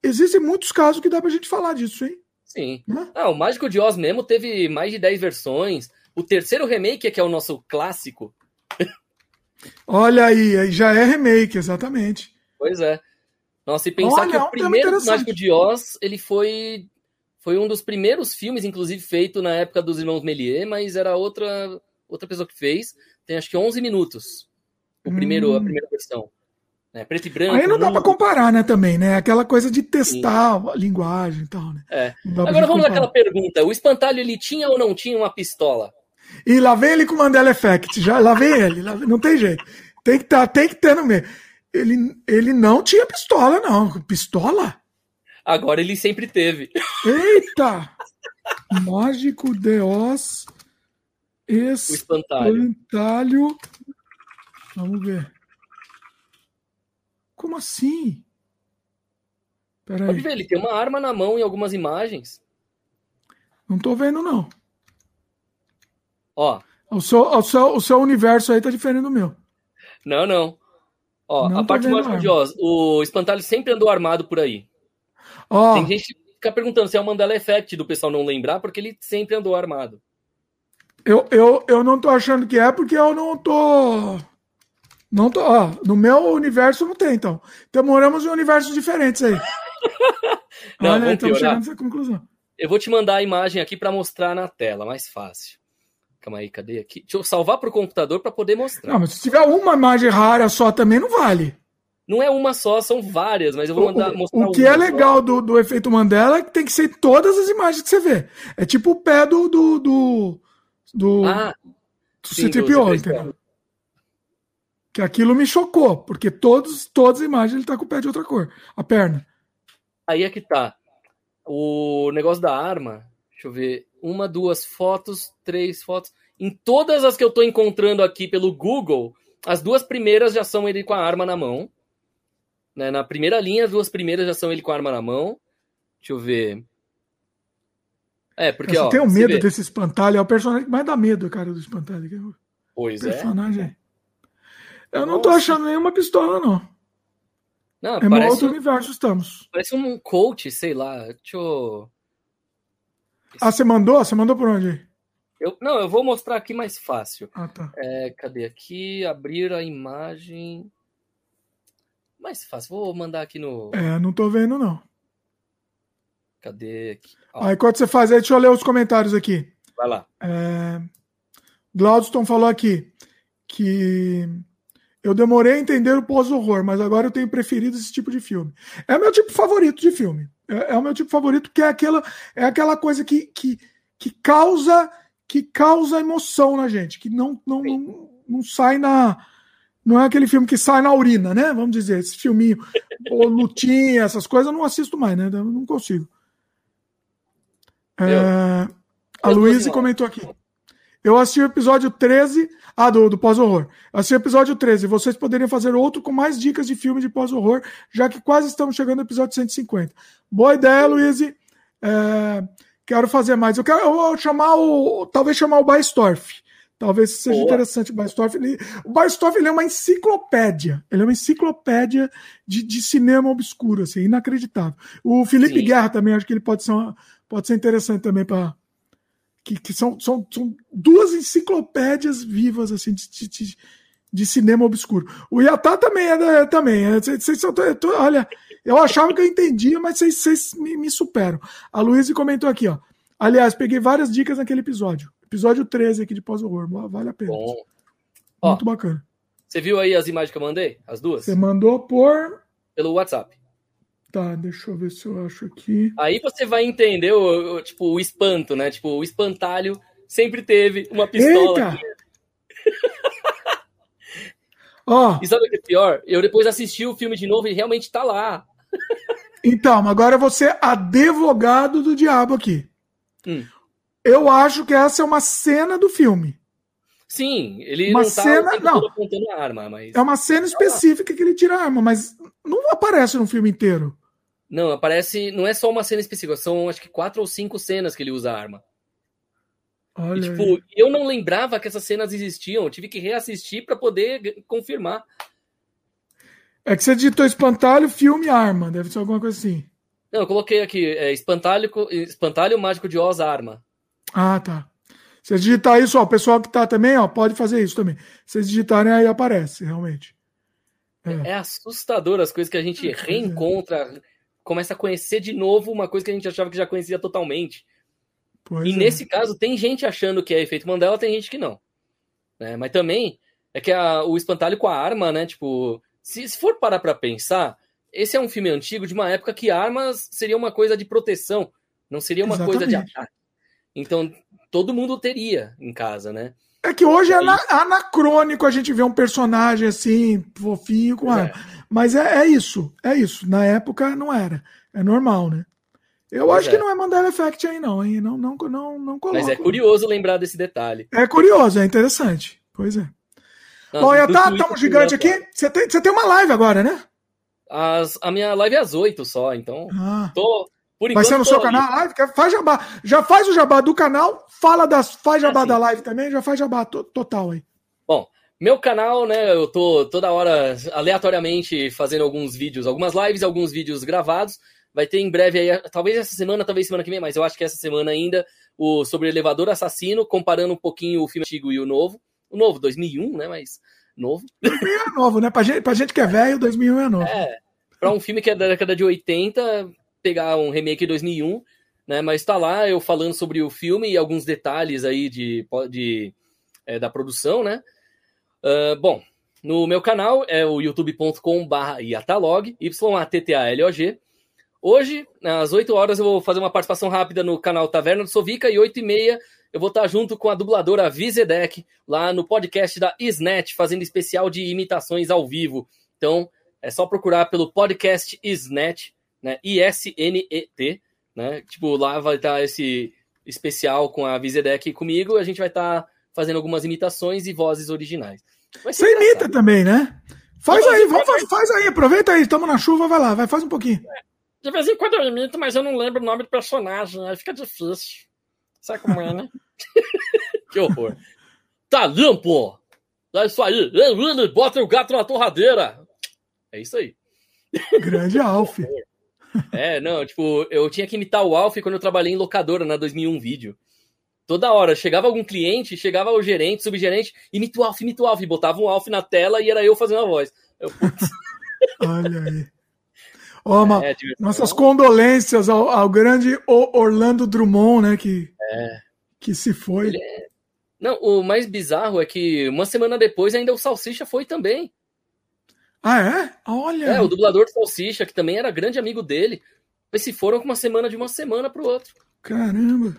Existem muitos casos que dá pra gente falar disso, hein? Sim. Ah, o Mágico de Oz mesmo teve mais de 10 versões. O terceiro remake, que é o nosso clássico. [laughs] Olha aí, aí já é remake, exatamente. Pois é. Nossa, e pensar Olha, que o primeiro Mágico de Oz, ele foi foi um dos primeiros filmes, inclusive, feito na época dos irmãos Méliès, mas era outra outra pessoa que fez. Tem acho que 11 minutos. O primeiro, hum. a primeira versão. Né? Preto e branco. Aí não dá para comparar, né, também, né? Aquela coisa de testar Sim. a linguagem e tal, né? É. Agora vamos àquela pergunta. O espantalho, ele tinha ou não tinha uma pistola? E lá vem ele com o Mandela Effect. Já, lá vem ele. Lá, não tem jeito. Tem que, tá, tem que ter no meio. Ele, ele não tinha pistola, não. Pistola? Agora ele sempre teve. Eita! Mágico de Oz. Espantalho. espantalho. Vamos ver. Como assim? Peraí. Pode ver, ele tem uma arma na mão em algumas imagens. Não tô vendo, não. Ó. O seu, o seu, o seu universo aí tá diferente do meu. Não, não. Ó, não a parte mais curiosa. O Espantalho sempre andou armado por aí. Ó. Tem gente que fica perguntando se é o Mandela Effect do pessoal não lembrar, porque ele sempre andou armado. Eu, eu, eu não tô achando que é porque eu não tô não tô, ó, no meu universo não tem, então. Então moramos em universos diferentes aí. [laughs] não, Olha, estamos chegando nessa conclusão. Eu vou te mandar a imagem aqui para mostrar na tela, mais fácil. Calma aí, cadê aqui? Deixa eu salvar para o computador para poder mostrar. Não, mas se tiver uma imagem rara só também não vale. Não é uma só, são várias, mas eu vou mandar, o, mostrar O que é legal do, do efeito Mandela é que tem que ser todas as imagens que você vê. É tipo o pé do. do, do, do ah, do sim, CTPO, entendeu? Que aquilo me chocou, porque todos, todas as imagens ele tá com o pé de outra cor, a perna. Aí é que tá. O negócio da arma, Deixa eu ver. Uma, duas fotos, três fotos. Em todas as que eu tô encontrando aqui pelo Google, as duas primeiras já são ele com a arma na mão. Né? Na primeira linha, as duas primeiras já são ele com a arma na mão. Deixa eu ver. É, porque. Eu ó, tenho medo desse espantalho. É o personagem que mais dá medo, cara, do espantalho. É pois é. personagem. é. Eu não Nossa. tô achando nenhuma pistola, não. Não, é parece outro um, universo estamos. Parece um coach, sei lá. Deixa eu. Ah, você mandou? Você mandou por onde? Eu, não, eu vou mostrar aqui mais fácil. Ah, tá. É, cadê aqui? Abrir a imagem. Mais fácil. Vou mandar aqui no. É, não tô vendo, não. Cadê aqui? Ó. Ah, enquanto você faz aí, deixa eu ler os comentários aqui. Vai lá. É... Glaudston falou aqui que eu demorei a entender o pós-horror, mas agora eu tenho preferido esse tipo de filme. É meu tipo favorito de filme. É, é o meu tipo favorito, que é aquela, é aquela coisa que, que, que causa que causa emoção na gente, que não, não, não, não sai na. Não é aquele filme que sai na urina, né? Vamos dizer, esse filminho, ou lutinha, essas coisas, eu não assisto mais, né? Eu não consigo. É, a Luísa comentou aqui. Eu assisti o episódio 13. Ah, do, do pós-horror. Assisti o episódio 13. Vocês poderiam fazer outro com mais dicas de filme de pós-horror, já que quase estamos chegando no episódio 150. Boa ideia, Luiz. É, quero fazer mais. Eu quero eu chamar o. Talvez chamar o Baistorff. Talvez seja Boa. interessante o Baistorff. Ele, o Baistorff ele é uma enciclopédia. Ele é uma enciclopédia de, de cinema obscuro, assim, inacreditável. O Felipe Sim. Guerra também, acho que ele pode ser, uma, pode ser interessante também para que, que são, são, são duas enciclopédias vivas assim de, de, de cinema obscuro. O Yatá também é, também. É, vocês, eu tô, olha, eu achava que eu entendia, mas vocês, vocês me, me, superam. A Luísa comentou aqui, ó. Aliás, peguei várias dicas naquele episódio. Episódio 13 aqui de pós-horror. Vale a pena. Bom. Muito ó, bacana. Você viu aí as imagens que eu mandei? As duas? Você mandou por. Pelo WhatsApp. Tá, deixa eu ver se eu acho aqui. Aí você vai entender o, o tipo, o espanto, né? Tipo, o espantalho sempre teve uma pistola. Eita! [laughs] Ó. E sabe o que é pior? Eu depois assisti o filme de novo e realmente tá lá. Então, agora você é advogado do diabo aqui. Hum. Eu acho que essa é uma cena do filme. Sim, ele uma não tá cena, não. apontando a arma, mas. É uma cena específica que ele tira a arma, mas não aparece no filme inteiro. Não, aparece. Não é só uma cena específica, são acho que quatro ou cinco cenas que ele usa a arma. Olha e, tipo, eu não lembrava que essas cenas existiam, eu tive que reassistir para poder confirmar. É que você digitou espantalho, filme, arma, deve ser alguma coisa assim. Não, eu coloquei aqui, é, espantalho, espantalho mágico de Oz arma. Ah, tá. Se digitar isso, ó, o pessoal que tá também, ó, pode fazer isso também. Se vocês digitarem, aí aparece, realmente. É, é assustador as coisas que a gente é, reencontra começa a conhecer de novo uma coisa que a gente achava que já conhecia totalmente. Pois e é. nesse caso, tem gente achando que é efeito Mandela, tem gente que não. Né? Mas também é que a, o espantalho com a arma, né? Tipo, se, se for parar pra pensar, esse é um filme antigo de uma época que armas seria uma coisa de proteção, não seria uma Exatamente. coisa de ataque. Então, todo mundo teria em casa, né? É que hoje é anacrônico a gente ver um personagem assim, fofinho com arma. É. Mas é, é, isso, é isso. Na época não era. É normal, né? Eu pois acho é. que não é Mandela Effect aí, não, hein? Não, não, não, não coloco. Mas é curioso lembrar desse detalhe. É curioso, é interessante. Pois é. Não, já tá, tá um gigante aqui. Você tem, você tem uma live agora, né? As, a minha live é às oito só, então. Ah. Tô, por Vai ser no seu canal a live? Faz jabá. Já faz o jabá do canal, fala das. Faz jabá assim. da live também, já faz jabá total aí. Bom, meu canal, né? Eu tô toda hora aleatoriamente fazendo alguns vídeos, algumas lives, alguns vídeos gravados. Vai ter em breve aí, talvez essa semana, talvez semana que vem, mas eu acho que essa semana ainda, o sobre elevador assassino, comparando um pouquinho o filme antigo e o novo. O novo, 2001, né? Mas novo. 2001 é novo, né? Pra gente, pra gente que é velho, 2001 é novo. É. Pra um filme que é da década de 80, pegar um remake de 2001, né? Mas tá lá eu falando sobre o filme e alguns detalhes aí de, de é, da produção, né? Uh, bom, no meu canal é o youtube.com/barra yatalog, Y-A-T-T-A-L-O-G. Hoje, às 8 horas, eu vou fazer uma participação rápida no canal Taverna do Sovica e 8 e meia eu vou estar junto com a dubladora Vizedek lá no podcast da Isnet, fazendo especial de imitações ao vivo. Então, é só procurar pelo podcast Isnet, né? I-S-N-E-T, né? Tipo, lá vai estar esse especial com a Vizedec comigo, a gente vai estar tá fazendo algumas imitações e vozes originais. Você imita também, né? Faz aí, vamos, faz, faz aí, aproveita aí, estamos na chuva, vai lá, vai, faz um pouquinho. De vez em quando eu imito, mas eu não lembro o nome do personagem, aí fica difícil. Sabe como é, né? [laughs] que horror. Tá limpo! É isso aí. Ei, Willy, bota o gato na torradeira. É isso aí. Grande Alf. [laughs] [laughs] É, não, tipo, eu tinha que imitar o Alf quando eu trabalhei em locadora na 2001 Vídeo. Toda hora, chegava algum cliente, chegava o gerente, subgerente, imita o Alf, imita o Alf, botava um Alf na tela e era eu fazendo a voz. Eu, [laughs] Olha aí. Oh, é, nossas condolências ao, ao, grande Orlando Drummond, né, que, é. que se foi. É... Não, o mais bizarro é que uma semana depois ainda o Salsicha foi também. Ah, é? Olha. É, o dublador do Salsicha, que também era grande amigo dele. Eles se foram com uma semana de uma semana pro outro. Caramba.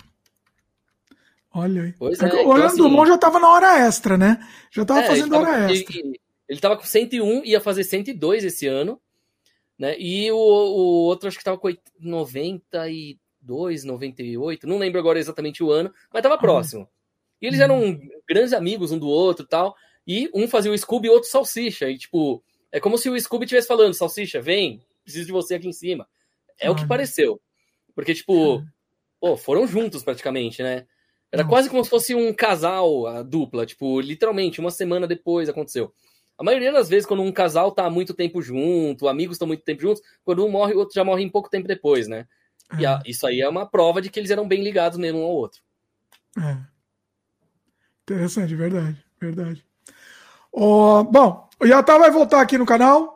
Olha aí. Pois é, o Orlando assim, já tava na hora extra, né? Já tava é, fazendo tava, hora extra. Ele, ele tava com 101, ia fazer 102 esse ano. Né? E o, o outro acho que tava com 92, 98, não lembro agora exatamente o ano, mas tava próximo. E eles eram uhum. grandes amigos um do outro tal. E um fazia o Scooby e outro Salsicha. E, tipo, é como se o Scooby estivesse falando: Salsicha, vem, preciso de você aqui em cima. É o que pareceu. Porque, tipo, pô, foram juntos praticamente, né? Era quase como se fosse um casal, a dupla. Tipo, literalmente, uma semana depois aconteceu. A maioria das vezes, quando um casal tá há muito tempo junto, amigos estão muito tempo juntos, quando um morre, o outro já morre em pouco tempo depois, né? E a, isso aí é uma prova de que eles eram bem ligados mesmo um ao outro. É. Interessante, verdade, verdade. Oh, bom, o Yatá vai voltar aqui no canal.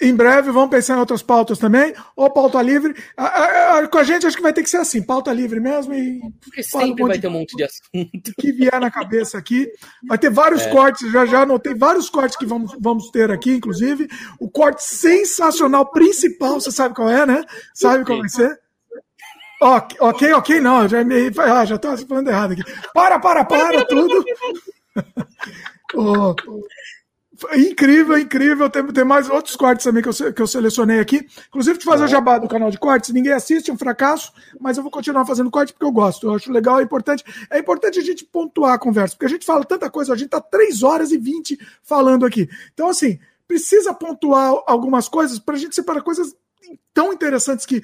Em breve, vamos pensar em outras pautas também. Ou pauta livre. A, a, com a gente, acho que vai ter que ser assim: pauta livre mesmo. E Porque sempre um vai ter um monte de assunto. Que vier na cabeça aqui. Vai ter vários é. cortes, já já anotei vários cortes que vamos, vamos ter aqui, inclusive. O corte sensacional principal, você sabe qual é, né? Sabe qual vai ser? Ok, ok, ok, não, já me. Ah, já tô falando errado aqui. Para, para, para, tudo. oh, [laughs] Incrível, incrível. Tem, tem mais outros cortes também que eu, que eu selecionei aqui. Inclusive, de fazer o jabá do canal de cortes. Ninguém assiste, é um fracasso, mas eu vou continuar fazendo corte porque eu gosto. Eu acho legal, é importante. É importante a gente pontuar a conversa, porque a gente fala tanta coisa, a gente tá 3 horas e 20 falando aqui. Então, assim, precisa pontuar algumas coisas para a gente separar coisas tão interessantes que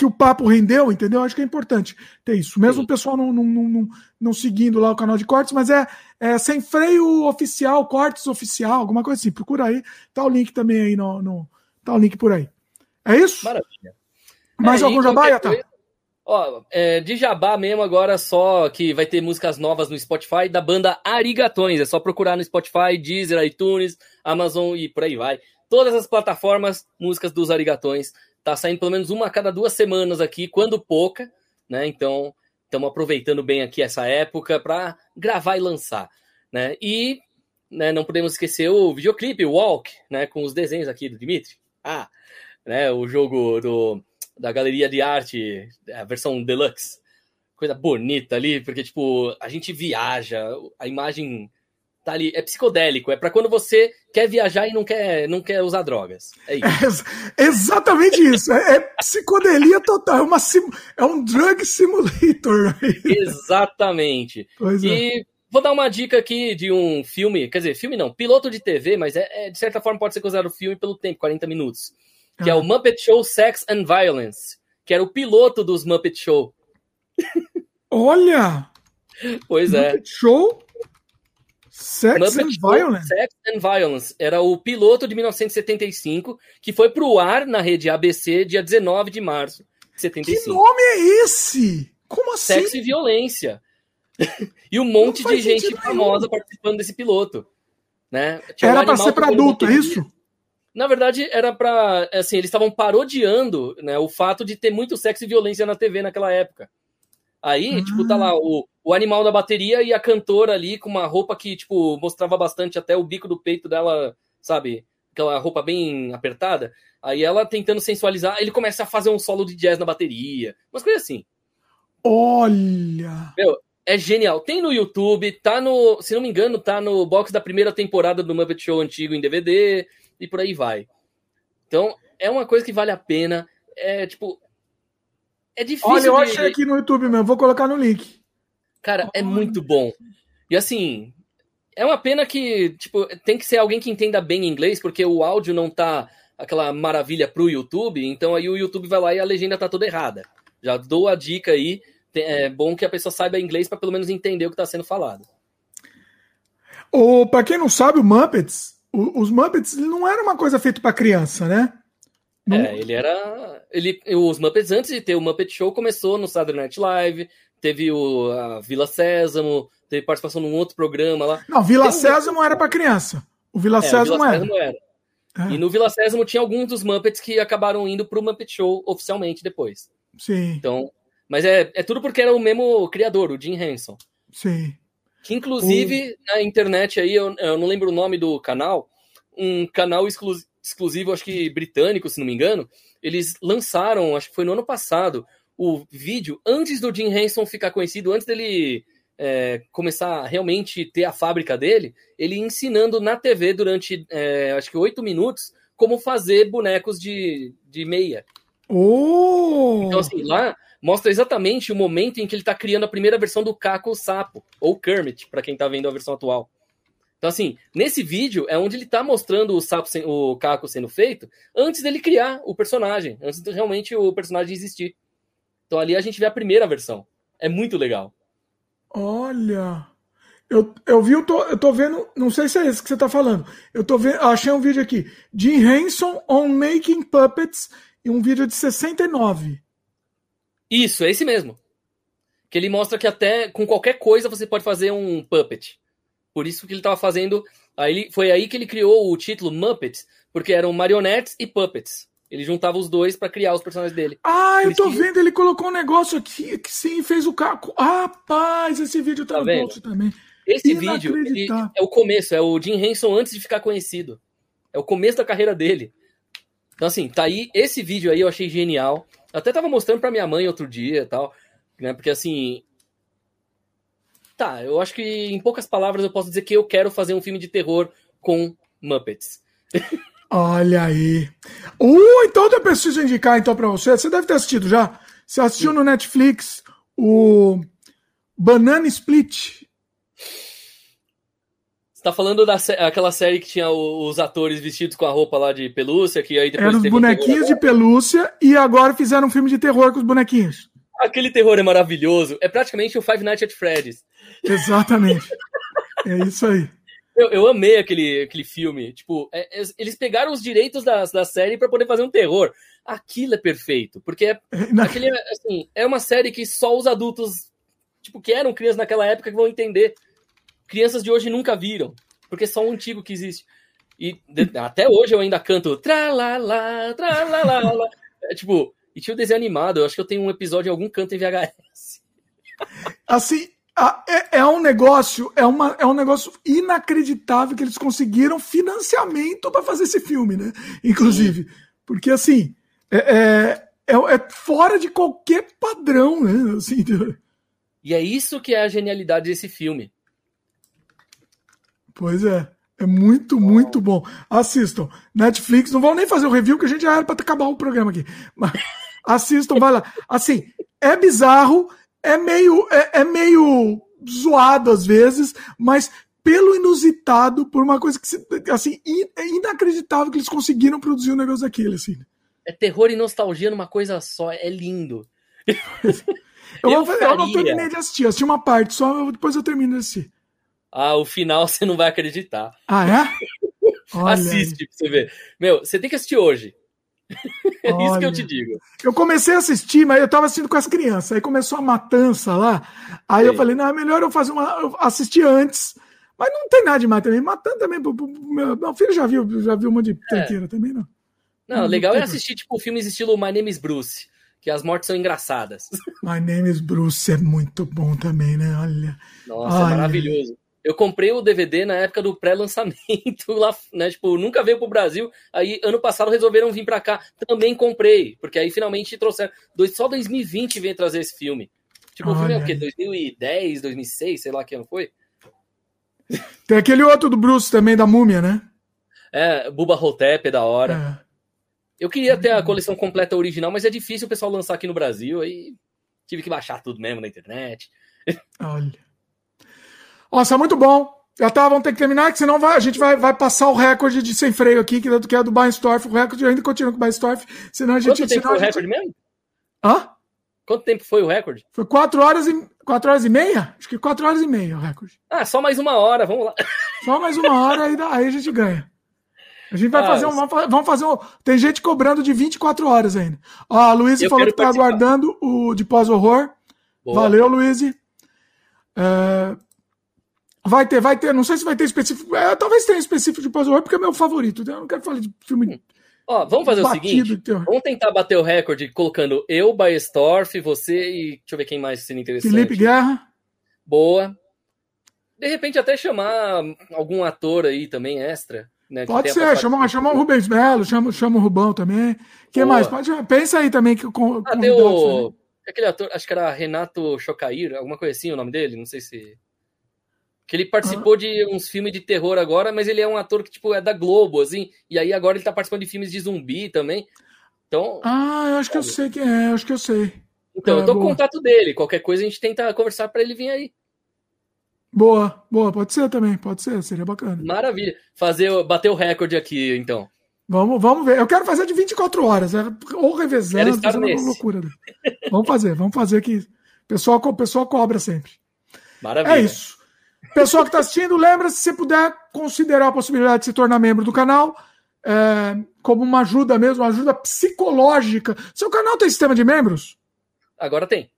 que o papo rendeu, entendeu? Acho que é importante ter isso. Mesmo Sim. o pessoal não, não, não, não, seguindo lá o canal de cortes, mas é, é sem freio oficial, cortes oficial, alguma coisa assim. Procura aí. Tá o link também aí no. no tá o link por aí. É isso? Maravilha. Mais é, algum jabá, tá? Ó, é, de jabá mesmo agora só que vai ter músicas novas no Spotify da banda Arigatões. É só procurar no Spotify, Deezer, iTunes, Amazon e por aí vai. Todas as plataformas, músicas dos Arigatões. Tá saindo pelo menos uma a cada duas semanas aqui, quando pouca, né? Então, estamos aproveitando bem aqui essa época para gravar e lançar, né? E né, não podemos esquecer o videoclipe, Walk, né? Com os desenhos aqui do Dimitri. Ah, né? O jogo do, da galeria de arte, a versão deluxe. Coisa bonita ali, porque, tipo, a gente viaja, a imagem tá ali, é psicodélico, é para quando você quer viajar e não quer, não quer usar drogas. É isso. [laughs] É, exatamente isso. É, é, psicodelia total, é, uma sim, é um drug simulator. Exatamente. Pois e é. vou dar uma dica aqui de um filme, quer dizer, filme não, piloto de TV, mas é, é de certa forma pode ser considerado filme pelo tempo, 40 minutos. Que ah. é o Muppet Show Sex and Violence, que era o piloto dos Muppet Show. Olha! Pois é. Muppet Show Sex Muppet and Violence. Sex and Violence. Era o piloto de 1975, que foi pro ar na rede ABC dia 19 de março de 75. Que nome é esse? Como assim? Sexo e violência. [laughs] e um monte de gente famosa nenhum. participando desse piloto. Né? Era um para ser para adulto, é isso? Na verdade, era para assim, eles estavam parodiando, né, o fato de ter muito sexo e violência na TV naquela época. Aí, ah. tipo, tá lá o, o animal da bateria e a cantora ali com uma roupa que, tipo, mostrava bastante até o bico do peito dela, sabe? Aquela roupa bem apertada. Aí ela tentando sensualizar, ele começa a fazer um solo de jazz na bateria. Umas coisas assim. Olha! Meu, é genial. Tem no YouTube, tá no. Se não me engano, tá no box da primeira temporada do Muppet Show antigo em DVD e por aí vai. Então, é uma coisa que vale a pena. É tipo. É difícil. Olha, eu de... achei aqui no YouTube mesmo, vou colocar no link. Cara, é muito bom. E assim, é uma pena que, tipo, tem que ser alguém que entenda bem inglês, porque o áudio não tá aquela maravilha pro YouTube, então aí o YouTube vai lá e a legenda tá toda errada. Já dou a dica aí, é bom que a pessoa saiba inglês para pelo menos entender o que tá sendo falado. O, pra quem não sabe, o Muppets, o, os Muppets não era uma coisa feita para criança, né? Não... É, ele era. Ele, os Muppets, antes de ter o Muppet Show, começou no Saturday Night Live, teve o a Vila Sésamo, teve participação num outro programa lá. Não, Vila Sésamo era para criança. O Vila é, Sésamo era. era. É. E no Vila Sésamo tinha alguns dos Muppets que acabaram indo pro Muppet Show oficialmente depois. Sim. Então, mas é, é tudo porque era o mesmo criador, o Jim Henson. Sim. Que inclusive o... na internet aí, eu, eu, não lembro o nome do canal, um canal exclu exclusivo, acho que britânico, se não me engano, eles lançaram, acho que foi no ano passado, o vídeo antes do Jim Henson ficar conhecido, antes dele é, começar a realmente ter a fábrica dele, ele ensinando na TV durante é, acho que oito minutos como fazer bonecos de, de meia. Oh! Então, assim, lá mostra exatamente o momento em que ele está criando a primeira versão do Caco Sapo, ou Kermit, para quem está vendo a versão atual. Então, assim, nesse vídeo é onde ele está mostrando o sapo, o Caco sendo feito, antes dele criar o personagem, antes de realmente o personagem existir. Então ali a gente vê a primeira versão. É muito legal. Olha. Eu, eu vi, eu tô, eu tô vendo, não sei se é esse que você tá falando. Eu tô vendo, achei um vídeo aqui. Jim Henson on Making Puppets e um vídeo de 69. Isso, é esse mesmo. Que ele mostra que até com qualquer coisa você pode fazer um puppet. Por isso que ele tava fazendo. Aí foi aí que ele criou o título Muppets, porque eram marionetes e puppets. Ele juntava os dois para criar os personagens dele. Ah, eu tô que... vendo, ele colocou um negócio aqui que sim, fez o caco. Ah, rapaz, esse vídeo tá, tá no post também. Esse vídeo é o começo, é o Jim Henson antes de ficar conhecido. É o começo da carreira dele. Então, assim, tá aí. Esse vídeo aí eu achei genial. até tava mostrando pra minha mãe outro dia e tal. Né, porque, assim. Tá, eu acho que em poucas palavras eu posso dizer que eu quero fazer um filme de terror com Muppets. [laughs] Olha aí. Uh, então eu preciso indicar então para você. Você deve ter assistido já. Você assistiu Sim. no Netflix o Banana Split. Você tá falando daquela série que tinha os atores vestidos com a roupa lá de pelúcia, que aí depois Eram os bonequinhos de pelúcia e agora fizeram um filme de terror com os bonequinhos. Aquele terror é maravilhoso. É praticamente o Five Nights at Freddy's. Exatamente. é isso aí. Eu, eu amei aquele, aquele filme. Tipo, é, é, eles pegaram os direitos da, da série para poder fazer um terror. Aquilo é perfeito, porque é, aquele, assim, é uma série que só os adultos, tipo, que eram crianças naquela época, que vão entender. Crianças de hoje nunca viram, porque é só um antigo que existe. E de, até hoje eu ainda canto tra-la-la, tra-la-la. É, tipo, e tinha o desenho animado. Eu acho que eu tenho um episódio em algum canto em VHS. Assim, é, é, um negócio, é, uma, é um negócio inacreditável que eles conseguiram financiamento para fazer esse filme, né? Inclusive. Porque assim, é, é, é, é, fora de qualquer padrão, né? Assim, [laughs] e é isso que é a genialidade desse filme. Pois é. É muito, muito bom. Assistam. Netflix, não vão nem fazer o review, que a gente já era para acabar o programa aqui. Mas assistam, vai lá. Assim, é bizarro, é meio, é, é meio zoado às vezes, mas pelo inusitado, por uma coisa que assim, é inacreditável que eles conseguiram produzir um negócio daquele, assim. É terror e nostalgia numa coisa só, é lindo. [laughs] eu, eu, eu, não terminei de assistir, assisti uma parte só, depois eu termino de assistir. Ah, o final [laughs] você não vai acreditar. Ah, é? [laughs] Assiste pra você ver. Meu, você tem que assistir hoje. [laughs] É isso que eu te digo. Eu comecei a assistir, mas eu tava assistindo com as crianças. Aí começou a matança lá. Aí Sim. eu falei, não, é melhor eu fazer uma. Eu assistir antes. Mas não tem nada demais também. Matando também. Meu, meu filho já viu, já viu um monte de é. tranqueira também, não. Não, legal é assistir, tipo, filmes estilo My Name is Bruce. Que as mortes são engraçadas. My Name is Bruce é muito bom também, né? Olha. Nossa, é Olha. é maravilhoso. Eu comprei o DVD na época do pré-lançamento [laughs] lá, né? Tipo, nunca veio pro Brasil. Aí, ano passado, resolveram vir para cá. Também comprei, porque aí finalmente trouxeram. Só 2020 veio trazer esse filme. Tipo, o filme é o quê? 2010, 2006, sei lá que ano foi? Tem aquele outro do Bruce também, da múmia, né? É, Buba Hotep é da hora. Eu queria ter a coleção completa original, mas é difícil o pessoal lançar aqui no Brasil, aí tive que baixar tudo mesmo na internet. Olha. Nossa, muito bom. Já tá, vamos ter que terminar, que senão vai, a gente vai, vai passar o recorde de sem freio aqui, que, que é do Bainstorff. O recorde ainda continua com o Bainstorff. Senão a gente. Quanto tempo foi o recorde mesmo? Hã? Quanto tempo foi o recorde? Foi 4 horas e, 4 horas e meia? Acho que 4 horas e meia o recorde. Ah, só mais uma hora, vamos lá. [laughs] Só mais uma hora, aí, aí a gente ganha. A gente vai ah, fazer um. Vamos fazer um. Tem gente cobrando de 24 horas ainda. Ó, a Luísa falou que tá aguardando o de pós-horror. Valeu, Luiz. É, vai ter, vai ter. Não sei se vai ter específico. É, talvez tenha específico de pós-horror, porque é meu favorito. Eu não quero falar de filme. Hum. Ó, vamos fazer o seguinte: vamos tentar bater o recorde colocando eu, Baestorff, você e. Deixa eu ver quem mais seria interessante. Felipe Guerra. Boa. De repente até chamar algum ator aí também extra. Né, Pode ser, chama, chama o Rubens Melo, chama, chama o Rubão também. Quem mais? Pode, pensa aí também que com, ah, tem o, aquele ator, acho que era Renato Chocair, alguma coisa assim o nome dele, não sei se. Que ele participou ah. de uns filmes de terror agora, mas ele é um ator que, tipo, é da Globo, assim, e aí agora ele tá participando de filmes de zumbi também. Então. Ah, eu acho que eu sei quem é, acho que eu sei. Então, é, eu tô boa. com contato dele. Qualquer coisa a gente tenta conversar para ele vir aí. Boa, boa, pode ser também, pode ser, seria bacana. Maravilha. Fazer, bater o recorde aqui, então. Vamos, vamos ver. Eu quero fazer de 24 horas, né? ou revezando, fazendo uma loucura. Né? vamos fazer, vamos fazer que o pessoal, o pessoal cobra sempre. Maravilha. É isso. Pessoal que está assistindo, lembra se você puder considerar a possibilidade de se tornar membro do canal, é, como uma ajuda mesmo, uma ajuda psicológica. Seu canal tem sistema de membros? Agora tem.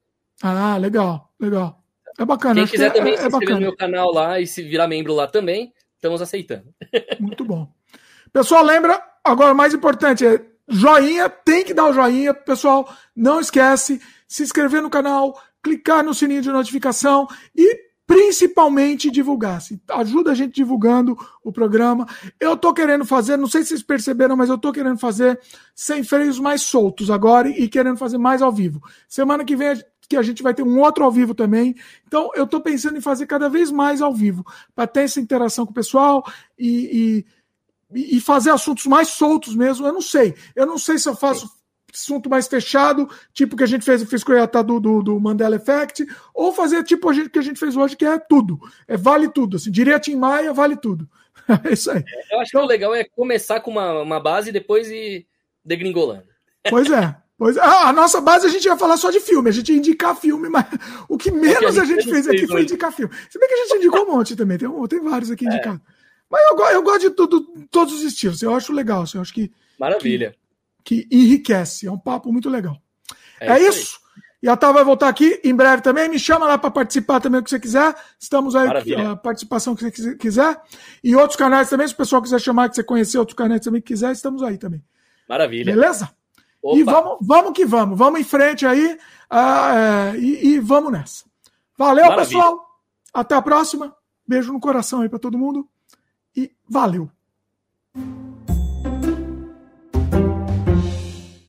Ah, legal, legal. É bacana. Quem quiser que é, também é, se inscrever é no meu canal lá e se virar membro lá também, estamos aceitando. [laughs] Muito bom. Pessoal, lembra, agora o mais importante é joinha, tem que dar o joinha. Pessoal, não esquece, se inscrever no canal, clicar no sininho de notificação e principalmente divulgar. Se ajuda a gente divulgando o programa. Eu tô querendo fazer, não sei se vocês perceberam, mas eu tô querendo fazer sem freios mais soltos agora e querendo fazer mais ao vivo. Semana que vem que a gente vai ter um outro ao vivo também. Então, eu estou pensando em fazer cada vez mais ao vivo, para ter essa interação com o pessoal e, e, e, fazer assuntos mais soltos mesmo. Eu não sei. Eu não sei se eu faço assunto mais fechado, tipo que a gente fez, fez com o do, do, do, Mandela Effect, ou fazer tipo o que a gente fez hoje, que é tudo. É vale tudo. Assim, diria Tim Maia, vale tudo. [laughs] é isso aí. Eu acho então, que o legal é começar com uma, uma base e depois ir degringolando. Pois é. Pois, ah, a nossa base a gente ia falar só de filme, a gente ia indicar filme, mas o que menos a gente, fez aqui foi indicar filme. Se bem que a gente indicou um monte também, tem, tem vários aqui é. indicados. Mas eu, eu gosto de tudo, todos os estilos, eu acho legal, eu acho que. Maravilha. Que, que enriquece, é um papo muito legal. É, é isso. E a Tal vai voltar aqui em breve também. Me chama lá para participar também o que você quiser. Estamos aí, a participação que você quiser. E outros canais também, se o pessoal quiser chamar, que você conhecer outros canais também que quiser, estamos aí também. Maravilha. Beleza? Opa. E vamos, vamos que vamos, vamos em frente aí uh, e, e, vamos nessa. Valeu, Maravilha. pessoal. Até a próxima. Beijo no coração aí para todo mundo e valeu.